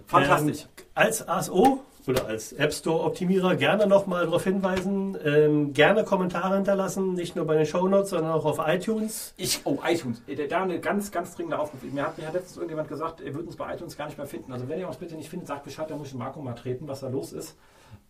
Speaker 2: Fantastisch.
Speaker 3: Ähm, als ASO oder als App Store Optimierer gerne nochmal darauf hinweisen, ähm, gerne Kommentare hinterlassen, nicht nur bei den Shownotes, sondern auch auf iTunes.
Speaker 2: Ich, oh, iTunes. Äh, Da eine ganz, ganz dringende Aufruf. Mir hat, mir hat letztens irgendjemand gesagt, er würde uns bei iTunes gar nicht mehr finden. Also wenn ihr uns bitte nicht findet, sagt Bescheid, da muss ich Marco mal treten, was da los ist.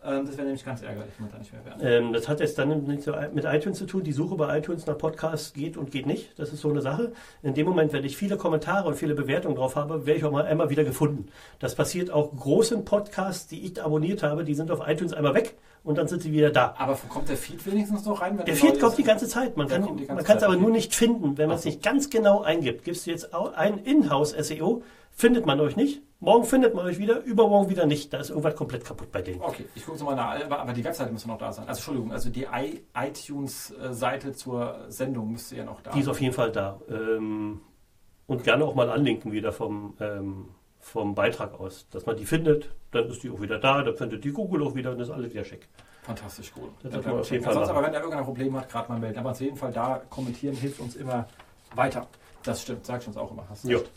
Speaker 2: Ähm, das wäre nämlich ganz ärgerlich, wenn wir da nicht mehr wären.
Speaker 3: Ähm, das hat jetzt dann nicht so mit iTunes zu tun. Die Suche bei iTunes nach Podcasts geht und geht nicht. Das ist so eine Sache. In dem Moment, wenn ich viele Kommentare und viele Bewertungen drauf habe, werde ich auch mal einmal wieder gefunden. Das passiert auch großen Podcasts, die ich abonniert habe, die sind auf iTunes einmal weg und dann sind sie wieder da.
Speaker 2: Aber kommt der Feed wenigstens noch rein?
Speaker 3: Der Feed kommt die ganze Zeit. Man kann man kann es aber nur nicht finden, wenn man es nicht ganz genau eingibt. Gibst du jetzt ein Inhouse-SEO, findet man euch nicht. Morgen findet man euch wieder, übermorgen wieder nicht. Da ist irgendwas komplett kaputt bei denen.
Speaker 2: Okay, ich gucke mal nach, aber aber die Webseite müsste noch da sein. Also Entschuldigung, also die iTunes-Seite zur Sendung müsste ja noch da
Speaker 3: Die ist auf jeden Fall da. Ähm, und gerne auch mal anlinken wieder vom, ähm, vom Beitrag aus. Dass man die findet, dann ist die auch wieder da, dann findet die Google auch wieder und ist alles wieder schick.
Speaker 2: Fantastisch gut.
Speaker 3: Das
Speaker 2: Ja,
Speaker 3: man auf jeden
Speaker 2: ja,
Speaker 3: Fall
Speaker 2: sonst aber, wenn er irgendein Problem hat, gerade mal melden. Aber auf jeden Fall da kommentieren hilft uns immer weiter. Das stimmt, sag ich uns auch immer. Hast du recht.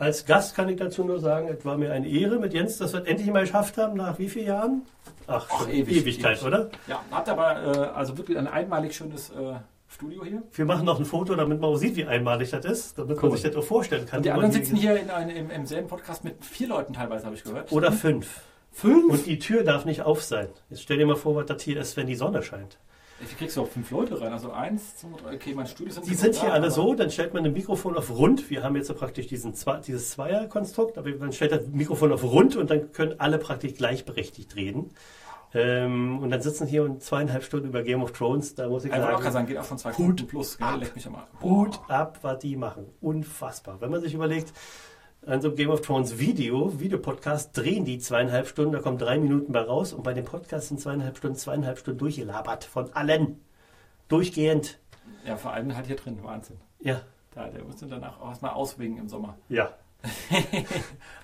Speaker 3: Als Gast kann ich dazu nur sagen, es war mir eine Ehre mit Jens, dass wir es endlich mal geschafft haben, nach wie vielen Jahren? Ach,
Speaker 2: Ach,
Speaker 3: schon
Speaker 2: ewig,
Speaker 3: Ewigkeit,
Speaker 2: ewig.
Speaker 3: oder?
Speaker 2: Ja, habt aber äh, also wirklich ein einmalig schönes äh, Studio hier.
Speaker 3: Wir machen noch ein Foto, damit man auch sieht, wie einmalig das ist, damit
Speaker 2: Cool.
Speaker 3: man sich das auch vorstellen kann.
Speaker 2: Und die anderen sitzen
Speaker 3: hier-
Speaker 2: hier in einem, im, im selben Podcast mit vier Leuten teilweise, habe ich gehört.
Speaker 3: Oder fünf.
Speaker 2: fünf?
Speaker 3: Und die Tür darf nicht auf sein. Jetzt stell dir mal vor, was das hier ist, wenn die Sonne scheint.
Speaker 2: Wie kriegst du auch fünf Leute rein? Also eins, zwei, drei, okay, mein Studio sind
Speaker 3: Die sind
Speaker 2: da,
Speaker 3: hier alle
Speaker 2: aber-
Speaker 3: so, dann stellt man ein Mikrofon auf rund. Wir haben jetzt so praktisch diesen Zwei, dieses Zweierkonstrukt, aber man stellt das Mikrofon auf rund und dann können alle praktisch gleichberechtigt reden. Ähm, und dann sitzen hier und zweieinhalb Stunden über Game of Thrones, da muss ich
Speaker 2: locker
Speaker 3: sagen,
Speaker 2: sagen, geht auch von zwei
Speaker 3: Hut
Speaker 2: Stunden plus, gell?
Speaker 3: ab.
Speaker 2: Mich am Arsch.
Speaker 3: Hut ab, was die machen. Unfassbar. Wenn man sich überlegt, an so einem Game of Thrones Video, Videopodcast, drehen die zweieinhalb Stunden, da kommen drei Minuten bei raus und bei dem Podcast sind zweieinhalb Stunden, zweieinhalb Stunden durchgelabert von allen. Durchgehend.
Speaker 2: Ja, vor allem halt hier drin, Wahnsinn.
Speaker 3: Ja,
Speaker 2: Da, der müsste danach auch erstmal auswingen im Sommer.
Speaker 3: ja. <laughs>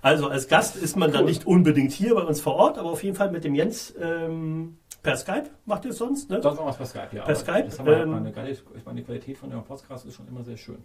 Speaker 3: also als Gast ist man dann
Speaker 2: Cool.
Speaker 3: nicht unbedingt hier bei uns vor Ort, aber auf jeden Fall mit dem Jens ähm, per Skype macht ihr es sonst, ne?
Speaker 2: Sonst noch was per Skype, ja.
Speaker 3: Per Skype,
Speaker 2: Das haben wir halt
Speaker 3: ähm,
Speaker 2: eine geile, ich meine, die Qualität von eurem Podcast ist schon immer sehr schön.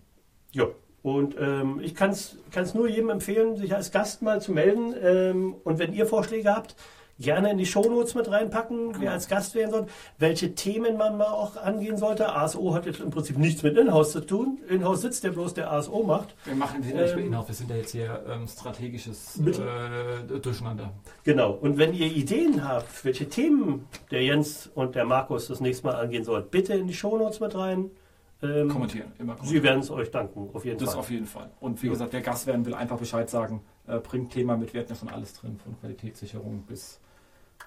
Speaker 3: Ja. Und ähm, ich kann es nur jedem empfehlen, sich als Gast mal zu melden. Ähm, und wenn ihr Vorschläge habt, gerne in die Shownotes mit reinpacken, wer als Gast werden soll, welche Themen man mal auch angehen sollte. ASO hat jetzt im Prinzip nichts mit Inhouse zu tun. Inhouse sitzt der bloß, der ASO macht.
Speaker 2: Wir machen sind ja nicht
Speaker 3: Ähm,
Speaker 2: mehr Inhouse, wir sind ja jetzt hier ähm, strategisches äh, Durcheinander.
Speaker 3: Genau. Und wenn ihr Ideen habt, welche Themen der Jens und der Markus das nächste Mal angehen sollen, bitte in die Shownotes mit rein. Ähm,
Speaker 2: Kommentieren, immer
Speaker 3: Sie
Speaker 2: kommentieren.
Speaker 3: werden es euch danken, auf jeden
Speaker 2: Das
Speaker 3: Fall.
Speaker 2: auf jeden Fall. Und wie
Speaker 3: Ja.
Speaker 2: gesagt, wer Gast werden will, einfach Bescheid sagen. Äh, bringt Thema mit, wir hatten ja schon alles drin, von Qualitätssicherung bis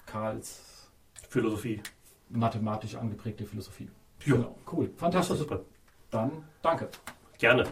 Speaker 2: Karls
Speaker 3: Philosophie.
Speaker 2: mathematisch angeprägte Philosophie.
Speaker 3: Ja.
Speaker 2: Genau. Cool,
Speaker 3: Das
Speaker 2: fantastisch.
Speaker 3: super.
Speaker 2: Dann danke.
Speaker 3: Gerne.